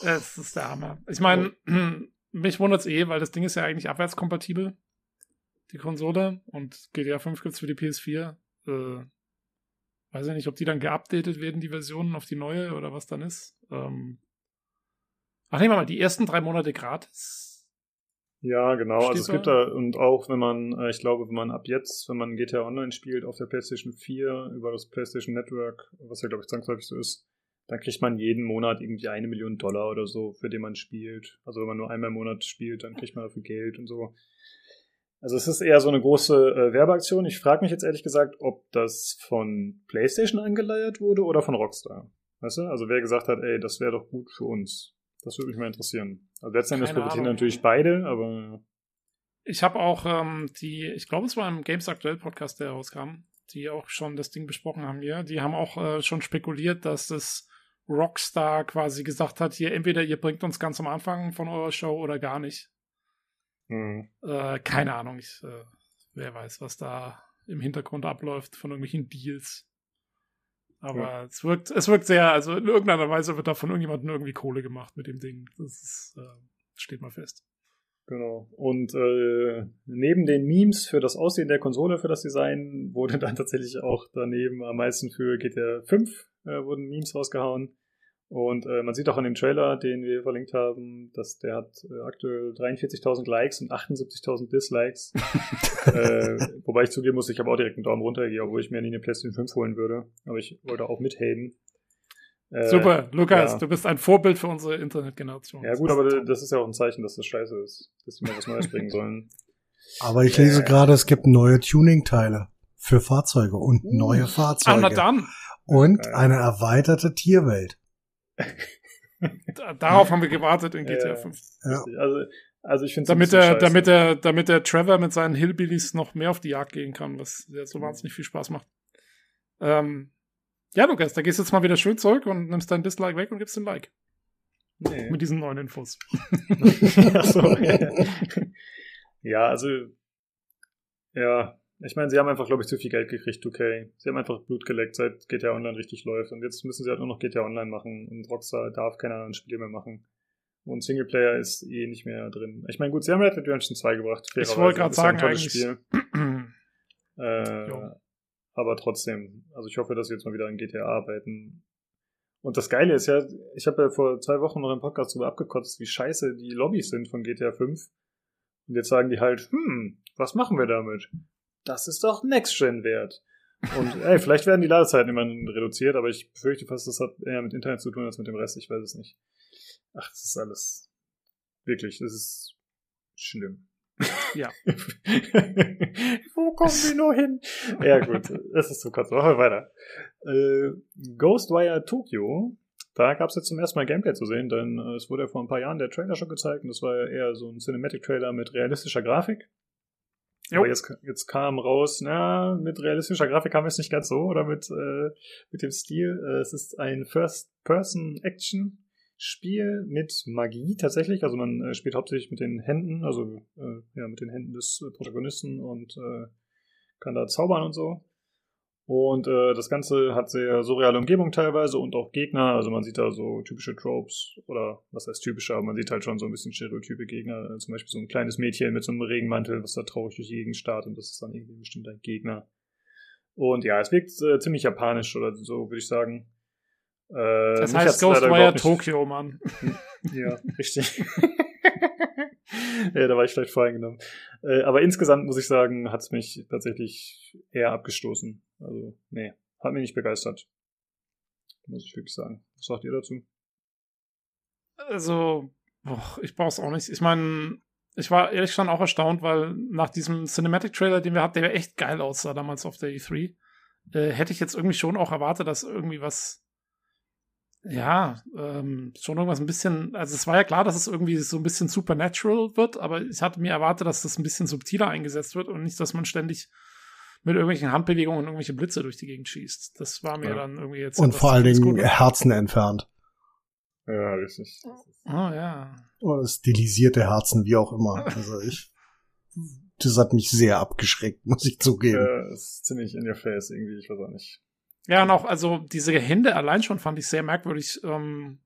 Es ist der Hammer. Ich meine, mich wundert's eh, weil das Ding ist ja eigentlich abwärtskompatibel. Die Konsole. Und GTA 5 gibt's für die PS4. Äh, weiß ich nicht, ob die dann geupdatet werden, die Versionen auf die neue oder was dann ist. Ähm, ach, nehmen wir mal, die ersten drei Monate gratis. Ja, genau. Steht Also es da? gibt da, und auch wenn man, äh, ich glaube, wenn man ab jetzt, wenn man GTA Online spielt auf der PlayStation 4 über das PlayStation Network, was ja, glaube ich, zwangsläufig so ist, dann kriegt man jeden Monat irgendwie eine Million Dollar oder so, für den man spielt. Also wenn man nur einmal im Monat spielt, dann kriegt man dafür Geld und so. Also es ist eher so eine große äh, Werbeaktion. Ich frage mich jetzt ehrlich gesagt, ob das von PlayStation angeleiert wurde oder von Rockstar. Weißt du? Also wer gesagt hat, ey, das wäre doch gut für uns. Das würde mich mal interessieren. Also letzten Endes Keine profitieren Ahnung. natürlich beide, aber Ich habe auch ähm, die, ich glaube, es war im Games Aktuell Podcast, der rauskam, die auch schon das Ding besprochen haben hier. Die haben auch äh, schon spekuliert, dass das Rockstar quasi gesagt hat, hier entweder ihr bringt uns ganz am Anfang von eurer Show oder gar nicht. Hm, Äh, keine Ahnung, ich, äh, wer weiß, was da im Hintergrund abläuft von irgendwelchen Deals. Aber Ja. es wirkt, es wirkt sehr, also in irgendeiner Weise wird da von irgendjemandem irgendwie Kohle gemacht mit dem Ding. Das ist, äh, steht mal fest. genau. Und äh, neben den Memes für das Aussehen der Konsole, für das Design, wurde dann tatsächlich auch daneben am meisten für GTA 5 äh, wurden Memes rausgehauen. Und äh, man sieht auch an dem Trailer, den wir verlinkt haben, dass der hat äh, aktuell 43.000 Likes und 78.000 Dislikes. äh, wobei ich zugeben muss, ich habe auch direkt einen Daumen runter gegeben, obwohl ich mir nie eine PlayStation 5 holen würde. Aber ich wollte auch mithaten. Äh, Super, Lukas, ja. du bist ein Vorbild für unsere Internetgeneration. Ja gut, aber das ist ja auch ein Zeichen, dass das scheiße ist. Dass die mal was Neues bringen sollen. Aber ich lese Äh. gerade, es gibt neue Tuning-Teile für Fahrzeuge und Uh. neue Ah, na Fahrzeuge. dann. und eine erweiterte Tierwelt. Da- Darauf haben wir gewartet in GTA Ja. 5. Ja. Also, also ich finde Damit der, damit der, damit der Trevor mit seinen Hillbillies noch mehr auf die Jagd gehen kann, was ja so wahnsinnig viel Spaß macht. Ähm, ja, Lukas, da gehst du jetzt mal wieder schön zurück und nimmst dein Dislike weg und gibst den Like. Nee. Mit diesen neuen Infos. Ach so, ja. ja, also ja, ich meine, sie haben einfach, glaube ich, zu viel Geld gekriegt, 2K. Sie haben einfach Blut geleckt, seit GTA Online richtig läuft. Und jetzt müssen sie halt nur noch GTA Online machen. Und Rockstar darf keine anderen Spiele mehr machen. Und Singleplayer ist eh nicht mehr drin. Ich meine, gut, sie haben Red Dead Redemption 2 gebracht. Ich wollte gerade ja ein sagen, tolles eigentlich. Spiel. Äh, Jo. aber trotzdem, also ich hoffe, dass wir jetzt mal wieder in GTA arbeiten. Und das Geile ist ja, ich habe ja vor zwei Wochen noch im Podcast darüber abgekotzt, wie scheiße die Lobbys sind von GTA 5. Und jetzt sagen die halt, hm, was machen wir damit? Das ist doch Next Gen wert. Und ey, vielleicht werden die Ladezeiten immer reduziert, aber ich befürchte fast, das hat eher mit Internet zu tun als mit dem Rest. Ich weiß es nicht. Ach, das ist alles. Wirklich, das ist schlimm. Ja. Wo kommen wir nur hin? Ja, gut, das ist zu kurz. Machen wir weiter. Äh, Ghostwire Tokyo, da gab es jetzt zum ersten Mal Gameplay zu sehen, denn äh, es wurde ja vor ein paar Jahren der Trailer schon gezeigt und das war ja eher so ein Cinematic-Trailer mit realistischer Grafik. Jo. Aber jetzt, jetzt kam raus, na, mit realistischer Grafik haben wir es nicht ganz so, oder mit, äh, mit dem Stil. Äh, es ist ein First-Person-Action. Spiel mit Magie tatsächlich. Also man äh, spielt hauptsächlich mit den Händen, also äh, ja, mit den Händen des äh, Protagonisten und äh, kann da zaubern und so. Und äh, das Ganze hat sehr surreale Umgebung teilweise und auch Gegner. Also man sieht da so typische Tropes oder was heißt typische, aber man sieht halt schon so ein bisschen stereotype Gegner. Äh, zum Beispiel so ein kleines Mädchen mit so einem Regenmantel, was da traurig durch die Gegend starrt und das ist dann irgendwie ein bestimmter Gegner. Und ja, es wirkt äh, ziemlich japanisch oder so, würde ich sagen. Äh, Das heißt Ghostwire Tokyo, Mann. ja, richtig. ja, da war ich vielleicht voreingenommen. Äh, aber insgesamt muss ich sagen, hat es mich tatsächlich eher abgestoßen. Also, nee, hat mich nicht begeistert. Muss ich wirklich sagen. Was sagt ihr dazu? Also, boah, ich brauch's auch nicht. Ich meine, ich war ehrlich gesagt auch erstaunt, weil nach diesem Cinematic-Trailer, den wir hatten, der echt geil aussah damals auf der E3, äh, hätte ich jetzt irgendwie schon auch erwartet, dass irgendwie was, ja, ähm, schon irgendwas ein bisschen, also es war ja klar, dass es irgendwie so ein bisschen supernatural wird, aber ich hatte mir erwartet, dass das ein bisschen subtiler eingesetzt wird und nicht, dass man ständig mit irgendwelchen Handbewegungen und irgendwelche Blitze durch die Gegend schießt. Das war mir Ja. dann irgendwie jetzt. Und vor allen Dingen. Herzen entfernt. Ja, richtig. Oh ja. Oder stilisierte Herzen, wie auch immer. Also ich, das hat mich sehr abgeschreckt, muss ich zugeben. Ja, ist ziemlich in your face irgendwie, ich weiß auch nicht. Ja, und auch, also diese Hände allein schon fand ich sehr merkwürdig, ähm,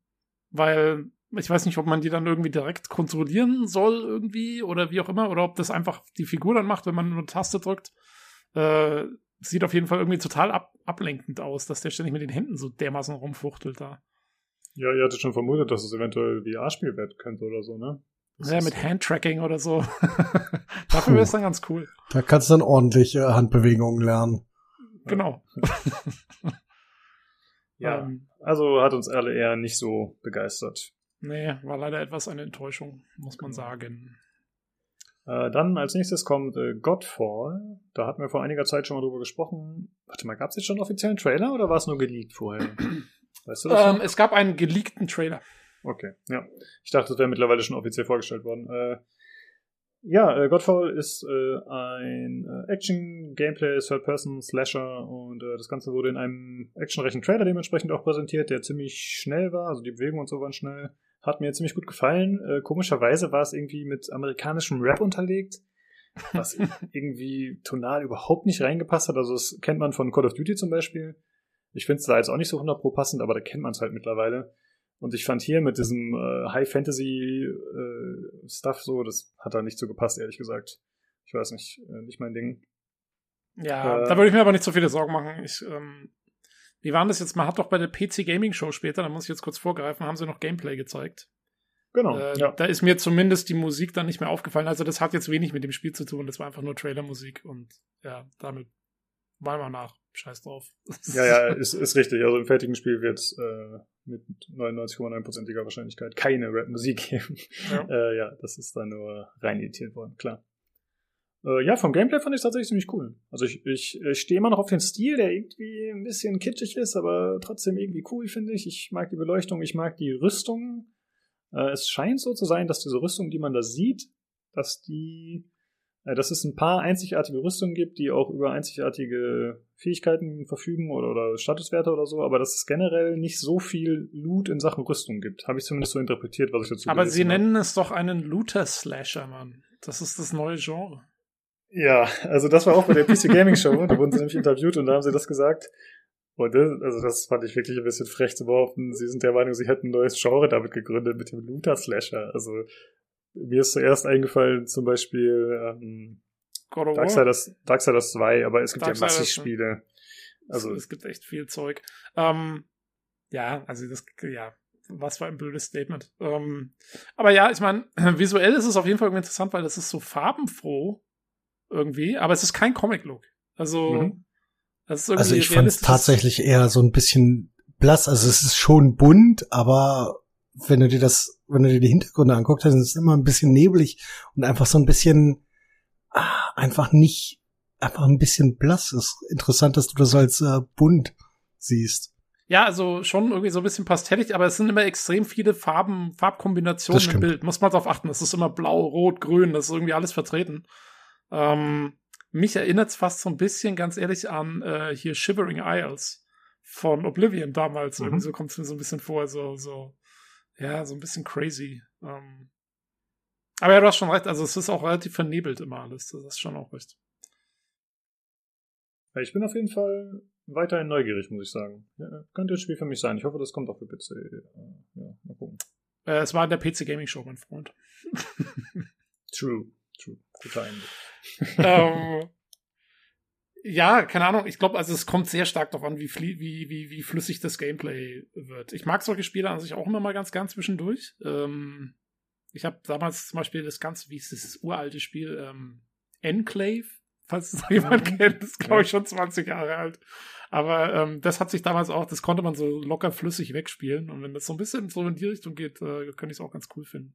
weil ich weiß nicht, ob man die dann irgendwie direkt kontrollieren soll irgendwie oder wie auch immer, oder ob das einfach die Figur dann macht, wenn man nur eine Taste drückt. Äh, sieht auf jeden Fall irgendwie total ab ablenkend aus, dass der ständig mit den Händen so dermaßen rumfuchtelt da. Ja, ihr hattet schon vermutet, dass es eventuell VR-Spiel werden könnte oder so, ne? Das Ja, mit Handtracking oder so. Dafür wäre es dann ganz cool. Da kannst du dann ordentlich äh, Handbewegungen lernen. Genau. Ja, Ähm, also hat uns alle eher nicht so begeistert. nee, war leider etwas eine Enttäuschung, muss man Genau. sagen. Äh, dann als nächstes kommt äh, Godfall. Da hatten wir vor einiger Zeit schon mal drüber gesprochen. Warte mal, gab es jetzt schon einen offiziellen Trailer oder war es nur geleakt vorher? Weißt du das? Ähm, es gab einen geleakten Trailer. Okay, ja. Ich dachte, es wäre mittlerweile schon offiziell vorgestellt worden. Äh, ja, äh, Godfall ist ein Action-Gameplay, Third-Person-Slasher und das Ganze wurde in einem actionreichen Trailer dementsprechend auch präsentiert, der ziemlich schnell war, also die Bewegungen und so waren schnell. Hat mir ziemlich gut gefallen. Äh, komischerweise war es irgendwie mit amerikanischem Rap unterlegt, was irgendwie tonal überhaupt nicht reingepasst hat. Also das kennt man von Call of Duty zum Beispiel. Ich finde es da jetzt auch nicht so 100 pro passend, aber da kennt man es halt mittlerweile. Und ich fand hier mit diesem äh, High Fantasy äh, Stuff so, das hat da nicht so gepasst, ehrlich gesagt. Ich weiß nicht, äh, nicht mein Ding. Ja, Äh, da würde ich mir aber nicht so viele Sorgen machen. Ich, ähm, wie waren das jetzt? Man hat doch bei der PC Gaming Show später, da muss ich jetzt kurz vorgreifen, haben sie noch Gameplay gezeigt. Genau. Äh, ja. Da ist mir zumindest die Musik dann nicht mehr aufgefallen. Also das hat jetzt wenig mit dem Spiel zu tun. Das war einfach nur Trailermusik und ja, damit war mal nach. Scheiß drauf. ja, ja, ist, ist richtig. Also im fertigen Spiel wird es äh, mit 99,9%iger Wahrscheinlichkeit keine Rap-Musik geben. Ja. äh, ja, das ist da nur rein editiert worden, klar. Äh, ja, vom Gameplay fand ich tatsächlich ziemlich cool. Also ich, ich, ich stehe immer noch auf den Stil, der irgendwie ein bisschen kitschig ist, aber trotzdem irgendwie cool, finde ich. Ich mag die Beleuchtung, ich mag die Rüstung. Äh, es scheint so zu sein, dass diese Rüstung, die man da sieht, dass die, äh, dass es ein paar einzigartige Rüstungen gibt, die auch über einzigartige Fähigkeiten verfügen oder, oder Statuswerte oder so, aber dass es generell nicht so viel Loot in Sachen Rüstung gibt. Habe ich zumindest so interpretiert, was ich dazu aber gelesen sie habe. nennen es doch einen Looter-Slasher, Mann. Das ist das neue Genre. Ja, also das war auch bei der PC Gaming Show, da wurden sie nämlich interviewt und da haben sie das gesagt. Und das, also das fand ich wirklich ein bisschen frech zu behaupten. Sie sind der Meinung, sie hätten ein neues Genre damit gegründet, mit dem Looter Slasher. Also mir ist zuerst eingefallen zum Beispiel ähm, God of. Darksiders, Darksiders 2, aber es gibt ja Darksiders, massig Spiele. Also es, es gibt echt viel Zeug. Ähm, ja, also das, ja, was für ein blödes Statement. Ähm, aber ja, ich meine, visuell ist es auf jeden Fall interessant, weil das ist so farbenfroh irgendwie, aber es ist kein Comic-Look. Also, Mhm. also ich fand es tatsächlich eher so ein bisschen blass. Also es ist schon bunt, aber wenn du dir das, wenn du dir die Hintergründe anguckst, dann ist es immer ein bisschen neblig und einfach so ein bisschen ah, einfach nicht, einfach ein bisschen blass. Es ist interessant, dass du das als äh, bunt siehst. Ja, also schon irgendwie so ein bisschen pastellig, aber es sind immer extrem viele Farben, Farbkombinationen im Bild. Muss man darauf achten. Es ist immer blau, rot, grün, das ist irgendwie alles vertreten. Ähm, mich erinnert es fast so ein bisschen, ganz ehrlich, an äh, hier Shivering Isles von Oblivion damals. Mhm. Irgendwie so kommt es mir so ein bisschen vor, so, so, ja, so ein bisschen crazy. Ähm, aber ja, du hast schon recht, also es ist auch relativ vernebelt immer alles. Das ist schon auch recht. Ich bin auf jeden Fall weiterhin neugierig, muss ich sagen. Ja, könnte ein Spiel für mich sein. Ich hoffe, das kommt auch für PC. Ja, mal gucken. Äh, es war in der PC Gaming Show, mein Freund. true, true. Guter ähm, ja, keine Ahnung. Ich glaube, also es kommt sehr stark darauf an, wie, wie, wie, wie flüssig das Gameplay wird. Ich mag solche Spiele an sich auch immer mal ganz gern zwischendurch. Ähm, ich habe damals zum Beispiel das ganze, wie ist das uralte Spiel, ähm, Enclave falls es jemand mhm. kennt, ist glaube ich schon 20 Jahre alt. Aber ähm, das hat sich damals auch, das konnte man so locker flüssig wegspielen. Und wenn das so ein bisschen so in die Richtung geht, äh, könnte ich es auch ganz cool finden.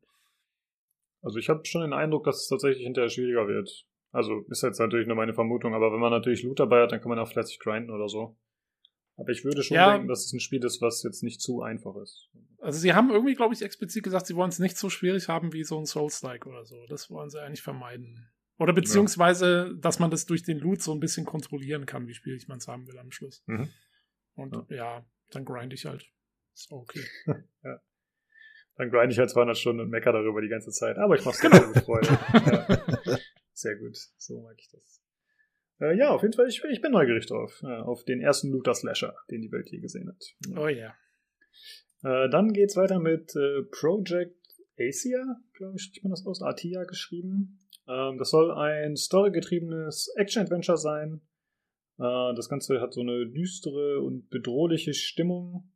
Also ich habe schon den Eindruck, dass es tatsächlich hinterher schwieriger wird. Also ist jetzt natürlich nur meine Vermutung, aber wenn man natürlich Loot dabei hat, dann kann man auch fleißig grinden oder so. Aber ich würde schon ja, denken, dass es ein Spiel ist, was jetzt nicht zu einfach ist. Also sie haben irgendwie, glaube ich, explizit gesagt, sie wollen es nicht so schwierig haben wie so ein Souls-like oder so. Das wollen sie eigentlich vermeiden. Oder beziehungsweise, ja. dass man das durch den Loot so ein bisschen kontrollieren kann, wie schwierig man es haben will am Schluss. Mhm. Und ja. ja. dann grind ich halt. Ist okay. ja. Dann grind ich halt 200 Stunden und mecker darüber die ganze Zeit. Aber ich mach's genau. mit Freude. ja. Sehr gut. So mag ich das. Äh, ja, auf jeden Fall, ich, ich bin neugierig drauf. Äh, auf den ersten Looter Slasher, den die Welt je gesehen hat. Oh ja. Yeah. Äh, dann geht's weiter mit äh, Project Asia, glaube ich, spricht man das aus. Atia geschrieben. Ähm, das soll ein storygetriebenes Action-Adventure sein. Äh, das Ganze hat so eine düstere und bedrohliche Stimmung.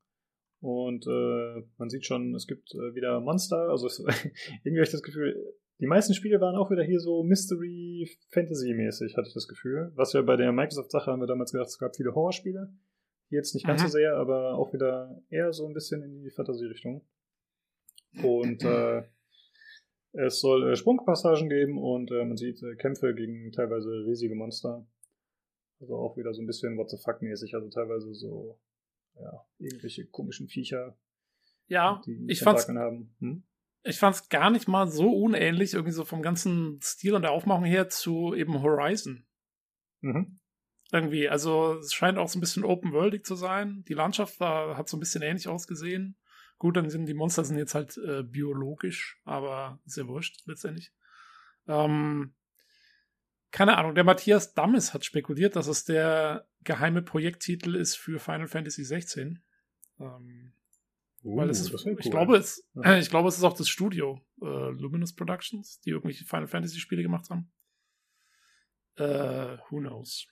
Und äh, man sieht schon, es gibt äh, wieder Monster. Also es, irgendwie habe ich das Gefühl, die meisten Spiele waren auch wieder hier so Mystery-Fantasy-mäßig, hatte ich das Gefühl. Was wir bei der Microsoft-Sache haben wir damals gedacht, es gab viele Horrorspiele. Jetzt nicht ganz mhm. so sehr, aber auch wieder eher so ein bisschen in die Fantasy-Richtung. Und äh, es soll äh, Sprungpassagen geben und äh, man sieht äh, Kämpfe gegen teilweise riesige Monster. Also auch wieder so ein bisschen What the fuck mäßig, also teilweise so, ja, irgendwelche komischen Viecher. Ja, die ich fand's, haben. Hm? ich fand's gar nicht mal so unähnlich, irgendwie so vom ganzen Stil und der Aufmachung her zu eben Horizon. Mhm. Irgendwie, also es scheint auch so ein bisschen open-worldig zu sein. Die Landschaft war, hat so ein bisschen ähnlich ausgesehen. Gut, dann sind die Monster sind jetzt halt äh, biologisch, aber sehr wurscht letztendlich. Ähm, keine Ahnung, der Matthias Dammes hat spekuliert, dass es der geheime Projekttitel ist für Final Fantasy 16. Ähm, uh, weil es ist, cool. ich glaube, es, ja. ich glaube, es ist auch das Studio äh, Luminous Productions, die irgendwelche Final Fantasy Spiele gemacht haben. Äh, who knows?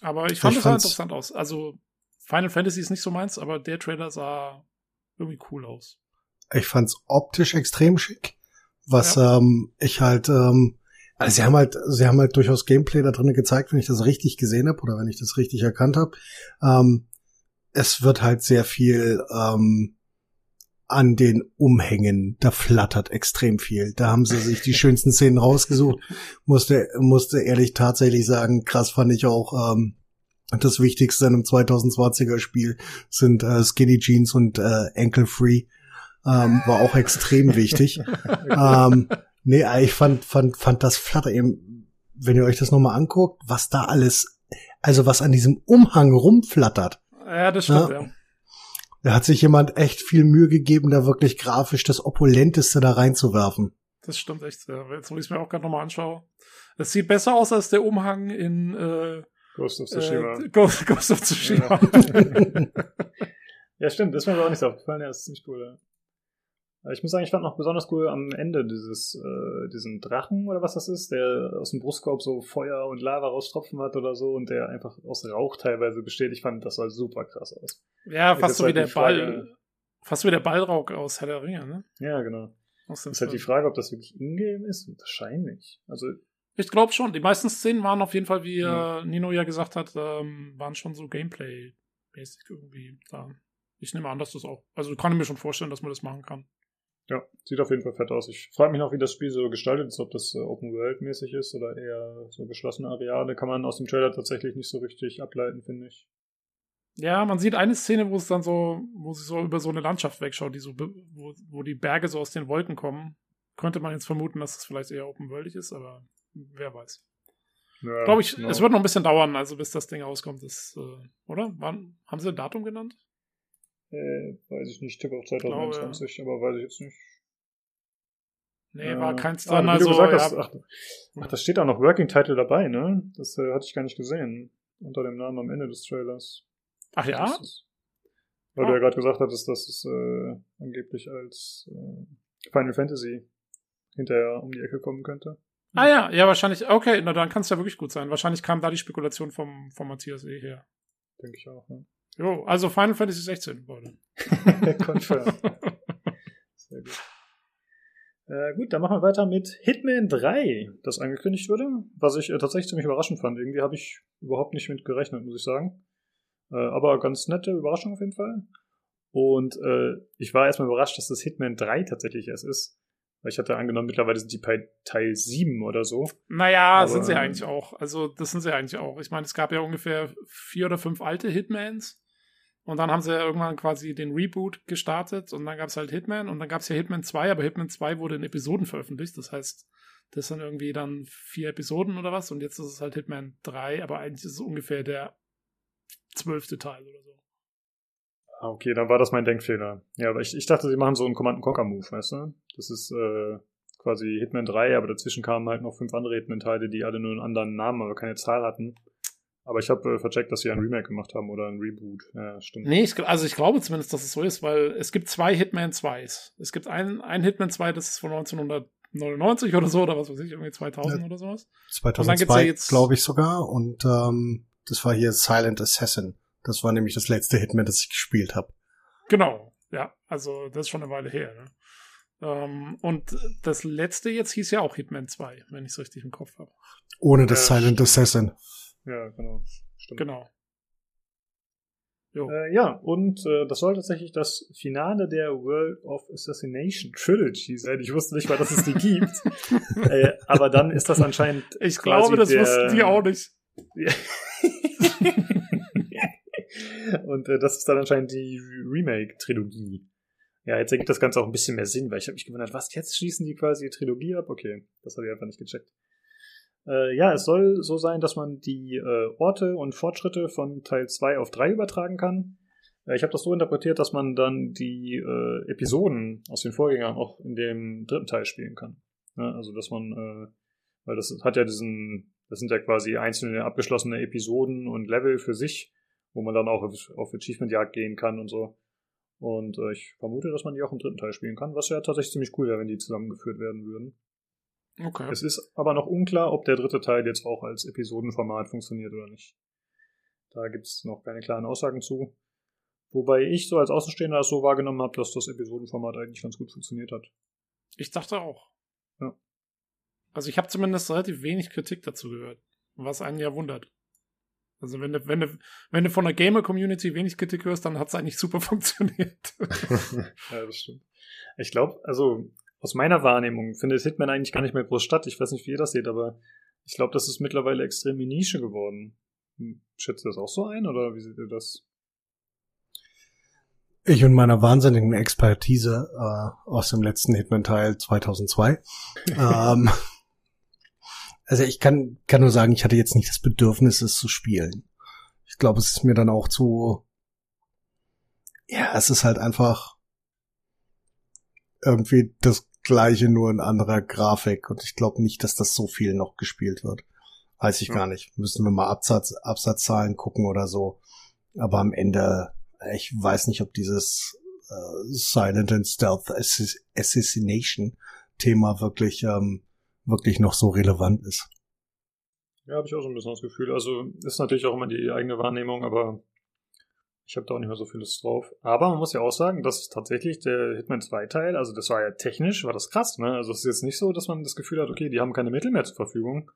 Aber ich fand es interessant aus. Also Final Fantasy ist nicht so meins, aber der Trailer sah irgendwie cool aus. Ich fand's optisch extrem schick, was ja. ähm, ich halt, ähm, also sie haben halt, sie haben halt durchaus Gameplay da drin gezeigt, wenn ich das richtig gesehen habe oder wenn ich das richtig erkannt habe. Ähm, es wird halt sehr viel ähm, an den Umhängen, da flattert extrem viel. Da haben sie sich die schönsten Szenen rausgesucht. Musste, musste ehrlich tatsächlich sagen, krass fand ich auch ähm, das Wichtigste in einem 2020er Spiel sind äh, Skinny Jeans und äh, Ankle Free. Ähm, war auch extrem wichtig. ähm, nee, ich fand, fand, fand das Flutter eben, wenn ihr euch das nochmal anguckt, was da alles, also was an diesem Umhang rumflattert. Ja, das stimmt, ja. ja. Da hat sich jemand echt viel Mühe gegeben, da wirklich grafisch das Opulenteste da reinzuwerfen. Das stimmt echt. Ja. Jetzt, wo ich es mir auch gerade nochmal anschaue. Es sieht besser aus als der Umhang in äh, Ghost of Tsushima. Äh, Ghost, Ghost of Tsushima. Ja. ja, stimmt, das ist mir auch nicht so aufgefallen. Ja, das ist ziemlich cool. Ja. Ich muss sagen, ich fand noch besonders cool am Ende dieses, äh, diesen Drachen oder was das ist, der aus dem Brustkorb so Feuer und Lava raustropfen hat oder so und der einfach aus Rauch teilweise besteht. Ich fand, das sah super krass aus. Ja, fast so wie der Ball, fast wie der Ballrauch aus Herr der Ringe, ne? Ja, genau. Aus ist halt die Frage, ob das wirklich Ingame ist. Wahrscheinlich. Also Ich glaube schon. Die meisten Szenen waren auf jeden Fall, wie Ja. äh, Nino ja gesagt hat, ähm, waren schon so Gameplay-mäßig irgendwie da. Ich nehme an, dass das auch. Also kann ich mir schon vorstellen, dass man das machen kann. Ja, sieht auf jeden Fall fett aus. Ich frage mich noch, wie das Spiel so gestaltet ist, ob das äh, Open World mäßig ist oder eher so geschlossene Areale. Kann man aus dem Trailer tatsächlich nicht so richtig ableiten, finde ich. Ja, man sieht eine Szene, wo es dann so, wo sie so über so eine Landschaft wegschaut, die so, wo, wo die Berge so aus den Wolken kommen. Könnte man jetzt vermuten, dass es vielleicht eher open-worldig ist, aber wer weiß. Ja, Glaube ich, genau. es wird noch ein bisschen dauern, also bis das Ding rauskommt, ist, äh, oder? Wann, haben sie ein Datum genannt? Äh, weiß ich nicht, tippe auf 2021, aber weiß ich jetzt nicht. Nee, war keins ah, dran, wie also, ja, ach, ach, da steht auch noch Working Title dabei, ne? Das äh, hatte ich gar nicht gesehen. Unter dem Namen am Ende des Trailers. ach ja? Das ist, weil Ah. du ja gerade gesagt hattest, dass es äh, angeblich als äh, Final Fantasy hinterher um die Ecke kommen könnte. Ah ja, ja, wahrscheinlich, okay, na dann kann es ja wirklich gut sein. Wahrscheinlich kam da die Spekulation vom, vom Matthias eh her. Denke ich auch, ne? Jo, also Final Fantasy 16, Leute. Confirm. Sehr gut. Äh, gut, dann machen wir weiter mit Hitman 3, das angekündigt wurde, was ich äh, tatsächlich ziemlich überraschend fand. Irgendwie habe ich überhaupt nicht mit gerechnet, muss ich sagen. Äh, aber ganz nette Überraschung auf jeden Fall. Und äh, ich war erstmal überrascht, dass das Hitman 3 tatsächlich erst ist. Ich hatte angenommen, mittlerweile sind die bei Teil 7 oder so. Naja, Aber, sind sie ähm, eigentlich auch. Also, das sind sie eigentlich auch. Ich meine, es gab ja ungefähr vier oder fünf alte Hitmans. Und dann haben sie ja irgendwann quasi den Reboot gestartet und dann gab es halt Hitman und dann gab es ja Hitman 2, aber Hitman 2 wurde in Episoden veröffentlicht. Das heißt, das sind irgendwie dann vier Episoden oder was und jetzt ist es halt Hitman 3, aber eigentlich ist es ungefähr der zwölfte Teil oder so. Ah, okay, dann war das mein Denkfehler. Ja, aber ich, ich dachte, sie machen so einen Command-Conquer-Move, weißt du? Das ist äh, quasi Hitman 3, aber dazwischen kamen halt noch fünf andere Hitman-Teile, die alle nur einen anderen Namen, aber keine Zahl hatten. Aber ich habe äh, vercheckt, dass sie ein Remake gemacht haben oder ein Reboot. Ja, stimmt. Nee, ich, also ich glaube zumindest, dass es so ist, weil es gibt zwei Hitman 2s. Es gibt ein, ein Hitman 2, das ist von 1999 oder so, oder was weiß ich, irgendwie 2000 Ja. oder sowas. dann 2002, gibt's ja jetzt- glaube ich sogar. Und ähm, das war hier Silent Assassin. Das war nämlich das letzte Hitman, das ich gespielt habe. Genau, ja, also das ist schon eine Weile her. Ne? Ähm, und das letzte jetzt hieß ja auch Hitman 2, wenn ich es richtig im Kopf habe. Ohne das Ja, Silent stimmt. Assassin. Ja, genau. Stimmt. Genau. Jo. Äh, ja, und äh, das soll tatsächlich das Finale der World of Assassination Trilogy sein. Ich wusste nicht mal, dass es die gibt. äh, aber dann ist das anscheinend. ich glaube, das der- wussten die auch nicht. Und äh, das ist dann anscheinend die Remake-Trilogie. Ja, jetzt ergibt das Ganze auch ein bisschen mehr Sinn, weil ich habe mich gewundert, was, jetzt schließen die quasi die Trilogie ab? Okay, das habe ich einfach nicht gecheckt. Äh, ja, es soll so sein, dass man die äh, Orte und Fortschritte von Teil 2 auf 3 übertragen kann. Äh, ich habe das so interpretiert, dass man dann die äh, Episoden aus den Vorgängern auch in dem dritten Teil spielen kann. Ja, also, dass man, äh, weil das hat ja diesen, das sind ja quasi einzelne abgeschlossene Episoden und Level für sich, wo man dann auch auf, auf Achievement-Jagd gehen kann und so. Und äh, ich vermute, dass man die auch im dritten Teil spielen kann, was ja tatsächlich ziemlich cool wäre, wenn die zusammengeführt werden würden. Okay. Es ist aber noch unklar, ob der dritte Teil jetzt auch als Episodenformat funktioniert oder nicht. Da gibt es noch keine klaren Aussagen zu. Wobei ich so als Außenstehender das so wahrgenommen habe, dass das Episodenformat eigentlich ganz gut funktioniert hat. Ich dachte auch. Ja. Also ich habe zumindest relativ wenig Kritik dazu gehört, was einen ja wundert. Also wenn du, wenn du, wenn du von der Gamer-Community wenig Kritik hörst, dann hat es eigentlich super funktioniert. ja, das stimmt. Ich glaube, also aus meiner Wahrnehmung findet Hitman eigentlich gar nicht mehr groß statt. Ich weiß nicht, wie ihr das seht, aber ich glaube, das ist mittlerweile extrem die Nische geworden. Hm, Schätzt ihr das auch so ein oder wie seht ihr das? Ich und meiner wahnsinnigen Expertise äh, aus dem letzten Hitman-Teil 2002. ähm, also ich kann, kann nur sagen, ich hatte jetzt nicht das Bedürfnis, es zu spielen. Ich glaube, es ist mir dann auch zu... Ja, es ist halt einfach irgendwie das gleiche, nur in anderer Grafik. Und ich glaube nicht, dass das so viel noch gespielt wird. Weiß ich Ja. gar nicht. Müssen wir mal Absatz, Absatzzahlen gucken oder so. Aber am Ende, ich weiß nicht, ob dieses äh, Silent and Stealth Assass- Assassination Thema wirklich, ähm, wirklich noch so relevant ist. Ja, habe ich auch so ein bisschen das Gefühl. Also ist natürlich auch immer die eigene Wahrnehmung, aber Ich habe da auch nicht mehr so viel Lust drauf. Aber man muss ja auch sagen, dass tatsächlich der Hitman 2 Teil, also das war ja technisch, war das krass, ne? Also es ist jetzt nicht so, dass man das Gefühl hat, okay, die haben keine Mittel mehr zur Verfügung,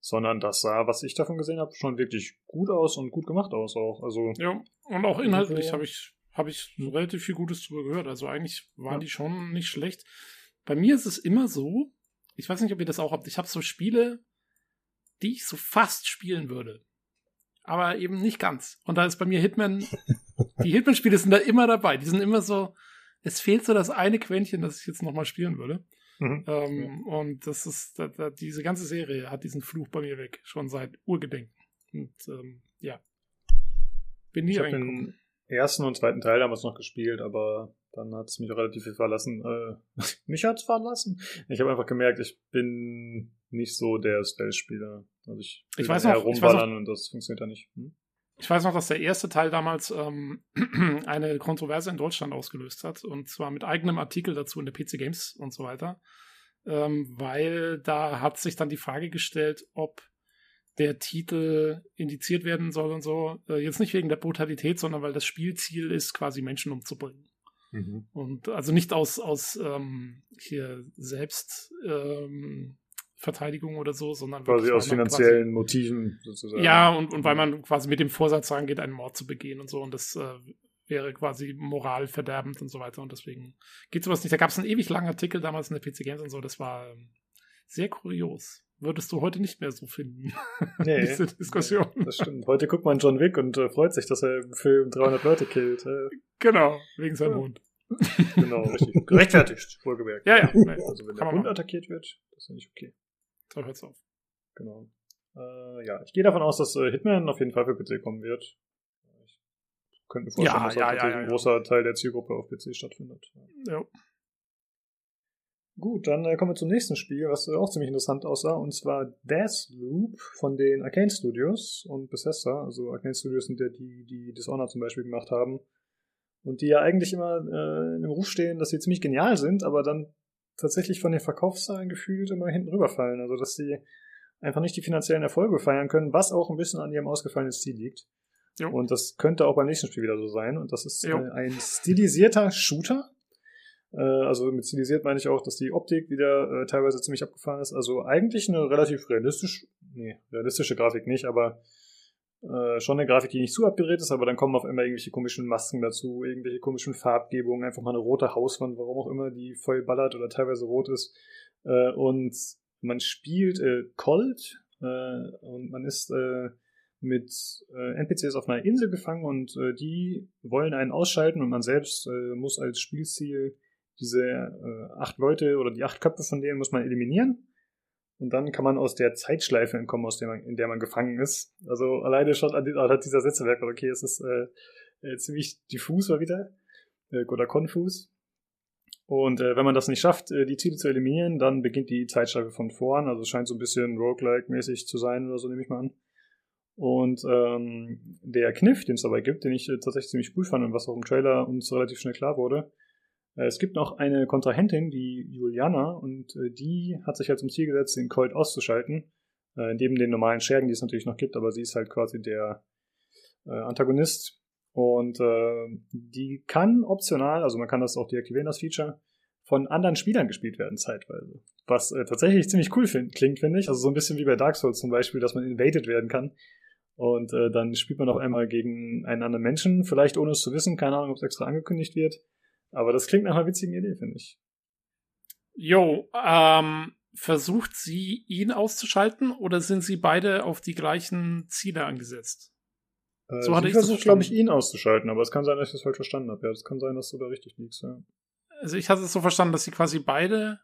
sondern das sah, was ich davon gesehen habe, schon wirklich gut aus und gut gemacht aus auch. Also Ja, und auch inhaltlich habe ich, hab ich relativ viel Gutes drüber gehört. Also eigentlich waren Ja. die schon nicht schlecht. Bei mir ist es immer so, ich weiß nicht, ob ihr das auch habt, ich habe so Spiele, die ich so fast spielen würde. Aber eben nicht ganz. Und da ist bei mir Hitman, die Hitman-Spiele sind da immer dabei. Die sind immer so, es fehlt so das eine Quäntchen, das ich jetzt nochmal spielen würde. mhm. Ähm, Und das ist, da, da, diese ganze Serie hat diesen Fluch bei mir weg, schon seit Urgedenken. Und ähm, ja. Bin nie Ich hab reingekommen. den ersten und zweiten Teil damals noch gespielt, aber dann hat es mich auch relativ viel verlassen. Äh, mich hat's verlassen. Ich habe einfach gemerkt, ich bin nicht so der Stealth-Spieler. Also ich Ich weiß noch- ich weiß rumballern und das funktioniert ja nicht. Hm? Ich weiß noch, dass der erste Teil damals ähm, eine Kontroverse in Deutschland ausgelöst hat. Und zwar mit eigenem Artikel dazu in der PC Games und so weiter. Ähm, weil da hat sich dann die Frage gestellt, ob der Titel indiziert werden soll und so. Äh, jetzt nicht wegen der Brutalität, sondern weil das Spielziel ist, quasi Menschen umzubringen. Und also nicht aus, aus ähm, hier selbst ähm, Verteidigung oder so, sondern Quasi aus finanziellen Motiven Quasi, sozusagen. ja, und, und weil man quasi mit dem Vorsatz rangeht, einen Mord zu begehen und so. Und das äh, wäre quasi moralverderbend und so weiter. Und deswegen geht sowas nicht. Da gab es einen ewig langen Artikel damals in der PC Games und so. Das war ähm, sehr kurios. Würdest du heute nicht mehr so finden, Nee, diese Diskussion. das stimmt. Heute guckt man John Wick und äh, freut sich, dass er im Film 300 Leute killt. Äh, Genau, wegen seinem Ja. Hund. genau, richtig. Gerechtfertigt, wohlgemerkt. Ja, ja. Nee, Also wenn der Hund machen. attackiert wird, das ist ja nicht okay. Da hört's auf. Genau. Äh, ja, ich gehe davon aus, dass äh, Hitman auf jeden Fall für PC kommen wird. Ich könnte mir vorstellen, Ja, dass ja, auch ja, ein großer Teil der Zielgruppe auf PC stattfindet. Ja. Gut, dann äh, kommen wir zum nächsten Spiel, was äh, auch ziemlich interessant aussah, und zwar Deathloop von den Arcane Studios und Bethesda. Also Arcane Studios sind ja die, die Dishonored zum Beispiel gemacht haben. Und die ja eigentlich immer äh, im Ruf stehen, dass sie ziemlich genial sind, aber dann tatsächlich von den Verkaufszahlen gefühlt immer hinten rüberfallen. Also dass sie einfach nicht die finanziellen Erfolge feiern können, was auch ein bisschen an ihrem ausgefallenen Stil liegt. Jo. Und das könnte auch beim nächsten Spiel wieder so sein. Und das ist äh, ein stilisierter Shooter. Äh, also mit stilisiert meine ich auch, dass die Optik wieder äh, teilweise ziemlich abgefahren ist. Also eigentlich eine relativ realistisch, nee, realistische Grafik nicht, aber äh, schon eine Grafik, die nicht zu abgedreht ist, aber dann kommen auf einmal irgendwelche komischen Masken dazu, irgendwelche komischen Farbgebungen, einfach mal eine rote Hauswand, warum auch immer, die voll ballert oder teilweise rot ist. Äh, und man spielt äh, Colt äh, und man ist äh, mit äh, NPCs auf einer Insel gefangen und äh, die wollen einen ausschalten und man selbst äh, muss als Spielziel diese äh, acht Leute oder die acht Köpfe von denen muss man eliminieren. Und dann kann man aus der Zeitschleife entkommen, aus der man, in der man gefangen ist. Also alleine schon an, anhand dieser Sätze merkt man, okay, es ist äh, äh, ziemlich diffus mal wieder. Äh, oder konfus. Und äh, wenn man das nicht schafft, äh, die Ziele zu eliminieren, dann beginnt die Zeitschleife von vorn. Also es scheint so ein bisschen Roguelike-mäßig zu sein oder so, nehme ich mal an. Und ähm, der Kniff, den es dabei gibt, den ich äh, tatsächlich ziemlich cool fand und was auch im Trailer uns relativ schnell klar wurde, es gibt noch eine Kontrahentin, die Juliana, und äh, die hat sich halt zum Ziel gesetzt, den Colt auszuschalten. Äh, neben den normalen Schergen, die es natürlich noch gibt, aber sie ist halt quasi der äh, Antagonist. Und äh, die kann optional, also man kann das auch deaktivieren, das Feature, von anderen Spielern gespielt werden, zeitweise. Was äh, tatsächlich ziemlich cool find, klingt, finde ich. Also so ein bisschen wie bei Dark Souls zum Beispiel, dass man invaded werden kann. Und äh, dann spielt man auf einmal gegen einen anderen Menschen, vielleicht ohne es zu wissen, keine Ahnung, ob es extra angekündigt wird. Aber das klingt nach einer witzigen Idee, finde ich. Jo, ähm, versucht sie ihn auszuschalten oder sind sie beide auf die gleichen Ziele angesetzt? Äh, So hatte ich versucht, glaube ich, ihn auszuschalten, aber es kann sein, dass ich das falsch verstanden habe. Ja, es kann sein, dass du da richtig liegst. Ja. Also ich hatte es so verstanden, dass sie quasi beide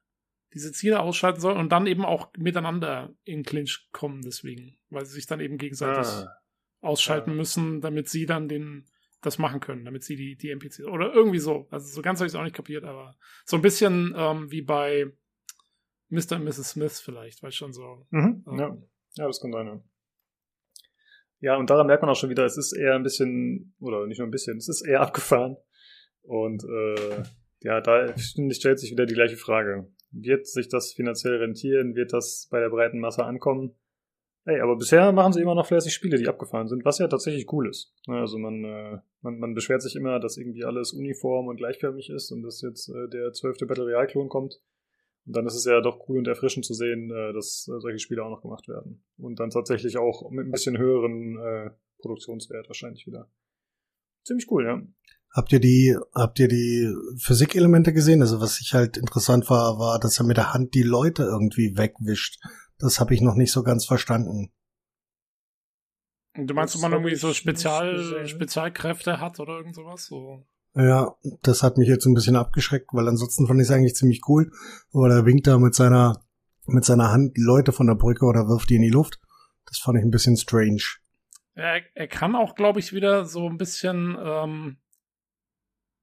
diese Ziele ausschalten sollen und dann eben auch miteinander in Clinch kommen deswegen, weil sie sich dann eben gegenseitig Ah. ausschalten Ja. müssen, damit sie dann den das machen können, damit sie die, die NPCs oder irgendwie so. Also so ganz habe ich es auch nicht kapiert, aber so ein bisschen ähm, wie bei Mr. und Mrs. Smith vielleicht, weil schon so. Mhm, ähm, ja. ja, das kann sein. Ja. ja, und daran merkt man auch schon wieder, es ist eher ein bisschen, oder nicht nur ein bisschen, es ist eher abgefahren. Und äh, ja, da stellt sich wieder die gleiche Frage. Wird sich das finanziell rentieren? Wird das bei der breiten Masse ankommen? Hey, aber bisher machen sie immer noch fleißig Spiele, die abgefahren sind, was ja tatsächlich cool ist. Also man, äh, man, man beschwert sich immer, dass irgendwie alles uniform und gleichförmig ist und dass jetzt äh, der zwölfte Battle Royale-Klon kommt. Und dann ist es ja doch cool und erfrischend zu sehen, äh, dass äh, solche Spiele auch noch gemacht werden. Und dann tatsächlich auch mit ein bisschen höheren äh, Produktionswert wahrscheinlich wieder. Ziemlich cool, ja. Habt ihr die, habt ihr die Physikelemente gesehen? Also was ich halt interessant war, war, dass er mit der Hand die Leute irgendwie wegwischt. Das habe ich noch nicht so ganz verstanden. Du meinst, ob man irgendwie so Spezial, Spezialkräfte hat oder irgend sowas? So. Ja, das hat mich jetzt ein bisschen abgeschreckt, weil ansonsten fand ich es eigentlich ziemlich cool. Aber er winkt da mit seiner, mit seiner Hand Leute von der Brücke oder wirft die in die Luft. Das fand ich ein bisschen strange. Er, er kann auch, glaube ich, wieder so ein bisschen ähm,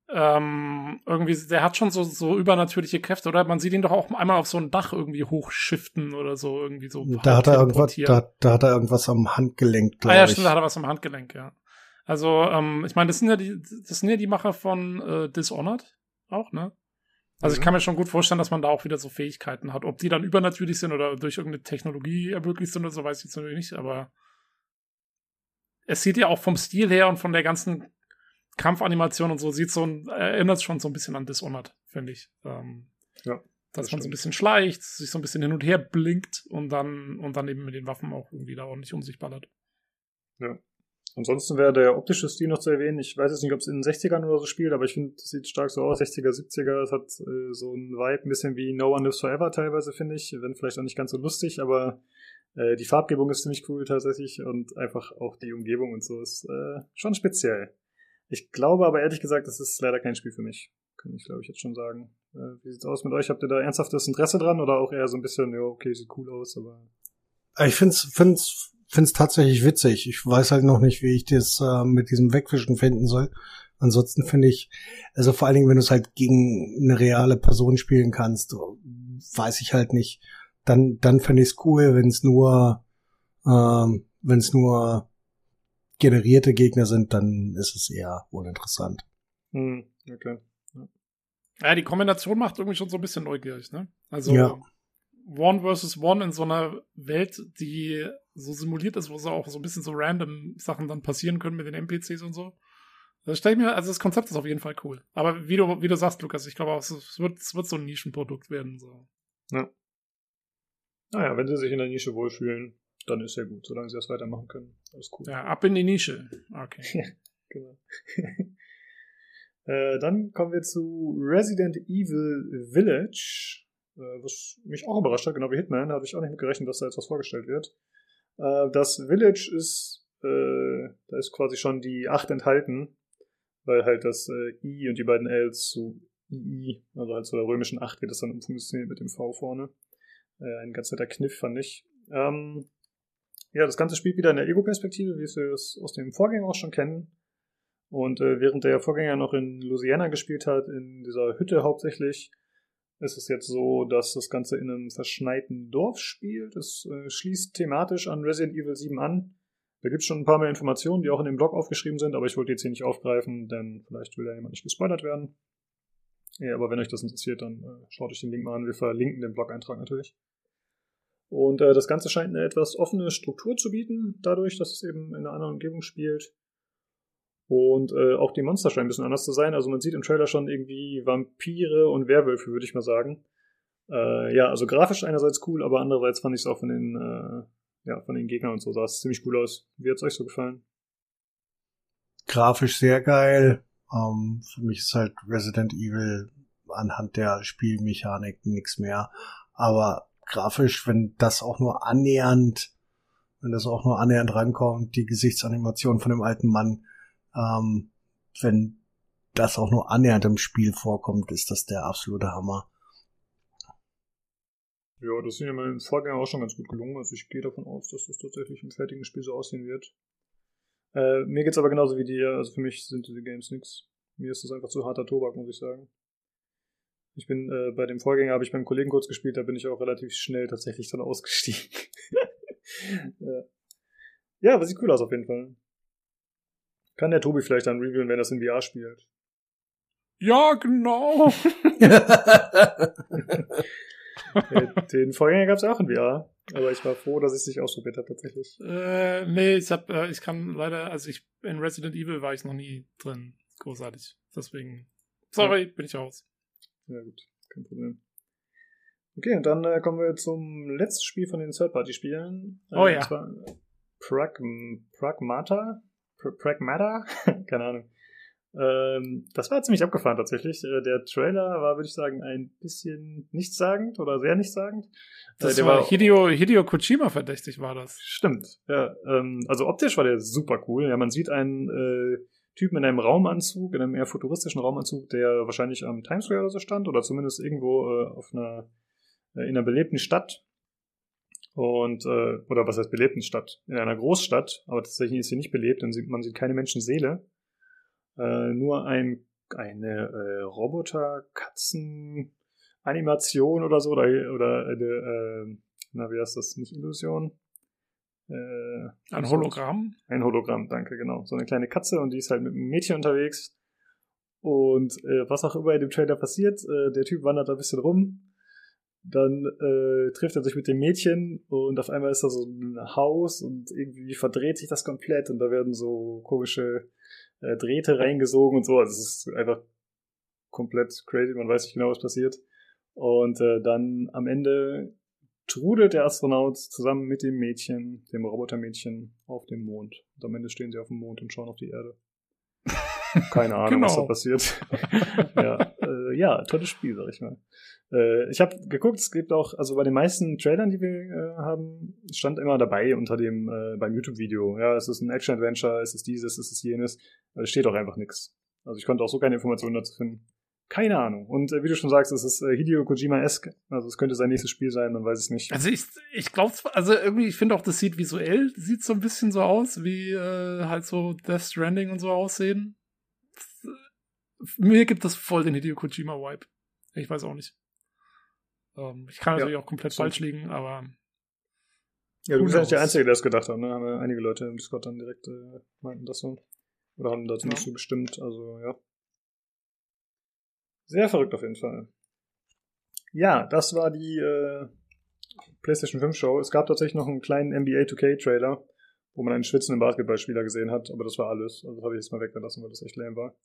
ähm, irgendwie, der hat schon so, so übernatürliche Kräfte, oder? Man sieht ihn doch auch einmal auf so ein Dach irgendwie hochschiften oder so, irgendwie so. Da hat er irgendwas, da, da hat er irgendwas am Handgelenk, glaube ah, ja, stimmt, da hat er was am Handgelenk, ja. Also, ähm, ich meine, das sind ja die, das sind ja die Macher von äh, Dishonored auch, ne? Also mhm. ich kann mir schon gut vorstellen, dass man da auch wieder so Fähigkeiten hat. Ob die dann übernatürlich sind oder durch irgendeine Technologie ermöglicht sind oder so, weiß ich jetzt natürlich nicht, aber es sieht ja auch vom Stil her und von der ganzen Kampfanimation und so sieht so ein, erinnert schon so ein bisschen an Dishonored, finde ich. Ähm, ja. Dass das man so ein bisschen schleicht, sich so ein bisschen hin und her blinkt und dann, und dann eben mit den Waffen auch irgendwie da ordentlich um sich ballert. Ja. Ansonsten wäre der optische Stil noch zu erwähnen. Ich weiß jetzt nicht, ob es in den 60ern oder so spielt, aber ich finde, es sieht stark so aus. 60er, 70er, es hat äh, so ein Vibe, ein bisschen wie No One Lives Forever teilweise, finde ich. Wenn vielleicht auch nicht ganz so lustig, aber äh, die Farbgebung ist ziemlich cool tatsächlich und einfach auch die Umgebung und so ist äh, schon speziell. Ich glaube aber ehrlich gesagt, das ist leider kein Spiel für mich. Kann ich, glaube ich, jetzt schon sagen. Äh, wie sieht's aus mit euch? Habt ihr da ernsthaftes Interesse dran oder auch eher so ein bisschen, ja, okay, sieht cool aus, aber. Ich find's, find's, find's tatsächlich witzig. Ich weiß halt noch nicht, wie ich das äh, mit diesem Wegwischen finden soll. Ansonsten finde ich, also vor allen Dingen, wenn du es halt gegen eine reale Person spielen kannst, weiß ich halt nicht. Dann, dann finde ich es cool, wenn es nur, ähm, wenn es nur generierte Gegner sind, dann ist es eher uninteressant. Hm, okay. Ja. ja, die Kombination macht irgendwie schon so ein bisschen neugierig, ne? Also ja. One versus One in so einer Welt, die so simuliert ist, wo so auch so ein bisschen so random Sachen dann passieren können mit den NPCs und so. Das stelle ich mir, also das Konzept ist auf jeden Fall cool. Aber wie du, wie du sagst, Lukas, ich glaube auch, es wird, es wird so ein Nischenprodukt werden, so. Ja. Naja, wenn sie sich in der Nische wohlfühlen, dann ist ja gut, solange sie das weitermachen können. Alles cool. Ja, ab in die Nische. Okay. genau. äh, dann kommen wir zu Resident Evil Village, äh, was mich auch überrascht hat, genau wie Hitman. Da habe ich auch nicht mit gerechnet, dass da jetzt was vorgestellt wird. Äh, das Village ist, äh, da ist quasi schon die 8 enthalten, weil halt das äh, I und die beiden Ls zu II, also halt zu der römischen 8 geht das dann umfunktioniert mit dem V vorne. Äh, ein ganz netter Kniff, fand ich. Ähm, ja, das Ganze spielt wieder in der Ego-Perspektive, wie wir es aus dem Vorgänger auch schon kennen. Und äh, während der Vorgänger noch in Louisiana gespielt hat, in dieser Hütte hauptsächlich, ist es jetzt so, dass das Ganze in einem verschneiten Dorf spielt. Es äh, schließt thematisch an Resident Evil 7 an. Da gibt es schon ein paar mehr Informationen, die auch in dem Blog aufgeschrieben sind, aber ich wollte jetzt hier nicht aufgreifen, denn vielleicht will ja jemand nicht gespoilert werden. Ja, aber wenn euch das interessiert, dann äh, schaut euch den Link mal an. Wir verlinken den Blog-Eintrag natürlich. Und äh, das Ganze scheint eine etwas offene Struktur zu bieten, dadurch, dass es eben in einer anderen Umgebung spielt. Und äh, auch die Monster scheinen ein bisschen anders zu sein. Also man sieht im Trailer schon irgendwie Vampire und Werwölfe, würde ich mal sagen. Äh, ja, also grafisch einerseits cool, aber andererseits fand ich es auch von den, äh, ja, von den Gegnern und so sah es ziemlich cool aus. Wie hat es euch so gefallen? Grafisch sehr geil. Ähm, für mich ist halt Resident Evil anhand der Spielmechanik nichts mehr. Aber grafisch, wenn das auch nur annähernd, wenn das auch nur annähernd rankommt, die Gesichtsanimation von dem alten Mann, ähm, wenn das auch nur annähernd im Spiel vorkommt, ist das der absolute Hammer. Ja, das sind ja meinen Vorgänger auch schon ganz gut gelungen. Also ich gehe davon aus, dass das tatsächlich im fertigen Spiel so aussehen wird. Äh, mir geht's aber genauso wie dir. Also für mich sind diese Games nix. Mir ist das einfach zu harter Tobak, muss ich sagen. Ich bin äh, bei dem Vorgänger habe ich beim Kollegen kurz gespielt, da bin ich auch relativ schnell tatsächlich dann ausgestiegen. ja. ja, aber sieht cool aus auf jeden Fall. Kann der Tobi vielleicht dann reviewen, wenn er das in VR spielt? Ja, genau. den Vorgänger gab es auch in VR. Aber ich war froh, dass ich es nicht ausprobiert habe, tatsächlich. Äh, nee, ich hab, äh, ich kann leider, also ich, in Resident Evil war ich noch nie drin. Großartig. Deswegen, sorry, bin ich raus. Ja, gut, kein Problem. Okay, und dann äh, kommen wir zum letzten Spiel von den Third-Party-Spielen. Äh, Oh ja. Pragm Pragmata? Pr Pragmata? Keine Ahnung. Ähm, das war ziemlich abgefahren tatsächlich. Äh, der Trailer war, würde ich sagen, ein bisschen nichtssagend oder sehr nichtssagend. Das äh, der war Hideo, Hideo Kojima verdächtig, war das. Stimmt, ja. Ähm, also optisch war der super cool. Ja, man sieht einen äh, Typen in einem Raumanzug, in einem eher futuristischen Raumanzug, der wahrscheinlich am Times Square oder so stand oder zumindest irgendwo äh, auf einer äh, in einer belebten Stadt. Und, äh, oder was heißt belebten Stadt? In einer Großstadt, aber tatsächlich ist sie nicht belebt, sie, man sieht keine Menschenseele. Äh, nur ein, eine äh, Roboter-Katzen-Animation oder so, oder, oder eine, äh, na, wie heißt das? Nicht Illusion? Äh, Ein Hologramm. ein Hologramm, danke, genau. So eine kleine Katze und die ist halt mit einem Mädchen unterwegs. Und äh, was auch immer in dem Trailer passiert, äh, der Typ wandert da ein bisschen rum. Dann äh, trifft er sich mit dem Mädchen und auf einmal ist da so ein Haus und irgendwie verdreht sich das komplett und da werden so komische äh, Drähte reingesogen und so. Also es ist einfach komplett crazy, man weiß nicht genau, was passiert. Und äh, dann am Ende trudelt der Astronaut zusammen mit dem Mädchen, dem Robotermädchen, auf dem Mond. Und am Ende stehen sie auf dem Mond und schauen auf die Erde. Keine Ahnung, was da Genau. passiert. ja, äh, ja, tolles Spiel, sag ich mal. Äh, ich habe geguckt, es gibt auch, also bei den meisten Trailern, die wir äh, haben, stand immer dabei unter dem, äh, beim YouTube-Video. Ja, es ist ein Action-Adventure, es ist dieses, es ist jenes. Steht auch einfach nichts. Also ich konnte auch so keine Informationen dazu finden. Keine Ahnung. Und äh, wie du schon sagst, es ist äh, Hideo Kojima-esque. Also es könnte sein nächstes Spiel sein, man weiß es nicht. Also ich, ich glaube, also irgendwie, ich finde auch, das sieht visuell, sieht so ein bisschen so aus, wie äh, halt so Death Stranding und so aussehen. Mir gibt das voll den Hideo Kojima-Vibe. Ich weiß auch nicht. Ähm, ich kann Ja, natürlich auch komplett so. falsch liegen, aber Ja, du bist ja nicht der? Einzige, der das gedacht hat. Ne? Haben ja einige Leute im Discord dann direkt äh, meinten das so. Oder haben dazu nicht Ja. so bestimmt. Also, ja. Sehr verrückt auf jeden Fall. Ja, das war die äh, PlayStation 5 Show. Es gab tatsächlich noch einen kleinen NBA 2K Trailer, wo man einen schwitzenden Basketballspieler gesehen hat, aber das war alles. Also das habe ich jetzt mal weggelassen, weil das echt lame war.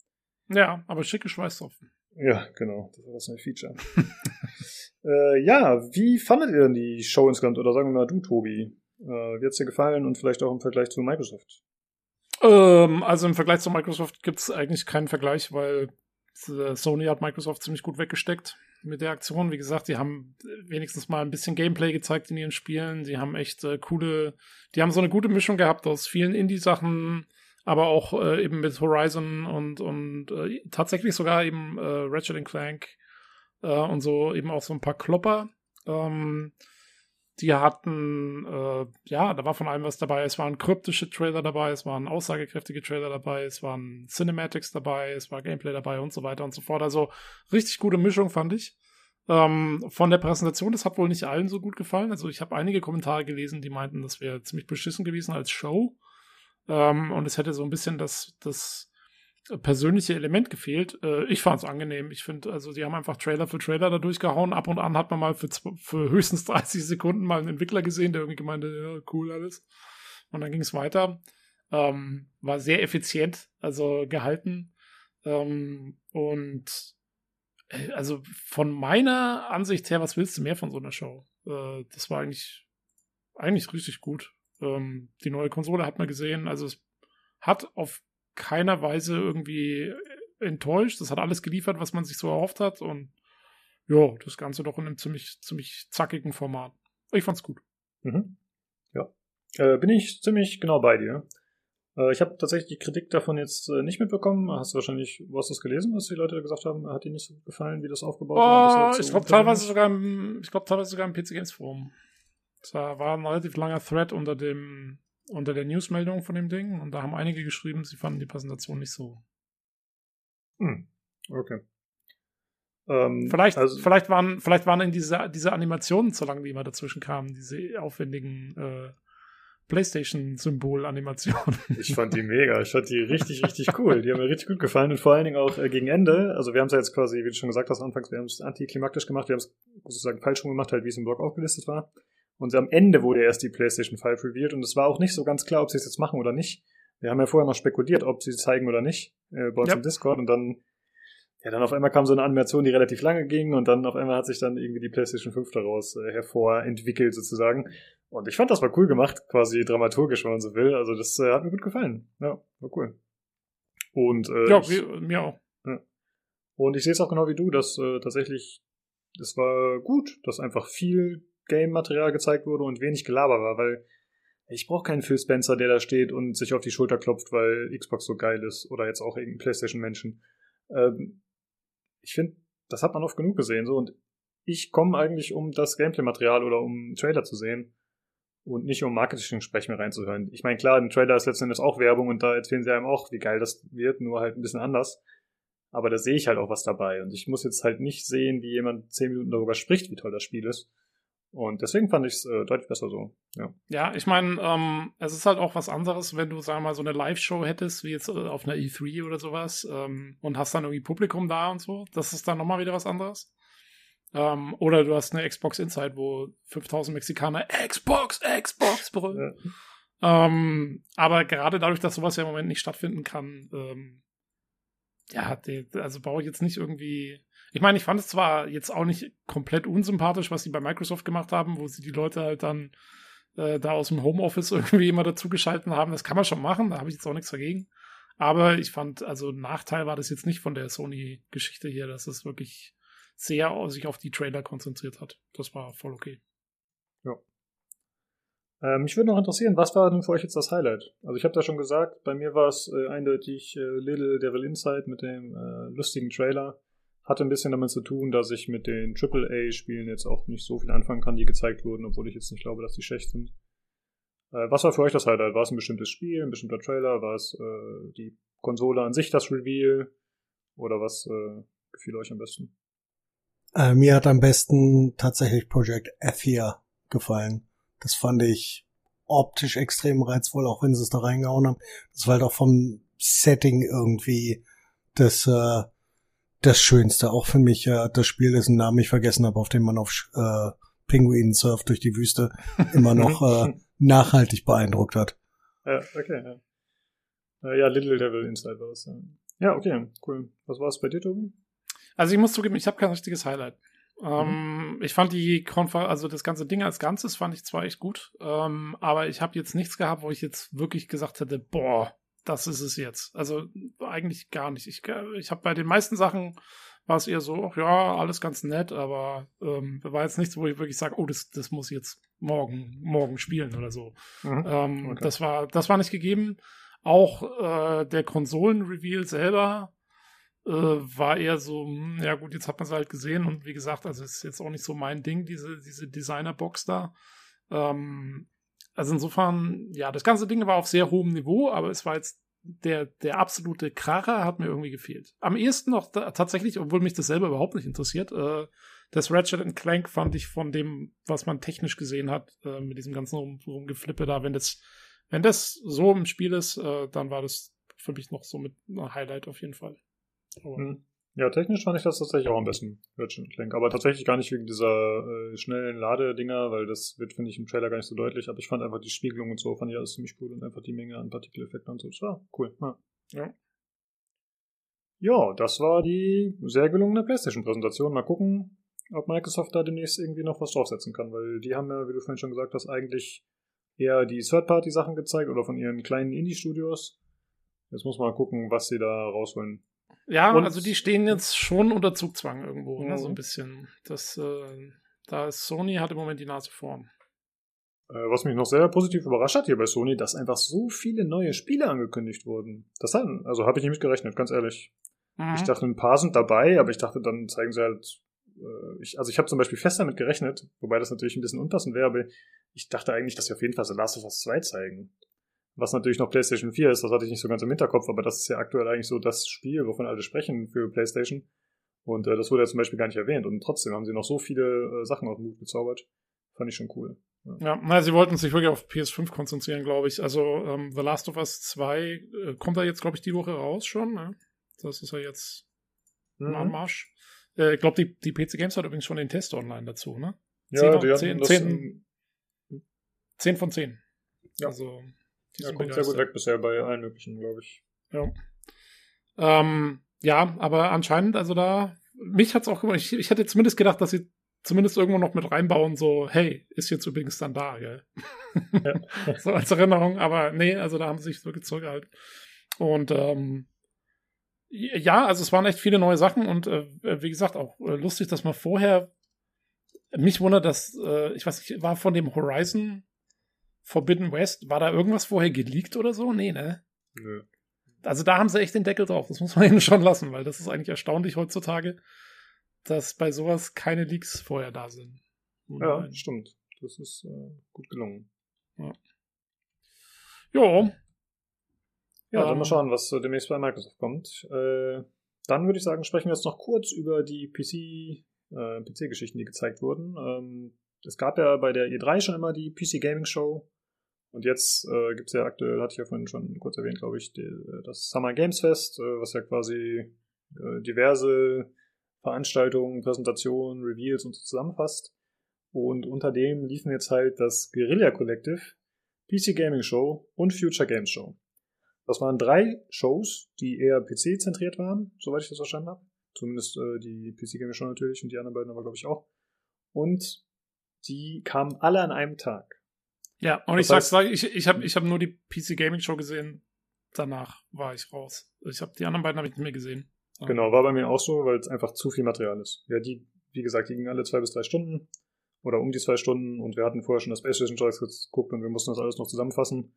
ja, aber schicke Schweißtropfen. Ja, genau. Das war das neue Feature. äh, ja, wie fandet ihr denn die Show insgesamt? Oder sagen wir mal du, Tobi? Äh, wie hat's dir gefallen und vielleicht auch im Vergleich zu Microsoft? Ähm, also im Vergleich zu Microsoft gibt es eigentlich keinen Vergleich, weil Sony hat Microsoft ziemlich gut weggesteckt mit der Aktion. Wie gesagt, die haben wenigstens mal ein bisschen Gameplay gezeigt in ihren Spielen. Die haben echt äh, coole, die haben so eine gute Mischung gehabt aus vielen Indie-Sachen, aber auch äh, eben mit Horizon und, und äh, tatsächlich sogar eben äh, Ratchet Clank äh, und so eben auch so ein paar Klopper. Ähm, die hatten, äh, ja, da war von allem was dabei. Es waren kryptische Trailer dabei, es waren aussagekräftige Trailer dabei, es waren Cinematics dabei, es war Gameplay dabei und so weiter und so fort. Also richtig gute Mischung, fand ich. Ähm, von der Präsentation, das hat wohl nicht allen so gut gefallen. Also ich habe einige Kommentare gelesen, die meinten, das wäre ziemlich beschissen gewesen als Show. Ähm, und es hätte so ein bisschen das, das persönliche Element gefehlt. Äh, ich fand es angenehm. Ich finde, also die haben einfach Trailer für Trailer da durchgehauen. Ab und an hat man mal für, für höchstens 30 Sekunden mal einen Entwickler gesehen, der irgendwie gemeinte, ja, cool alles. Und dann ging es weiter. Ähm, war sehr effizient, also gehalten. Ähm, und äh, also von meiner Ansicht her, was willst du mehr von so einer Show? Äh, das war eigentlich, eigentlich richtig gut. Ähm, die neue Konsole hat man gesehen. Also es hat auf keiner Weise irgendwie enttäuscht. Das hat alles geliefert, was man sich so erhofft hat. Und ja, das Ganze doch in einem ziemlich, ziemlich zackigen Format. Ich fand's gut. Mhm. Ja. Äh, bin ich ziemlich genau bei dir. Äh, ich habe tatsächlich die Kritik davon jetzt äh, nicht mitbekommen. Hast du wahrscheinlich, wo hast du das gelesen, was die Leute gesagt haben? Hat dir nicht so gefallen, wie das aufgebaut Oh, war ich so glaube teilweise sogar im, ich glaube teilweise sogar im PC Games Forum. Da war ein relativ langer Thread unter dem, unter der Newsmeldung von dem Ding und da haben einige geschrieben, sie fanden die Präsentation nicht so. Hm. Okay. Ähm, Vielleicht, also, vielleicht waren, vielleicht waren in diese, diese Animationen zu lang, die immer dazwischen kamen, diese aufwendigen äh, PlayStation-Symbol-Animationen. Ich fand die mega. Ich fand die richtig, richtig cool. Die haben mir richtig gut gefallen und vor allen Dingen auch äh, gegen Ende. Also wir haben es ja jetzt quasi, wie du schon gesagt hast, anfangs, wir haben es antiklimaktisch gemacht. Wir haben es sozusagen falsch rum gemacht, halt wie es im Blog aufgelistet war. Und am Ende wurde erst die PlayStation 5 revealed und es war auch nicht so ganz klar, ob sie es jetzt machen oder nicht. Wir haben ja vorher noch spekuliert, ob sie es zeigen oder nicht, äh, bei uns Ja. im Discord und dann, ja, dann auf einmal kam so eine Animation, die relativ lange ging und dann auf einmal hat sich dann irgendwie die PlayStation 5 daraus äh, hervorentwickelt sozusagen. Und ich fand, das war cool gemacht, quasi dramaturgisch, wenn man so will. Also das äh, hat mir gut gefallen. Ja, war cool. Und äh, Ja, ich, mir auch. und ich sehe es auch genau wie du, dass äh, tatsächlich, es war gut, dass einfach viel Game-Material gezeigt wurde und wenig Gelaber war, weil ich brauche keinen Phil Spencer, der da steht und sich auf die Schulter klopft, weil Xbox so geil ist oder jetzt auch irgendein PlayStation-Menschen. Ähm, ich finde, das hat man oft genug gesehen so und ich komme eigentlich, um das Gameplay-Material oder um einen Trailer zu sehen und nicht um Marketing-Sprech mir reinzuhören. Ich meine, klar, ein Trailer ist letzten Endes auch Werbung und da erzählen sie einem auch, wie geil das wird, nur halt ein bisschen anders. Aber da sehe ich halt auch was dabei. Und ich muss jetzt halt nicht sehen, wie jemand zehn Minuten darüber spricht, wie toll das Spiel ist. Und deswegen fand ich es äh, deutlich besser so. Ja. Ja, ich meine, ähm, es ist halt auch was anderes, wenn du, sagen wir mal, so eine Live-Show hättest, wie jetzt äh, auf einer E3 oder sowas, ähm, und hast dann irgendwie Publikum da und so. Das ist dann nochmal wieder was anderes. Ähm, oder du hast eine Xbox Inside, wo 5000 Mexikaner Xbox, Xbox brüllen. Ähm, aber gerade dadurch, dass sowas ja im Moment nicht stattfinden kann, ähm, ja, also brauche ich jetzt nicht irgendwie. Ich meine, ich fand es zwar jetzt auch nicht komplett unsympathisch, was sie bei Microsoft gemacht haben, wo sie die Leute halt dann äh, da aus dem Homeoffice irgendwie immer dazugeschalten haben. Das kann man schon machen, da habe ich jetzt auch nichts dagegen. Aber ich fand, also Nachteil war das jetzt nicht von der Sony-Geschichte hier, dass es wirklich sehr sich auf die Trailer konzentriert hat. Das war voll okay. Ähm, mich würde noch interessieren, was war denn für euch jetzt das Highlight? Also ich habe da schon gesagt, bei mir war es äh, eindeutig äh, Little Devil Inside mit dem äh, lustigen Trailer. Hatte ein bisschen damit zu tun, dass ich mit den AAA-Spielen jetzt auch nicht so viel anfangen kann, die gezeigt wurden, obwohl ich jetzt nicht glaube, dass die schlecht sind. Äh, was war für euch das Highlight? War es ein bestimmtes Spiel, ein bestimmter Trailer? War es äh, die Konsole an sich, das Reveal? Oder was äh, gefiel euch am besten? Mir hat am besten tatsächlich Project F hier gefallen. Das fand ich optisch extrem reizvoll, auch wenn sie es da reingehauen haben. Das war halt auch vom Setting irgendwie das, äh, das Schönste. Auch für mich äh, das Spiel, dessen Namen ich vergessen habe, auf dem man auf äh, Pinguinen surft durch die Wüste, immer noch äh, nachhaltig beeindruckt hat. Ja, okay, ja. Äh, ja, Little Devil Inside war es. Ja. ja, okay, cool. Was war es bei dir, Tobi? Also ich muss zugeben, ich habe kein richtiges Highlight. Ähm, ich fand die Konfer also das ganze Ding als Ganzes fand ich zwar echt gut, ähm, aber ich habe jetzt nichts gehabt, wo ich jetzt wirklich gesagt hätte, boah, das ist es jetzt. Also eigentlich gar nicht. Ich, ich habe bei den meisten Sachen war es eher so, ach ja, alles ganz nett, aber ähm, war jetzt nichts, wo ich wirklich sage, oh, das, das muss ich jetzt morgen, morgen spielen oder so. Mhm. Ähm, Okay. Das war, das war nicht gegeben. Auch äh, der Konsolen-Reveal selber äh, war eher so, hm, ja gut, jetzt hat man es halt gesehen und wie gesagt, also ist jetzt auch nicht so mein Ding, diese, diese Designer-Box da. Ähm, also insofern, ja, das ganze Ding war auf sehr hohem Niveau, aber es war jetzt der, der absolute Kracher hat mir irgendwie gefehlt. Am ehesten noch da, tatsächlich, obwohl mich das selber überhaupt nicht interessiert, äh, das Ratchet Clank fand ich von dem, was man technisch gesehen hat, äh, mit diesem ganzen Rum, Rumgeflippe da, wenn das, wenn das so im Spiel ist, äh, dann war das für mich noch so mit ein Highlight auf jeden Fall. Mhm. Ja, technisch fand ich das tatsächlich auch am besten, Ratchet Clank. Aber tatsächlich gar nicht wegen dieser äh, schnellen Ladedinger, weil das wird, finde ich, im Trailer gar nicht so deutlich. Aber ich fand einfach die Spiegelung und so, fand ich alles ziemlich cool und einfach die Menge an Partikeleffekten und so. Das war cool. Ja. Ja. ja, das war die sehr gelungene PlayStation-Präsentation. Mal gucken, ob Microsoft da demnächst irgendwie noch was draufsetzen kann, weil die haben ja, wie du vorhin schon gesagt hast, eigentlich eher die Third-Party-Sachen gezeigt oder von ihren kleinen Indie-Studios. Jetzt muss man mal gucken, was sie da rausholen. Ja, Und- also die stehen jetzt schon unter Zugzwang irgendwo, ne, so ein Mhm. bisschen. Das, äh, da ist Sony hat im Moment die Nase vorn. Äh, Was mich noch sehr positiv überrascht hat hier bei Sony, dass einfach so viele neue Spiele angekündigt wurden. Das hat, also habe ich nicht mit gerechnet, ganz ehrlich. Mhm. Ich dachte, ein paar sind dabei, aber ich dachte, dann zeigen sie halt. Äh, ich, also ich habe zum Beispiel fest damit gerechnet, wobei das natürlich ein bisschen unpassend wäre, aber ich dachte eigentlich, dass sie auf jeden Fall The Last of Us 2 zeigen. Was natürlich noch PlayStation 4 ist, das hatte ich nicht so ganz im Hinterkopf, aber das ist ja aktuell eigentlich so das Spiel, wovon alle sprechen für PlayStation. Und äh, das wurde ja zum Beispiel gar nicht erwähnt. Und trotzdem haben sie noch so viele äh, Sachen aus dem Hut gezaubert. Fand ich schon cool. Ja, na, sie wollten sich wirklich auf PS5 konzentrieren, glaube ich. Also ähm, The Last of Us 2 äh, kommt da jetzt, glaube ich, die Woche raus schon. Ne? Das ist ja jetzt Mhm. Anmarsch. Äh, ich glaube, die, die PC Games hat übrigens schon den Test online dazu, ne? Ja, Zehn- die hatten zehn- das zehn- im, 10 von 10. Ja. Also, Ja, kommt sehr gut weg bisher bei allen möglichen, glaube ich. Ja. Ähm, ja, aber anscheinend, also da, mich hat's auch gemacht. Ich, ich hätte zumindest gedacht, dass sie zumindest irgendwo noch mit reinbauen, so, hey, ist jetzt übrigens dann da, gell? so als Erinnerung, aber nee, also da haben sie sich wirklich zurückgehalten. Und ähm, ja, also es waren echt viele neue Sachen und äh, wie gesagt, auch äh, lustig, dass man vorher mich wundert, dass, äh, ich weiß nicht, war von dem Horizon Forbidden West, war da irgendwas vorher geleakt oder so? Nee, ne? Nö. Also da haben sie echt den Deckel drauf. Das muss man ihnen schon lassen, weil das ist eigentlich erstaunlich heutzutage, dass bei sowas keine Leaks vorher da sind. Ja, stimmt. Das ist äh, gut gelungen. Jo. Ja, dann Ähm, mal schauen, was äh, demnächst bei Microsoft kommt. Äh, dann würde ich sagen, sprechen wir jetzt noch kurz über die PC, äh, PC-Geschichten, die gezeigt wurden. Ähm, es gab ja bei der E3 schon immer die PC Gaming Show. Und jetzt äh, gibt es ja aktuell, hatte ich ja vorhin schon kurz erwähnt, glaube ich, die, das Summer Games Fest, äh, was ja quasi äh, diverse Veranstaltungen, Präsentationen, Reveals und so zusammenfasst. Und unter dem liefen jetzt halt das Guerilla Collective, PC Gaming Show und Future Games Show. Das waren drei Shows, die eher PC-zentriert waren, soweit ich das verstanden habe. Zumindest äh, die PC Gaming Show natürlich und die anderen beiden aber, glaube ich, auch. Und die kamen alle an einem Tag. Ja, und Das ich sag's, heißt- sag, ich, ich habe ich hab nur die PC Gaming Show gesehen. Danach war ich raus. Ich habe die anderen beiden habe ich nicht mehr gesehen. Ja. Genau, war bei mir auch so, weil es einfach zu viel Material ist. Ja, die, wie gesagt, die gingen alle zwei bis drei Stunden oder um die zwei Stunden und wir hatten vorher schon das PlayStation Choice geguckt und wir mussten das alles noch zusammenfassen.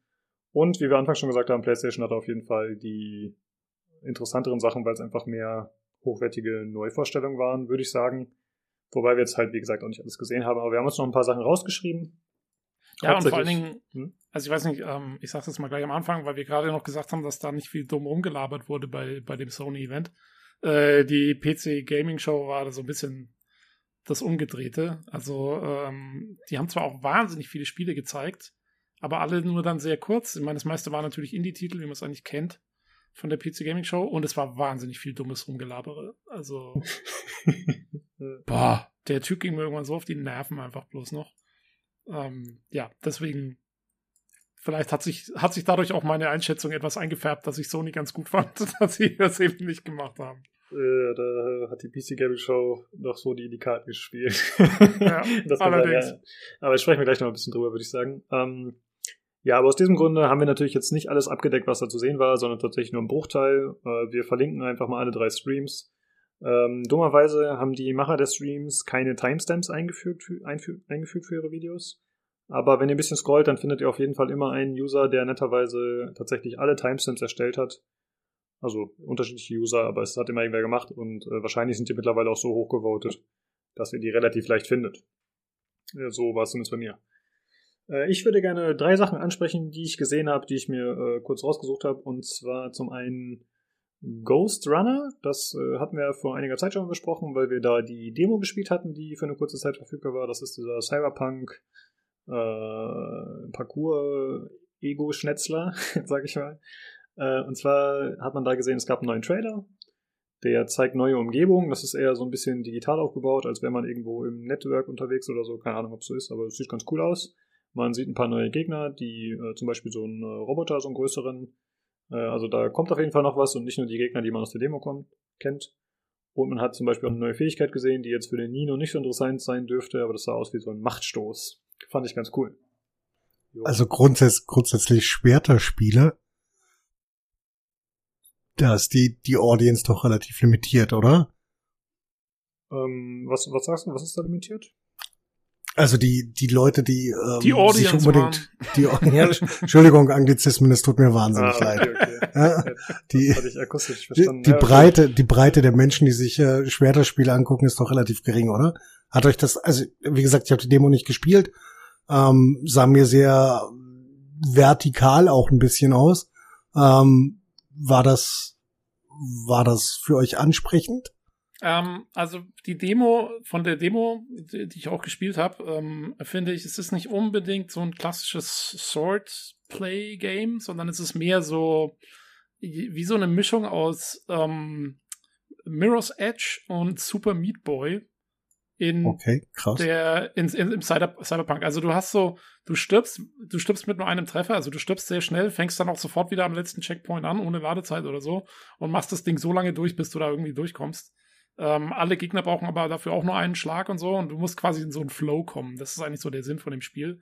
Und wie wir anfangs schon gesagt haben, PlayStation hatte auf jeden Fall die interessanteren Sachen, weil es einfach mehr hochwertige Neuvorstellungen waren, würde ich sagen. Wobei wir jetzt halt, wie gesagt, auch nicht alles gesehen haben, aber wir haben uns noch ein paar Sachen rausgeschrieben. Ja, und vor allen Dingen, Hm? also ich weiß nicht, ähm, ich sag's jetzt mal gleich am Anfang, weil wir gerade noch gesagt haben, dass da nicht viel dumm rumgelabert wurde bei, bei dem Sony-Event. Äh, die PC Gaming Show war so ein bisschen das Umgedrehte. Also, ähm, die haben zwar auch wahnsinnig viele Spiele gezeigt, aber alle nur dann sehr kurz. Ich meine, das meiste war natürlich Indie-Titel, wie man es eigentlich kennt von der PC Gaming Show und es war wahnsinnig viel dummes Rumgelabere. Also, boah, der Typ ging mir irgendwann so auf die Nerven einfach bloß noch. Ähm, ja, deswegen, vielleicht hat sich, hat sich dadurch auch meine Einschätzung etwas eingefärbt, dass ich Sony ganz gut fand, dass sie das eben nicht gemacht haben. Äh, da hat die PC Gaming Show noch so die, die Karten gespielt. Ja, allerdings. sein, ja. Aber sprechen wir gleich noch ein bisschen drüber, würde ich sagen. Ähm, ja, aber aus diesem Grunde haben wir natürlich jetzt nicht alles abgedeckt, was da zu sehen war, sondern tatsächlich nur einen Bruchteil. Äh, wir verlinken einfach mal alle drei Streams. Ähm, dummerweise haben die Macher der Streams keine Timestamps eingefügt eingefügt für ihre Videos. Aber wenn ihr ein bisschen scrollt, dann findet ihr auf jeden Fall immer einen User, der netterweise tatsächlich alle Timestamps erstellt hat. Also unterschiedliche User, aber es hat immer irgendwer gemacht und äh, wahrscheinlich sind die mittlerweile auch so hochgevotet, dass ihr die relativ leicht findet. Ja, so war es zumindest bei mir. Äh, ich würde gerne drei Sachen ansprechen, die ich gesehen habe, die ich mir äh, kurz rausgesucht habe. Und zwar zum einen Ghost Runner. Das äh, hatten wir vor einiger Zeit schon besprochen, weil wir da die Demo gespielt hatten, die für eine kurze Zeit verfügbar war. Das ist dieser Cyberpunk äh, Parcours-Ego-Schnetzler, sag ich mal. Äh, und zwar hat man da gesehen, es gab einen neuen Trailer. Der zeigt neue Umgebungen. Das ist eher so ein bisschen digital aufgebaut, als wäre man irgendwo im Network unterwegs oder so. Keine Ahnung, ob es so ist, aber es sieht ganz cool aus. Man sieht ein paar neue Gegner, die äh, zum Beispiel so einen äh, Roboter, so einen größeren. Äh, also da kommt auf jeden Fall noch was und nicht nur die Gegner, die man aus der Demo kommt, kennt. Und man hat zum Beispiel auch eine neue Fähigkeit gesehen, die jetzt für den Nino nicht so interessant sein dürfte, aber das sah aus wie so ein Machtstoß. Fand ich ganz cool. Jo. Also grundsätzlich, grundsätzlich Schwerterspiele, da ist die, die Audience doch relativ limitiert, oder? ähm, was, was sagst du, was ist da limitiert? Also die, die Leute, die, ähm, Die Audience sich unbedingt, die, ja, Entschuldigung, Anglizismen, es tut mir wahnsinnig leid. Ah, okay, okay. Ja, die, die, die Ja, okay. Breite, die Breite der Menschen, die sich äh, Schwerterspiele angucken, ist doch relativ gering, oder? Hat euch das, also wie gesagt, ich habe die Demo nicht gespielt, ähm, sah mir sehr vertikal auch ein bisschen aus. Ähm, war das, war das für euch ansprechend? Ähm, also die Demo, von der Demo, die die ich auch gespielt habe, ähm, finde ich, es ist nicht unbedingt so ein klassisches Sword-Play-Game, sondern es ist mehr so wie so eine Mischung aus ähm, Mirror's Edge und Super Meat Boy. in Okay, krass. der in, in, im Cyber, Cyberpunk. Also du hast so, du stirbst, du stirbst mit nur einem Treffer, also du stirbst sehr schnell, fängst dann auch sofort wieder am letzten Checkpoint an, ohne Ladezeit oder so, und machst das Ding so lange durch, bis du da irgendwie durchkommst. Ähm, alle Gegner brauchen aber dafür auch nur einen Schlag und so, und du musst quasi in so einen Flow kommen. Das ist eigentlich so der Sinn von dem Spiel.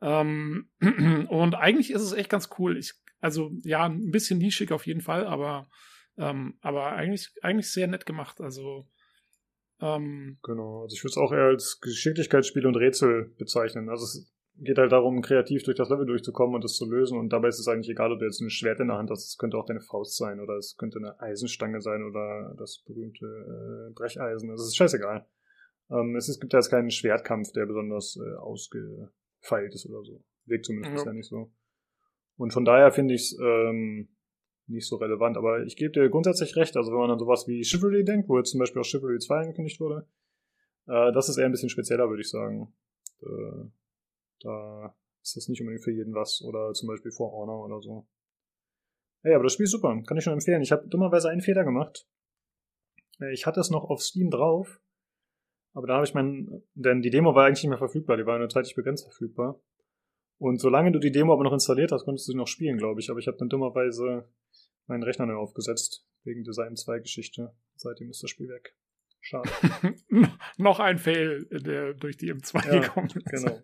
Ähm, und eigentlich ist es echt ganz cool. Ich, also ja, ein bisschen nischig auf jeden Fall, aber, ähm, aber eigentlich, eigentlich sehr nett gemacht. Also ähm, Genau, also ich würde es auch eher als Geschicklichkeitsspiel und Rätsel bezeichnen. Also es geht halt darum, kreativ durch das Level durchzukommen und das zu lösen. Und dabei ist es eigentlich egal, ob du jetzt ein Schwert in der Hand hast. Es könnte auch deine Faust sein oder es könnte eine Eisenstange sein oder das berühmte äh, Brecheisen. Also es ist scheißegal. Ähm, es, ist, gibt ja jetzt keinen Schwertkampf, der besonders äh, ausgefeilt ist oder so. Weg zumindest Ja. ist ja nicht so. Und von daher finde ich es ähm, nicht so relevant. Aber ich gebe dir grundsätzlich recht. Also wenn man an sowas wie Chivalry denkt, wo jetzt zum Beispiel auch Chivalry 2 angekündigt wurde, äh, das ist eher ein bisschen spezieller, würde ich sagen. Äh, da ist das nicht unbedingt für jeden was. Oder zum Beispiel For Honor oder so. Ey, aber das Spiel ist super. Kann ich schon empfehlen. Ich habe dummerweise einen Fehler gemacht. Äh, Ich hatte es noch auf Steam drauf. Aber da habe ich mein, denn die Demo war eigentlich nicht mehr verfügbar. Die war nur zeitlich begrenzt verfügbar. Und solange du die Demo aber noch installiert hast, konntest du sie noch spielen, glaube ich. Aber ich habe dann dummerweise meinen Rechner neu aufgesetzt. Wegen Design 2 Geschichte. Seitdem ist das Spiel weg. Schade. noch ein Fail, der durch die M2 Ja, gekommen ist. Genau.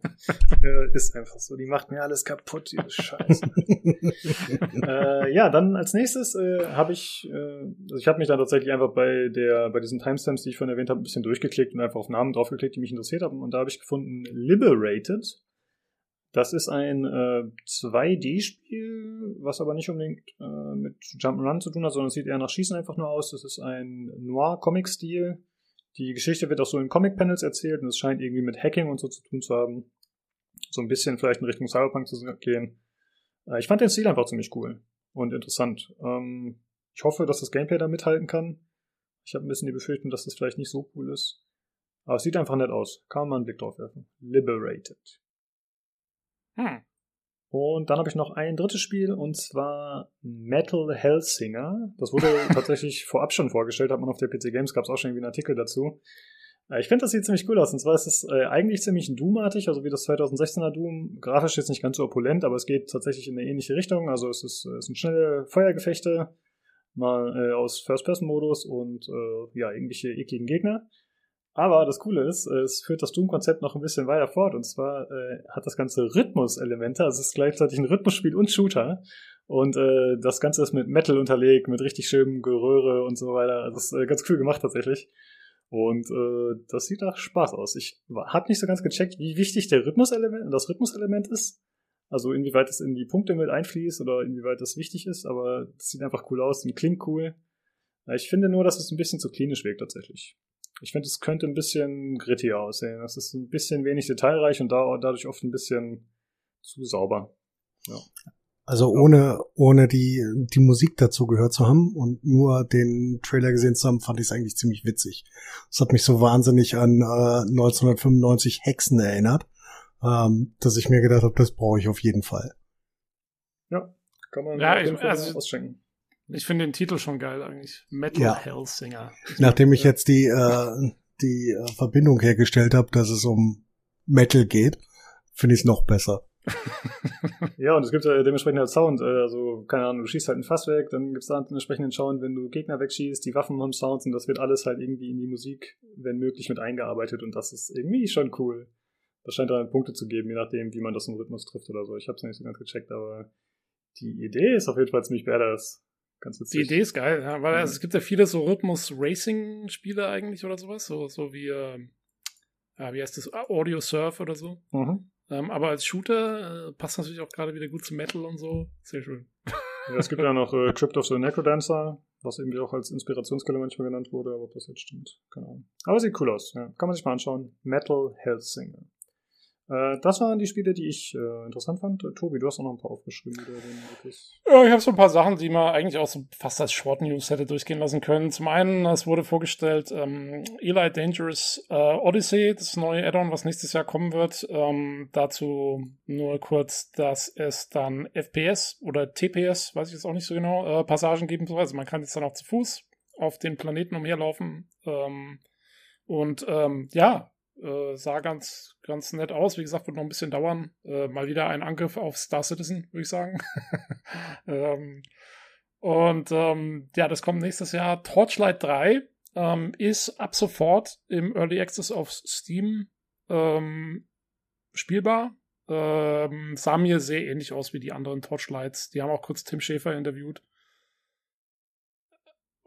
ist einfach so. Die macht mir alles kaputt, diese Scheiße. äh, ja, dann als nächstes äh, habe ich, äh, also ich habe mich dann tatsächlich einfach bei der, bei diesen Timestamps, die ich vorhin erwähnt habe, ein bisschen durchgeklickt und einfach auf Namen draufgeklickt, die mich interessiert haben. Und da habe ich gefunden Liberated. Das ist ein äh, 2D-Spiel, was aber nicht unbedingt äh, mit Jump'n'Run zu tun hat, sondern es sieht eher nach Schießen einfach nur aus. Das ist ein Noir-Comic-Stil. Die Geschichte wird auch so in Comic-Panels erzählt und es scheint irgendwie mit Hacking und so zu tun zu haben. So ein bisschen vielleicht in Richtung Cyberpunk zu gehen. Äh, ich fand den Stil einfach ziemlich cool und interessant. Ähm, ich hoffe, dass das Gameplay da mithalten kann. Ich habe ein bisschen die Befürchtung, dass das vielleicht nicht so cool ist. Aber es sieht einfach nett aus. Kann man einen Blick drauf werfen. Liberated. Hm. Und dann habe ich noch ein drittes Spiel und zwar Metal Hellsinger. Das wurde tatsächlich vorab schon vorgestellt, hat man auf der PC Games, gab es auch schon irgendwie einen Artikel dazu. Äh, Ich finde, das sieht ziemlich cool aus. Und zwar ist es äh, eigentlich ziemlich Doom-artig, also wie das 2016er Doom. Grafisch jetzt nicht ganz so opulent, aber es geht tatsächlich in eine ähnliche Richtung. Also es, ist, es sind schnelle Feuergefechte, mal äh, aus First-Person-Modus und äh, ja, irgendwelche ekligen Gegner. Aber das Coole ist, äh, es führt das Doom-Konzept noch ein bisschen weiter fort. Und zwar äh, hat das Ganze Rhythmus-Elemente. Also es ist gleichzeitig ein Rhythmusspiel und Shooter. Und äh, das Ganze ist mit Metal unterlegt, mit richtig schönem Geröhre und so weiter. Also das ist äh, ganz cool gemacht tatsächlich. Und äh, das sieht nach Spaß aus. Ich habe nicht so ganz gecheckt, wie wichtig der Rhythmuselement, das Rhythmuselement ist. Also inwieweit es in die Punkte mit einfließt oder inwieweit das wichtig ist. Aber das sieht einfach cool aus und klingt cool. Ich finde nur, dass es ein bisschen zu klinisch wirkt tatsächlich. Ich finde, es könnte ein bisschen grittier aussehen. Es ist ein bisschen wenig detailreich und da, dadurch oft ein bisschen zu sauber. Also ohne, ohne die, die Musik dazu gehört zu haben und nur den Trailer gesehen zu haben, fand ich es eigentlich ziemlich witzig. Es hat mich so wahnsinnig an äh, 1995 Hexen erinnert, ähm, dass ich mir gedacht habe, das brauche ich auf jeden Fall. Ja, kann man Ja, auf jeden ich- Fall also- ausschenken. Ich finde den Titel schon geil eigentlich. Metal Ja. Hellsinger. Nachdem ich jetzt die, äh, die äh, Verbindung hergestellt habe, dass es um Metal geht, finde ich es noch besser. Ja, und es gibt äh, dementsprechend halt Sound. Äh, also, keine Ahnung, du schießt halt ein Fass weg, dann gibt es da einen entsprechenden Sound, wenn du Gegner wegschießt, die Waffen haben Sounds und das wird alles halt irgendwie in die Musik, wenn möglich, mit eingearbeitet und das ist irgendwie schon cool. Das scheint da Punkte zu geben, je nachdem, wie man das im Rhythmus trifft oder so. Ich habe es nicht so ganz gecheckt, aber die Idee ist auf jeden Fall ziemlich badass. Ganz Die witzig. Idee ist geil, ja, weil Mhm. also, es gibt ja viele so Rhythmus-Racing-Spiele eigentlich oder sowas, so, so wie, ja, wie heißt das, Audio Surf oder so. Mhm. Ähm, aber als Shooter äh, passt natürlich auch gerade wieder gut zu Metal und so. Sehr schön. Ja, es gibt ja noch äh, Crypt of the Necrodancer, was irgendwie auch als Inspirationsquelle manchmal genannt wurde, aber ob das jetzt stimmt, keine Ahnung. Aber sieht cool aus, ja. Kann man sich mal anschauen. Metal Hellsinger. Äh, das waren die Spiele, die ich äh, interessant fand. Äh, Tobi, du hast auch noch ein paar aufgeschrieben. Ja, ich habe so ein paar Sachen, die man eigentlich auch so fast als Short News hätte durchgehen lassen können. Zum einen, es wurde vorgestellt, ähm, Eli Dangerous äh, Odyssey, das neue Add-on, was nächstes Jahr kommen wird. Ähm, dazu nur kurz, dass es dann FPS oder TPS, weiß ich jetzt auch nicht so genau, äh, Passagen geben soll. Also man kann jetzt dann auch zu Fuß auf den Planeten umherlaufen. Ähm, Und ähm, ja, äh, sah ganz, ganz nett aus. Wie gesagt, wird noch ein bisschen dauern. Äh, mal wieder ein Angriff auf Star Citizen, würde ich sagen. ähm, und ähm, ja, das kommt nächstes Jahr. Torchlight 3 ähm, ist ab sofort im Early Access auf Steam ähm, spielbar. Ähm, sah mir sehr ähnlich aus wie die anderen Torchlights. Die haben auch kurz Tim Schäfer interviewt.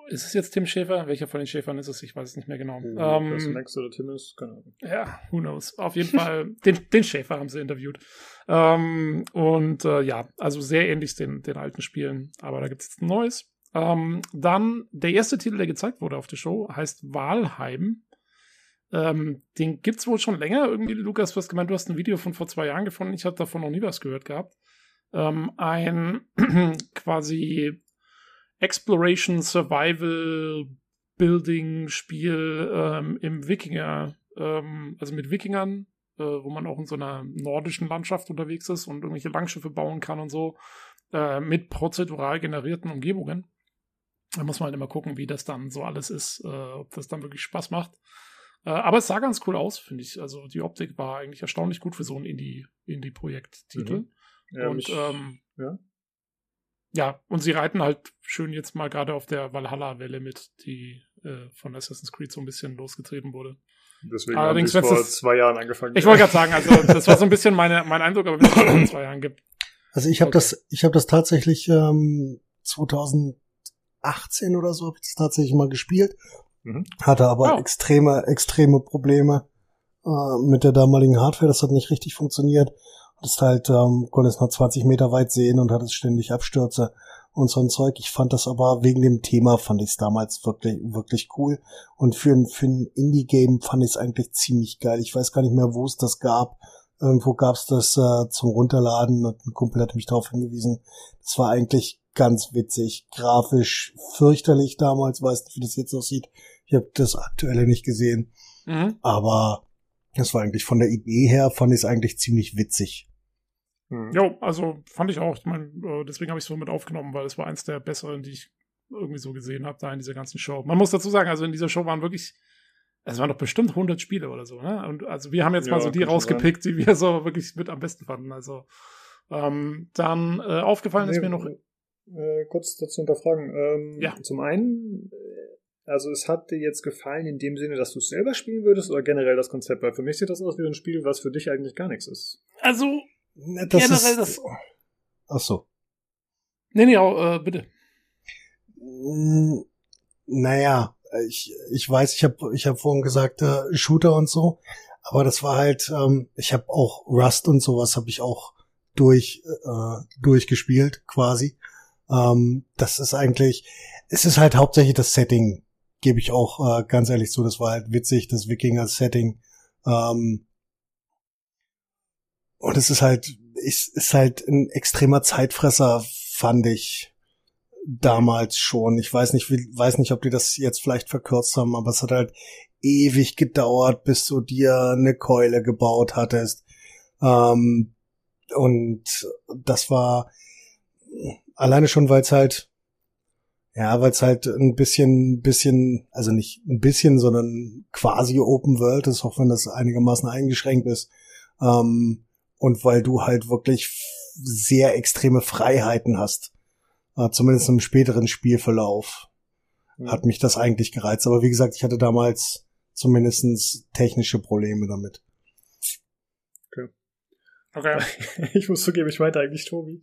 Ist es jetzt Tim Schäfer? Welcher von den Schäfern ist es? Ich weiß es nicht mehr genau. Oh, ähm, das Max oder Tim ist, keine Ahnung. ja, who knows. Auf jeden Fall, den, den Schäfer haben sie interviewt. Ähm, und äh, ja, also sehr ähnlich den, den alten Spielen, aber da gibt es jetzt ein neues. Ähm, dann der erste Titel, der gezeigt wurde auf der Show, heißt Walheim. Ähm, den gibt's wohl schon länger. Irgendwie, Lukas, du hast gemeint, du hast ein Video von vor zwei Jahren gefunden. Ich habe davon noch nie was gehört gehabt. Ähm, ein quasi Exploration Survival Building Spiel ähm, im Wikinger, ähm, also mit Wikingern, äh, wo man auch in so einer nordischen Landschaft unterwegs ist und irgendwelche Langschiffe bauen kann und so, äh, mit prozedural generierten Umgebungen. Da muss man halt immer gucken, wie das dann so alles ist, äh, ob das dann wirklich Spaß macht. Äh, aber es sah ganz cool aus, finde ich. Also die Optik war eigentlich erstaunlich gut für so ein Indie- Indie-Projekt-Titel. Mhm. Ja, und mich, ähm, ja. Ja, und sie reiten halt schön jetzt mal gerade auf der Valhalla-Welle mit, die äh, von Assassin's Creed so ein bisschen losgetreten wurde. Deswegen allerdings, habe ich wenn's vor das- zwei Jahren angefangen. Ich wollte gerade sagen, also das war so ein bisschen meine, mein Eindruck, aber wenn es in zwei Jahren gibt. Also ich habe Okay. das, ich habe das tatsächlich ähm, 2018 oder so habe ich das tatsächlich mal gespielt, Mhm. hatte aber Oh. extreme, extreme Probleme äh, mit der damaligen Hardware. Das hat nicht richtig funktioniert. Das halt ähm, konnte es nur 20 Meter weit sehen und hatte ständig Abstürze und so ein Zeug. Ich fand das aber wegen dem Thema fand ich es damals wirklich wirklich cool und für ein für ein Indie Game fand ich es eigentlich ziemlich geil. Ich weiß gar nicht mehr, wo es das gab. Irgendwo gab es das äh, zum Runterladen und ein Kumpel hat mich darauf hingewiesen. Das war eigentlich ganz witzig, grafisch fürchterlich damals, weiß nicht, wie das jetzt aussieht. Ich habe das aktuelle nicht gesehen, Mhm. aber das war eigentlich von der Idee her, fand ich es eigentlich ziemlich witzig. Hm. Jo, also fand ich auch. Ich äh, deswegen habe ich es so mit aufgenommen, weil es war eins der besseren, die ich irgendwie so gesehen habe, da in dieser ganzen Show. Man muss dazu sagen, also in dieser Show waren wirklich, es waren doch bestimmt 100 Spiele oder so, ne? Und also wir haben jetzt mal Ja, so die rausgepickt, die wir so wirklich mit am besten fanden. Also ähm, dann äh, aufgefallen ist Nee, mir noch, Äh, kurz dazu unterfragen. Ähm, Ja. Zum einen, äh, also es hat dir jetzt gefallen in dem Sinne, dass du es selber spielen würdest oder generell das Konzept? Weil für mich sieht das aus wie ein Spiel, was für dich eigentlich gar nichts ist. also, Das Generell ist, das- Ach so. nee, nee, auch, äh, bitte. Mm, Naja, ich, ich weiß, ich habe ich hab vorhin gesagt, äh, Shooter und so, aber das war halt, ähm, ich habe auch Rust und sowas habe ich auch durch äh, durchgespielt quasi. Ähm, das ist eigentlich, es ist halt hauptsächlich das Setting, gebe ich auch äh, ganz ehrlich zu. Das war halt witzig, das Wikinger-Setting. Ähm, und es ist halt, ist, ist halt ein extremer Zeitfresser, fand ich damals schon. Ich weiß nicht, wie, weiß nicht, ob die das jetzt vielleicht verkürzt haben, aber es hat halt ewig gedauert, bis du dir eine Keule gebaut hattest. Ähm, und das war alleine schon, weil es halt, ja, weil es halt ein bisschen, bisschen, also nicht ein bisschen, sondern quasi Open World ist, auch wenn das einigermaßen eingeschränkt ist. Ähm, und weil du halt wirklich sehr extreme Freiheiten hast. Äh, zumindest im späteren Spielverlauf hat mich das eigentlich gereizt. Aber wie gesagt, ich hatte damals zumindestens technische Probleme damit. Okay. ich muss zugeben, ich meinte eigentlich Tobi.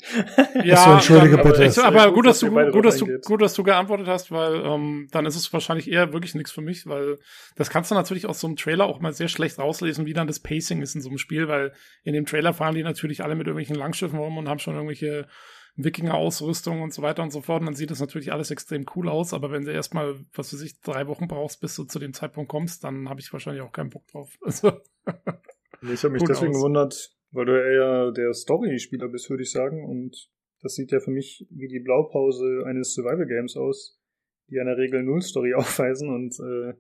Ja, Achso, entschuldige dann, bitte. Ich, aber gut, dass du, ihr beide gut, dass du, gut, dass du geantwortet hast, weil ähm, dann ist es wahrscheinlich eher wirklich nichts für mich, weil das kannst du natürlich aus so einem Trailer auch mal sehr schlecht rauslesen, wie dann das Pacing ist in so einem Spiel, weil in dem Trailer fahren die natürlich alle mit irgendwelchen Langschiffen rum und haben schon irgendwelche Wikinger-Ausrüstung und so weiter und so fort. Und dann sieht das natürlich alles extrem cool aus, aber wenn du erstmal, was weiß ich, drei Wochen brauchst, bis du zu dem Zeitpunkt kommst, dann habe ich wahrscheinlich auch keinen Bock drauf. Also, Ich habe mich deswegen gewundert, weil du eher der Story-Spieler bist, würde ich sagen. Und das sieht ja für mich wie die Blaupause eines Survival-Games aus, die in der Regel null Story aufweisen. Und äh,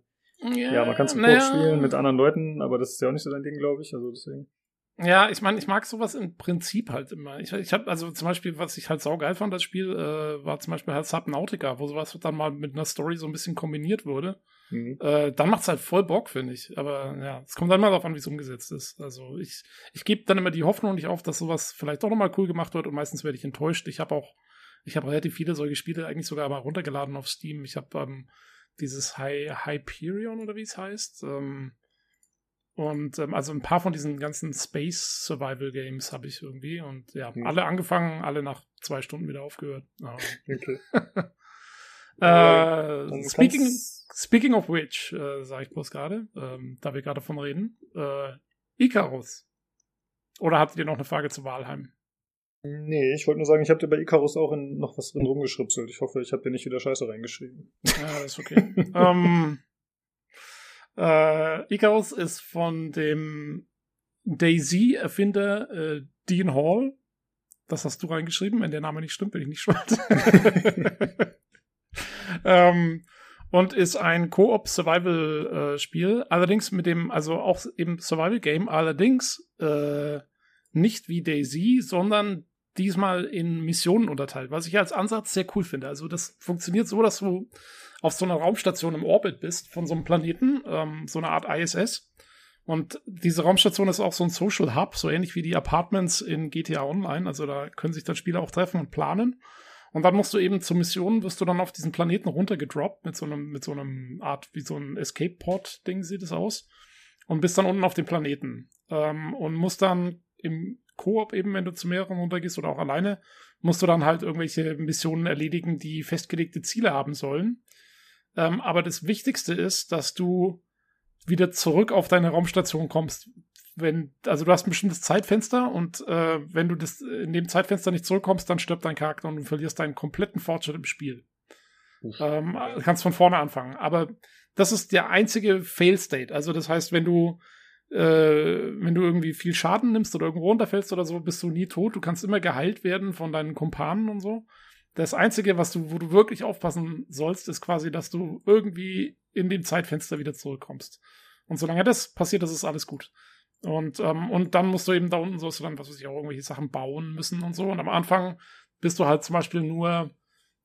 ja, man kann es naja. spielen mit anderen Leuten, aber das ist ja auch nicht so dein Ding, glaube ich. Also deswegen. Ja, ich meine, ich mag sowas im Prinzip halt immer. Ich, ich habe also zum Beispiel, was ich halt saugeil fand, das Spiel, äh, war zum Beispiel halt Subnautica, wo sowas dann mal mit einer Story so ein bisschen kombiniert wurde. Mhm. äh, dann macht's halt voll Bock, finde ich. Aber ja, es kommt dann mal darauf an, wie es umgesetzt ist. Also ich, ich gebe dann immer die Hoffnung nicht auf, dass sowas vielleicht doch nochmal cool gemacht wird und meistens werde ich enttäuscht. Ich habe auch, ich habe relativ viele solche Spiele eigentlich sogar mal runtergeladen auf Steam. Ich habe ähm, dieses High Hyperion oder wie es heißt. Ähm, und ähm, also ein paar von diesen ganzen Space Survival Games habe ich irgendwie. Und ja, mhm. alle angefangen, alle nach zwei Stunden wieder aufgehört. Okay. äh, speaking, speaking of which, äh, sage ich bloß gerade, ähm, da wir gerade davon reden, äh, Icarus. Oder hattet ihr noch eine Frage zu Walheim? Nee, ich wollte nur sagen, ich habe dir bei Icarus auch in, noch was drin rumgeschripselt. Ich hoffe, ich habe dir nicht wieder Scheiße reingeschrieben. Ja, ist okay. ähm, äh, Icarus ist von dem Daisy-Erfinder äh, Dean Hall. Das hast du reingeschrieben, wenn der Name nicht stimmt, bin ich nicht schuld. ähm, und ist ein Koop-Survival-Spiel. allerdings mit dem, also auch eben Survival-Game, allerdings äh, nicht wie Daisy, sondern diesmal in Missionen unterteilt, was ich als Ansatz sehr cool finde. Also das funktioniert so, dass du auf so einer Raumstation im Orbit bist von so einem Planeten, ähm, so eine Art ISS. Und diese Raumstation ist auch so ein Social Hub, so ähnlich wie die Apartments in GTA Online. Also da können sich dann Spieler auch treffen und planen. Und dann musst du eben zur Mission, wirst du dann auf diesen Planeten runtergedroppt mit so einem, mit so einem Art, wie so ein Escape-Pod-Ding sieht es aus. Und bist dann unten auf dem Planeten. Ähm, und musst dann im Koop eben, wenn du zu mehreren runtergehst oder auch alleine, musst du dann halt irgendwelche Missionen erledigen, die festgelegte Ziele haben sollen. Ähm, aber das Wichtigste ist, dass du wieder zurück auf deine Raumstation kommst. Wenn, also du hast ein bestimmtes Zeitfenster und äh, wenn du das in dem Zeitfenster nicht zurückkommst, dann stirbt dein Charakter und du verlierst deinen kompletten Fortschritt im Spiel. Ähm, kannst von vorne anfangen. Aber das ist der einzige Fail-State. Also das heißt, wenn du äh, wenn du irgendwie viel Schaden nimmst oder irgendwo runterfällst oder so, bist du nie tot. Du kannst immer geheilt werden von deinen Kumpanen und so. Das Einzige, was du, wo du wirklich aufpassen sollst, ist quasi, dass du irgendwie in dem Zeitfenster wieder zurückkommst. Und solange das passiert, das ist alles gut. Und, ähm, und dann musst du eben da unten, sollst dann, was weiß ich, auch irgendwelche Sachen bauen müssen und so. Und am Anfang bist du halt zum Beispiel nur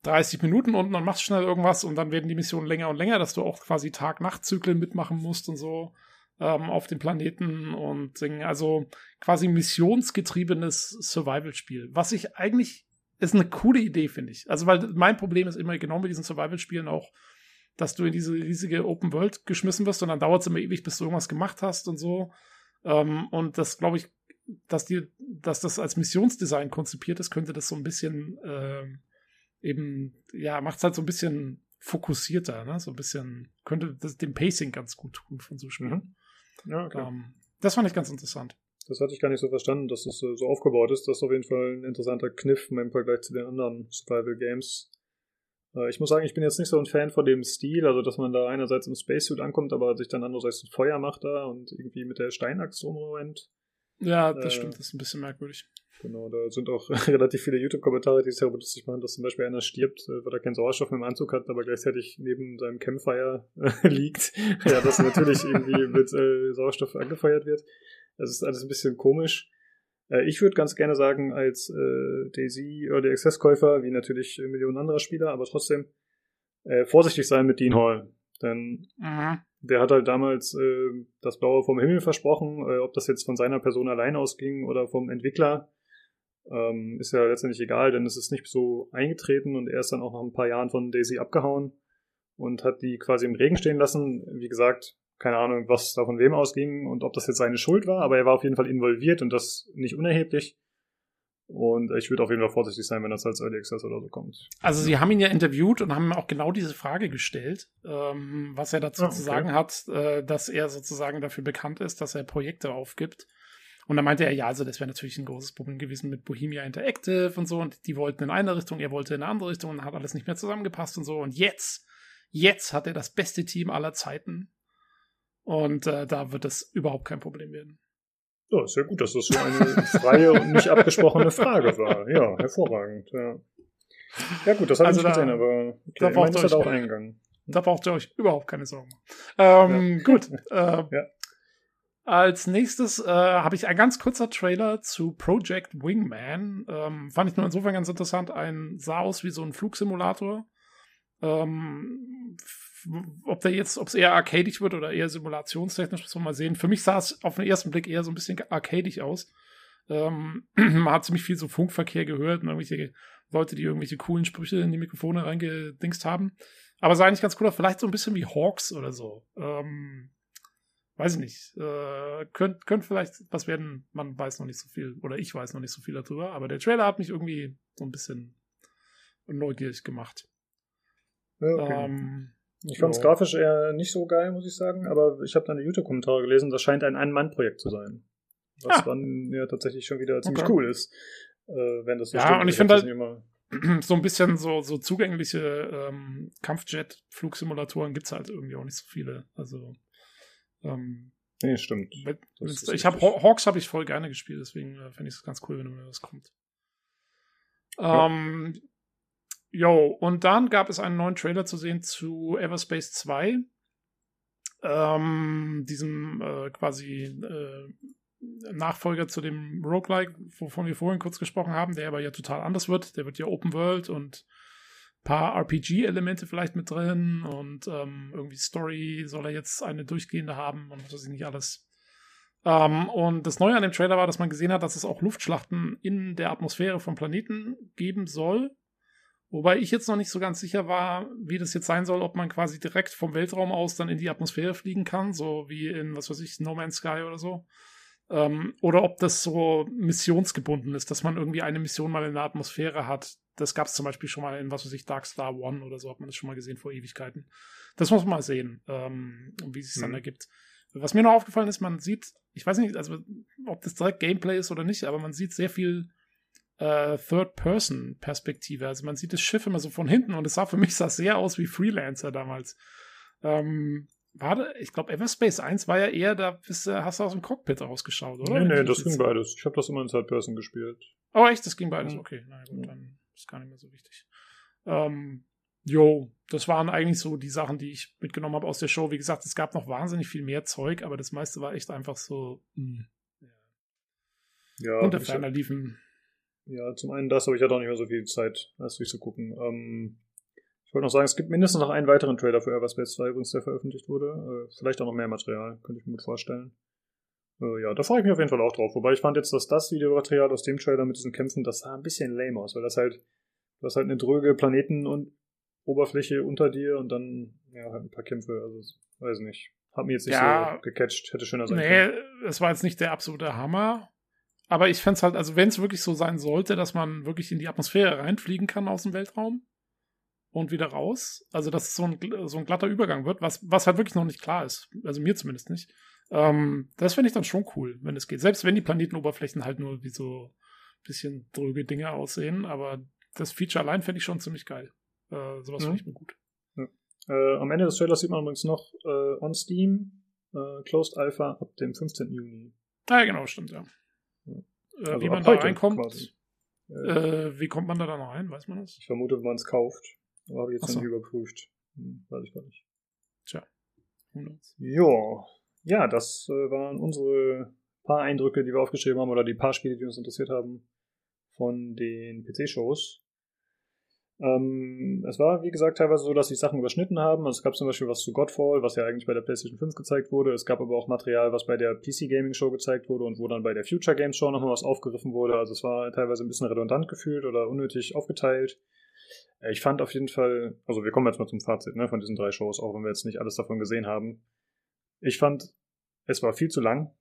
30 Minuten unten und machst schnell irgendwas und dann werden die Missionen länger und länger, dass du auch quasi Tag-Nacht-Zyklen mitmachen musst und so ähm, auf dem Planeten und Dingen. Also quasi missionsgetriebenes Survival-Spiel, was ich eigentlich ist eine coole Idee, finde ich. Also, weil mein Problem ist immer genau mit diesen Survival-Spielen auch, dass du in diese riesige Open World geschmissen wirst und dann dauert es immer ewig, bis du irgendwas gemacht hast und so. Ähm, und das glaube ich, dass die, dass das als Missionsdesign konzipiert ist, könnte das so ein bisschen äh, eben, ja, macht es halt so ein bisschen fokussierter, ne? So ein bisschen, könnte das dem Pacing ganz gut tun von so Spielen. Mhm. Ja, okay. Ähm, das fand ich ganz interessant. Das hatte ich gar nicht so verstanden, dass es so aufgebaut ist. Das ist auf jeden Fall ein interessanter Kniff im Vergleich zu den anderen Survival Games. Äh, ich muss sagen, ich bin jetzt nicht so ein Fan von dem Stil, also dass man da einerseits im Spacesuit ankommt, aber sich dann andererseits ein Feuer macht da und irgendwie mit der Steinaxt rumrennt. Ja, das äh, stimmt, das ist ein bisschen merkwürdig. Genau, da sind auch relativ viele YouTube-Kommentare, die es darüber lustig machen, dass zum Beispiel einer stirbt, äh, weil er keinen Sauerstoff im Anzug hat, aber gleichzeitig neben seinem Campfire liegt. ja, das natürlich irgendwie mit äh, Sauerstoff angefeuert wird. Das ist alles ein bisschen komisch. Äh, ich würde ganz gerne sagen, als äh, Daisy oder Access-Käufer, wie natürlich Millionen anderer Spieler, aber trotzdem äh, vorsichtig sein mit Dean Hall. Denn mhm. der hat halt damals äh, das Blaue vom Himmel versprochen, äh, ob das jetzt von seiner Person allein ausging oder vom Entwickler. Ähm, ist ja letztendlich egal, denn es ist nicht so eingetreten und er ist dann auch nach ein paar Jahren von Daisy abgehauen und hat die quasi im Regen stehen lassen. Wie gesagt, keine Ahnung, was da von wem ausging und ob das jetzt seine Schuld war, aber er war auf jeden Fall involviert und das nicht unerheblich. Und ich würde auf jeden Fall vorsichtig sein, wenn das als Early Access oder so kommt. Also sie haben ihn ja interviewt und haben auch genau diese Frage gestellt, ähm, was er dazu oh, okay. zu sagen hat, äh, dass er sozusagen dafür bekannt ist, dass er Projekte aufgibt. Und da meinte er, ja, also das wäre natürlich ein großes Problem gewesen mit Bohemia Interactive und so. Und die wollten in eine Richtung, er wollte in eine andere Richtung und hat alles nicht mehr zusammengepasst und so. Und jetzt, jetzt hat er das beste Team aller Zeiten und äh, da wird es überhaupt kein Problem werden. Ja, ist ja gut, dass das so eine freie und nicht abgesprochene Frage war. Ja, hervorragend. Ja, ja gut, das habe also ich nicht gesehen, aber okay, da braucht ihr euch auch eingegangen. Da braucht ihr euch überhaupt keine Sorgen Ähm, ja. Gut. Äh, ja. Als nächstes äh, habe ich ein ganz kurzer Trailer zu Project Wingman. Ähm, fand ich nur insofern ganz interessant. Ein sah aus wie so ein Flugsimulator. Ähm, ob der jetzt, ob es eher arcadig wird oder eher simulationstechnisch, muss man mal sehen. Für mich sah es auf den ersten Blick eher so ein bisschen arcadig aus. Ähm, man hat ziemlich viel so Funkverkehr gehört und irgendwelche Leute, die irgendwelche coolen Sprüche in die Mikrofone reingedingst haben. Aber sah eigentlich ganz cool aus. Vielleicht so ein bisschen wie Hawks oder so. Ähm, weiß ich nicht. Äh, könnte könnt vielleicht was werden. Man weiß noch nicht so viel. Oder ich weiß noch nicht so viel darüber. Aber der Trailer hat mich irgendwie so ein bisschen neugierig gemacht. Okay. Ähm, ich fand es ja. grafisch eher nicht so geil, muss ich sagen, aber ich habe deine YouTube-Kommentare gelesen, das scheint ein Ein-Mann-Projekt zu sein. Was Ah. dann ja tatsächlich schon wieder ziemlich Okay. cool ist, äh, wenn das so Ja, stimmt. und ich finde halt- so ein bisschen so, so zugängliche ähm, Kampfjet-Flugsimulatoren gibt's halt irgendwie auch nicht so viele. Also ähm, Nee, stimmt. ist ich habe. Hawks habe ich voll gerne gespielt, deswegen äh, fände ich es ganz cool, wenn mir was kommt. Ja. Ähm, jo, und dann gab es einen neuen Trailer zu sehen zu Everspace 2. Ähm, diesem äh, quasi äh, Nachfolger zu dem Roguelike, wovon wir vorhin kurz gesprochen haben, der aber ja total anders wird. Der wird ja Open World und paar RPG-Elemente vielleicht mit drin und ähm, irgendwie Story soll er jetzt eine durchgehende haben und was weiß ich nicht alles. Ähm, und das Neue an dem Trailer war, dass man gesehen hat, dass es auch Luftschlachten in der Atmosphäre vom Planeten geben soll. Wobei ich jetzt noch nicht so ganz sicher war, wie das jetzt sein soll, ob man quasi direkt vom Weltraum aus dann in die Atmosphäre fliegen kann, so wie in, was weiß ich, No Man's Sky oder so. Ähm, oder ob das so missionsgebunden ist, dass man irgendwie eine Mission mal in der Atmosphäre hat. Das gab es zum Beispiel schon mal in, was weiß ich, Dark Star One oder so, hat man das schon mal gesehen vor Ewigkeiten. Das muss man mal sehen, ähm, wie es sich dann Mhm. ergibt. Was mir noch aufgefallen ist, man sieht, ich weiß nicht, also ob das direkt Gameplay ist oder nicht, aber man sieht sehr viel äh, Third-Person-Perspektive. Also man sieht das Schiff immer so von hinten und es sah für mich sah sehr aus wie Freelancer damals. Ähm, war da, ich glaube, Everspace 1 war ja eher, da bist, hast du aus dem Cockpit rausgeschaut, oder? Nee, nee, das ging beides. Ich habe das immer in Third Person gespielt. Oh, echt? Das ging beides. Okay, na gut, dann ist gar nicht mehr so wichtig. Ähm, jo, das waren eigentlich so die Sachen, die ich mitgenommen habe aus der Show. Wie gesagt, es gab noch wahnsinnig viel mehr Zeug, aber das meiste war echt einfach so mh, Ja, unter ich, ferner liefen. Ja, zum einen das, aber ich hatte auch nicht mehr so viel Zeit, das durchzugucken. Ähm, ich wollte noch sagen, es gibt mindestens noch einen weiteren Trailer für Everspace 2, übrigens, der veröffentlicht wurde. Äh, vielleicht auch noch mehr Material, könnte ich mir gut vorstellen. Äh, ja, da freue ich mich auf jeden Fall auch drauf. Wobei ich fand jetzt, dass das Videomaterial aus dem Trailer mit diesen Kämpfen, das sah ein bisschen lame aus, weil das halt, du hast halt eine dröge Planeten- und Oberfläche unter dir und dann, ja, halt ein paar Kämpfe, also, weiß nicht. Hat mir jetzt nicht Ja. so gecatcht, hätte schöner sein Nee, können. es war jetzt nicht der absolute Hammer. Aber ich fände es halt, also wenn es wirklich so sein sollte, dass man wirklich in die Atmosphäre reinfliegen kann aus dem Weltraum und wieder raus, also dass es so ein, so ein glatter Übergang wird, was, was halt wirklich noch nicht klar ist, also mir zumindest nicht, ähm, das fände ich dann schon cool, wenn es geht. Selbst wenn die Planetenoberflächen halt nur wie so bisschen dröge Dinge aussehen, aber das Feature allein fände ich schon ziemlich geil. Äh, sowas Mhm. finde ich mir gut. Äh, am Ende des Trailers sieht man übrigens noch äh, on Steam äh, Closed Alpha ab dem 15. Juni. Ah, ja, genau, stimmt, ja. Ja. Äh, Also wie man da reinkommt. Äh, wie kommt man da dann rein, weiß man das? ich vermute, wenn man es kauft. Aber habe ich jetzt so. nicht überprüft. Hm, weiß ich gar nicht. Tja. Jo. Ja, das äh, waren unsere paar Eindrücke, die wir aufgeschrieben haben oder die paar Spiele, die uns interessiert haben von den PC-Shows. Ähm, es war, wie gesagt, teilweise so, dass sich Sachen überschnitten haben. Also es gab zum Beispiel was zu Godfall, was ja eigentlich bei der PlayStation 5 gezeigt wurde. Es gab aber auch Material, was bei der PC Gaming Show gezeigt wurde und wo dann bei der Future Games Show nochmal was aufgegriffen wurde. Also es war teilweise ein bisschen redundant gefühlt oder unnötig aufgeteilt. Äh, Ich fand auf jeden Fall, also wir kommen jetzt mal zum Fazit ne, von diesen drei Shows, auch wenn wir jetzt nicht alles davon gesehen haben. Ich fand, es war viel zu lang.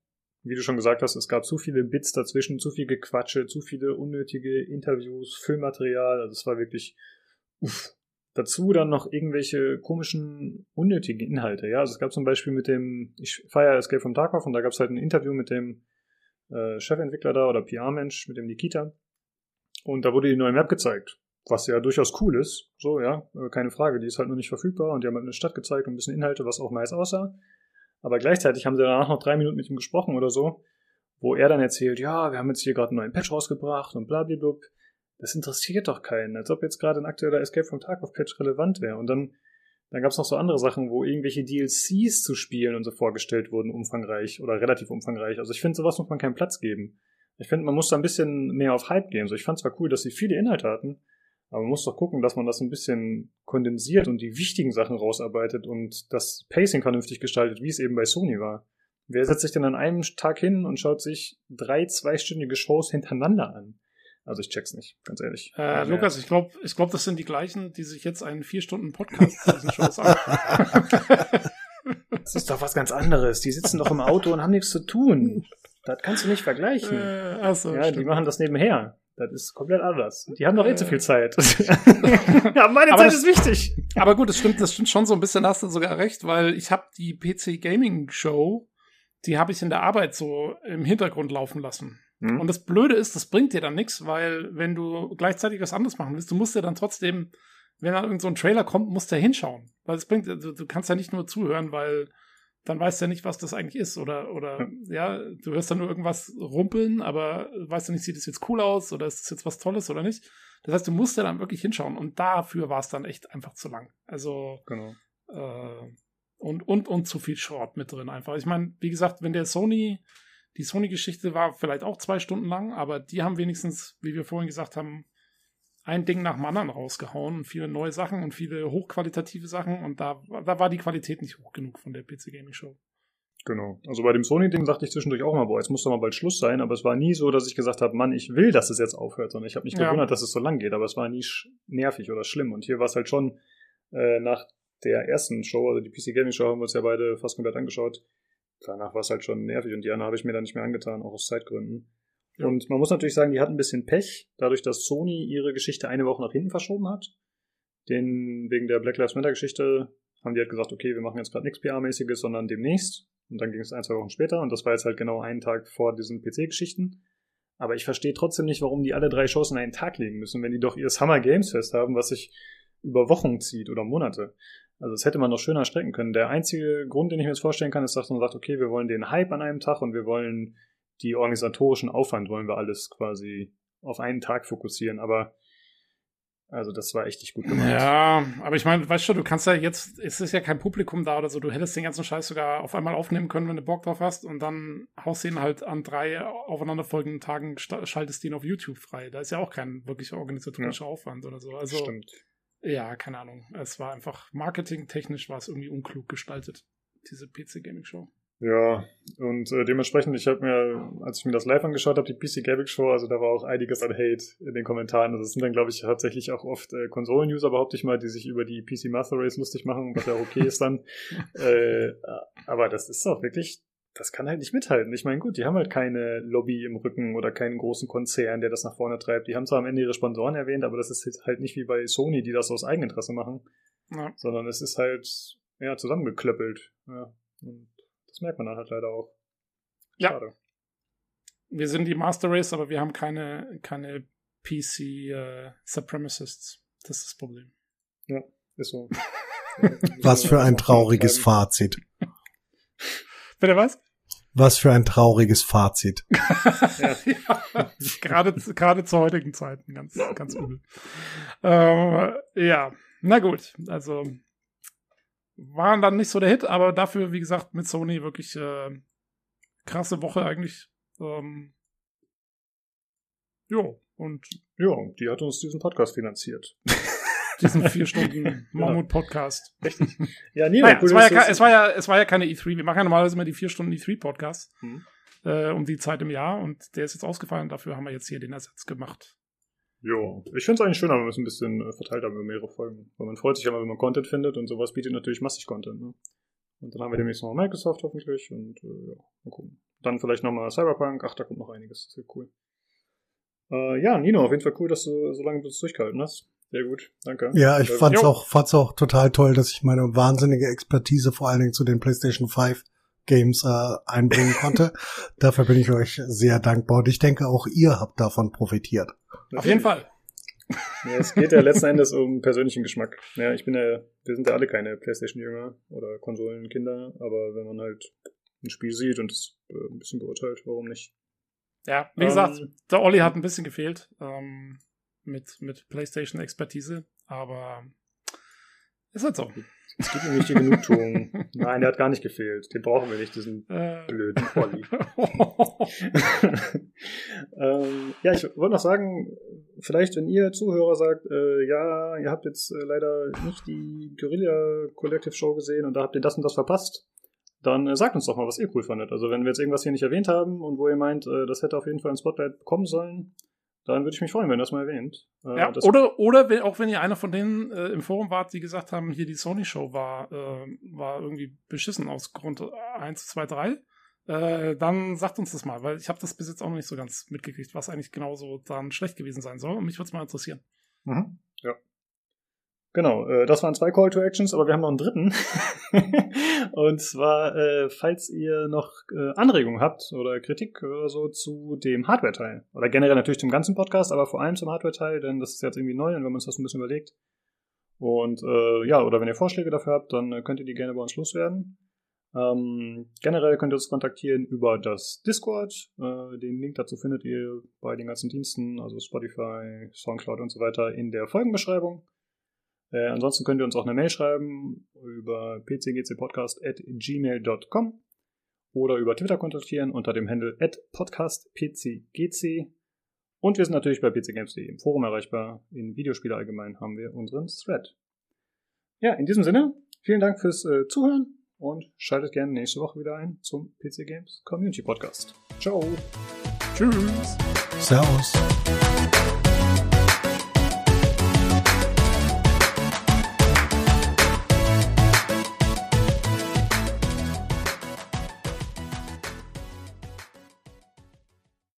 Wie du schon gesagt hast, es gab zu viele Bits dazwischen, zu viel Gequatsche, zu viele unnötige Interviews, Filmmaterial. Also es war wirklich, uff. Dazu dann noch irgendwelche komischen, unnötigen Inhalte. Ja, also es gab zum Beispiel mit dem, ich feiere Escape from Tarkov und da gab es halt ein Interview mit dem äh, Chefentwickler da oder PR-Mensch, mit dem Nikita. Und da wurde die neue Map gezeigt. Was ja durchaus cool ist. So, ja, äh, keine Frage. Die ist halt noch nicht verfügbar und die haben halt eine Stadt gezeigt und ein bisschen Inhalte, was auch nice aussah. Aber gleichzeitig haben sie danach noch drei Minuten mit ihm gesprochen oder so, wo er dann erzählt, ja, wir haben jetzt hier gerade einen neuen Patch rausgebracht und blablabla. Das interessiert doch keinen, als ob jetzt gerade ein aktueller Escape from Tarkov Patch relevant wäre. Und dann, dann gab es noch so andere Sachen, wo irgendwelche DLCs zu spielen und so vorgestellt wurden, umfangreich oder relativ umfangreich. Also ich finde, sowas muss man keinen Platz geben. Ich finde, man muss da ein bisschen mehr auf Hype gehen. So, ich fand zwar cool, dass sie viele Inhalte hatten, Aber man muss doch gucken, dass man das ein bisschen kondensiert und die wichtigen Sachen rausarbeitet und das Pacing vernünftig gestaltet, wie es eben bei Sony war. Wer setzt sich denn an einem Tag hin und schaut sich drei zweistündige Shows hintereinander an? Also ich check's nicht, ganz ehrlich. Äh, Lukas, ich glaube, ich glaub, das sind die gleichen, die sich jetzt einen vier Stunden Podcast zu diesen Shows an. das ist doch was ganz anderes. Die sitzen doch im Auto und haben nichts zu tun. Das kannst du nicht vergleichen. Äh, achso, ja, stimmt. die machen das nebenher. Das ist komplett anders. Die haben doch eh zu viel Zeit. ja, meine Aber Zeit das- ist wichtig. Aber gut, das stimmt, das stimmt schon so ein bisschen, hast du sogar recht, weil ich habe die PC Gaming Show, die habe ich in der Arbeit so im Hintergrund laufen lassen. Hm? Und das Blöde ist, das bringt dir dann nichts, weil wenn du gleichzeitig was anderes machen willst, du musst ja dann trotzdem, wenn dann irgend so ein Trailer kommt, musst du ja hinschauen. Weil es bringt, du, du kannst ja nicht nur zuhören, weil dann weißt du ja nicht, was das eigentlich ist. Oder, oder ja, du hörst dann nur irgendwas rumpeln, aber weißt du nicht, sieht es jetzt cool aus oder ist es jetzt was Tolles oder nicht. Das heißt, du musst ja dann wirklich hinschauen. Und dafür war es dann echt einfach zu lang. Also Genau. äh, und, und, und zu viel Schrott mit drin einfach. Ich meine, wie gesagt, wenn der Sony, die Sony-Geschichte war vielleicht auch zwei Stunden lang, aber die haben wenigstens, wie wir vorhin gesagt haben, ein Ding nach dem anderen rausgehauen und viele neue Sachen und viele hochqualitative Sachen und da, da war die Qualität nicht hoch genug von der PC Gaming Show. Genau. Also bei dem Sony-Ding dachte ich zwischendurch auch mal, boah, jetzt muss doch mal bald Schluss sein, aber es war nie so, dass ich gesagt habe, Mann, ich will, dass es jetzt aufhört, sondern ich habe mich Ja. gewundert, dass es so lang geht, aber es war nie nervig oder schlimm. Und hier war es halt schon äh, nach der ersten Show, also die PC Gaming Show, haben wir uns ja beide fast komplett angeschaut. Danach war es halt schon nervig und die andere habe ich mir dann nicht mehr angetan, auch aus Zeitgründen. Und man muss natürlich sagen, die hatten ein bisschen Pech, dadurch, dass Sony ihre Geschichte eine Woche nach hinten verschoben hat. Den, wegen der Black Lives Matter Geschichte haben die halt gesagt, okay, wir machen jetzt gerade nichts PR-mäßiges, sondern demnächst. Und dann ging es ein, zwei Wochen später und das war jetzt halt genau einen Tag vor diesen PC-Geschichten. Aber ich verstehe trotzdem nicht, warum die alle drei Shows in einen Tag legen müssen, wenn die doch ihr Summer Games Fest haben, was sich über Wochen zieht oder Monate. Also das hätte man noch schöner strecken können. Der einzige Grund, den ich mir jetzt vorstellen kann, ist, dass man sagt, okay, wir wollen den Hype an einem Tag und wir wollen die organisatorischen Aufwand, wollen wir alles quasi auf einen Tag fokussieren. Aber also das war echt nicht gut gemacht. Ja, aber ich meine, weißt du, du kannst ja jetzt, es ist ja kein Publikum da oder so, du hättest den ganzen Scheiß sogar auf einmal aufnehmen können, wenn du Bock drauf hast und dann haust du ihn halt an drei aufeinanderfolgenden Tagen, schaltest ihn auf YouTube frei. Da ist ja auch kein wirklich organisatorischer Aufwand oder so. Also, Stimmt. ja, keine Ahnung. Es war einfach marketingtechnisch war es irgendwie unklug gestaltet, diese PC Gaming Show. Ja, und äh, dementsprechend, ich habe mir, als ich mir das live angeschaut habe, die PC Gaming Show, also da war auch einiges an Hate in den Kommentaren. Also es sind dann, glaube ich, tatsächlich auch oft äh, Konsolen-User, behaupte ich mal, die sich über die PC Master Race lustig machen, was ja okay ist dann. äh, aber das ist doch wirklich, das kann halt nicht mithalten. Ich meine, gut, die haben halt keine Lobby im Rücken oder keinen großen Konzern, der das nach vorne treibt. Die haben zwar am Ende ihre Sponsoren erwähnt, aber das ist halt nicht wie bei Sony, die das aus Eigeninteresse machen, Ja. sondern es ist halt, ja, zusammengeklöppelt. Ja. Und das merkt man dann halt leider auch. Ja. Schade. Wir sind die Master Race, aber wir haben keine, keine PC äh, Supremacists. Das ist das Problem. Ist so. Was für ein trauriges Fazit. Bitte was? Was für ein trauriges Fazit. Ja. ja, gerade, gerade zu heutigen Zeiten ganz, ganz übel. Ähm, ja, na gut, also waren dann nicht so der Hit, aber dafür, wie gesagt, mit Sony wirklich äh, krasse Woche eigentlich. Ähm, jo, und Ja, die hat uns diesen Podcast finanziert. diesen vier Stunden Mammut-Podcast. Ja, nee, Naja, cool, es, war ja, es, war ja, es war ja keine E3. Wir machen ja normalerweise immer die vier Stunden E3-Podcasts Mhm. äh, um die Zeit im Jahr und der ist jetzt ausgefallen. Dafür haben wir jetzt hier den Ersatz gemacht. Jo, ich finde es eigentlich schöner, wenn wir es ein bisschen äh, verteilt haben über mehrere Folgen. Weil man freut sich ja immer, wenn man Content findet und sowas bietet natürlich massig Content. Ne? Und dann haben wir demnächst noch Microsoft hoffentlich und äh, ja, mal gucken. Dann vielleicht nochmal Cyberpunk. Ach, da kommt noch einiges. Das wird cool. Äh, ja, Nino, auf jeden Fall cool, dass du so lange mit uns durchgehalten hast. Sehr gut, danke. Ja, ich Äh, fand's Jo. auch, fand's auch total toll, dass ich meine wahnsinnige Expertise vor allen Dingen zu den PlayStation 5 Games äh, einbringen konnte. Dafür bin ich euch sehr dankbar und ich denke auch ihr habt davon profitiert. Auf jeden Fall. Ja, es geht ja letzten Endes um persönlichen Geschmack. Ja, ich bin ja, wir sind ja alle keine Playstation-Jünger oder Konsolenkinder, aber wenn man halt ein Spiel sieht und es äh, ein bisschen beurteilt, warum nicht? Ja, wie Ähm, gesagt, der Olli hat ein bisschen gefehlt ähm, mit, mit PlayStation-Expertise, aber ist halt so. Es gibt ihm nicht die Genugtuung. Nein, der hat gar nicht gefehlt. Den brauchen wir nicht, diesen Äh, blöden Olli. Ähm, ja, ich wollte noch sagen, vielleicht, wenn ihr Zuhörer sagt, äh, ja, ihr habt jetzt äh, leider nicht die Guerilla Collective Show gesehen und da habt ihr das und das verpasst, dann äh, sagt uns doch mal, was ihr cool fandet. Also wenn wir jetzt irgendwas hier nicht erwähnt haben und wo ihr meint, äh, das hätte auf jeden Fall ein Spotlight bekommen sollen, dann würde ich mich freuen, wenn ihr das mal erwähnt. Äh, Ja, das- oder, oder wenn, auch wenn ihr einer von denen äh, im Forum wart, die gesagt haben, hier die Sony-Show war, äh, war irgendwie beschissen aus Grund 1, 2, 3, äh, dann sagt uns das mal, weil ich habe das bis jetzt auch noch nicht so ganz mitgekriegt, was eigentlich genauso dann schlecht gewesen sein soll. Und mich würde es mal interessieren. Mhm. Ja. Genau, äh, das waren zwei Call to Actions, aber wir haben noch einen dritten. und zwar, äh, falls ihr noch äh, Anregungen habt oder Kritik oder so zu dem Hardware-Teil. Oder generell natürlich zum ganzen Podcast, aber vor allem zum Hardware-Teil, denn das ist jetzt irgendwie neu und wir haben uns das ein bisschen überlegt. Und äh, ja, oder wenn ihr Vorschläge dafür habt, dann äh, könnt ihr die gerne bei uns loswerden. Ähm, generell könnt ihr uns kontaktieren über das Discord. Äh, den Link dazu findet ihr bei den ganzen Diensten, also Spotify, Soundcloud und so weiter, in der Folgenbeschreibung. Äh, ansonsten könnt ihr uns auch eine Mail schreiben über pcgcpodcast.gmail.com oder über Twitter kontaktieren unter dem Handle podcastpcgc. Und wir sind natürlich bei pcgames.de im Forum erreichbar. In Videospiele allgemein haben wir unseren Thread. Ja, in diesem Sinne, vielen Dank fürs äh, Zuhören und schaltet gerne nächste Woche wieder ein zum PC Games Community Podcast. Ciao! Tschüss! Servus.